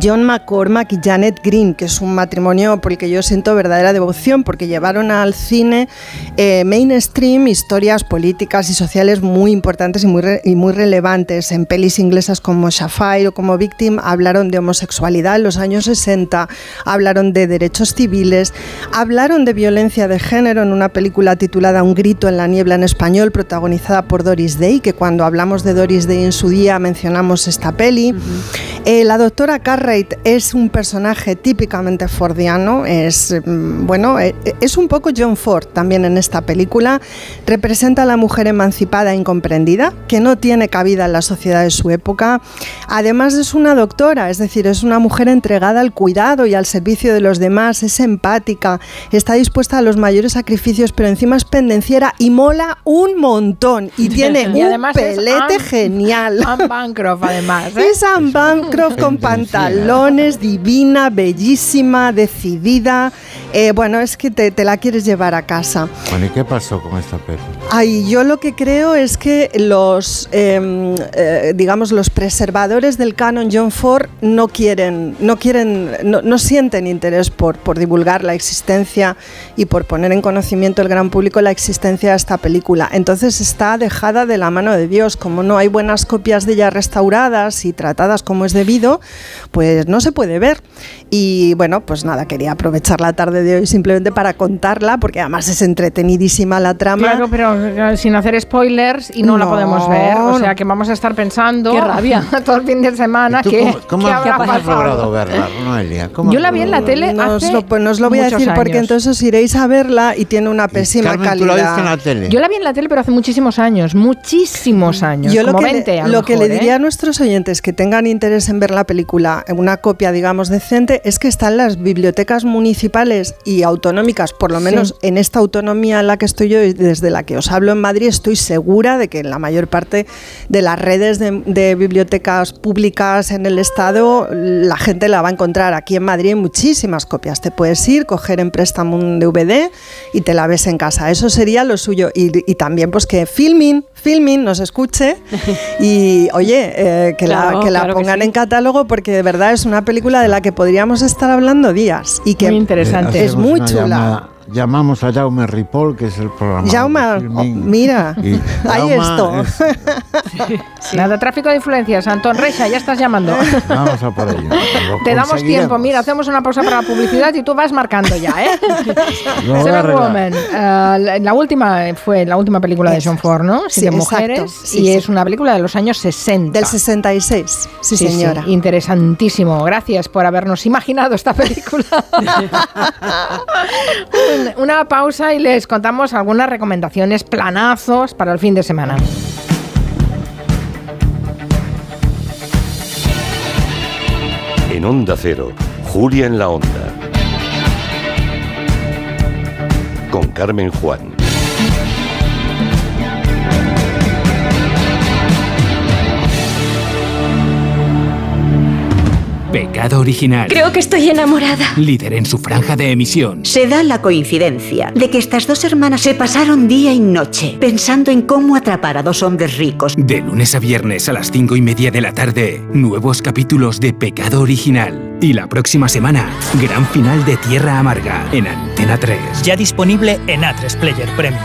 John McCormack y Janet Green, que es un matrimonio por el que yo siento verdadera devoción, porque llevaron al cine eh, mainstream historias políticas y sociales muy importantes y muy, y muy relevantes. En pelis inglesas como Shafire o como Victim hablaron de homosexualidad en los años 60, hablaron de derechos civiles, hablaron de violencia de género en una película titulada Un grito en la niebla en español, protagonizada por Doris Day, que cuando hablamos de Doris Day en su día mencionamos esta peli. Eh, la doctora Cartwright es un personaje típicamente fordiano, es, mm, bueno, eh, es un poco John Ford también en esta película. Representa a la mujer emancipada e incomprendida, que no tiene cabida en la sociedad de su época. Además es una doctora, es decir, es una mujer entregada al cuidado y al servicio de los demás, es empática, está dispuesta a los mayores sacrificios, pero encima es pendenciera y mola un montón y tiene Y un además es pelete Anne- genial. Anne Bancroft, además. ¿eh? Es Anne Bancroft con pantalones, divina, bellísima, decidida. Eh, bueno, es que te, te la quieres llevar a casa. Bueno, ¿y qué pasó con esta peli? Ay, yo lo que creo es que los, eh, eh, digamos, los preservadores del canon John Ford no quieren, no quieren, no, no sienten interés por, por divulgar la existencia y por poner en conocimiento el gran público la existencia de esta película. Entonces está dejada de la mano de Dios. Como no hay buenas copias de ella restauradas y tratadas como es pues no se puede ver. Y bueno, pues nada, quería aprovechar la tarde de hoy simplemente para contarla, porque además es entretenidísima la trama. Claro, pero eh, sin hacer spoilers y no, la No, podemos ver. O sea que vamos a estar pensando Qué rabia. todo el fin de semana ¿Tú que, cómo, cómo que has- habrá cómo has logrado verla, Noelia? ¿Cómo Yo la vi en la tele No os hace lo, pues no os lo voy a decir porque años. entonces os iréis a verla y tiene una pésima Carmen, ¿tú la calidad. viste en la tele? Yo la vi en la tele, pero hace muchísimos años, muchísimos años, Yo lo como que, 20 le, a lo lo que mejor, le ¿eh? diría a nuestros oyentes que tengan interés en ver la película, en una copia, digamos, decente, es que están las bibliotecas municipales y autonómicas, por lo Sí. menos en esta autonomía en la que estoy yo y desde la que os hablo en Madrid, estoy segura de que en la mayor parte de las redes de, de bibliotecas públicas en el Estado, la gente la va a encontrar. Aquí en Madrid hay muchísimas copias. Te puedes ir, coger en préstamo un DVD y te la ves en casa. Eso sería lo suyo. Y, y también pues que Filmin, Filmin nos escuche y oye, eh, que Claro, la, que la claro que pongan sí. en catálogo porque de verdad es una película de la que podríamos estar hablando días y que Muy interesante. es muy chula. Llamamos a Jaume Ripoll, que es el programa. Jaume, oh, mira, Y ahí esto. es- Nada, tráfico de influencias. Antón Reixa, ya estás llamando. Vamos a por ello. Lo Te damos tiempo. Mira, hacemos una pausa para la publicidad y tú vas marcando ya, ¿eh? Woman. eh, la, la última fue la última película de John Ford, ¿no? Sí, exacto. mujeres. Sí, y sí. es una película de los años 60. Del 66, sí, señora. interesantísimo. Gracias por habernos imaginado esta película. Un- Una pausa y les contamos algunas recomendaciones, planazos para el fin de semana. En Onda Cero, Julia en la Onda. Con Carmen Juan. Pecado original. Creo que estoy enamorada. Líder en su franja de emisión. Se da la coincidencia de que estas dos hermanas se pasaron día y noche pensando en cómo atrapar a dos hombres ricos. De lunes a viernes a las cinco y media de la tarde, nuevos capítulos de Pecado Original. Y la próxima semana, gran final de Tierra Amarga en Antena 3. Ya disponible en A3 Player Premium.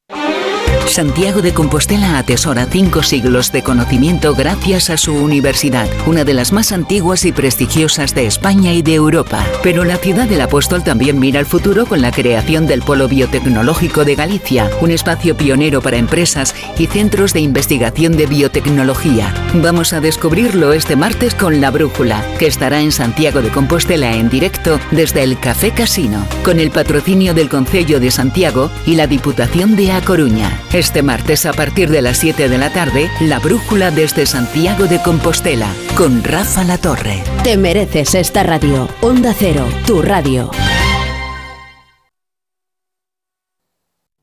Santiago de Compostela atesora cinco siglos de conocimiento gracias a su universidad, una de las más antiguas y prestigiosas de España y de Europa. Pero la ciudad del apóstol también mira al futuro con la creación del Polo Biotecnológico de Galicia, un espacio pionero para empresas y centros de investigación de biotecnología. Vamos a descubrirlo este martes con La Brújula, que estará en Santiago de Compostela en directo desde el Café Casino, con el patrocinio del Concello de Santiago y la Diputación de A Coruña. Este martes a partir de las 7 de la tarde, La Brújula desde Santiago de Compostela, con Rafa La Torre. Te mereces esta radio. Onda Cero, tu radio.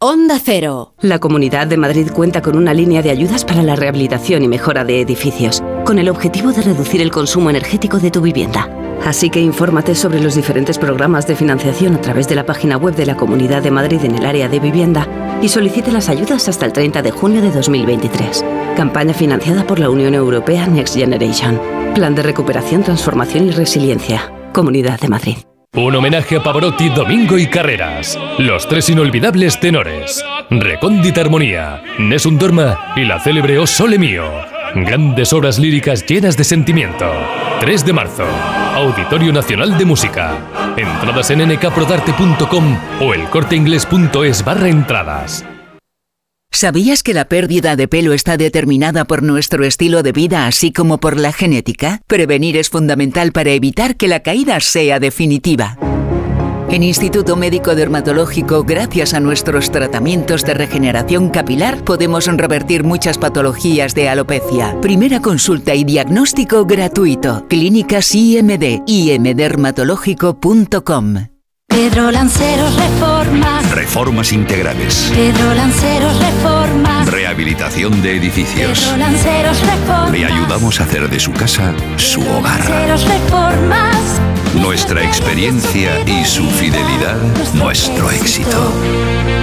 Onda Cero. La Comunidad de Madrid cuenta con una línea de ayudas para la rehabilitación y mejora de edificios, con el objetivo de reducir el consumo energético de tu vivienda. Así que infórmate sobre los diferentes programas de financiación a través de la página web de la Comunidad de Madrid en el área de vivienda y solicite las ayudas hasta el 30 de junio de 2023. Campaña financiada por la Unión Europea Next Generation. Plan de recuperación, transformación y resiliencia. Comunidad de Madrid. Un homenaje a Pavarotti, Domingo y Carreras. Los tres inolvidables tenores. Recóndita Armonía, Nessun Dorma y la célebre O Sole Mio. Grandes obras líricas llenas de sentimiento. 3 de marzo. Auditorio Nacional de Música. Entradas en nkprodarte.com o elcorteingles.es barra entradas. ¿Sabías que la pérdida de pelo está determinada por nuestro estilo de vida así como por la genética? Prevenir es fundamental para evitar que la caída sea definitiva. En Instituto Médico Dermatológico, gracias a nuestros tratamientos de regeneración capilar, podemos revertir muchas patologías de alopecia. Primera consulta y diagnóstico gratuito. Clínicas IMD, imdermatológico.com. Pedro Lanceros Reformas. Reformas integrales. Pedro Lanceros Reformas. Rehabilitación de edificios. Pedro Lanceros Reformas. Le ayudamos a hacer de su casa su hogar. Lanceros Reformas. Nuestra experiencia y su fidelidad, nuestro éxito.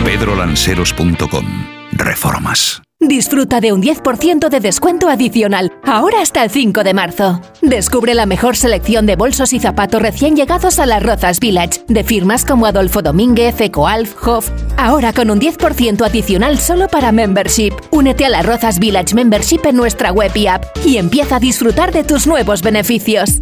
pedrolanceros.com. Reformas. Disfruta de un 10% de descuento adicional, ahora hasta el 5 de marzo. Descubre la mejor selección de bolsos y zapatos recién llegados a las Rozas Village, de firmas como Adolfo Domínguez, Ecoalf, Hoff. Ahora con un 10% adicional solo para membership. Únete a las Rozas Village Membership en nuestra web y app y empieza a disfrutar de tus nuevos beneficios.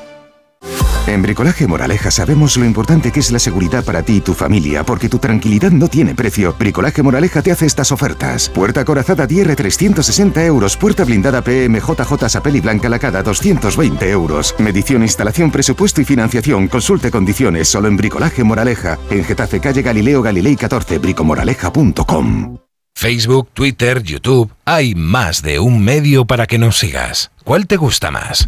En Bricolaje Moraleja sabemos lo importante que es la seguridad para ti y tu familia, porque tu tranquilidad no tiene precio. Bricolaje Moraleja te hace estas ofertas. Puerta corazada DR 360 euros. Puerta blindada PMJJ Sapel Blanca Lacada 220 euros. Medición, instalación, presupuesto y financiación. Consulte condiciones solo en Bricolaje Moraleja. En Getafe Calle Galileo Galilei 14 bricomoraleja.com. Facebook, Twitter, YouTube. Hay más de un medio para que nos sigas. ¿Cuál te gusta más?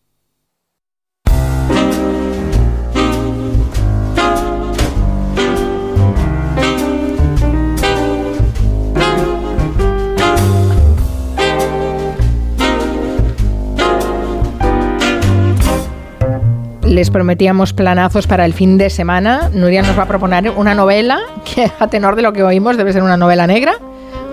Les prometíamos planazos para el fin de semana. Nuria nos va a proponer una novela que, a tenor de lo que oímos, debe ser una novela negra.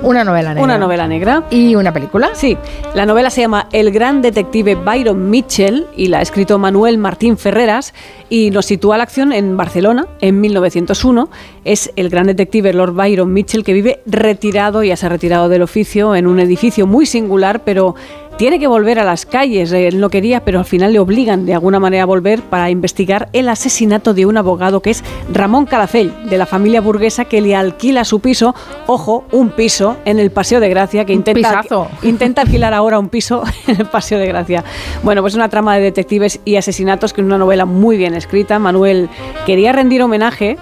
Una novela negra. Una novela negra. ¿Y una película? Sí. La novela se llama El gran detective Byron Mitchell y la ha escrito Manuel Martín Ferreras y nos sitúa la acción en Barcelona en 1901. Es el gran detective Lord Byron Mitchell que vive retirado, ya se ha retirado del oficio, en un edificio muy singular, pero tiene que volver a las calles. Él no quería, pero al final le obligan de alguna manera a volver para investigar el asesinato de un abogado que es Ramón Calafell, de la familia burguesa que le alquila su piso, ojo, un piso en el Paseo de Gracia, que intenta, intenta alquilar ahora un piso en el Paseo de Gracia. Bueno, pues una trama de detectives y asesinatos que es una novela muy bien escrita. Manuel quería rendir homenaje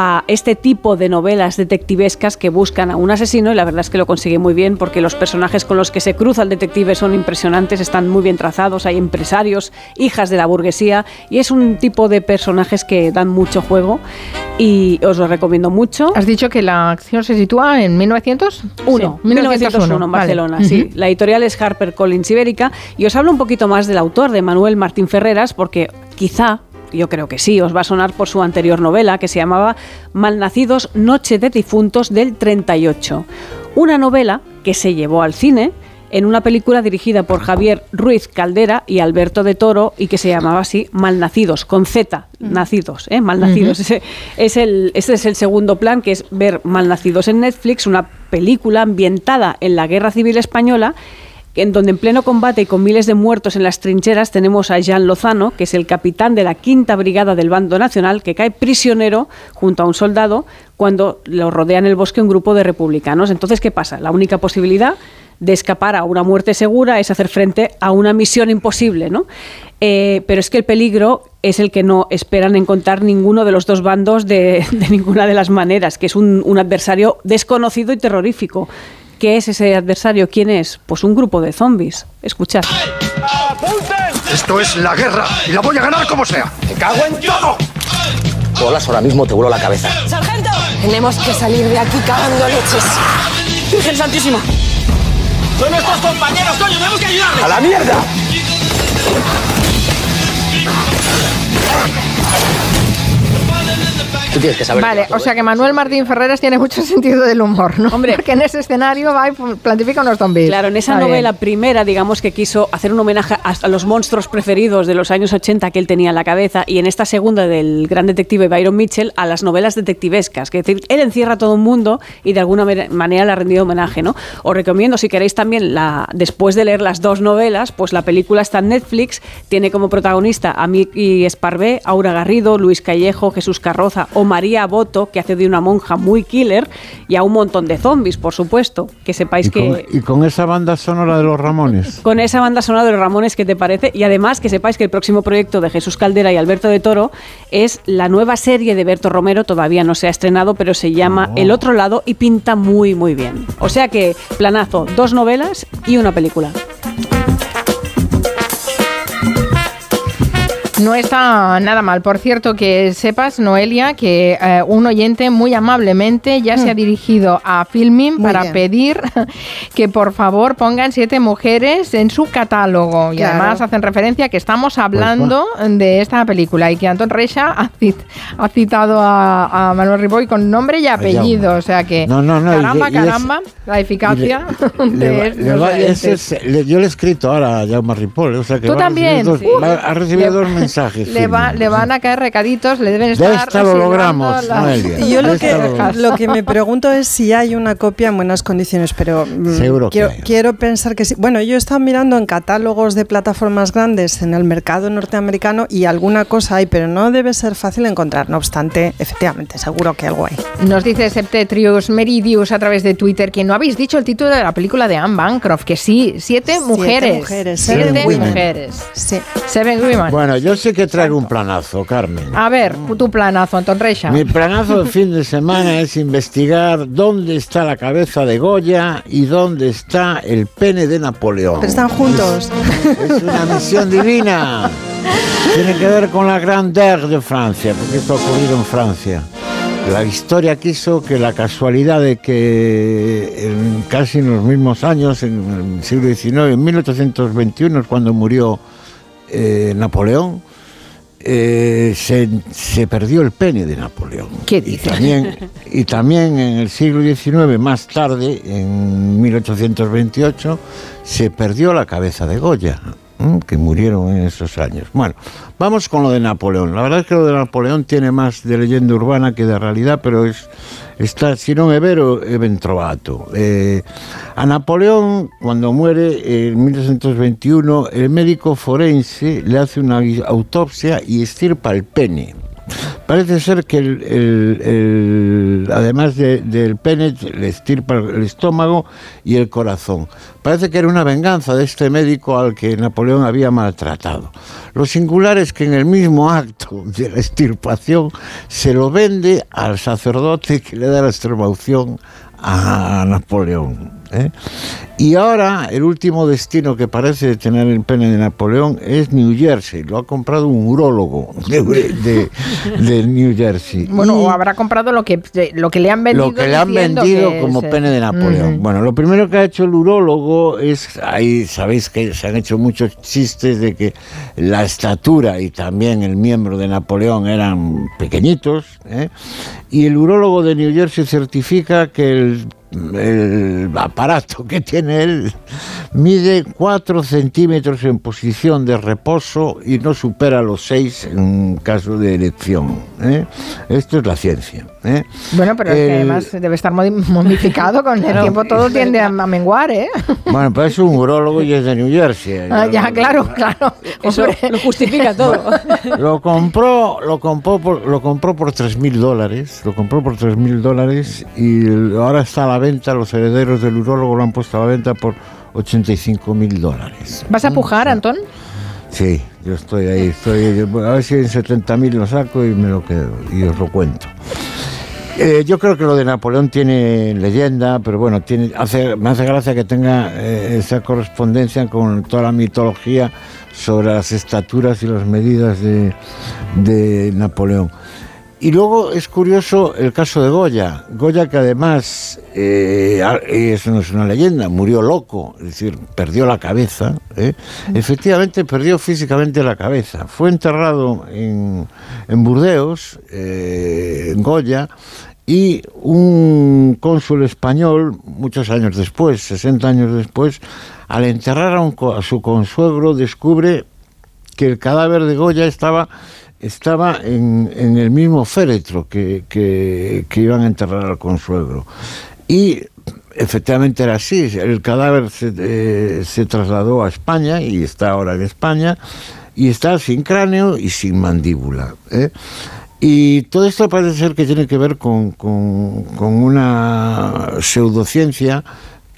a este tipo de novelas detectivescas que buscan a un asesino y la verdad es que lo consigue muy bien porque los personajes con los que se cruza el detective son impresionantes, están muy bien trazados, hay empresarios, hijas de la burguesía y es un tipo de personajes que dan mucho juego y os lo recomiendo mucho. Has dicho que la acción se sitúa en 1901. 1901 en Barcelona, sí. La editorial es Harper Collins Ibérica y os hablo un poquito más del autor, de Manuel Martín Ferreras, porque quizá yo creo que sí, os va a sonar por su anterior novela que se llamaba Malnacidos, Noche de Difuntos del 38. Una novela que se llevó al cine en una película dirigida por Javier Ruiz Caldera y Alberto de Toro y que se llamaba así Malnacidos, con Z, nacidos, ¿eh? Malnacidos. Ese, es el, este es el segundo plan, que es ver Malnacidos en Netflix, una película ambientada en la Guerra Civil Española en donde en pleno combate y con miles de muertos en las trincheras tenemos a Jean Lozano, que es el capitán de la quinta brigada del bando nacional, que cae prisionero junto a un soldado cuando lo rodea en el bosque un grupo de republicanos. Entonces, ¿qué pasa? La única posibilidad de escapar a una muerte segura es hacer frente a una misión imposible, ¿no? Eh, pero es que el peligro es el que no esperan encontrar ninguno de los dos bandos de, de ninguna de las maneras, que es un adversario desconocido y terrorífico. ¿Qué es ese adversario? ¿Quién es? Pues un grupo de zombies. Escuchad. Esto es la guerra y la voy a ganar como sea. ¡Te cago en todo! Bolas, ahora mismo te vuelo la cabeza. ¡Sargento! Tenemos que salir de aquí cagando leches. ¡Virgen Santísima! ¡Son nuestros compañeros, coño! ¡Tenemos que ayudarles! ¡A la mierda! Tú tienes que saber. Vale, o sea que Manuel Martín Ferreras tiene mucho sentido del humor, ¿no? Hombre, porque en ese escenario va y plantifica unos zombies. Claro, en esa Está bien. novela primera, digamos que quiso hacer un homenaje a, los monstruos preferidos de los años 80 que él tenía en la cabeza, y en esta segunda del gran detective Byron Mitchell a las novelas detectivescas, que es decir, él encierra a todo un mundo y de alguna manera le ha rendido homenaje, ¿no? Os recomiendo, si queréis también, la, después de leer las dos novelas, pues la película está en Netflix, tiene como protagonista a Miki Esparvé, Aura Garrido, Luis Callejo, Jesús Carroza o María Boto, que hace de una monja muy killer, y a un montón de zombies, por supuesto, que sepáis Y que... y con esa banda sonora de los Ramones. Con esa banda sonora de los Ramones, ¿qué te parece? Y además que sepáis que el próximo proyecto de Jesús Caldera y Alberto de Toro es la nueva serie de Berto Romero, todavía no se ha estrenado, pero se llama El otro lado y pinta muy, muy bien. O sea que, planazo, dos novelas y una película. No está nada mal. Por cierto, que sepas, Noelia, que eh, un oyente muy amablemente ya se ha dirigido a Filmin para bien. pedir que por favor pongan siete mujeres en su catálogo. Y además hacen referencia a que estamos hablando de esta película y que Anton Reixa ha, cit- ha citado a, a Manuel Riboy con nombre y apellido. O sea que, No, no, no, y caramba, le- y es- caramba, la eficacia Le de le va- ese es- yo le he escrito ahora a Jaume Ripoll, o sea que Tú también. dos- Sí. va- ha recibido dos mensajes. Le, va- le van a caer recaditos, le deben De estar. esta lo logramos, las- Noelia. Y yo lo que, lo que me pregunto es si hay una copia en buenas condiciones, pero mm, que quiero, hay. quiero pensar que sí. Bueno, yo he estado mirando en catálogos de plataformas grandes en el mercado norteamericano y alguna cosa hay, pero no debe ser fácil encontrar. No obstante, efectivamente, seguro que algo hay. Nos dice Septetrius Meridius a través de Twitter que no habéis dicho el título de la película de Anne Bancroft, que sí, siete, mujeres. mujeres, siete women. mujeres. Sí. Seven women. Bueno, yo sé que traigo un planazo, Carmen. A ver, tu planazo, Anton Reixa. Mi planazo de fin de semana es investigar dónde está la cabeza de Goya y dónde está el pene de Napoleón. Pero están juntos. Es una misión divina. Tiene que ver con la Grandeur de Francia, porque esto ha ocurrido en Francia. La historia quiso que la casualidad de que en casi en los mismos años, en el siglo XIX, en 1821 es cuando murió eh, Napoleón, eh, se, se perdió el pene de Napoleón. ¿Qué Y dices? también, y también en el siglo XIX, más tarde, en 1828, se perdió la cabeza de Goya, que murieron en esos años. Bueno, vamos con lo de Napoleón. La verdad es que lo de Napoleón tiene más de leyenda urbana que de realidad, pero es está, si non è vero, è ben. Eh, a Napoleón, cuando muere en 1921, el médico forense le hace una autopsia y estirpa el pene. Parece ser que el, además de- del pene le estirpa el estómago y el corazón. Parece que era una venganza de este médico al que Napoleón había maltratado. Lo singular es que en el mismo acto de la extirpación se lo vende al sacerdote que le da la extremaunción a Napoleón. ¿Eh? Y ahora el último destino que parece tener el pene de Napoleón es New Jersey. Lo ha comprado un urólogo de, de- de New Jersey. Bueno, Y o habrá comprado lo que, lo que le han vendido. lo que le han vendido como es, pene de Napoleón. Bueno, lo primero que ha hecho el urólogo es, ahí sabéis que se han hecho muchos chistes de que la estatura y también el miembro de Napoleón eran pequeñitos, ¿eh? y el urólogo de New Jersey certifica que el el aparato que tiene él mide 4 centímetros en posición de reposo y no supera los 6 en caso de erección. ¿eh? Esto es la ciencia. ¿eh? Bueno, pero es que El- además debe estar modi- momificado con el tiempo, todo tiende a, menguar, ¿eh? Bueno, pues es un urólogo y es de New Jersey. Ah, ya, claro, claro. Eso lo justifica todo. Lo compró, lo compró por, lo compró por 3 mil dólares, lo compró por 3 mil dólares y el- ahora está a la venta, los herederos del urólogo lo han puesto a la venta por 85 mil dólares. ¿Vas a pujar, Antón? Sí, yo estoy ahí, estoy, a ver si en 70 mil lo saco y me lo quedo y os lo cuento. Eh, yo creo que lo de Napoleón tiene leyenda, pero bueno, tiene, hace, me hace gracia que tenga eh, esa correspondencia con toda la mitología sobre las estaturas y las medidas de, de Napoleón. Y luego es curioso el caso de Goya. Goya que además, eh, a- eso no es una leyenda, murió loco, es decir, perdió la cabeza. ¿eh? Efectivamente perdió físicamente la cabeza. Fue enterrado en, en Burdeos, eh, en Goya, y un cónsul español, muchos años después, 60 años después, al enterrar a, un a su consuegro, descubre que el cadáver de Goya estaba, estaba en, en el mismo féretro que, que- que iban a enterrar al consuegro. Y efectivamente era así, el cadáver se, eh, se trasladó a España y está ahora en España y está sin cráneo y sin mandíbula. ¿eh? Y todo esto parece ser que tiene que ver con, con- con una pseudociencia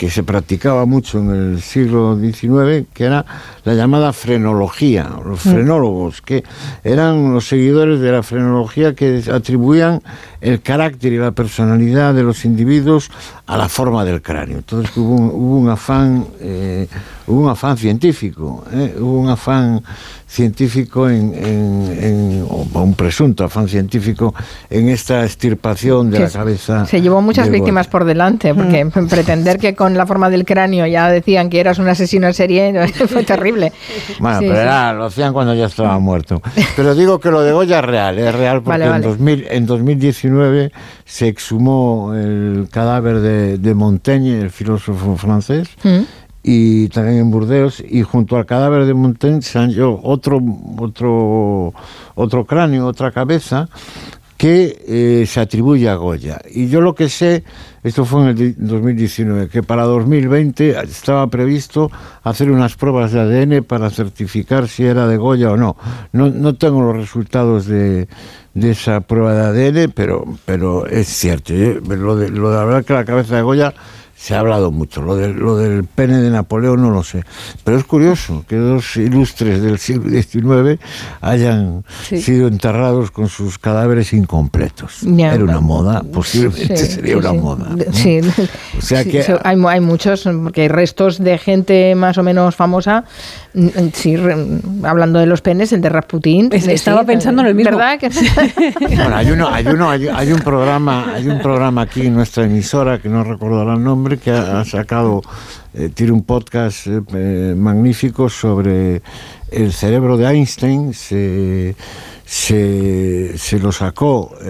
que se practicaba mucho en el siglo XIX, que era la llamada frenología, los Mm. frenólogos, que eran los seguidores de la frenología que atribuían el carácter y la personalidad de los individuos a la forma del cráneo. Entonces hubo un, hubo un afán, eh, hubo un afán científico, ¿eh? hubo un afán científico en, en- en- o un presunto afán científico en esta extirpación de Que la cabeza. Se llevó muchas Goya. víctimas por delante, porque pretender que con la forma del cráneo ya decían que eras un asesino en serie fue terrible. Bueno, Sí, pero sí. era- lo hacían cuando ya estaba muerto. Pero digo que lo de Goya es real, es real porque Vale, vale. En, 2000, en 2019 se exhumó el cadáver de, de Montaigne, el filósofo francés, Mm. Y también en Burdeos, y junto al cadáver de Montaigne se halló otro, otro, otro cráneo, otra cabeza, que eh, se atribuye a Goya. Y yo lo que sé, esto fue en el di- 2019, que para 2020 estaba previsto hacer unas pruebas de ADN para certificar si era de Goya o no. No, no tengo los resultados de, esa prueba de ADN, pero, pero es cierto. ¿eh? Lo de, lo de la que la cabeza de Goya se ha hablado mucho. Lo, de- lo del pene de Napoleón no lo sé. Pero es curioso que dos ilustres del siglo XIX hayan Sí. sido enterrados con sus cadáveres incompletos. Ya. Era una moda, posiblemente Sí, sería sí, una moda. ¿no? Sí. O sea que hay, hay muchos, porque hay restos de gente más o menos famosa. Mm, Sí, re- hablando de los penes, el de Rasputín. Estaba sí, pensando en el mismo. ¿Verdad? Que- Bueno, hay uno, hay uno, hay, hay un programa, hay un programa aquí en nuestra emisora que no recordará el nombre que ha, ha sacado, eh, tiene un podcast eh, eh, magnífico sobre el cerebro de Einstein. Se, se, se lo sacó el,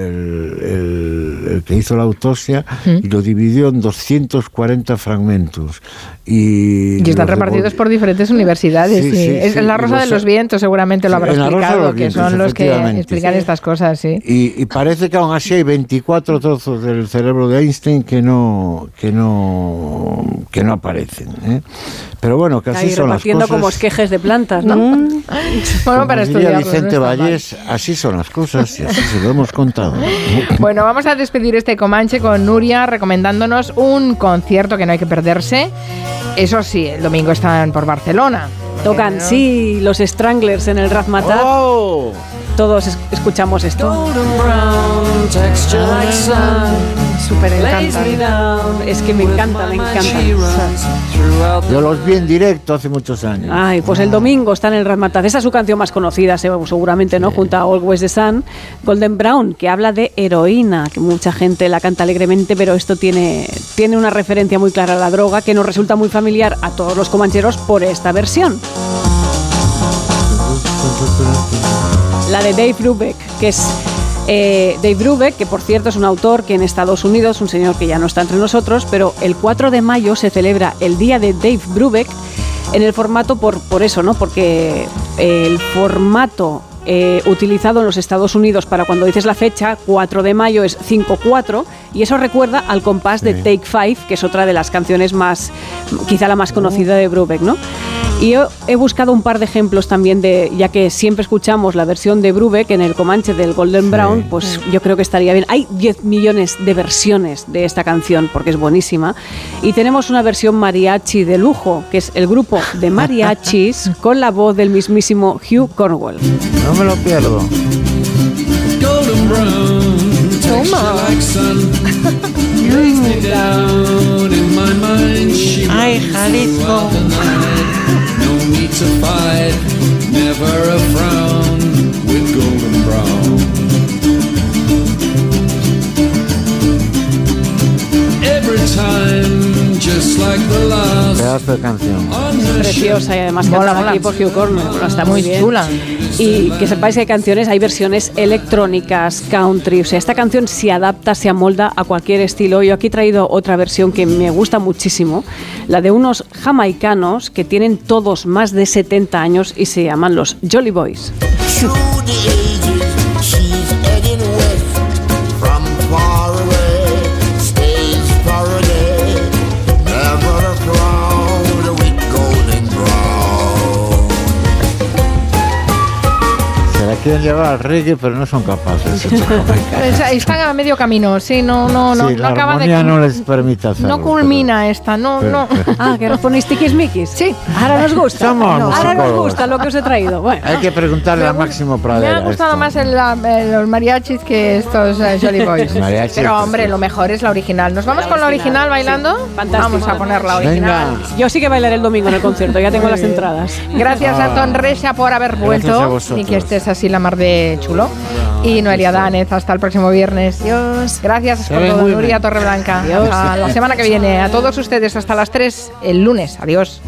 el- el que hizo la autopsia y lo dividió en 240 fragmentos. Y, Y están repartidos por diferentes universidades. Sí, sí. sí, es la Rosa de los Vientos, seguramente lo habrá explicado, los que Vientos, son los que explican estas cosas, sí. Y, y parece que aún así hay 24 trozos del cerebro de Einstein que no que no que no aparecen. ¿eh? Pero bueno, que así Ahí son las cosas. como esquejes de plantas, ¿no? Bueno, Como para diría estudiarlo. Vicente no está mal. Así son las cosas y así se lo hemos contado. Bueno, vamos a despedir este Comanche con Nuria recomendándonos un concierto que no hay que perderse. Eso sí, el domingo están por Barcelona. Tocan, sí, los Stranglers en el Razmataz. ¡Oh! Todos es- escuchamos esto. Súper. Es que me encanta, me encanta. Yo los vi en directo hace muchos años. Ay, pues el domingo está en el Razmataz. Esa es su canción más conocida, se- seguramente, ¿no? Junto a Always the Sun. Golden Brown, que habla de heroína, que mucha gente la canta alegremente, pero esto tiene, tiene una referencia muy clara a la droga que nos resulta muy familiar a todos los comancheros por esta versión. La de Dave Brubeck, que es Eh, Dave Brubeck, que por cierto es un autor que en Estados Unidos, un señor que ya no está entre nosotros, pero el 4 de mayo se celebra el Día de Dave Brubeck en el formato por, por eso, ¿no? Porque el formato eh, utilizado en los Estados Unidos para cuando dices la fecha, 4 de mayo es 5-4, y eso recuerda al compás de Take Five, que es otra de las canciones más, quizá la más conocida de Brubeck, ¿no? Y yo he buscado un par de ejemplos también de, ya que siempre escuchamos la versión de Brubeck en el Comanche del Golden Brown, pues yo creo que estaría bien. Hay 10 millones de versiones de esta canción porque es buenísima. Y tenemos una versión mariachi de lujo, que es el grupo de mariachis con la voz del mismísimo Hugh Cornwell. No me lo pierdo. Golden brown, Toma. like sun. Lays me down in my mind. She Ay, runs Jalisco. the night. No need to fight, never a frown with golden brown. Every time, just like the last. Pedazo de canción. Preciosa y además Mola, cantada mola. aquí por Hugh Cornwell. Bueno, está muy, Muy bien. chula. Y que sepáis que hay canciones, hay versiones electrónicas, country. O sea, esta canción se adapta, se amolda a cualquier estilo. Yo aquí he traído otra versión que me gusta muchísimo, la de unos jamaicanos que tienen todos más de 70 años y se llaman los Jolly Boys. Quieren llevar al reggae, pero no son capaces. estos jamaicanos. Es- Están a medio camino, sí, no, no, no, Sí, no la acaba de. armonía no les permite hacerlo. no culmina esta, no, pero- no. pero- Ah, que nos ponéis tiquismiquis. Sí. Ahora nos gusta. Somos Ahora nos gusta lo que os he traído. Bueno. Hay que preguntarle a Máximo Me Pradera. ha gustado esto. más el, la- eh, los mariachis que estos eh, Jolly Boys. Mariachis, Pero pues hombre, sí. lo mejor es la original. ¿Nos vamos con la original bailando? Fantástico. Vamos a poner la original. Venga. Yo sí que bailaré el domingo en el concierto, ya tengo las entradas. Gracias Ah. a Ton Resia por haber vuelto y que estés así la mar de chulo. Y Noelia Danez, hasta el próximo viernes. Dios. Gracias por todo, Nuria. Torreblanca. Adiós. Hasta la semana que viene. A todos ustedes, hasta las 3 el lunes. Adiós.